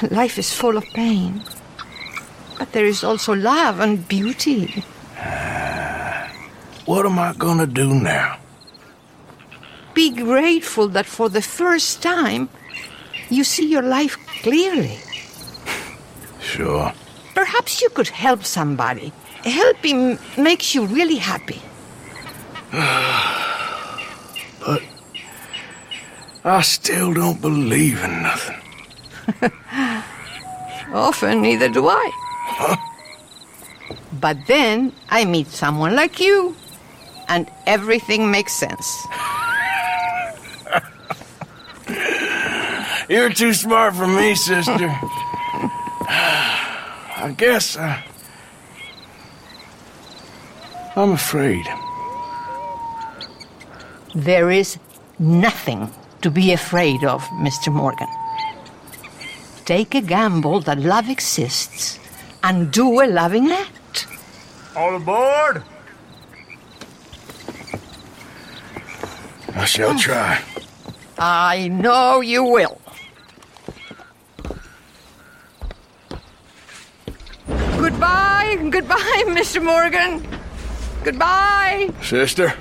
<laughs> Life is full of pain. But there is also love and beauty. <sighs> What am I gonna do now? Be grateful that for the first time you see your life clearly. <laughs> Sure. Perhaps you could help somebody. Helping makes you really happy. <sighs> But I still don't believe in nothing. <laughs> Often, neither do I. <laughs> But then I meet someone like you, and everything makes sense. <laughs> You're too smart for me, sister. <sighs> I guess uh, I'm afraid. There is nothing to be afraid of, Mr. Morgan. Take a gamble that love exists and do a loving act. All aboard! I shall hmm. try. I know you will. Goodbye, goodbye, <laughs> Mr. Morgan. Goodbye. Sister?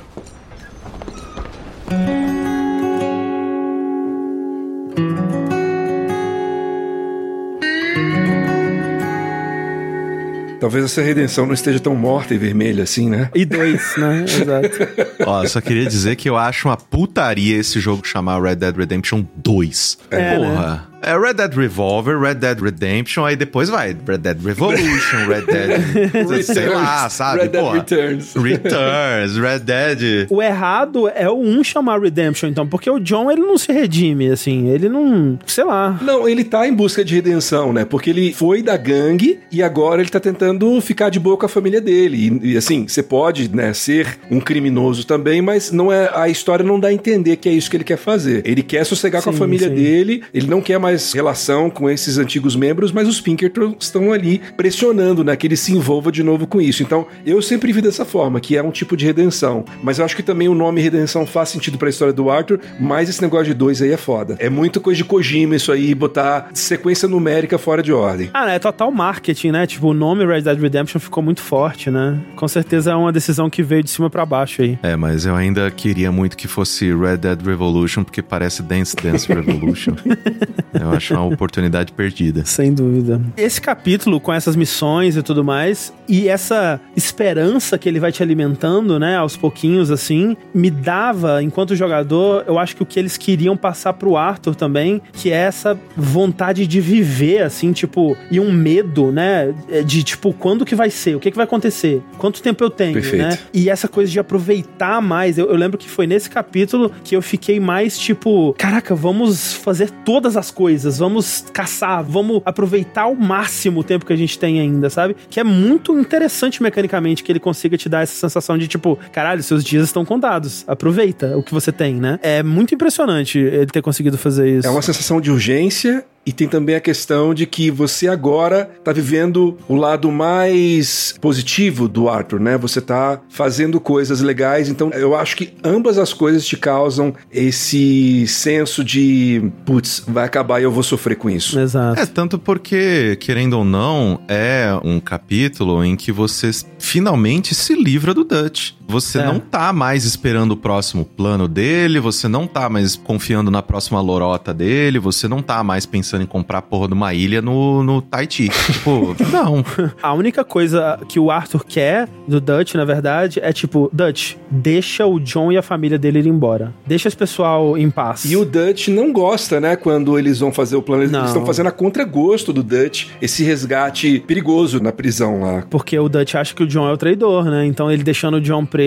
Talvez essa redenção não esteja tão morta e vermelha assim, né? E dois, né? <laughs> Exato. Ó, só queria dizer que eu acho uma putaria esse jogo chamar Red Dead Redemption 2. É, Porra. É Red Dead Revolver, Red Dead Redemption, aí depois vai Red Dead Revolution, Red Dead. <laughs> sei lá, sabe? Red Dead. Returns. Returns, Red Dead. O errado é o um chamar Redemption, então, porque o John, ele não se redime, assim, ele não, sei lá. Não, ele tá em busca de redenção, né? Porque ele foi da gangue e agora ele tá tentando ficar de boa com a família dele. E, e, assim, você pode, né, ser um criminoso também, mas não é a história não dá a entender que é isso que ele quer fazer. Ele quer sossegar com a Sim, família sim. dele, ele não quer mais relação com esses antigos membros, mas os Pinkerton estão ali pressionando, né, que ele se envolva de novo com isso. Então, eu sempre vi dessa forma, que é um tipo de redenção. Mas eu acho que também o nome redenção faz sentido pra história do Arthur, mas esse negócio de dois aí é foda. É muito coisa de Kojima isso aí, botar sequência numérica fora de ordem. Ah, né, é total marketing, né? Tipo, o nome Red Dead Redemption ficou muito forte, né? Com certeza é uma decisão que veio de cima pra baixo aí. É, mas eu ainda queria muito que fosse Red Dead Revolution, porque parece Dance Dance <laughs> Revolution. <laughs> eu acho uma oportunidade perdida. <laughs> Sem dúvida. Esse capítulo, com essas missões e tudo mais, e essa esperança que ele vai te alimentando, né, aos pouquinhos, assim, me dava, enquanto jogador, eu acho que o que eles queriam passar pro Arthur também, que é essa vontade de viver, assim, tipo, e um medo, né, de, tipo, quando que vai ser? O que que vai acontecer? Quanto tempo eu tenho, Perfeito. né? E essa coisa de aproveitar mais. Eu, eu lembro que foi nesse capítulo que eu fiquei mais, tipo, caraca, vamos fazer todas as coisas, vamos caçar, vamos aproveitar ao máximo o tempo que a gente tem ainda, sabe? Que é muito interessante mecanicamente que ele consiga te dar essa sensação de tipo, caralho, seus dias estão contados. Aproveita o que você tem, né? É muito impressionante ele ter conseguido fazer isso. É uma sensação de urgência e tem também a questão de que você agora tá vivendo o lado mais positivo do Arthur, né? Você tá fazendo coisas legais, então eu acho que ambas as coisas te causam esse senso de, putz, vai acabar e eu vou sofrer com isso. Exato. É, tanto porque, querendo ou não, é um capítulo em que você finalmente se livra do Dutch. Você É. não tá mais esperando o próximo plano dele, você não tá mais confiando na próxima lorota dele, você não tá mais pensando em comprar a porra de uma ilha no, no Tahiti. <laughs> tipo, não. <laughs> A única coisa que o Arthur quer do Dutch, na verdade, é tipo, Dutch, deixa o John e a família dele ir embora. Deixa esse pessoal em paz. E o Dutch não gosta, né, quando eles vão fazer o plano. Eles Não. estão fazendo a contragosto do Dutch, esse resgate perigoso na prisão lá. Porque o Dutch acha que o John é o traidor, né? Então ele deixando o John preso,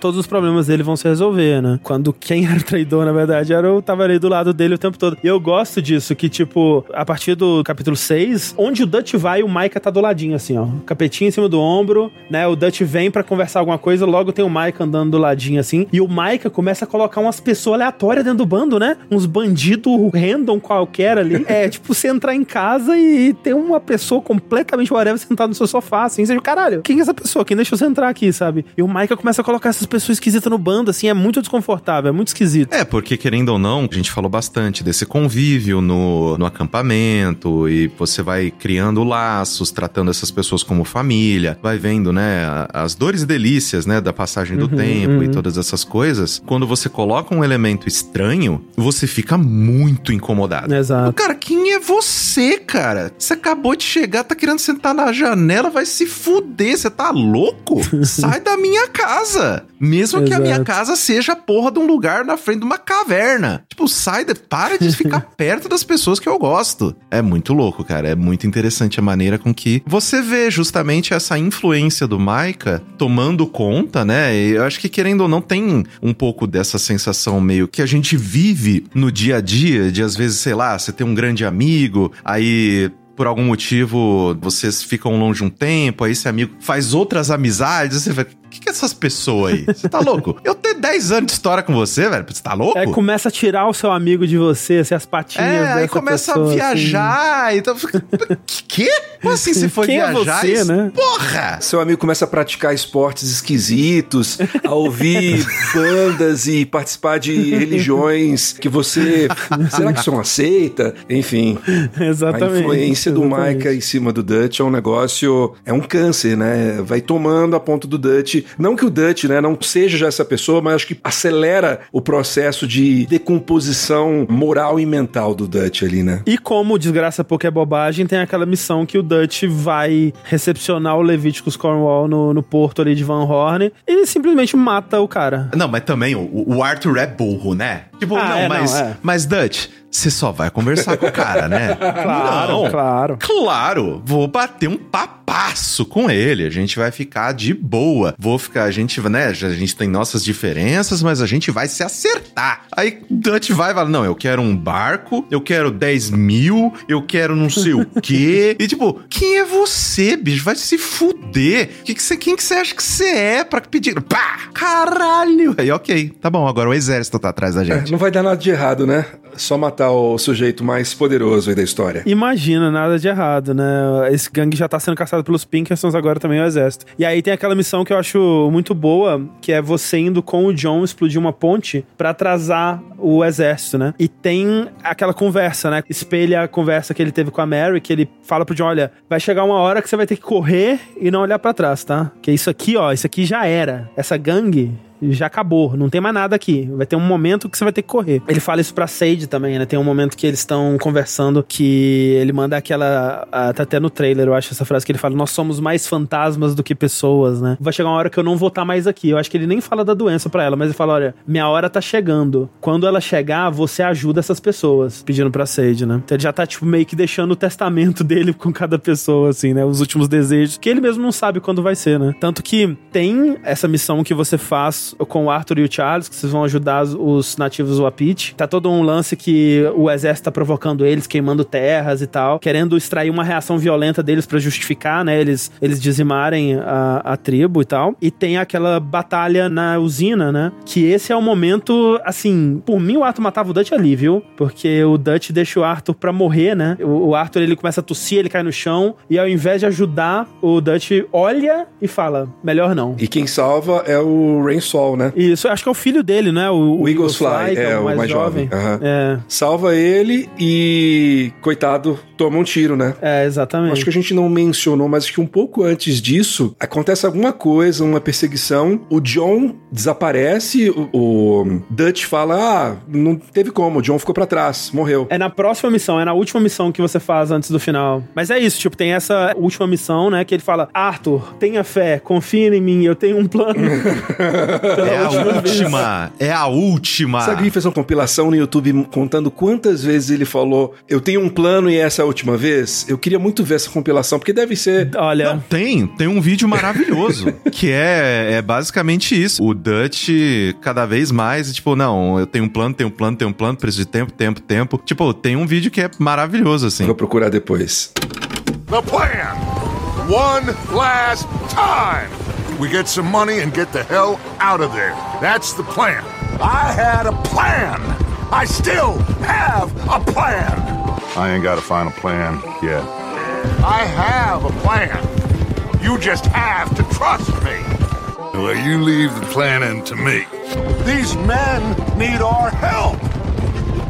todos os problemas dele vão se resolver, né? Quando quem <laughs> era o traidor, na verdade, era o tava ali do lado dele o tempo todo. E eu gosto disso, que tipo, a partir do capítulo 6, onde o Dutch vai, o Micah tá do ladinho, assim, ó. Capetinho em cima do ombro, né? O Dutch vem pra conversar alguma coisa, logo tem o Micah andando do ladinho, assim. E o Micah começa a colocar umas pessoas aleatórias dentro do bando, né? Uns bandidos random qualquer ali. <laughs> É, tipo, você entrar em casa e ter uma pessoa completamente whatever sentada no seu sofá, assim. Você, caralho, quem é essa pessoa? Quem deixou você entrar aqui, sabe? E o Micah começa a colocar essas pessoas esquisitas no bando, assim. É muito desconfortável, é muito esquisito. É, porque querendo ou não, a gente falou bastante desse convívio no, no acampamento e você vai criando laços, tratando essas pessoas como família, vai vendo, né, as dores e delícias, né, da passagem do Uhum, tempo e uhum. todas essas coisas. Quando você coloca um elemento estranho, você fica muito incomodado. Exato. Cara, quem é você, cara? Você acabou de chegar, tá querendo sentar na janela, vai se fuder, você tá louco? <laughs> Sai da minha casa. Mesmo que a minha Exato. casa seja a porra de um lugar na frente de uma caverna. Tipo, sai, da- para de ficar <laughs> perto das pessoas que eu gosto. É muito louco, cara. É muito interessante a maneira com que você vê justamente essa influência do Maika tomando conta, né? E eu acho que, querendo ou não, tem um pouco dessa sensação meio que a gente vive no dia a dia, de às vezes, sei lá, você tem um grande amigo, aí por algum motivo vocês ficam longe um tempo, aí esse amigo faz outras amizades, você vai. O que, que é essas pessoas aí? Você tá louco? <laughs> Eu tenho 10 anos de história com você, velho. Você tá louco? É, começa a tirar o seu amigo de você, assim, as patinhas É, aí começa pessoa, a assim. viajar. Então, fica, <laughs> quê? Como assim você foi Quem é viajar? você, Isso- né? Porra! Seu amigo começa a praticar esportes esquisitos, a ouvir <laughs> bandas e participar de religiões que você. Será que isso não aceita? Enfim. Exatamente. A influência do exatamente. Micah em cima do Dutch é um negócio. É um câncer, né? Vai tomando a ponta do Dutch. Não que o Dutch, né, não seja já essa pessoa, mas acho que acelera o processo de decomposição moral e mental do Dutch ali, né? E como desgraça pouco é bobagem, tem aquela missão que o Dutch vai recepcionar o Leviticus Cornwall no, no porto ali de Van Horn e simplesmente mata o cara. Não, mas também o, o Arthur é burro, né? Tipo, Ah, não, é, não, mas, é. mas Dutch, você só vai conversar com o cara, né? <laughs> Claro, Não. claro. Claro, vou bater um papasso com ele. A gente vai ficar de boa. Vou ficar, a gente, né? A gente tem nossas diferenças, mas a gente vai se acertar. Aí Dutch vai e fala: Não, eu quero um barco, eu quero 10 mil, eu quero não sei o quê. <laughs> E tipo, quem é você, bicho? Vai se fuder. Que que você, quem que você acha que você é pra pedir? Pá! Caralho! Aí, ok, tá bom, agora o exército tá atrás da gente. Não vai dar nada de errado, né? Só matar o sujeito mais poderoso da história. Imagina, nada de errado, né? Esse gangue já tá sendo caçado pelos Pinkersons, agora também é o exército. E aí tem aquela missão que eu acho muito boa, que é você indo com o John explodir uma ponte pra atrasar o exército, né? E tem aquela conversa, né? Espelha a conversa que ele teve com a Mary, que ele fala pro John, olha, vai chegar uma hora que você vai ter que correr e não olhar pra trás, tá? Que isso aqui, ó, isso aqui já era. Essa gangue já acabou, não tem mais nada aqui. Vai ter um momento que você vai ter que correr. Ele fala isso pra Sage também, né? Tem um momento que eles estão conversando que ele manda aquela. Tá até no trailer, eu acho essa frase que ele fala: Nós somos mais fantasmas do que pessoas, né? Vai chegar uma hora que eu não vou estar mais aqui. Eu acho que ele nem fala da doença pra ela, mas ele fala: Olha, minha hora tá chegando. Quando ela chegar, você ajuda essas pessoas. Pedindo pra Sage, né? Então ele já tá, tipo, meio que deixando o testamento <laughs> dele com cada pessoa, assim, né? Os últimos desejos, que ele mesmo não sabe quando vai ser, né? Tanto que tem essa missão que você faz com o Arthur e o Charles, que vocês vão ajudar os- os nativos Wapiti. Tá todo um lance que o exército tá provocando eles, queimando terras e tal, querendo extrair uma reação violenta deles pra justificar, né? Eles, eles dizimarem a, a tribo e tal. E tem aquela batalha na usina, né? Que esse é o momento, assim, por mim o Arthur matava o Dutch ali, viu? Porque o Dutch deixa o Arthur pra morrer, né? O, o Arthur ele começa a tossir, ele cai no chão, e ao invés de ajudar, o Dutch olha e fala: melhor não. E quem salva é o Rain Sol, né? Isso, acho que é o filho dele, né? O, O Eagles Fly, que é, o mais jovem. Aham. É, Salva ele e, coitado, toma um tiro, né? é, exatamente. Acho que a gente não mencionou, mas acho que um pouco antes disso, acontece alguma coisa, uma perseguição. O John desaparece, o, o Dutch fala: Ah, não teve como, o John ficou pra trás, morreu. É na próxima missão, é na última missão que você faz antes do final. Mas é isso, tipo, tem essa última missão, né? Que ele fala: Arthur, tenha fé, confia em mim, eu tenho um plano. <laughs> É a última, é a última. Sabe fez uma compilação no YouTube contando quantas vezes ele falou: Eu tenho um plano e essa é a última vez? Eu queria muito ver essa compilação, porque deve ser. Olha, Não, tem, tem um vídeo maravilhoso, <laughs> que é, é basicamente isso. O Dutch, cada vez mais, tipo, não, eu tenho um plano, tenho um plano, tenho um plano, preciso de tempo, tempo, tempo. Tipo, tem um vídeo que é maravilhoso, assim. Vou procurar depois. The plan. One last time. We get some money and get the hell out of there. That's the plan. I had a plan. I still have a plan. I ain't got a final plan yet. I have a plan. You just have to trust me. Well, you leave the planning to me. These men need our help.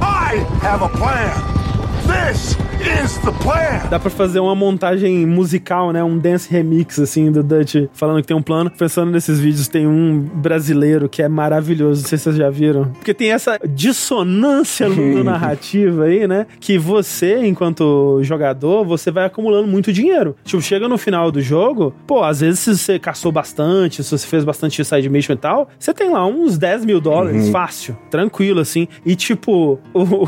I have a plan. This is the plan. dá pra fazer uma montagem musical, né? Um dance remix, assim, do Dutch falando que tem um plano. Pensando nesses vídeos, tem um brasileiro que é maravilhoso. Não sei se vocês já viram. Porque tem essa dissonância no <laughs> narrativa aí, né? Que você, enquanto jogador, você vai acumulando muito dinheiro. Tipo, chega no final do jogo, pô, às vezes se você caçou bastante, se você fez bastante side mission e tal, você tem lá uns 10 mil dólares, fácil, tranquilo, assim. E tipo, o,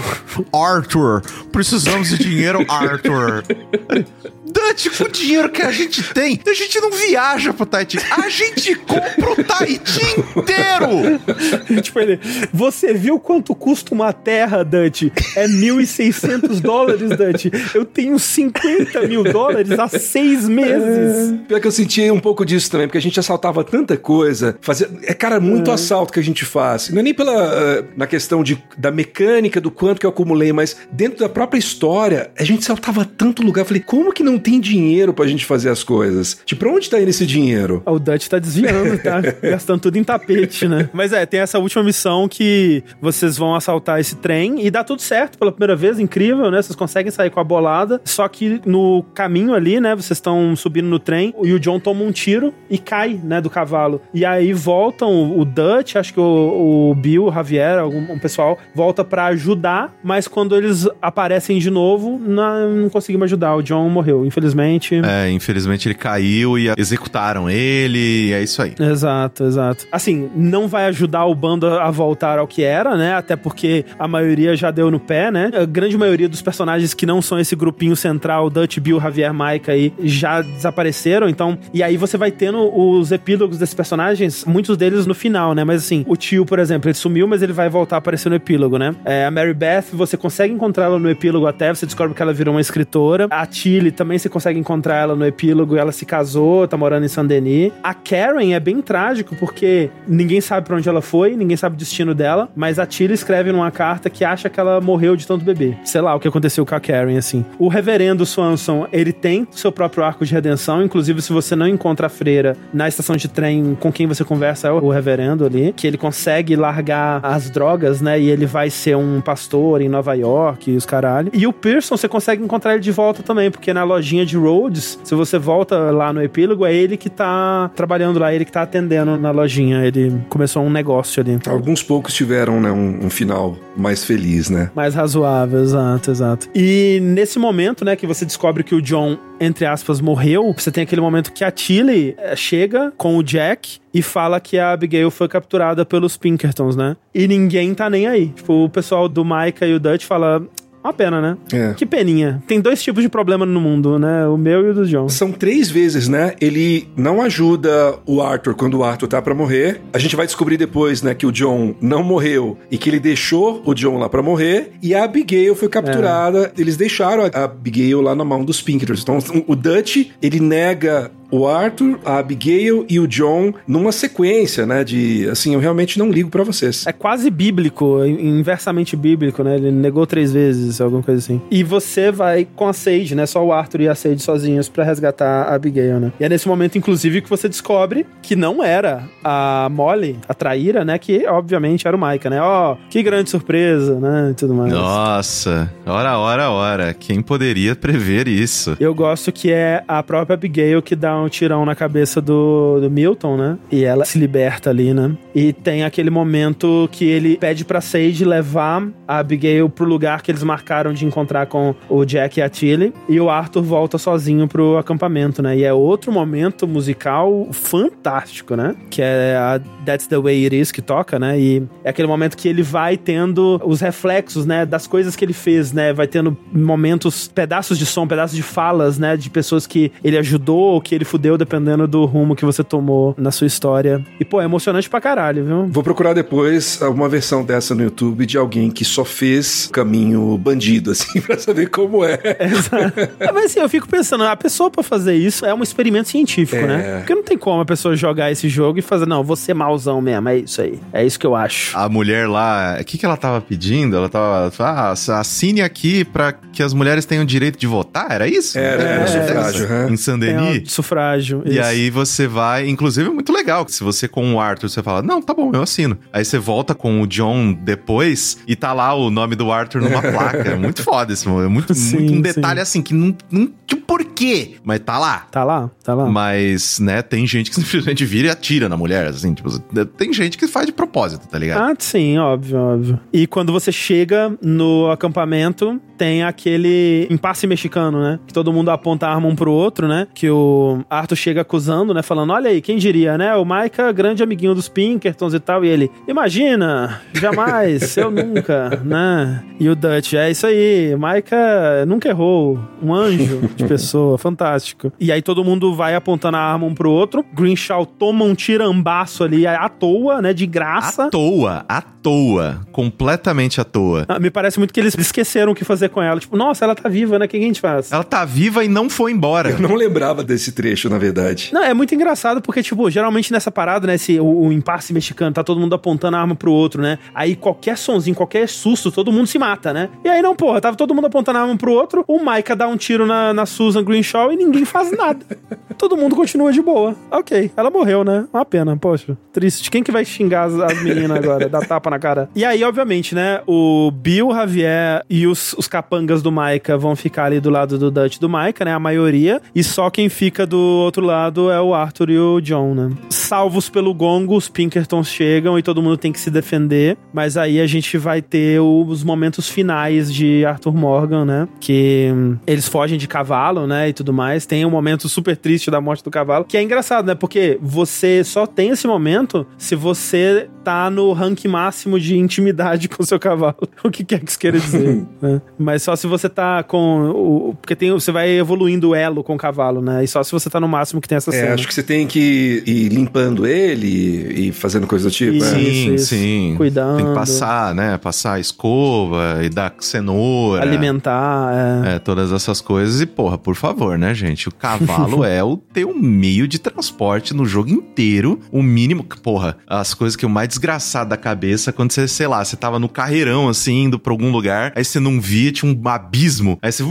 Arthur, precisamos de dinheiro, Arthur. <laughs> Dutch, com o dinheiro que a gente tem, a gente não viaja pro Tahiti. A gente compra o Tahiti inteiro! tipo, ele, você viu quanto custa uma terra, Dutch? É 1.600 dólares, Dutch. Eu tenho 50 mil dólares há seis meses. Pior que eu senti um pouco disso também, porque a gente assaltava tanta coisa. Fazia, é, cara, muito assalto que a gente faz. Não é nem pela eh, na questão de, da mecânica, do quanto que eu acumulei, mas dentro da própria história, a gente saltava tanto lugar. Eu falei, como que não tem dinheiro pra gente fazer as coisas? Tipo, pra onde tá indo esse dinheiro? O Dutch tá desviando, tá <laughs> gastando tudo em tapete, né? Mas é, tem essa última missão que vocês vão assaltar esse trem e dá tudo certo pela primeira vez, incrível, né? Vocês conseguem sair com a bolada, só que no caminho ali, né, vocês estão subindo no trem e o John toma um tiro e cai, né, do cavalo. E aí voltam o Dutch, acho que o, o Bill, o Javier, algum um pessoal, volta pra ajudar, mas quando eles aparecem de novo, não, não conseguimos ajudar. O John morreu, infelizmente. É, infelizmente ele caiu e executaram ele, e é isso aí. Exato, exato. Assim, não vai ajudar o bando a voltar ao que era, né? Até porque a maioria já deu no pé, né? A grande maioria dos personagens que não são esse grupinho central, Dutch, Bill, Javier, Mike aí, já desapareceram. Então, e aí você vai tendo os epílogos desses personagens, muitos deles no final, né? Mas assim, o tio, por exemplo, ele sumiu, mas ele vai voltar a aparecer no epílogo, né? É, a Mary Beth, você consegue encontrar ela no epílogo até, você descobre que ela virou uma escritora. A Tilly também você consegue encontrar ela no epílogo, ela se casou, tá morando em Saint-Denis. A Karen é bem trágico, porque ninguém sabe pra onde ela foi, ninguém sabe o destino dela, mas a Tilly escreve numa carta que acha que ela morreu de tanto beber. Sei lá o que aconteceu com a Karen, assim. O reverendo Swanson, ele tem seu próprio arco de redenção, inclusive se você não encontra a freira na estação de trem com quem você conversa é o reverendo ali, que ele consegue largar as drogas, né, e ele vai ser um pastor em Nova York e os caralho. E o Pearson, você consegue encontrar ele de volta também, porque na lojinha de Rhodes, se você volta lá no epílogo, é ele que tá trabalhando lá, ele que tá atendendo na lojinha, ele começou um negócio ali. Alguns poucos tiveram, né, um, um final mais feliz, né? Mais razoável, exato, exato. E nesse momento, né, que você descobre que o John, entre aspas, morreu, você tem aquele momento que a Tilly eh, chega com o Jack e fala que a Abigail foi capturada pelos Pinkertons, né? E ninguém tá nem aí. Tipo, o pessoal do Micah e o Dutch fala. Uma pena, né? É. Que peninha. Tem dois tipos de problema no mundo, né? O meu e o do John. São três vezes, né? Ele não ajuda o Arthur quando o Arthur tá pra morrer. A gente vai descobrir depois, né, que o John não morreu e que ele deixou o John lá pra morrer. E a Abigail foi capturada. Eles deixaram a Abigail lá na mão dos Pinkertons. Então, o Dutch, ele nega o Arthur, a Abigail e o John numa sequência, né? De assim, eu realmente não ligo pra vocês. É quase bíblico, inversamente bíblico, né? Ele negou três vezes, alguma coisa assim. E você vai com a Sage, né? Só o Arthur e a Sage sozinhos pra resgatar a Abigail, né? E é nesse momento, inclusive, que você descobre que não era a Molly, a traíra, né? Que obviamente era o Micah, né? Ó, oh, que grande surpresa, né? E tudo mais. Nossa, ora, ora, ora. Quem poderia prever isso? Eu gosto que é a própria Abigail que dá um tirão na cabeça do, do Milton, né? E ela se liberta ali, né? E tem aquele momento que ele pede pra Sage levar a Abigail pro lugar que eles marcaram de encontrar com o Jack e a Tilly. E o Arthur volta sozinho pro acampamento, né? E é outro momento musical fantástico, né? Que é a That's the Way It Is que toca, né? E é aquele momento que ele vai tendo os reflexos, né? Das coisas que ele fez, né? Vai tendo momentos, pedaços de som, pedaços de falas, né? De pessoas que ele ajudou, que ele fudeu, dependendo do rumo que você tomou na sua história. E, pô, é emocionante pra caralho, viu? Vou procurar depois uma versão dessa no YouTube de alguém que só fez caminho bandido, <laughs> assim, pra saber como é. Exato. Mas assim, eu fico pensando, a pessoa pra fazer isso é um experimento científico, É. né? Porque não tem como a pessoa jogar esse jogo e fazer, não, você mauzão mesmo, é isso aí. É isso que eu acho. A mulher lá, o que, que ela tava pedindo? Ela tava. Ah, assine aqui pra que as mulheres tenham o direito de votar? Era isso? Era, era sufrágio, aham. Em Saint-Denis? É, sufrágio. E isso. aí você vai, inclusive é muito legal, que se você com o Arthur, você fala, não, tá bom, eu assino. Aí você volta com o John depois e tá lá o nome do Arthur numa <laughs> placa. É muito foda esse momento. É muito, Sim, muito um sim. detalhe assim, que não, não tinha porquê, mas tá lá. Tá lá, tá lá. Mas, né, tem gente que <laughs> simplesmente vira e atira na mulher, assim, tipo, tem gente que faz de propósito, tá ligado? Ah, sim, óbvio, óbvio. E quando você chega no acampamento, tem aquele impasse mexicano, né? Que todo mundo aponta a arma um pro outro, né? Que o Arthur chega acusando, né? Falando, olha aí, quem diria, né? O Micah, grande amiguinho dos Pinkertons e tal. E ele, imagina, jamais, eu nunca, né? E o Dutch, é isso aí, Micah nunca errou, um anjo de pessoa. pessoa. Fantástico. E aí todo mundo vai apontando a arma um pro outro. Greenshaw toma um tirambaço ali à toa, né? De graça. À toa, à toa. Completamente à toa. Ah, me parece muito que eles esqueceram o que fazer com ela. Tipo, nossa, ela tá viva, né? O que a gente faz? Ela tá viva e não foi embora. Eu não lembrava desse trecho, na verdade. Não, é muito engraçado porque, tipo, geralmente nessa parada, né? Esse, o, o impasse mexicano, tá todo mundo apontando a arma pro outro, né? Aí qualquer sonzinho, qualquer susto, todo mundo se mata, né? E aí não, porra, tava todo mundo apontando a arma pro outro, o Micah dá um tiro na, na Susan Greenshaw e ninguém faz nada. <laughs> todo mundo continua de boa. Ok, ela morreu, né? Uma pena, poxa. Triste. Quem que vai xingar as, as meninas agora? Dar tapa na cara? E aí, obviamente, né? O Bill, Javier e os, os capangas do Micah vão ficar ali do lado do Dutch do Micah, né? A maioria. E só quem fica do outro lado é o Arthur e o John, né? Salvos pelo gongo, os Pinkertons chegam e todo mundo tem que se defender. Mas aí a gente vai ter os momentos finais de Arthur Morgan, né? Que hum, eles fogem de cavalo, né? E tudo mais. Tem um momento super triste da morte do cavalo, que é engraçado, né? Porque você só tem esse momento se você tá no rank máximo de intimidade <laughs> com o seu cavalo. <laughs> o que quer que isso queira dizer. <laughs> né? Mas só se você tá com. O, porque tem, você vai evoluindo o elo com o cavalo, né? E só se você tá no máximo que tem essa É, cena. acho que você tem que ir limpando ele e, fazendo coisa do tipo. Isso. é. Sim, isso. sim. Cuidando. Tem que passar, né? Passar a escova e dar cenoura. Alimentar, é. É, todas essas coisas. E, porra, por favor, né, gente? O cavalo <laughs> é o teu meio de transporte no jogo inteiro. O mínimo. Porra, as coisas que eu mais desgraçado da cabeça quando você, sei lá, você tava no carreirão, assim, indo pra algum lugar, aí você não via, tinha um abismo. Aí você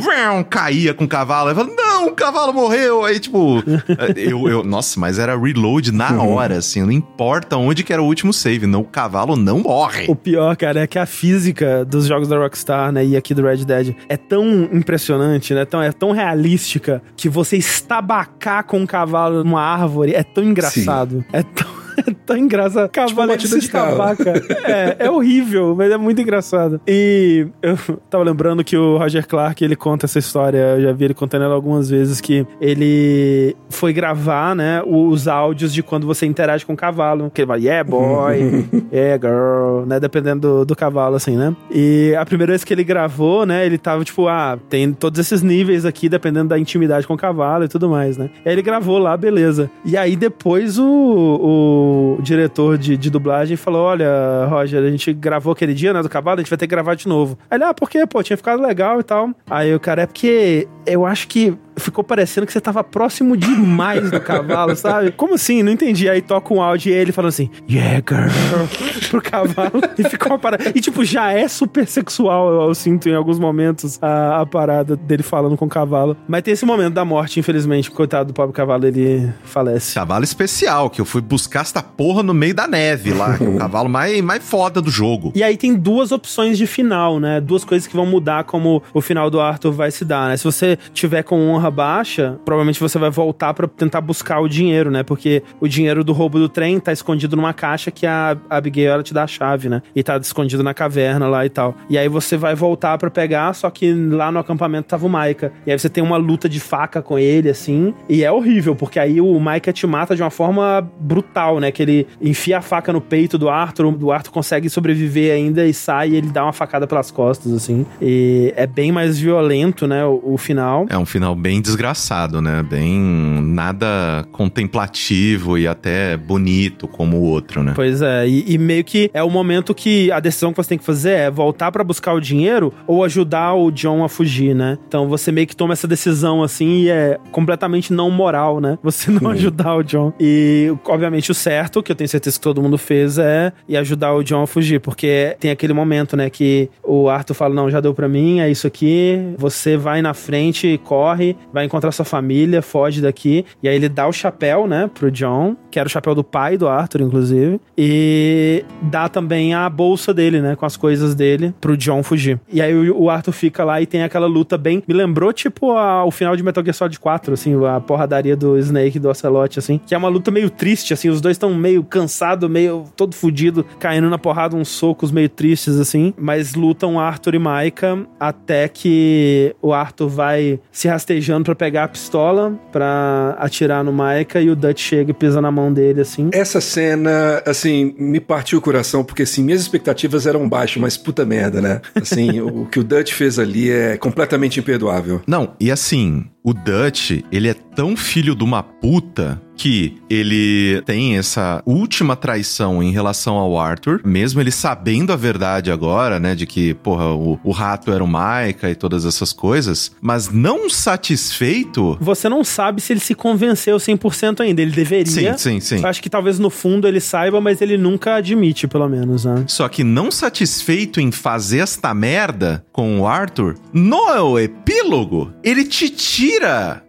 caía com o cavalo. Aí fala, não, o cavalo morreu. Aí, tipo, <laughs> eu, eu. Nossa, mas era reload na hora, assim. Não importa onde que era o último save. Não, o cavalo não morre. O pior, cara, é que a física dos jogos da Rockstar, né, e aqui do Red Dead, é tão impressionante, né, tão, é tão realística, que você estabacar com um cavalo numa árvore é tão engraçado. É tão... <laughs> Tão engraçado. Batida se de estabaca. <laughs> É, é horrível, mas é muito engraçado. E eu tava lembrando que o Roger Clark, ele conta essa história, eu já vi ele contando ela algumas vezes, que ele foi gravar, né, os áudios de quando você interage com o cavalo. Que ele vai, yeah, boy, <laughs> yeah, girl, né, dependendo do, do cavalo, assim, né. E a primeira vez que ele gravou, né, ele tava tipo, ah, tem todos esses níveis aqui, dependendo da intimidade com o cavalo e tudo mais, né. Aí ele gravou lá, beleza. E aí depois o, o diretor de, de dublagem falou, olha, Roger, a gente gravou aquele dia, né, do cavalo, a gente vai ter que gravar de novo. Aí ele, ah, por quê? Pô, tinha ficado legal e tal. Aí o cara, é porque eu acho que ficou parecendo que você tava próximo demais do cavalo, sabe? Como assim? Não entendi. Aí toca um áudio e ele falando assim, yeah, girl, <laughs> pro cavalo. E ficou uma parada. E tipo, já é super sexual, eu, eu sinto em alguns momentos a, a parada dele falando com o cavalo. Mas tem esse momento da morte, infelizmente. Coitado do pobre cavalo, ele falece. Cavalo especial, que eu fui buscar essa porra no meio da neve lá, que é o cavalo mais, mais foda do jogo. E aí tem duas opções de final, né? Duas coisas que vão mudar como o final do Arthur vai se dar, né? Se você tiver com honra baixa, provavelmente você vai voltar pra tentar buscar o dinheiro, né? Porque o dinheiro do roubo do trem tá escondido numa caixa que a Abigail ela te dá a chave, né? E tá escondido na caverna lá e tal. E aí você vai voltar pra pegar, só que lá no acampamento tava o Maika. E aí você tem uma luta de faca com ele, assim. E é horrível, porque aí o Maika te mata de uma forma brutal, né? Que ele enfia a faca no peito do Arthur, o Arthur consegue sobreviver ainda e sai e ele dá uma facada pelas costas, assim. E é bem mais violento, né? O, o final. É um final bem desgraçado, né? Bem nada contemplativo e até bonito como o outro, né? Pois é, e, e meio que é o momento que a decisão que você tem que fazer é voltar pra buscar o dinheiro ou ajudar o John a fugir, né? Então você meio que toma essa decisão assim e é completamente não moral, né? Você não ajudar o John. E obviamente o certo, que eu tenho certeza que todo mundo fez, é ir ajudar o John a fugir, porque tem aquele momento, né, que o Arthur fala: "Não, já deu pra mim, é isso aqui. Você vai na frente, corre, vai encontrar sua família, foge daqui". E aí ele dá o chapéu, né, pro John, que era o chapéu do pai do Arthur, inclusive, e dá também a bolsa dele, né, com as coisas dele pro John fugir. E aí o Arthur fica lá e tem aquela luta bem, me lembrou tipo a- o final de Metal Gear Solid 4, assim, a porradaria do Snake e do Ocelot, assim, que é uma luta meio triste, assim, os dois estão meio cansados, meio todo fudido, caindo na porrada, uns socos meio tristes, assim, mas lutam Arthur e Maika até que o Arthur vai se rastejando pra pegar a pistola pra atirar no Maika e o Dutch chega e pisa na mão dele, assim. Essa cena, assim, me partiu o coração, porque, assim, minhas expectativas eram baixas, mas puta merda, né? Assim, <laughs> o que o Dutch fez ali é completamente imperdoável. Não, e assim, o Dutch, ele é tão filho de uma puta que ele tem essa última traição em relação ao Arthur, mesmo ele sabendo a verdade agora, né, de que, porra, o, o rato era o Micah e todas essas coisas, mas não satisfeito. Você não sabe se ele se convenceu 100% ainda. Ele deveria. Sim, sim, sim. Acho que talvez no fundo ele saiba, mas ele nunca admite, pelo menos, né? Só que não satisfeito em fazer esta merda com o Arthur, no epílogo, ele te tira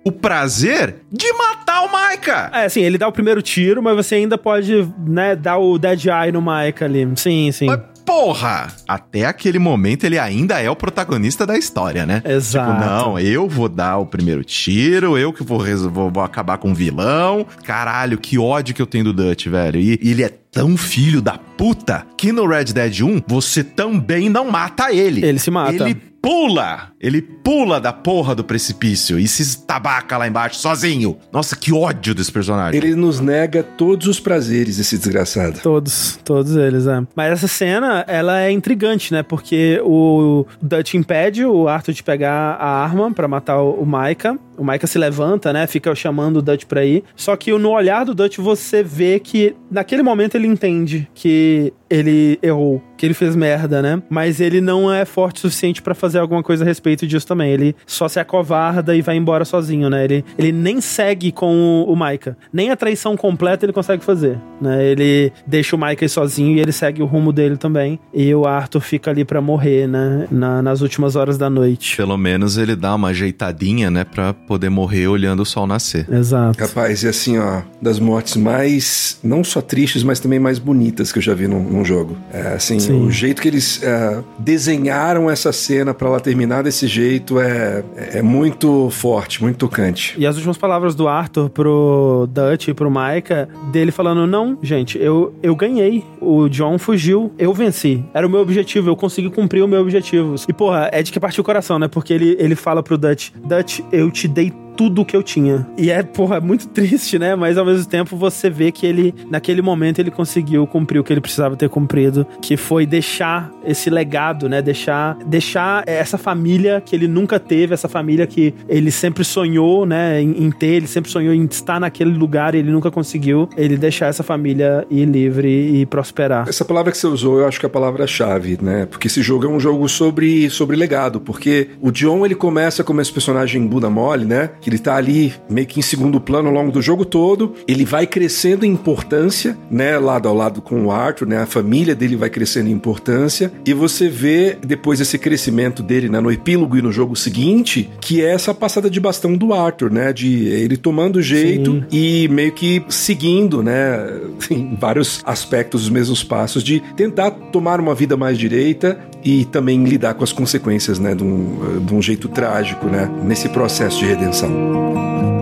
o prazer de matar o Micah. É, assim, ele dá o primeiro tiro, mas você ainda pode, né, dar o Dead Eye no Mike ali. Sim, sim. Mas, porra! Até aquele momento ele ainda é o protagonista da história, né? Exato. Tipo, não, eu vou dar o primeiro tiro, eu que vou, vou, vou acabar com o vilão. Caralho, que ódio que eu tenho do Dutch, velho. E ele é tão filho da puta que no Red Dead 1 você também não mata ele. Ele se mata. Ele pula! Ele pula da porra do precipício e se estabaca lá embaixo sozinho. Nossa, que ódio desse personagem. Ele nos nega todos os prazeres, esse desgraçado. Todos, todos eles, é. Mas essa cena, ela é intrigante, né? Porque o Dutch impede o Arthur de pegar a arma pra matar o Micah. O Micah se levanta, né? Fica chamando o Dutch pra ir. Só que no olhar do Dutch você vê que naquele momento ele entende que ele errou, que ele fez merda, né? Mas ele não é forte o suficiente pra fazer alguma coisa a respeito disso também. Ele só se acovarda e vai embora sozinho, né? Ele, ele nem segue com o, o Micah. Nem a traição completa ele consegue fazer, né? Ele deixa o Micah sozinho e ele segue o rumo dele também. E o Arthur fica ali pra morrer, né? Na- nas últimas horas da noite. Pelo menos ele dá uma ajeitadinha, né, pra poder morrer olhando o sol nascer. Exato. Rapaz, e assim, ó, das mortes mais, não só tristes, mas também mais bonitas que eu já vi num, num jogo. É, assim, Sim. o jeito que eles é, desenharam essa cena pra ela terminar desse jeito é, é muito forte, muito tocante. E as últimas palavras do Arthur pro Dutch e pro Micah, dele falando: Não, gente, eu, eu ganhei. O John fugiu, eu venci. Era o meu objetivo, eu consegui cumprir o meu objetivo. E, porra, é de que partiu o coração, né? Porque ele, ele fala pro Dutch: Dutch, eu te dei tudo o que eu tinha. E é, porra, muito <laughs> triste, né? Mas ao mesmo tempo você vê que ele, naquele momento, ele conseguiu cumprir o que ele precisava ter cumprido, que foi deixar esse legado, né? Deixar, deixar essa família que ele nunca teve, essa família que ele sempre sonhou, né? Em, em ter, ele sempre sonhou em estar naquele lugar e ele nunca conseguiu. Ele deixar essa família ir livre e prosperar. Essa palavra que você usou, eu acho que é a palavra-chave, né? Porque esse jogo é um jogo sobre, sobre legado. Porque o John, ele começa como esse personagem bunda mole, né? Que ele tá ali meio que em segundo plano ao longo do jogo todo. Ele vai crescendo em importância, né? Lado ao lado com o Arthur, né? A família dele vai crescendo em importância. E você vê depois esse crescimento dele, né? No epílogo e no jogo seguinte, que é essa passada de bastão do Arthur, né? De ele tomando jeito Sim. e meio que seguindo, né, <laughs> em vários aspectos os mesmos passos de tentar tomar uma vida mais direita e também lidar com as consequências, né, de um, de um jeito trágico, né, nesse processo de redenção. Thank you.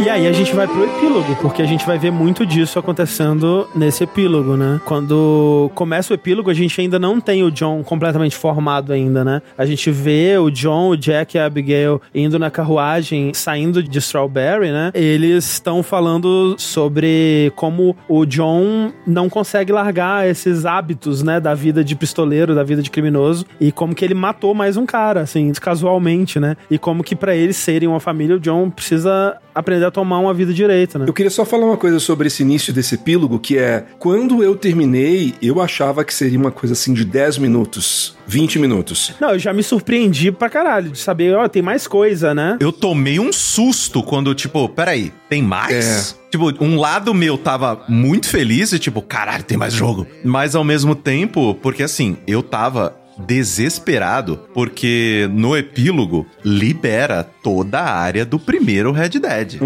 E aí a gente vai pro epílogo, porque a gente vai ver muito disso acontecendo nesse epílogo, né? Quando começa o epílogo, a gente ainda não tem o John completamente formado ainda, né? A gente vê o John, o Jack e a Abigail indo na carruagem, saindo de Strawberry, né? Eles estão falando sobre como o John não consegue largar esses hábitos, né, da vida de pistoleiro, da vida de criminoso, e como que ele matou mais um cara, assim, casualmente, né? E como que pra eles serem uma família, o John precisa aprender a tomar uma vida direita, né? Eu queria só falar uma coisa sobre esse início desse epílogo, que é, quando eu terminei, eu achava que seria uma coisa assim de 10 minutos, 20 minutos. Não, eu já me surpreendi pra caralho de saber, ó, tem mais coisa, né? Eu tomei um susto quando, tipo, peraí, tem mais? Tipo, um lado meu tava muito feliz e, tipo, caralho, tem mais jogo. Mas ao mesmo tempo, porque assim, eu tava desesperado, porque no epílogo libera toda a área do primeiro Red Dead.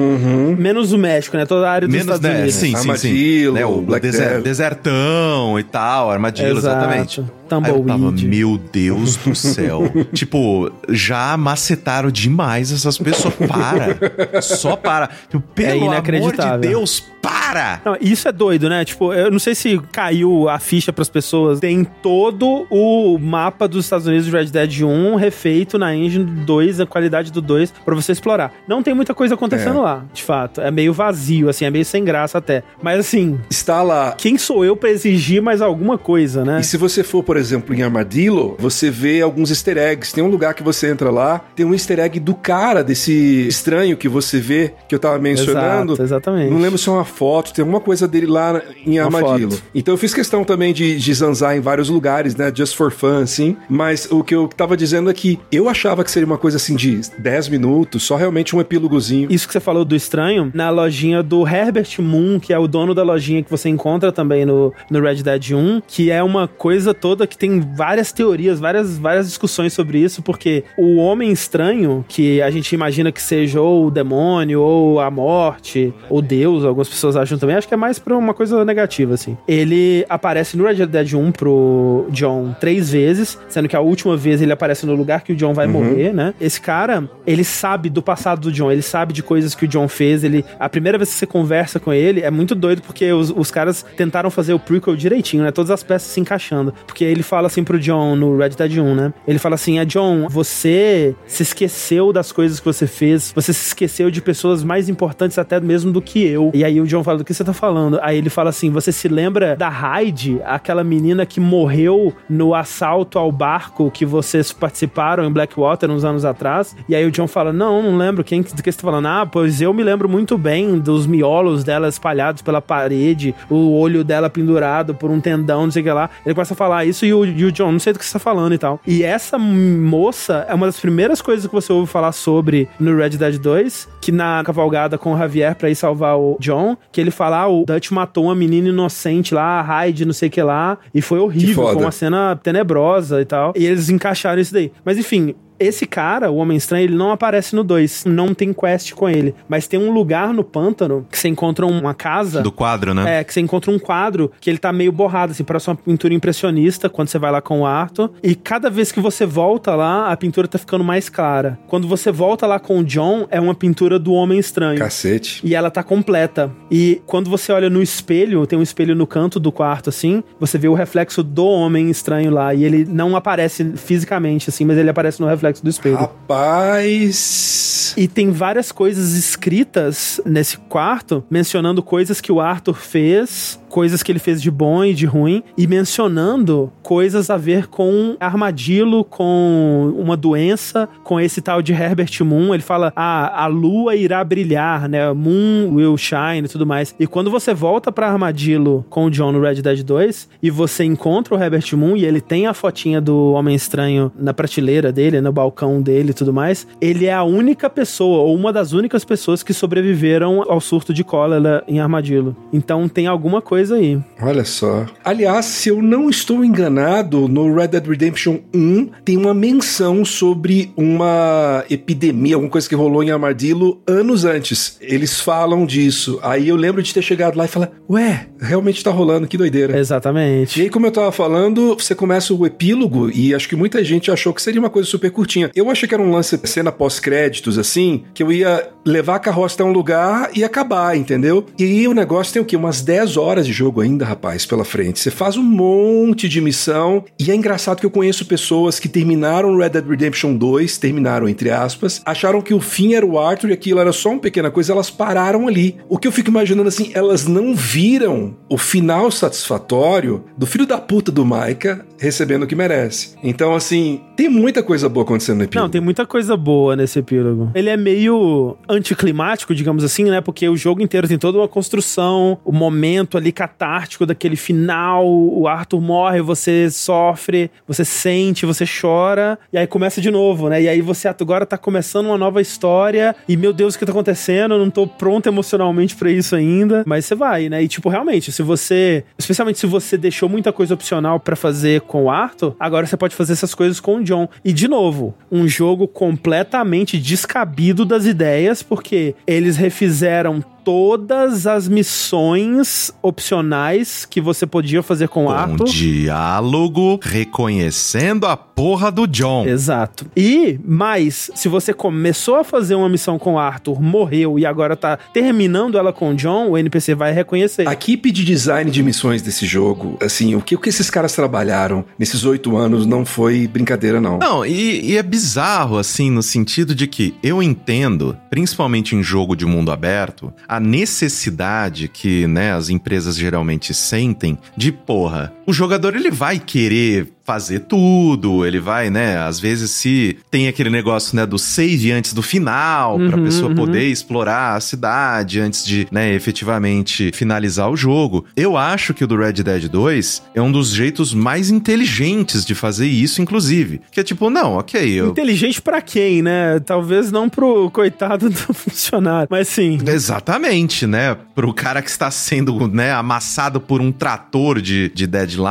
Menos o México, né? Toda a área dos Menos Estados 10, Unidos. sim, sim, sim. Né, o Black deser- Death. desertão e tal, armadilha, Exato. exatamente. Aí eu tava, Tumbleweed. meu Deus do céu. <laughs> tipo, já macetaram demais essas pessoas. Para. Só para. Tipo, pelo amor de. Deus, para! Não, isso é doido, né? Tipo, eu não sei se caiu a ficha pras pessoas. Tem todo o mapa dos Estados Unidos de Red Dead 1 refeito na Engine 2, a qualidade do 2, pra você explorar. Não tem muita coisa acontecendo É. lá, de fato. É meio vazio, assim, é meio sem graça até. Mas assim, Está lá. quem sou eu pra exigir mais alguma coisa, né? E se você for, por exemplo, em Armadillo, você vê alguns easter eggs. Tem um lugar que você entra lá, tem um easter egg do cara, desse estranho que você vê, que eu tava mencionando. Exato, exatamente. Não lembro se é uma foto, tem alguma coisa dele lá em Armadillo. Então eu fiz questão também de, de zanzar em vários lugares, né? Just for fun, assim. Mas o que eu tava dizendo é que eu achava que seria uma coisa assim de 10 minutos, só realmente um epílogozinho. Isso que você falou do estranho, na lojinha do Herbert Moon, que é o dono da lojinha que você encontra também no, no Red Dead 1, que é uma coisa toda que tem várias teorias, várias, várias discussões sobre isso, porque o homem estranho, que a gente imagina que seja ou o demônio, ou a morte, ou Deus, algumas pessoas acham também, acho que é mais pra uma coisa negativa, assim. Ele aparece no Red Dead 1 pro John três vezes, sendo que a última vez ele aparece no lugar que o John vai morrer, né? Esse cara, ele sabe do passado do John, ele sabe de coisas que o John fez, ele... A primeira vez que você conversa com ele, é muito doido, porque os, os caras tentaram fazer o prequel direitinho, né? Todas as peças se encaixando. Porque ele fala assim pro John no Red Dead 1, né? Ele fala assim, ah, John, você se esqueceu das coisas que você fez, você se esqueceu de pessoas mais importantes até mesmo do que eu. E aí o John fala, do que você tá falando? Aí ele fala assim, você se lembra da Hyde, aquela menina que morreu no assalto ao barco que vocês participaram em Blackwater uns anos atrás? E aí o John fala, não, não lembro, quem, do que você tá falando? Ah, pois eu me lembro muito bem dos miolos dela espalhados pela parede, o olho dela pendurado por um tendão, não sei o que lá. Ele começa a falar isso e o, e o John, não sei do que você tá falando e tal. E essa moça é uma das primeiras coisas que você ouve falar sobre no Red Dead 2, que na cavalgada com o Javier pra ir salvar o John, que ele fala, ah, o Dutch matou uma menina inocente lá, a Hyde, não sei o que lá, e foi horrível, foi uma cena tenebrosa e tal. E eles encaixaram isso daí. Mas enfim, esse cara, o Homem Estranho, ele não aparece no 2. Não tem quest com ele. Mas tem um lugar no pântano que você encontra uma casa. Do quadro, né? É, que você encontra um quadro que ele tá meio borrado, assim, parece uma pintura impressionista quando você vai lá com o Arthur. E cada vez que você volta lá, a pintura tá ficando mais clara. Quando você volta lá com o John, é uma pintura do Homem Estranho. Cacete. E ela tá completa. E quando você olha no espelho, tem um espelho no canto do quarto, assim, você vê o reflexo do homem estranho lá. E ele não aparece fisicamente, assim, mas ele aparece no reflexo do espelho. Rapaz. E tem várias coisas escritas nesse quarto, mencionando coisas que o Arthur fez, coisas que ele fez de bom e de ruim, e mencionando coisas a ver com armadilho, com uma doença, com esse tal de Herbert Moon. Ele fala, ah, a lua irá brilhar, né? Moon will shine e tudo mais. E quando você volta pra armadilho com o John no Red Dead 2 e você encontra o Herbert Moon e ele tem a fotinha do Homem Estranho na prateleira dele, no balcão dele e tudo mais, ele é a única pessoa, ou uma das únicas pessoas que sobreviveram ao surto de cólera em Armadillo. Então tem alguma coisa aí. Olha só. Aliás, se eu não estou enganado, no Red Dead Redemption 1 tem uma menção sobre uma epidemia, alguma coisa que rolou em Armadillo anos antes. Eles falam disso. Aí eu lembro de ter chegado lá e falar: Ué, realmente tá rolando, que doideira. Exatamente. E aí, como eu tava falando, você começa o epílogo e acho que muita gente achou que seria uma coisa super curtinha. Eu achei que era um lance, cena pós-créditos, assim, que eu ia levar a carroça até um lugar e acabar, entendeu? E o negócio tem o quê? Umas 10 horas de jogo ainda, rapaz, pela frente. Você faz um monte de missão e é engraçado que eu conheço pessoas que terminaram Red Dead Redemption 2, terminaram entre aspas, acharam que o fim era o Arthur e aquilo era só uma pequena coisa, elas pararam ali. O que eu fico imaginando assim, elas não viram o final satisfatório do filho da puta do Micah recebendo o que merece. Então, assim, tem muita coisa boa acontecendo no epílogo. Não, tem muita coisa boa nesse epílogo. Ele é meio anticlimático, digamos assim, né? Porque o jogo inteiro tem toda uma construção, o momento ali catártico daquele final, o Arthur morre, você sofre, você sente, você chora, e aí começa de novo, né? E aí você agora tá começando uma nova história, e meu Deus, o que tá acontecendo? Eu não tô pronto emocionalmente pra isso ainda, mas você vai, né? E tipo, realmente, se você, especialmente se você deixou muita coisa opcional pra fazer com o Arthur, agora você pode fazer essas coisas com o John. E de novo, um jogo completamente descabido das ideias, porque eles refizeram todas as missões opcionais que você podia fazer com o Com Arthur. diálogo reconhecendo a porra do John. Exato. E, mas, se você começou a fazer uma missão com o Arthur, morreu e agora tá terminando ela com o John, o NPC vai reconhecer. A equipe de design de missões desse jogo, assim, o que, o que esses caras trabalharam nesses oito anos não foi brincadeira, não. Não, e, e é bizarro, assim, no sentido de que eu entendo, principalmente em jogo de mundo aberto, a necessidade que, né, as empresas geralmente sentem de, porra, o jogador ele vai querer fazer tudo, ele vai, né, às vezes se tem aquele negócio, né, do save antes do final, pra Uhum, pessoa uhum. poder explorar a cidade antes de, né, efetivamente finalizar o jogo. Eu acho que o do Red Dead 2 é um dos jeitos mais inteligentes de fazer isso, inclusive. Que é tipo, não, ok, eu. Inteligente pra quem, né? Talvez não pro coitado <laughs> do funcionário, mas sim. Exatamente, né? Pro cara que está sendo, né, amassado por um trator de, de deadline,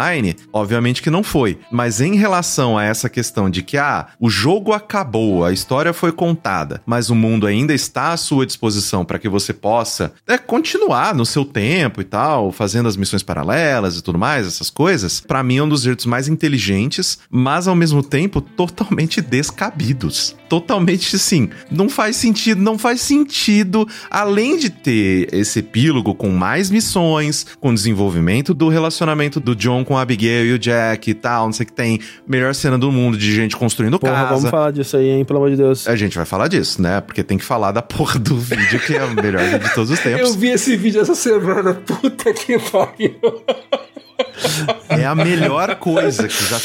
obviamente que não foi. Mas em relação a essa questão de que, ah, o jogo acabou, a história foi contada, mas o mundo ainda está à sua disposição para que você possa é, continuar no seu tempo e tal, fazendo as missões paralelas e tudo mais, essas coisas, pra mim é um dos jeitos mais inteligentes, mas ao mesmo tempo totalmente descabidos. Totalmente assim, não faz sentido, não faz sentido, além de ter esse epílogo com mais missões, com desenvolvimento do relacionamento do John com a Abigail e o Jack e tal, não sei o que tem, melhor cena do mundo de gente construindo Porra, casa. vamos falar disso aí, hein? Pelo amor de Deus. A gente vai falar disso, né? Porque tem que falar da porra do vídeo que é o melhor vídeo de todos os <laughs> tempos. Eu vi esse vídeo essa semana, puta que pariu. É a melhor coisa que já,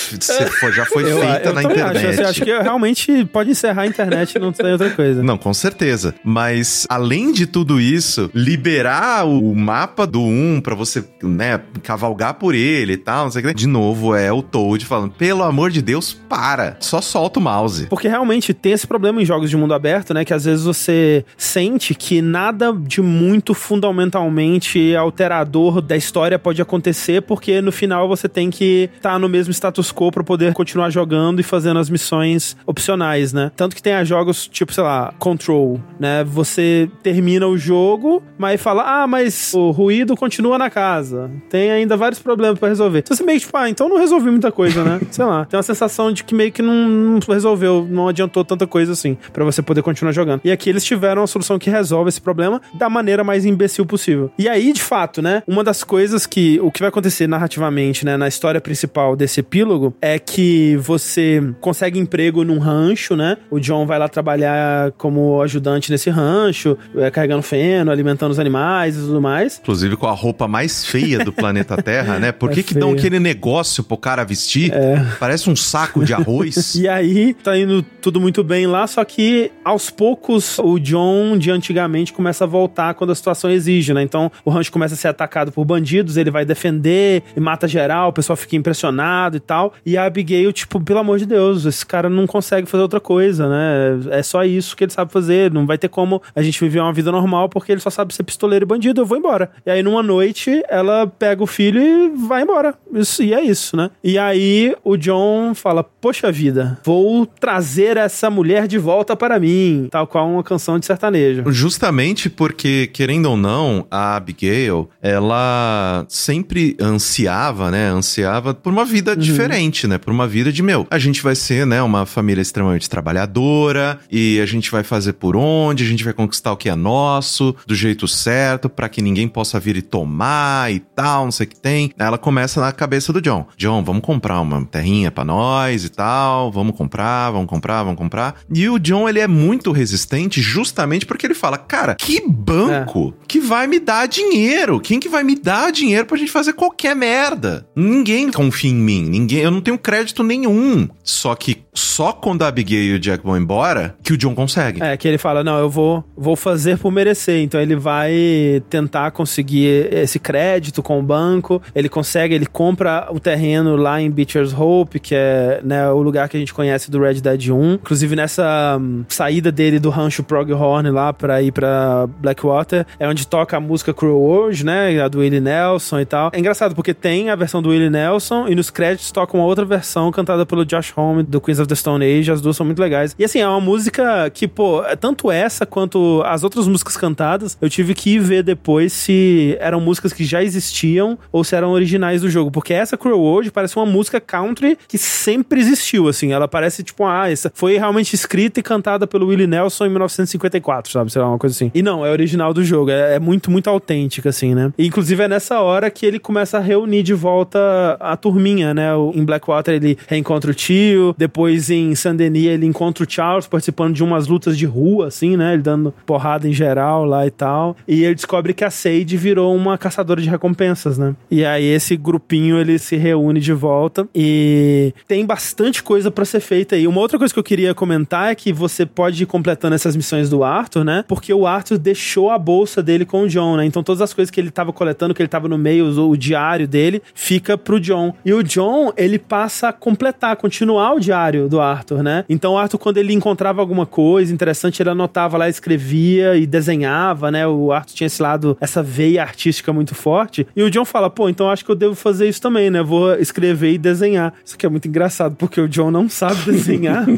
já foi Eu- feita eu na internet. Acho, acho que realmente pode encerrar a internet e não tem outra coisa. Não, com certeza. Mas, além de tudo isso, liberar o mapa do 1 pra você, né, cavalgar por ele e tal, não sei o que. De novo, é o Toad falando, pelo amor de Deus, para. Só solta o mouse. Porque realmente tem esse problema em jogos de mundo aberto, né? Que às vezes você sente que nada de muito fundamentalmente alterador da história pode acontecer, porque no final você tem que estar no mesmo status quo pra poder continuar jogando e fazendo as missões opcionais, né? Tanto que tem as jogos tipo, sei lá, Control, né? Você termina o jogo, mas fala, ah, mas o ruído continua na casa. Tem ainda vários problemas pra resolver. Então você meio que, tipo, ah, então não resolvi muita coisa, né? <laughs> sei lá. Tem uma sensação de que meio que não, não resolveu, não adiantou tanta coisa assim, pra você poder continuar jogando. E aqui eles tiveram uma solução que resolve esse problema da maneira mais imbecil possível. E aí, de fato, né, uma das coisas que o que vai acontecer narrativamente, né, na história principal desse epílogo é que você consegue emprego num rancho, né? O John vai lá trabalhar como ajudante nesse rancho, é, carregando feno, alimentando os animais e tudo mais. Inclusive com a roupa mais feia do planeta <laughs> Terra, né? Por que, É que dão aquele negócio pro cara vestir? Parece um saco de arroz. <laughs> E aí, tá indo tudo muito bem lá, só que aos poucos o John de antigamente começa a voltar quando a situação exige, né? Então o rancho começa a ser atacado por bandidos, ele vai defender e mata geral, o pessoal fica impressionado e tal. E a Abigail, tipo, pelo amor de Deus, esse cara não consegue fazer outra coisa, né? É só isso que ele sabe fazer, não vai ter como a gente viver uma vida normal porque ele só sabe ser pistoleiro e bandido, eu vou embora. E aí numa noite ela pega o filho e vai embora. Isso, e é isso, né? E aí o John fala: Poxa vida, vou trazer essa mulher de volta para mim, tal qual uma canção de sertanejo. Justamente porque, querendo ou não, a Abigail, ela sempre ansiava, né? Ansiava por uma vida Uhum. diferente, né? Por uma vida de, meu, a gente vai ser, né, uma família extremamente trabalhadora e a gente vai fazer por onde, a gente vai conquistar o que é nosso, do jeito certo, pra que ninguém possa vir e tomar e tal, não sei o que tem. Ela começa na cabeça do John. John, vamos comprar uma terrinha pra nós e tal, vamos comprar, vamos comprar, vamos comprar. E o John, ele é muito resistente justamente porque ele fala, cara, que banco que vai me dar dinheiro? Quem que vai me dar dinheiro pra gente fazer qualquer merda? Ninguém confia em mim, ninguém, eu não tenho crédito nenhum. Só que só quando a Abigail e o Jack vão embora que o John consegue. É, que ele fala, não, eu vou, vou fazer por merecer. Então ele vai tentar conseguir esse crédito com o banco. Ele consegue, ele compra o terreno lá em Beecher's Hope, que é né, o lugar que a gente conhece do Red Dead 1. Inclusive nessa hum, saída dele do rancho Proghorn lá pra ir pra Blackwater, é onde toca a música Cruel World, né? A do Willie Nelson e tal. É engraçado porque tem a versão do do Willie Nelson, e nos créditos toca uma outra versão cantada pelo Josh Homme, do Queens of the Stone Age. As duas são muito legais. E assim, é uma música que, pô, é tanto essa quanto as outras músicas cantadas, eu tive que ir ver depois se eram músicas que já existiam ou se eram originais do jogo. Porque essa Cruel World parece uma música country que sempre existiu, assim. Ela parece tipo, ah, essa foi realmente escrita e cantada pelo Willie Nelson em 1954, sabe? Sei lá, uma coisa assim. E não, é original do jogo. É, é muito, muito autêntica, assim, né? E, inclusive é nessa hora que ele começa a reunir de volta a turminha, né? Em Blackwater ele reencontra o tio, depois em Saint Denis ele encontra o Charles participando de umas lutas de rua, assim, né? Ele dando porrada em geral lá e tal. E ele descobre que a Sage virou uma caçadora de recompensas, né? E aí esse grupinho ele se reúne de volta e tem bastante coisa pra ser feita aí. Uma outra coisa que eu queria comentar é que você pode ir completando essas missões do Arthur, né? Porque o Arthur deixou a bolsa dele com o John, né? Então todas as coisas que ele tava coletando, que ele tava no meio, o, o diário dele, fica pro John. E o John, ele passa a completar, continuar o diário do Arthur, né? Então o Arthur, quando ele encontrava alguma coisa interessante, ele anotava lá, escrevia e desenhava, né? O Arthur tinha esse lado, essa veia artística muito forte. E o John fala, pô, então acho que eu devo fazer isso também, né? Vou escrever e desenhar. Isso aqui é muito engraçado, porque o John não sabe desenhar. <laughs>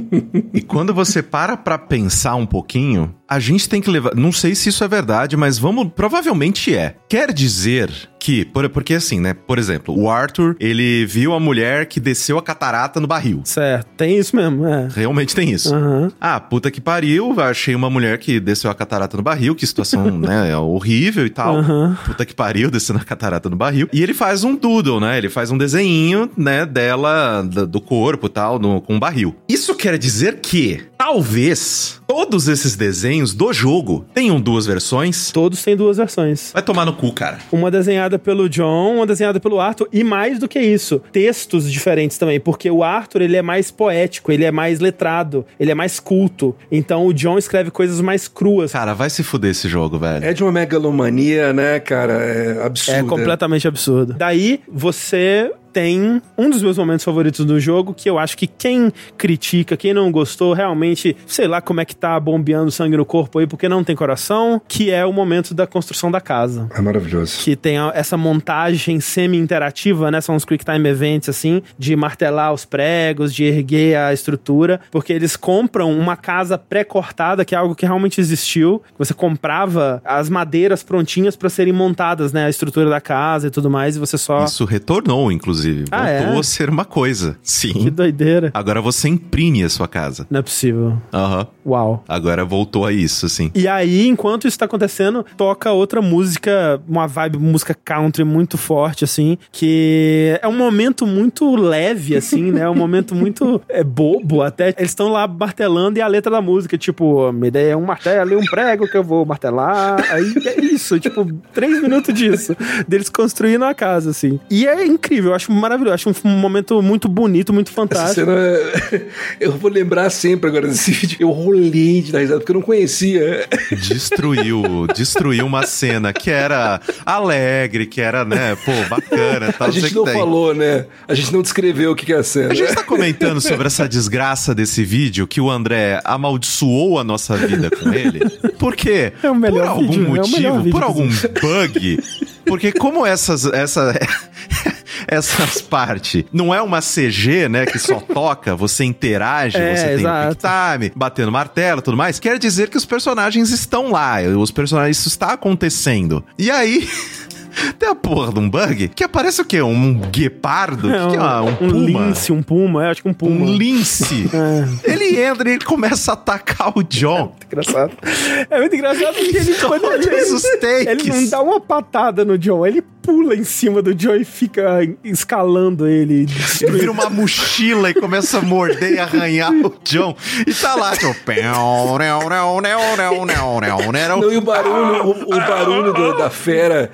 E quando você para pra pensar um pouquinho, a gente tem que levar. Não sei se isso é verdade, mas vamos. Provavelmente é. Quer dizer que. por- Porque assim, né? Por exemplo, o Arthur, ele viu a mulher que desceu a catarata no barril. certo, tem isso mesmo, é. Realmente tem isso. Aham. Ah, puta que pariu, achei uma mulher que desceu a catarata no barril, que situação, <laughs> né, é horrível e tal. Aham. Puta que pariu, descendo a catarata no barril. E ele faz um doodle, né, ele faz um desenho, né, dela, do corpo e tal, no- com um barril. Isso quer dizer que, talvez, todos esses desenhos do jogo tenham duas versões. Todos têm duas versões. Vai tomar no cu, cara. Uma desenhada pelo John, uma desenhada pelo Arthur, e mais do que isso, textos diferentes também, porque o Arthur, ele é mais poético, ele é mais letrado, ele é mais culto. Então o John escreve coisas mais cruas. Cara, vai se fuder esse jogo, velho. É de uma megalomania, né, cara? É absurdo. É completamente absurdo. Daí você tem um dos meus momentos favoritos do jogo, que eu acho que quem critica, quem não gostou, realmente, sei lá como é que tá bombeando sangue no corpo aí, porque não tem coração, que é o momento da construção da casa. É maravilhoso. que tem essa montagem semi-interativa, né? São os quick time events, assim, de martelar os pregos, de erguer a estrutura, porque eles compram uma casa pré-cortada, que é algo que realmente existiu. Você comprava as madeiras prontinhas para serem montadas, né? A estrutura da casa e tudo mais, e você só. Isso retornou, inclusive. Ah, Voltou é? a ser uma coisa. Que Sim. doideira. Agora você imprime a sua casa. Não é possível. Aham. Uau. Agora voltou a isso, assim. E aí, enquanto isso tá acontecendo, toca outra música, uma vibe música country muito forte, assim, que é um momento muito leve, assim, né? Um momento muito é, bobo até. Eles estão lá martelando e a letra da música, tipo, me dê um martelo e um prego que eu vou martelar. Aí é isso, tipo, três minutos disso. Deles construindo a casa, assim. E é incrível, eu acho maravilhoso. Acho um momento muito bonito, muito Essa fantástico. cena, <laughs> eu vou lembrar sempre agora desse <laughs> vídeo. Eu rolei de dar risada, porque eu não conhecia. Destruiu, destruiu uma cena que era alegre, que era, né, pô, bacana. <laughs> Tal, A gente não tem. falou, né? A gente não descreveu o que é a cena. A gente tá comentando sobre essa desgraça desse vídeo que o André amaldiçoou a nossa vida com ele. Por quê? É o melhor por algum vídeo, é o motivo, melhor vídeo por algum bug. Porque como essas essa essas <laughs> partes não é uma CG, né, que só <laughs> toca, você interage, É, você tem exato. time, batendo martelo, e tudo mais, quer dizer que os personagens estão lá, os personagens isso está acontecendo. E aí <laughs> Tem a porra de um bug que aparece o quê? Um guepardo? O que, que é? Um, um puma? lince, um puma, é, acho que um puma. Um lince. Ele entra e ele começa a atacar o John. engraçado. É muito engraçado porque ele, <laughs> quando ele, takes. ele não dá uma patada no John, ele pula em cima do John e fica escalando ele. Vira uma mochila e começa a morder e arranhar o John. E tá lá, John. Não, e o barulho, o, o barulho do- da fera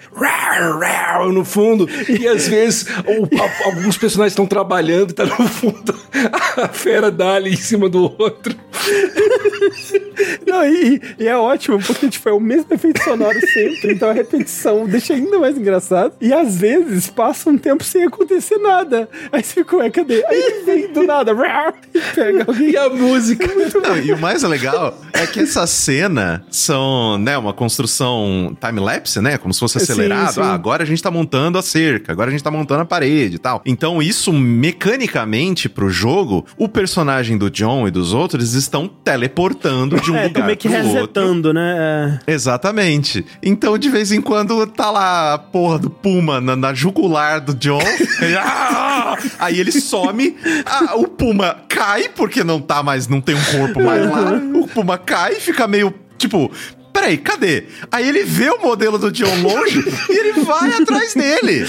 no fundo. E às vezes o- a- alguns personagens estão trabalhando e tá no fundo a fera dá ali em cima do outro. Não, e, e é ótimo, porque tipo, é o mesmo efeito sonoro sempre, então a repetição deixa ainda mais engraçado. E às vezes passa um tempo sem acontecer nada. Aí você fica, ué, cadê? Aí ele vem do nada, e pega alguém. E a música? Não, e o mais legal é que essa cena são, né, uma construção time-lapse, né? Como se fosse Sim, acelerado. sim. Ah, agora a gente tá montando a cerca, agora a gente tá montando a parede e tal. Então, isso mecanicamente pro jogo, o personagem do John e dos outros estão teleportando de um <laughs> É, lugar meio que pro outro. resetando, né? É. Exatamente. Então, de vez em quando, tá lá a porra do Puma na, na jugular do John. <laughs> <laughs> "Ah!" Aí ele some, ah, o Puma cai, porque não tá mais, não tem um corpo mais lá. O Puma cai e fica meio, tipo... Peraí, cadê? Aí ele vê o modelo do John longe e ele vai atrás dele.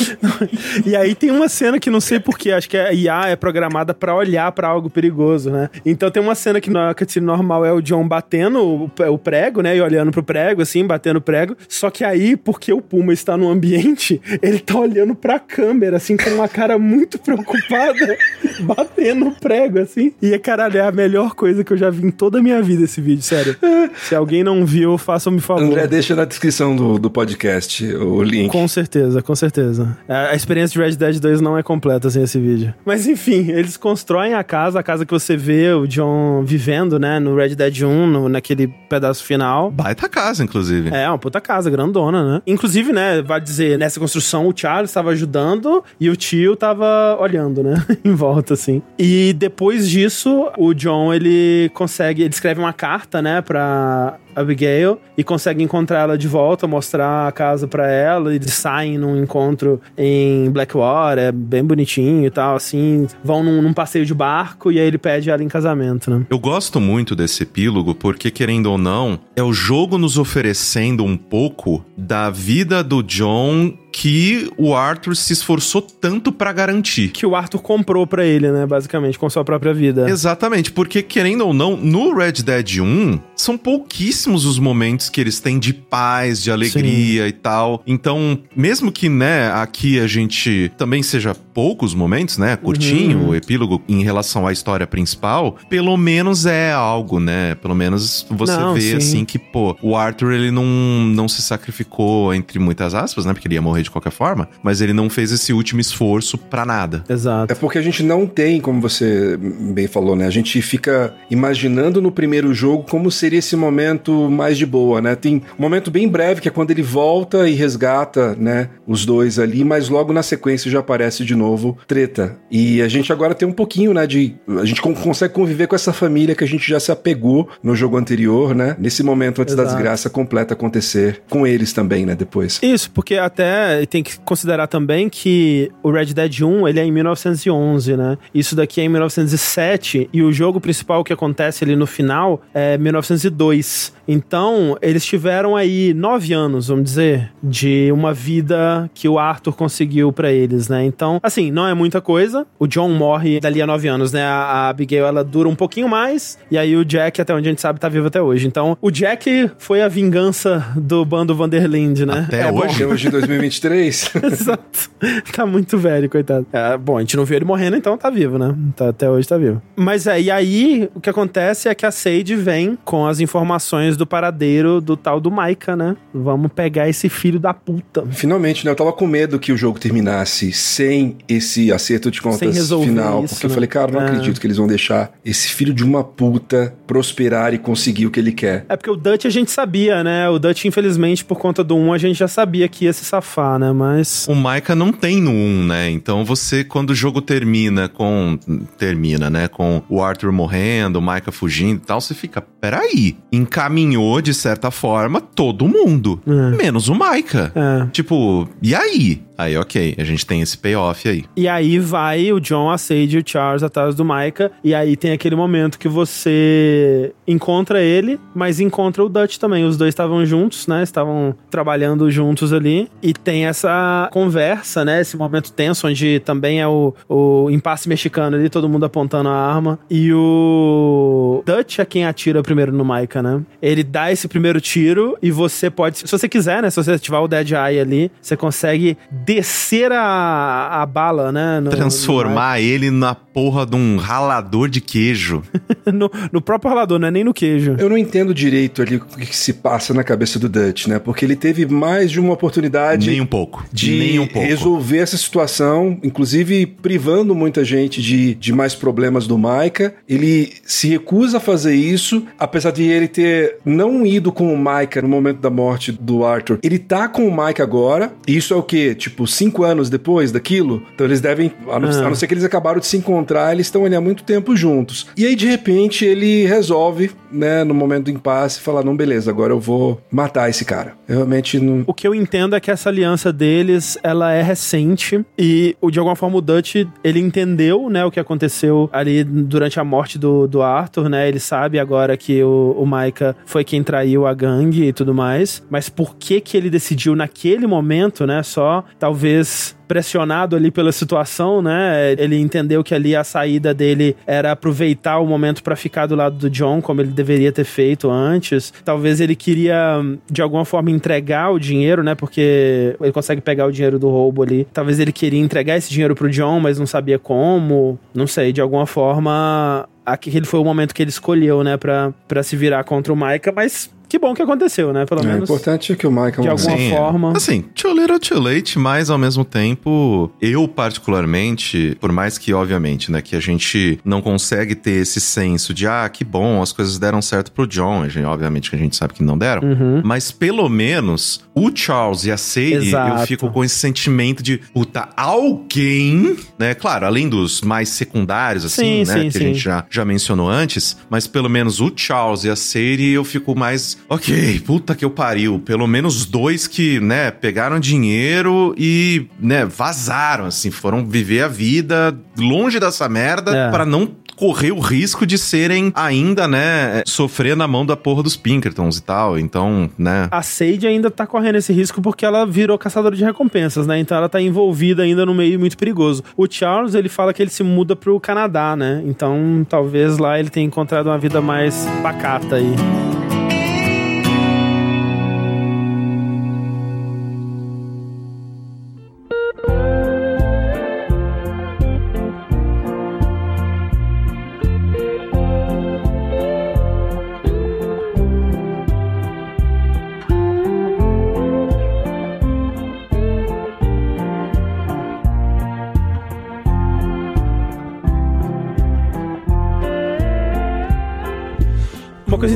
E aí tem uma cena que não sei porquê, acho que a IA é programada pra olhar pra algo perigoso, né? Então tem uma cena que na cutscene normal é o John batendo o, prego, né? E olhando pro prego, assim, batendo o prego. Só que aí, porque o Puma está no ambiente, ele tá olhando pra câmera, assim, com uma cara muito preocupada, <laughs> batendo o prego, assim. E, caralho, é a melhor coisa que eu já vi em toda a minha vida esse vídeo, sério. Se alguém não viu, favor. André, deixa na descrição do, do podcast o link. Com certeza, com certeza. A a experiência de Red Dead 2 não é completa sem esse vídeo. Mas enfim, eles constroem a casa, a casa que você vê o John vivendo, né, no Red Dead 1, no- naquele pedaço final. Baita casa, inclusive. É, uma puta casa, grandona, né? Inclusive, né, vai dizer, nessa construção o Charles estava ajudando e o tio tava olhando, né, <laughs> em volta, assim. E depois disso, o John, ele consegue, ele escreve uma carta, né, pra Abigail e consegue encontrar ela de volta, mostrar a casa pra ela. Eles saem num encontro em Blackwater, é bem bonitinho e tal, assim. Vão num, num passeio de barco e aí ele pede ela em casamento, né? Eu gosto muito desse epílogo porque, querendo ou não, é o jogo nos oferecendo um pouco da vida do John que o Arthur se esforçou tanto pra garantir. Que o Arthur comprou pra ele, né, basicamente, com sua própria vida. Exatamente, porque querendo ou não, no Red Dead 1, são pouquíssimos os momentos que eles têm de paz, de alegria e tal. Então, mesmo que, né, aqui a gente também seja poucos momentos, né, curtinho, Uhum. o epílogo em relação à história principal, pelo menos é algo, né? Pelo menos você Não, vê sim. assim que, pô, o Arthur ele não, não se sacrificou entre muitas aspas, né? Porque ele ia morrer de qualquer forma, mas ele não fez esse último esforço pra nada. Exato. É porque a gente não tem, como você bem falou, né? A gente fica imaginando no primeiro jogo como seria esse momento mais de boa, né? Tem um momento bem breve que é quando ele volta e resgata, né? Os dois ali, mas logo na sequência já aparece de novo treta. E a gente agora tem um pouquinho, né? De a gente con- consegue conviver com essa família que a gente já se apegou no jogo anterior, né? Nesse momento antes da Exato. desgraça completa acontecer com eles também, né? Depois. Isso, porque até tem que considerar também que o Red Dead 1, ele é em 1911, né? Isso daqui é em 1907 e o jogo principal que acontece ali no final é 1902. Então, eles tiveram aí nove anos, vamos dizer, de uma vida que o Arthur conseguiu pra eles, né? Então, assim, não é muita coisa. O John morre dali a nove anos, né? A Abigail, ela dura um pouquinho mais e aí o Jack, até onde a gente sabe, tá vivo até hoje. Então, o Jack foi a vingança do bando Vanderlinde, né? Até É bom. hoje? Hoje em 2023. <laughs> Exato. Tá muito velho, coitado. É, bom, a gente não viu ele morrendo, então tá vivo, né? Tá- até hoje tá vivo. Mas é, e aí o que acontece é que a Sage vem com as informações do paradeiro do tal do Maika, né? Vamos pegar esse filho da puta. Finalmente, né? Eu tava com medo que o jogo terminasse sem esse acerto de contas final. isso, porque eu né? falei, cara, não É. acredito que eles vão deixar esse filho de uma puta prosperar e conseguir o que ele quer. É porque o Dutch a gente sabia, né? O Dutch, infelizmente, por conta do 1, a gente já sabia que ia se safar, né? Mas. O Maika não tem no 1, né? Então você, quando o jogo termina com. Termina, né? Com o Arthur morrendo, o Maika fugindo e tal, você fica, peraí. Encaminhou, de certa forma, todo mundo. É. Menos o Maika. É. Tipo, e aí? Aí, ok, a gente tem esse payoff aí. E aí vai o John, a Sage e o Charles atrás do Micah. E aí tem aquele momento que você encontra ele, mas encontra o Dutch também. Os dois estavam juntos, né? Estavam trabalhando juntos ali. E tem essa conversa, né? Esse momento tenso, onde também é o, o impasse mexicano ali, todo mundo apontando a arma. E o Dutch é quem atira primeiro no Micah, né? Ele dá esse primeiro tiro e você pode, se você quiser, né? Se você ativar o Dead Eye ali, você consegue descer a, a bala, né? no- Transformar ele na porra de um ralador de queijo. <laughs> No, no próprio ralador, não é nem no queijo. Eu não entendo direito ali o que se passa na cabeça do Dutch, né? Porque ele teve mais de uma oportunidade Nem um pouco. de Nem um pouco. resolver essa situação, inclusive privando muita gente de, de mais problemas do Micah. Ele se recusa a fazer isso, apesar de ele ter não ido com o Micah no momento da morte do Arthur. Ele tá com o Micah agora, e isso é o quê? Tipo, cinco anos depois daquilo? Então eles devem, a não, Ah. a não ser que eles acabaram de se encontrar, eles estão ali há muito tempo juntos. E aí, de repente, ele resolve, né, no momento do impasse, falar: não, beleza, agora eu vou matar esse cara. Eu realmente não. O que eu entendo é que essa aliança deles, ela é recente e de alguma forma o Dutch, ele entendeu, né, o que aconteceu ali durante a morte do, do Arthur, né, ele sabe agora que o, o Micah foi quem traiu a gangue e tudo mais, mas por que que ele decidiu naquele momento, né, só talvez pressionado ali pela situação, né? Ele entendeu que ali a saída dele era aproveitar o momento pra ficar do lado do John, como ele deveria ter feito antes. Talvez ele queria de alguma forma entregar o dinheiro, né? Porque ele consegue pegar o dinheiro do roubo ali. Talvez ele queria entregar esse dinheiro pro John, mas não sabia como. Não sei, de alguma forma aquele foi o momento que ele escolheu, né, pra se virar contra o Micah, mas que bom que aconteceu, né? Pelo É, o menos. importante é que o Michael de alguma Sim, é. forma. Assim, too little too late, mas ao mesmo tempo, eu particularmente, por mais que, obviamente, né, que a gente não consegue ter esse senso de, ah, que bom, as coisas deram certo pro John, a gente, obviamente que a gente sabe que não deram, Uhum. mas pelo menos o Charles e a Sadie, Exato. eu fico com esse sentimento de, puta, alguém, né, claro, além dos mais secundários, assim, Sim, né, sim, que sim. a gente já, já mencionou antes, mas pelo menos o Charles e a Sadie eu fico mais, ok, puta que eu pariu, pelo menos dois que, né, pegaram dinheiro e, né, vazaram, assim, foram viver a vida longe dessa merda É. pra não correr o risco de serem ainda, né, sofrer na mão da porra dos Pinkertons e tal, então, né... A Sage ainda tá correndo esse risco porque ela virou caçadora de recompensas, né? Então ela tá envolvida ainda no meio muito perigoso. O Charles, ele fala que ele se muda pro Canadá, né? Então talvez lá ele tenha encontrado uma vida mais pacata aí.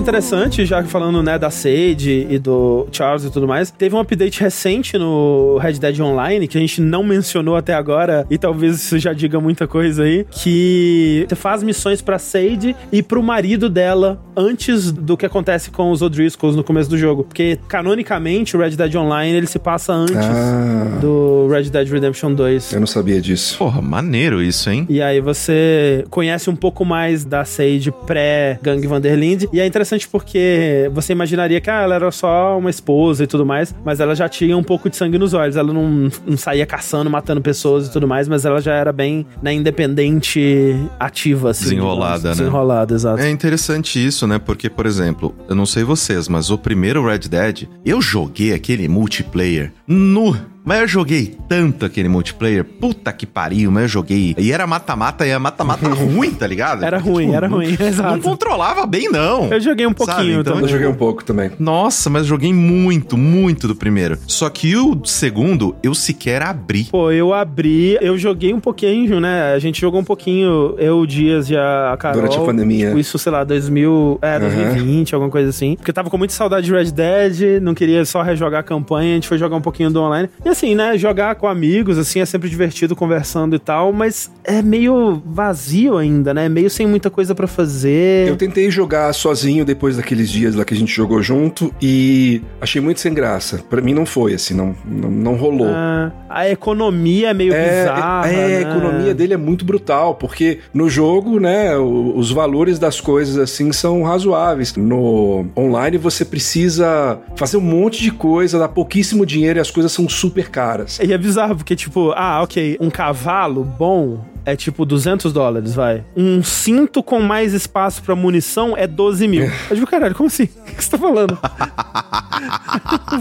Interessante, já que falando, né, da Sage e do Charles e tudo mais, teve um update recente no Red Dead Online, que a gente não mencionou até agora, e talvez isso já diga muita coisa aí, que você faz missões pra Sage e pro marido dela antes do que acontece com os O'Driscolls no começo do jogo. Porque, canonicamente, o Red Dead Online, ele se passa antes Ah, do Red Dead Redemption 2. eu não sabia disso. Porra, maneiro isso, hein? E aí você conhece um pouco mais da Sage pré-Gang Vanderlinde. E é interessante porque você imaginaria que ah, ela era só uma esposa e tudo mais, mas ela já tinha um pouco de sangue nos olhos. Ela não, não saía caçando, matando pessoas e tudo mais, mas ela já era bem né, independente, ativa, assim. Desenrolada, digamos. né? Desenrolada, exato. É interessante isso, né? Porque, por exemplo, eu não sei vocês, mas o primeiro Red Dead, eu joguei aquele multiplayer nu. Mas eu joguei tanto aquele multiplayer, puta que pariu, mas eu joguei. E era mata-mata, e era mata-mata <laughs> ruim, tá ligado? Era ruim, tipo, era não- ruim, Não <laughs> exato. controlava bem, não. Eu joguei um pouquinho então, também. Eu joguei um pouco também. Nossa, mas joguei muito, muito do primeiro. Só que o segundo, eu sequer abri. Pô, eu abri, eu joguei um pouquinho, né? A gente jogou um pouquinho, eu, o Dias e a Carol. Durante a pandemia. Tipo, isso, sei lá, 2000, é, 2020, alguma coisa assim. Porque eu tava com muita saudade de Red Dead, não queria só rejogar a campanha, a gente foi jogar um pouquinho do online. E assim, né, jogar com amigos, assim, é sempre divertido conversando e tal, mas é meio vazio ainda, né? Meio sem muita coisa pra fazer. Eu tentei jogar sozinho depois daqueles dias lá que a gente jogou junto e achei muito sem graça. Pra mim não foi, assim, não, não, não rolou. Ah, a economia é meio É, bizarra. é, né? a economia dele é muito brutal, porque no jogo, né, os valores das coisas assim são razoáveis. No online você precisa fazer um monte de coisa, dá pouquíssimo dinheiro e as coisas são super caras. E é bizarro, porque, tipo, ah, ok, um cavalo bom é tipo 200 dólares, vai. Um cinto com mais espaço pra munição é 12 mil. <laughs> Eu digo, caralho, como assim? O que você tá falando? <laughs>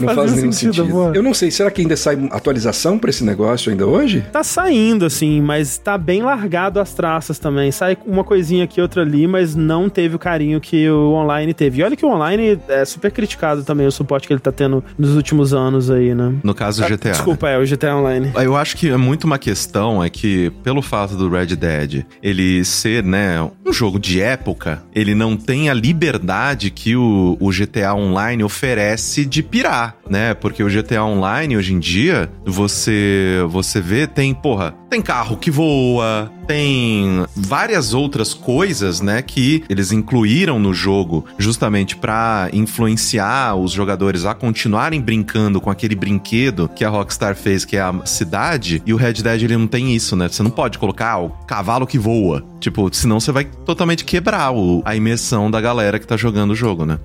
Não faz nenhum sentido. pô. Eu não sei, será que ainda sai atualização pra esse negócio ainda hoje? Tá saindo, assim, mas tá bem largado as traças também. Sai uma coisinha aqui, outra ali, mas não teve o carinho que o online teve. E olha que o online é super criticado também, o suporte que ele tá tendo nos últimos anos aí, né? No caso, o GTA. Desculpa, é o GTA Online. Eu acho que é muito uma questão é que, pelo fato do Red Dead ele ser, né, um jogo de época, ele não tem a liberdade que o, o GTA Online oferece de pirar, né? Porque o GTA Online, hoje em dia, você, você vê, tem, porra, tem carro que voa, tem várias outras coisas, né, que eles incluíram no jogo justamente pra influenciar os jogadores a continuarem brincando com aquele brinquedo que a Rockstar fez, que é a cidade, e o Red Dead ele não tem isso, né? Você não pode colocar ah, o cavalo que voa. Tipo, senão você vai totalmente quebrar o, a imersão da galera que tá jogando o jogo, né?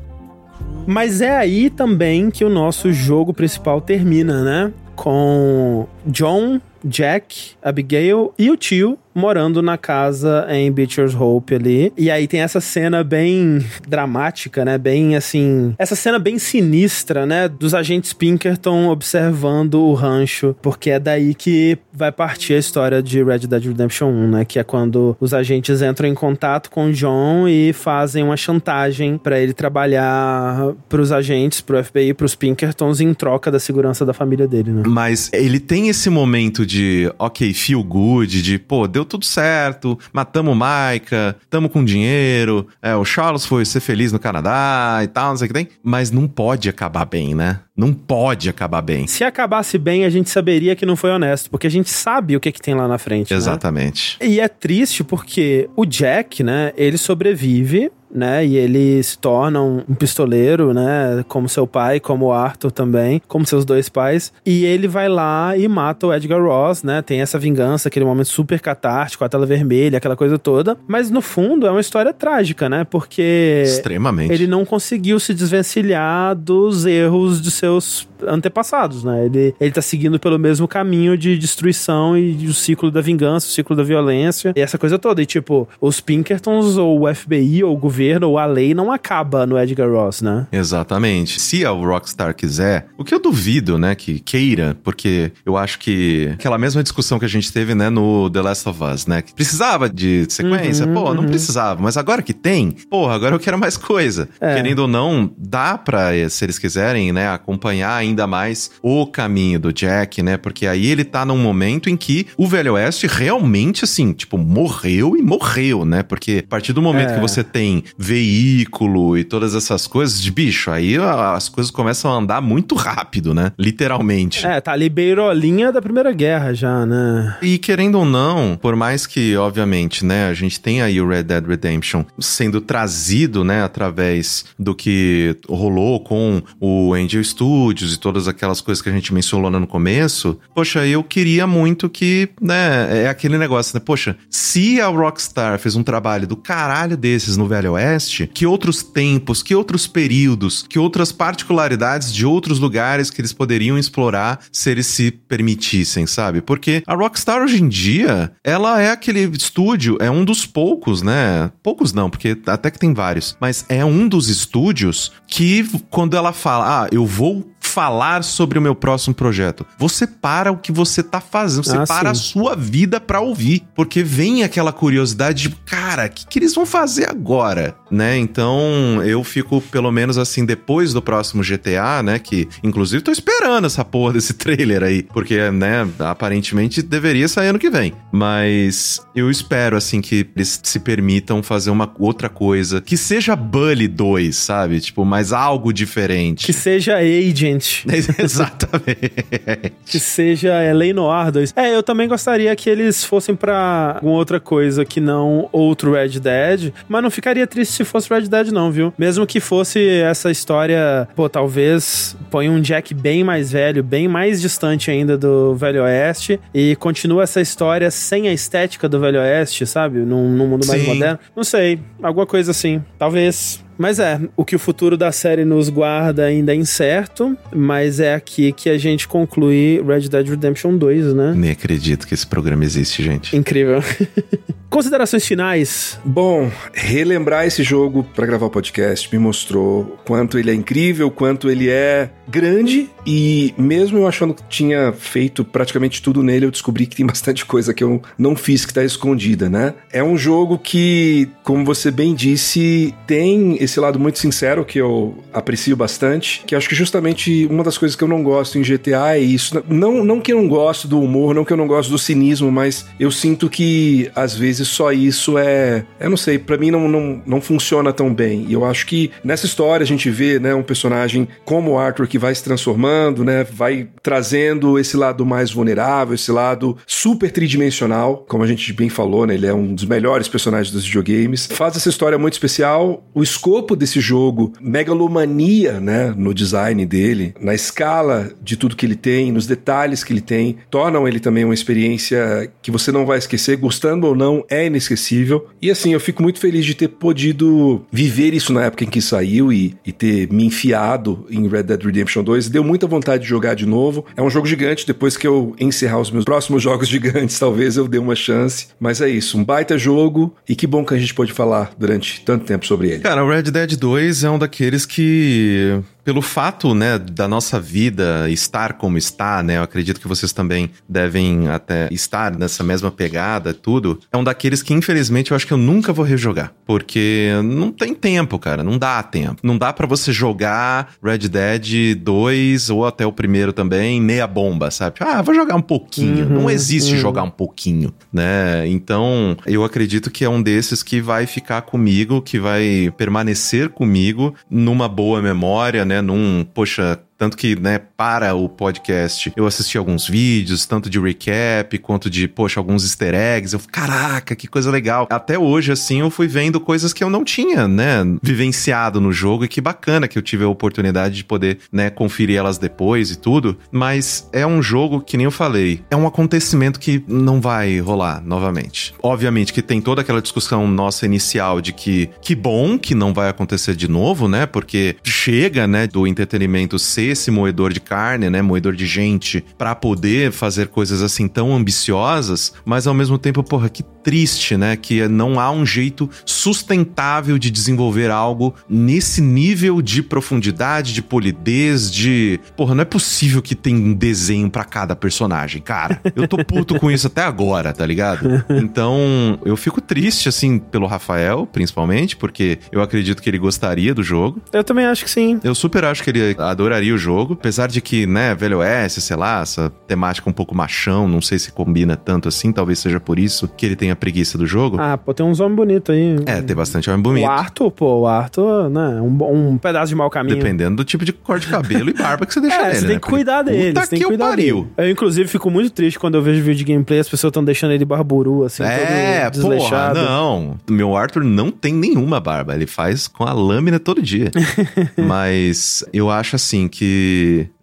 Mas é aí também que o nosso jogo principal termina, né? Com John, Jack, Abigail e o tio morando na casa em Beecher's Hope ali. E aí tem essa cena bem dramática, né? Bem assim. Essa cena bem sinistra, né? Dos agentes Pinkerton observando o rancho, porque é daí que vai partir a história de Red Dead Redemption 1, né? Que é quando os agentes entram em contato com o John e fazem uma chantagem para ele trabalhar pros agentes, pro FBI, pros Pinkertons em troca da segurança da família dele, né? Mas ele tem esse momento de, ok, feel good, de, pô, deu tudo certo, matamos o Micah, tamo com dinheiro, é, o Charles foi ser feliz no Canadá e tal, não sei o que tem. Mas não pode acabar bem, né? Não pode acabar bem. Se acabasse bem, a gente saberia que não foi honesto, porque a gente sabe o que, que tem lá na frente. né? Exatamente. E é triste porque o Jack, né, ele sobrevive, né, e ele se torna um, um pistoleiro, né, como seu pai, como o Arthur também, como seus dois pais, e ele vai lá e mata o Edgar Ross, né, tem essa vingança, aquele momento super catártico, a tela vermelha, aquela coisa toda, mas no fundo é uma história trágica, né, porque Extremamente. ele não conseguiu se desvencilhar dos erros de seus antepassados, né? Ele, ele tá seguindo pelo mesmo caminho de destruição e o ciclo da vingança, o ciclo da violência e essa coisa toda. E tipo, os Pinkertons ou o FBI ou o governo ou a lei não acaba no Edgar Ross, né? Exatamente. Se a Rockstar quiser, o que eu duvido, né, que queira, porque eu acho que aquela mesma discussão que a gente teve, né, no The Last of Us, né, que precisava de sequência, Uhum, pô, não uhum. precisava, mas agora que tem, porra, agora eu quero mais coisa. É. Querendo ou não, dá pra, eh, se eles quiserem, né, acompanhar ainda mais o caminho do Jack, né, porque aí ele tá num momento em que o Velho Oeste realmente, assim, tipo, morreu e morreu, né, porque a partir do momento É. que você tem veículo e todas essas coisas de bicho, aí as coisas começam a andar muito rápido, né? Literalmente. É, tá ali beirolinha da Primeira Guerra já, né? E querendo ou não, por mais que, obviamente, né, a gente tem aí o Red Dead Redemption sendo trazido, né, através do que rolou com o Angel Studios e todas aquelas coisas que a gente mencionou lá no começo, poxa, eu queria muito que, né, é aquele negócio, né, poxa, se a Rockstar fez um trabalho do caralho desses no Velho Oeste, que outros tempos, que outros períodos, que outras particularidades de outros lugares que eles poderiam explorar se eles se permitissem, sabe? Porque a Rockstar hoje em dia, ela é aquele estúdio, é um dos poucos, né? Poucos não, porque até que tem vários, mas é um dos estúdios que quando ela fala, ah, eu vou falar sobre o meu próximo projeto. Você para o que você tá fazendo, você Ah, para a sim. sua vida pra ouvir, porque vem aquela curiosidade de, cara, o que, que eles vão fazer agora, né? Então, eu fico pelo menos assim depois do próximo GTA, né, que inclusive tô esperando essa porra desse <laughs> trailer aí, porque, né, aparentemente deveria sair ano que vem. Mas eu espero assim que eles se permitam fazer uma outra coisa, que seja Bully 2, sabe? Tipo, mais algo diferente. Que seja Agent. <laughs> Exatamente. que seja é, Lei Noir 2. É, eu também gostaria que eles fossem pra alguma outra coisa que não outro Red Dead, mas não ficaria triste se fosse Red Dead não, viu? Mesmo que fosse essa história, pô, talvez põe um Jack bem mais velho, bem mais distante ainda do Velho Oeste e continua essa história sem a estética do Velho Oeste, sabe? Num, num mundo mais Sim. moderno. Não sei, alguma coisa assim. Talvez. Mas é, o que o futuro da série nos guarda ainda é incerto, mas é aqui que a gente conclui Red Dead Redemption 2, né? Nem acredito que esse programa existe, gente. Incrível. <laughs> Considerações finais. Bom, relembrar esse jogo para gravar o podcast me mostrou quanto ele é incrível, quanto ele é grande e mesmo eu achando que tinha feito praticamente tudo nele, eu descobri que tem <laughs> bastante coisa que eu não fiz que tá escondida, né? É um jogo que, como você bem disse, tem esse lado muito sincero que eu aprecio bastante, que acho que justamente uma das coisas que eu não gosto em GTA é isso. Não, não que eu não gosto do humor, não que eu não gosto do cinismo, mas eu sinto que às vezes só isso é, eu não sei, para mim não, não, não funciona tão bem. E eu acho que nessa história a gente vê, né, um personagem como o Arthur que vai se transformando, né, vai trazendo esse lado mais vulnerável, esse lado super tridimensional, como a gente bem falou, né, ele é um dos melhores personagens dos videogames. Faz essa história muito especial. O escopo desse jogo, megalomania, né, no design dele, na escala de tudo que ele tem, nos detalhes que ele tem, tornam ele também uma experiência que você não vai esquecer, gostando ou não, é inesquecível. E assim, eu fico muito feliz de ter podido viver isso na época em que saiu e, e ter me enfiado em Red Dead Redemption 2. Deu muita vontade de jogar de novo. É um jogo gigante, depois que eu encerrar os meus próximos <laughs> jogos gigantes, talvez eu dê uma chance. Mas é isso, um baita jogo e que bom que a gente pôde falar durante tanto tempo sobre ele. Cara, o Red Dead 2 é um daqueles que pelo fato, né, da nossa vida estar como está, né, eu acredito que vocês também devem até estar nessa mesma pegada, tudo, é um daqueles que infelizmente eu acho que eu nunca vou rejogar, porque não tem tempo, cara, não dá tempo. Não dá para você jogar Red Dead 2 ou até o primeiro também, meia bomba, sabe? Ah, vou jogar um pouquinho. Uhum, não existe uhum. jogar um pouquinho, né? Então, eu acredito que é um desses que vai ficar comigo, que vai permanecer comigo numa boa memória, né? Num, poxa, tanto que, né, para o podcast, eu assisti alguns vídeos, tanto de recap quanto de, poxa, alguns easter eggs. Eu, caraca, que coisa legal. Até hoje, assim, eu fui vendo coisas que eu não tinha, né, vivenciado no jogo e que bacana que eu tive a oportunidade de poder, né, conferir elas depois e tudo. Mas é um jogo que nem eu falei, é um acontecimento que não vai rolar novamente. Obviamente que tem toda aquela discussão nossa inicial de que que bom que não vai acontecer de novo, né? Porque chega, né, do entretenimento ser esse moedor de carne, né, moedor de gente, para poder fazer coisas assim tão ambiciosas, mas ao mesmo tempo, porra, que triste, né, que não há um jeito sustentável de desenvolver algo nesse nível de profundidade, de polidez, de, porra, não é possível que tem um desenho para cada personagem, cara. Eu tô puto com isso até agora, tá ligado? Então, eu fico triste assim pelo Rafael, principalmente, porque eu acredito que ele gostaria do jogo. Eu também acho que sim. Eu super acho que ele adoraria o jogo, apesar de que, né, Velho Oeste, sei lá, essa temática um pouco machão, não sei se combina tanto assim, talvez seja por isso que ele tenha preguiça do jogo. Ah, pô, tem uns homens bonitos aí. É, tem bastante homem bonito. O Arthur, pô, o Arthur, né, um, um pedaço de mau caminho. Dependendo do tipo de corte de cabelo e barba que você deixa É, nele, você né? tem que cuidar dele. Você tem que que cuidar eu pariu. dele. Eu, inclusive, fico muito triste quando eu vejo vídeo de gameplay, as pessoas estão deixando ele barburu, assim, É, todo porra, desleixado. não. Meu Arthur não tem nenhuma barba. Ele faz com a lâmina todo dia. <laughs> Mas eu acho assim que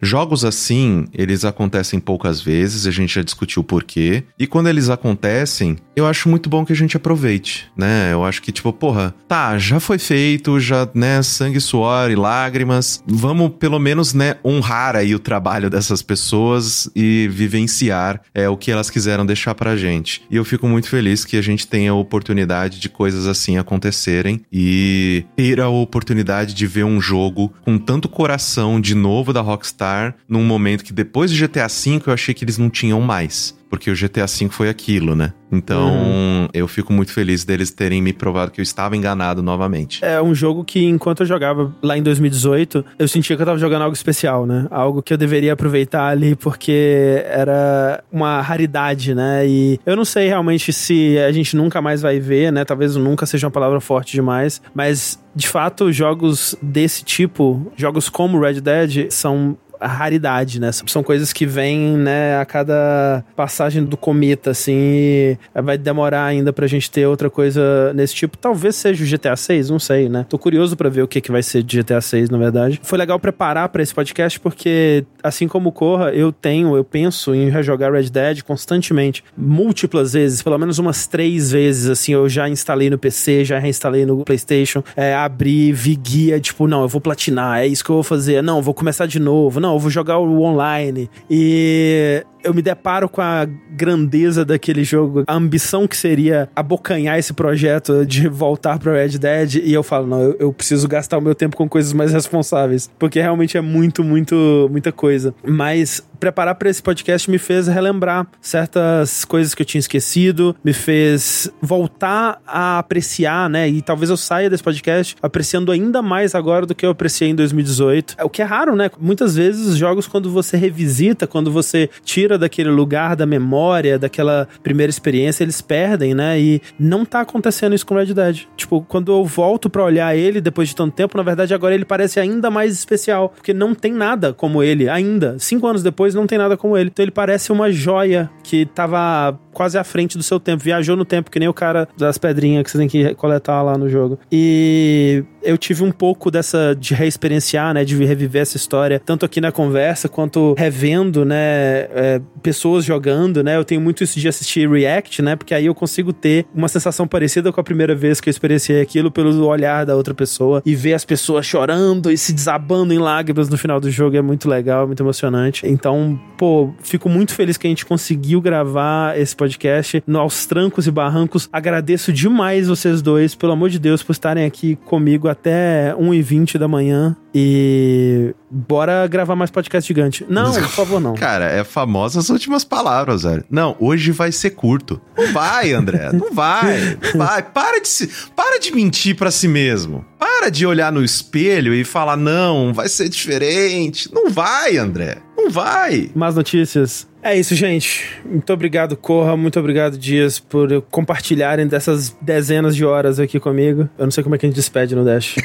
jogos assim, eles acontecem poucas vezes, a gente já discutiu o porquê. E quando eles acontecem, eu acho muito bom que a gente aproveite, né? Eu acho que, tipo, porra, tá, já foi feito, já, né, sangue, suor e lágrimas. Vamos, pelo menos, né, honrar aí o trabalho dessas pessoas e vivenciar é, o que elas quiseram deixar pra gente. E eu fico muito feliz que a gente tenha a oportunidade de coisas assim acontecerem e ter a oportunidade de ver um jogo com tanto coração de novo da Rockstar num momento que depois do GTA V eu achei que eles não tinham mais. Porque o GTA V foi aquilo, né? Então, eu fico muito feliz deles terem me provado que eu estava enganado novamente. É um jogo que, enquanto eu jogava lá em 2018, eu sentia que eu tava jogando algo especial, né? Algo que eu deveria aproveitar ali, porque era uma raridade, né? E eu não sei realmente se a gente nunca mais vai ver, né? Talvez nunca seja uma palavra forte demais, mas de fato, jogos desse tipo, jogos como Red Dead, são raridade, né? São coisas que vêm, né, a cada passagem do cometa, assim, vai demorar ainda pra gente ter outra coisa nesse tipo. Talvez seja o GTA 6, não sei, né? Tô curioso pra ver o que, que vai ser de GTA 6, na verdade. Foi legal preparar pra esse podcast porque, assim como Corra, eu tenho, eu penso em rejogar Red Dead constantemente, múltiplas vezes, pelo menos umas três vezes, assim, eu já instalei no PC, já reinstalei no PlayStation, é, abri, vi guia, tipo, não, eu vou platinar, é isso que eu vou fazer, não, vou começar de novo, não, eu vou jogar o online. E eu me deparo com a grandeza daquele jogo, a ambição que seria abocanhar esse projeto de voltar para Red Dead, e eu falo, não, eu, eu, preciso gastar o meu tempo com coisas mais responsáveis, porque realmente é muito, muito, muita coisa. Mas preparar para esse podcast me fez relembrar certas coisas que eu tinha esquecido, me fez voltar a apreciar, né? E talvez eu saia desse podcast apreciando ainda mais agora do que eu apreciei em 2018. O que é raro, né? Muitas vezes os jogos, quando você revisita, quando você tira daquele lugar da memória, daquela primeira experiência, eles perdem, né? E não tá acontecendo isso com Red Dead. Tipo, quando eu volto para olhar ele depois de tanto tempo, na verdade agora ele parece ainda mais especial, porque não tem nada como ele ainda. Cinco anos depois não tem nada como ele. Então ele parece uma joia que tava quase à frente do seu tempo, viajou no tempo, que nem o cara das pedrinhas que você tem que coletar lá no jogo. E eu tive um pouco dessa de reexperienciar, né, de reviver essa história, tanto aqui na conversa quanto revendo, né, é, pessoas jogando, né. Eu tenho muito isso de assistir React, né, porque aí eu consigo ter uma sensação parecida com a primeira vez que eu experienciei aquilo pelo olhar da outra pessoa e ver as pessoas chorando e se desabando em lágrimas no final do jogo é muito legal, muito emocionante. Então, pô, fico muito feliz que a gente conseguiu gravar esse podcast aos trancos e barrancos. Agradeço demais vocês dois, pelo amor de Deus, por estarem aqui comigo até 1h20 da manhã. E bora gravar mais podcast gigante. Não, por <laughs> favor, não. Cara, é famosas últimas palavras, velho. Não, hoje vai ser curto. Não vai, André. Não vai. Não vai. Para de, se, para de mentir para si mesmo. Para de olhar no espelho e falar, não, vai ser diferente. Não vai, André. Não vai. Más notícias. É isso, gente. Muito obrigado, Corra. Muito obrigado, Dias, por compartilharem dessas dezenas de horas aqui comigo. Eu não sei como é que a gente despede no Dash.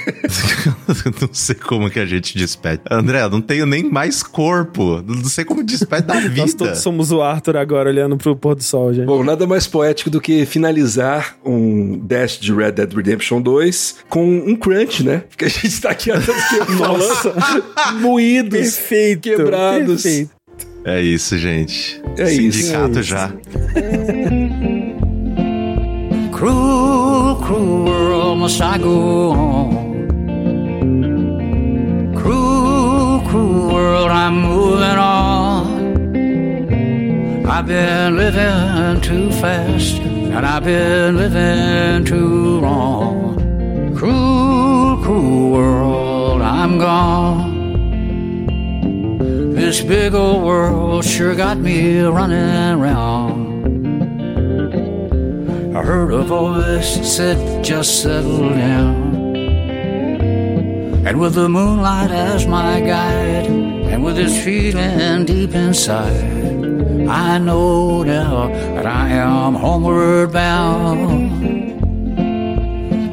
<laughs> não sei como que a gente despede. André, eu não tenho nem mais corpo. Não sei como despede da <laughs> vida. Nós todos somos o Arthur agora, olhando pro pôr do sol, gente. Bom, nada mais poético do que finalizar um Dash de Red Dead Redemption 2 com um crunch, né? Porque a gente tá aqui há tanto tempo falando. moídos, Perfeito. quebrados. Perfeito. É isso, gente. É Sindicato isso. já. <laughs> Cruel, cruel world, must I go on? Cruel, cruel world, I'm moving on. I've been living too fast, and I've been living too wrong. Cruel, cruel world, I'm gone. This big old world sure got me running around. I heard a voice that said, just settle down. And with the moonlight as my guide, and with this feeling deep inside, I know now that I am homeward bound.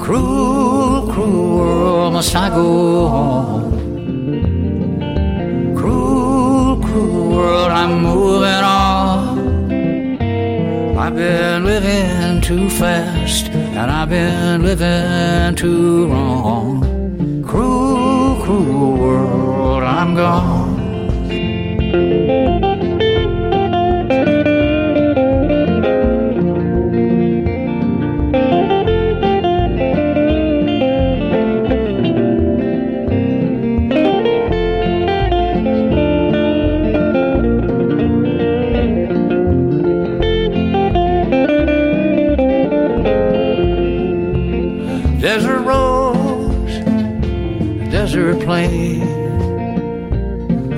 Cruel, cruel world, must I go on? World, I'm moving on. I've been living too fast, and I've been living too wrong. Cruel, cruel world, I'm gone.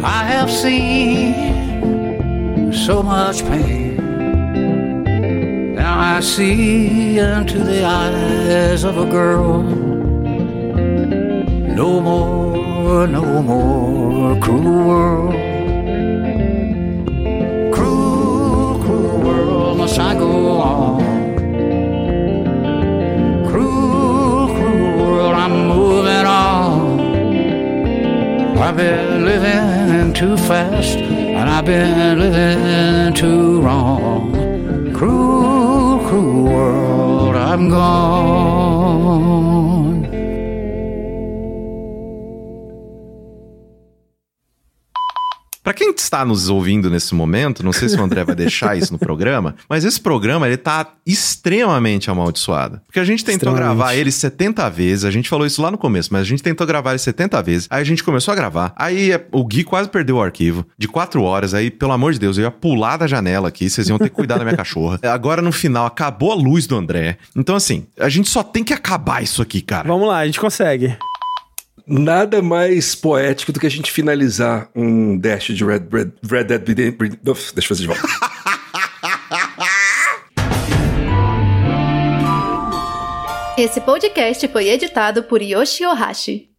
I have seen so much pain. Now I see into the eyes of a girl. No more, no more cruel world. I've been living too fast, and I've been living too wrong. Cruel, cruel world, I'm gone. Está nos ouvindo nesse momento, não sei se o André vai deixar isso no programa, mas esse programa ele tá extremamente amaldiçoado. Porque a gente tentou gravar ele 70 vezes, a gente falou isso lá no começo, mas a gente tentou gravar ele 70 vezes. Aí a gente começou a gravar. Aí é, o Gui quase perdeu o arquivo de 4 horas. Aí, pelo amor de Deus, eu ia pular da janela aqui, vocês iam ter que cuidar da minha cachorra. <laughs> Agora no final acabou a luz do André. Então assim, a gente só tem que acabar isso aqui, cara. Vamos lá, a gente consegue. Nada mais poético do que a gente finalizar um dash de Red, Red, Red Dead Redemption. Deixa eu fazer de volta. <laughs> Esse podcast foi editado por Yoshi Ohashi.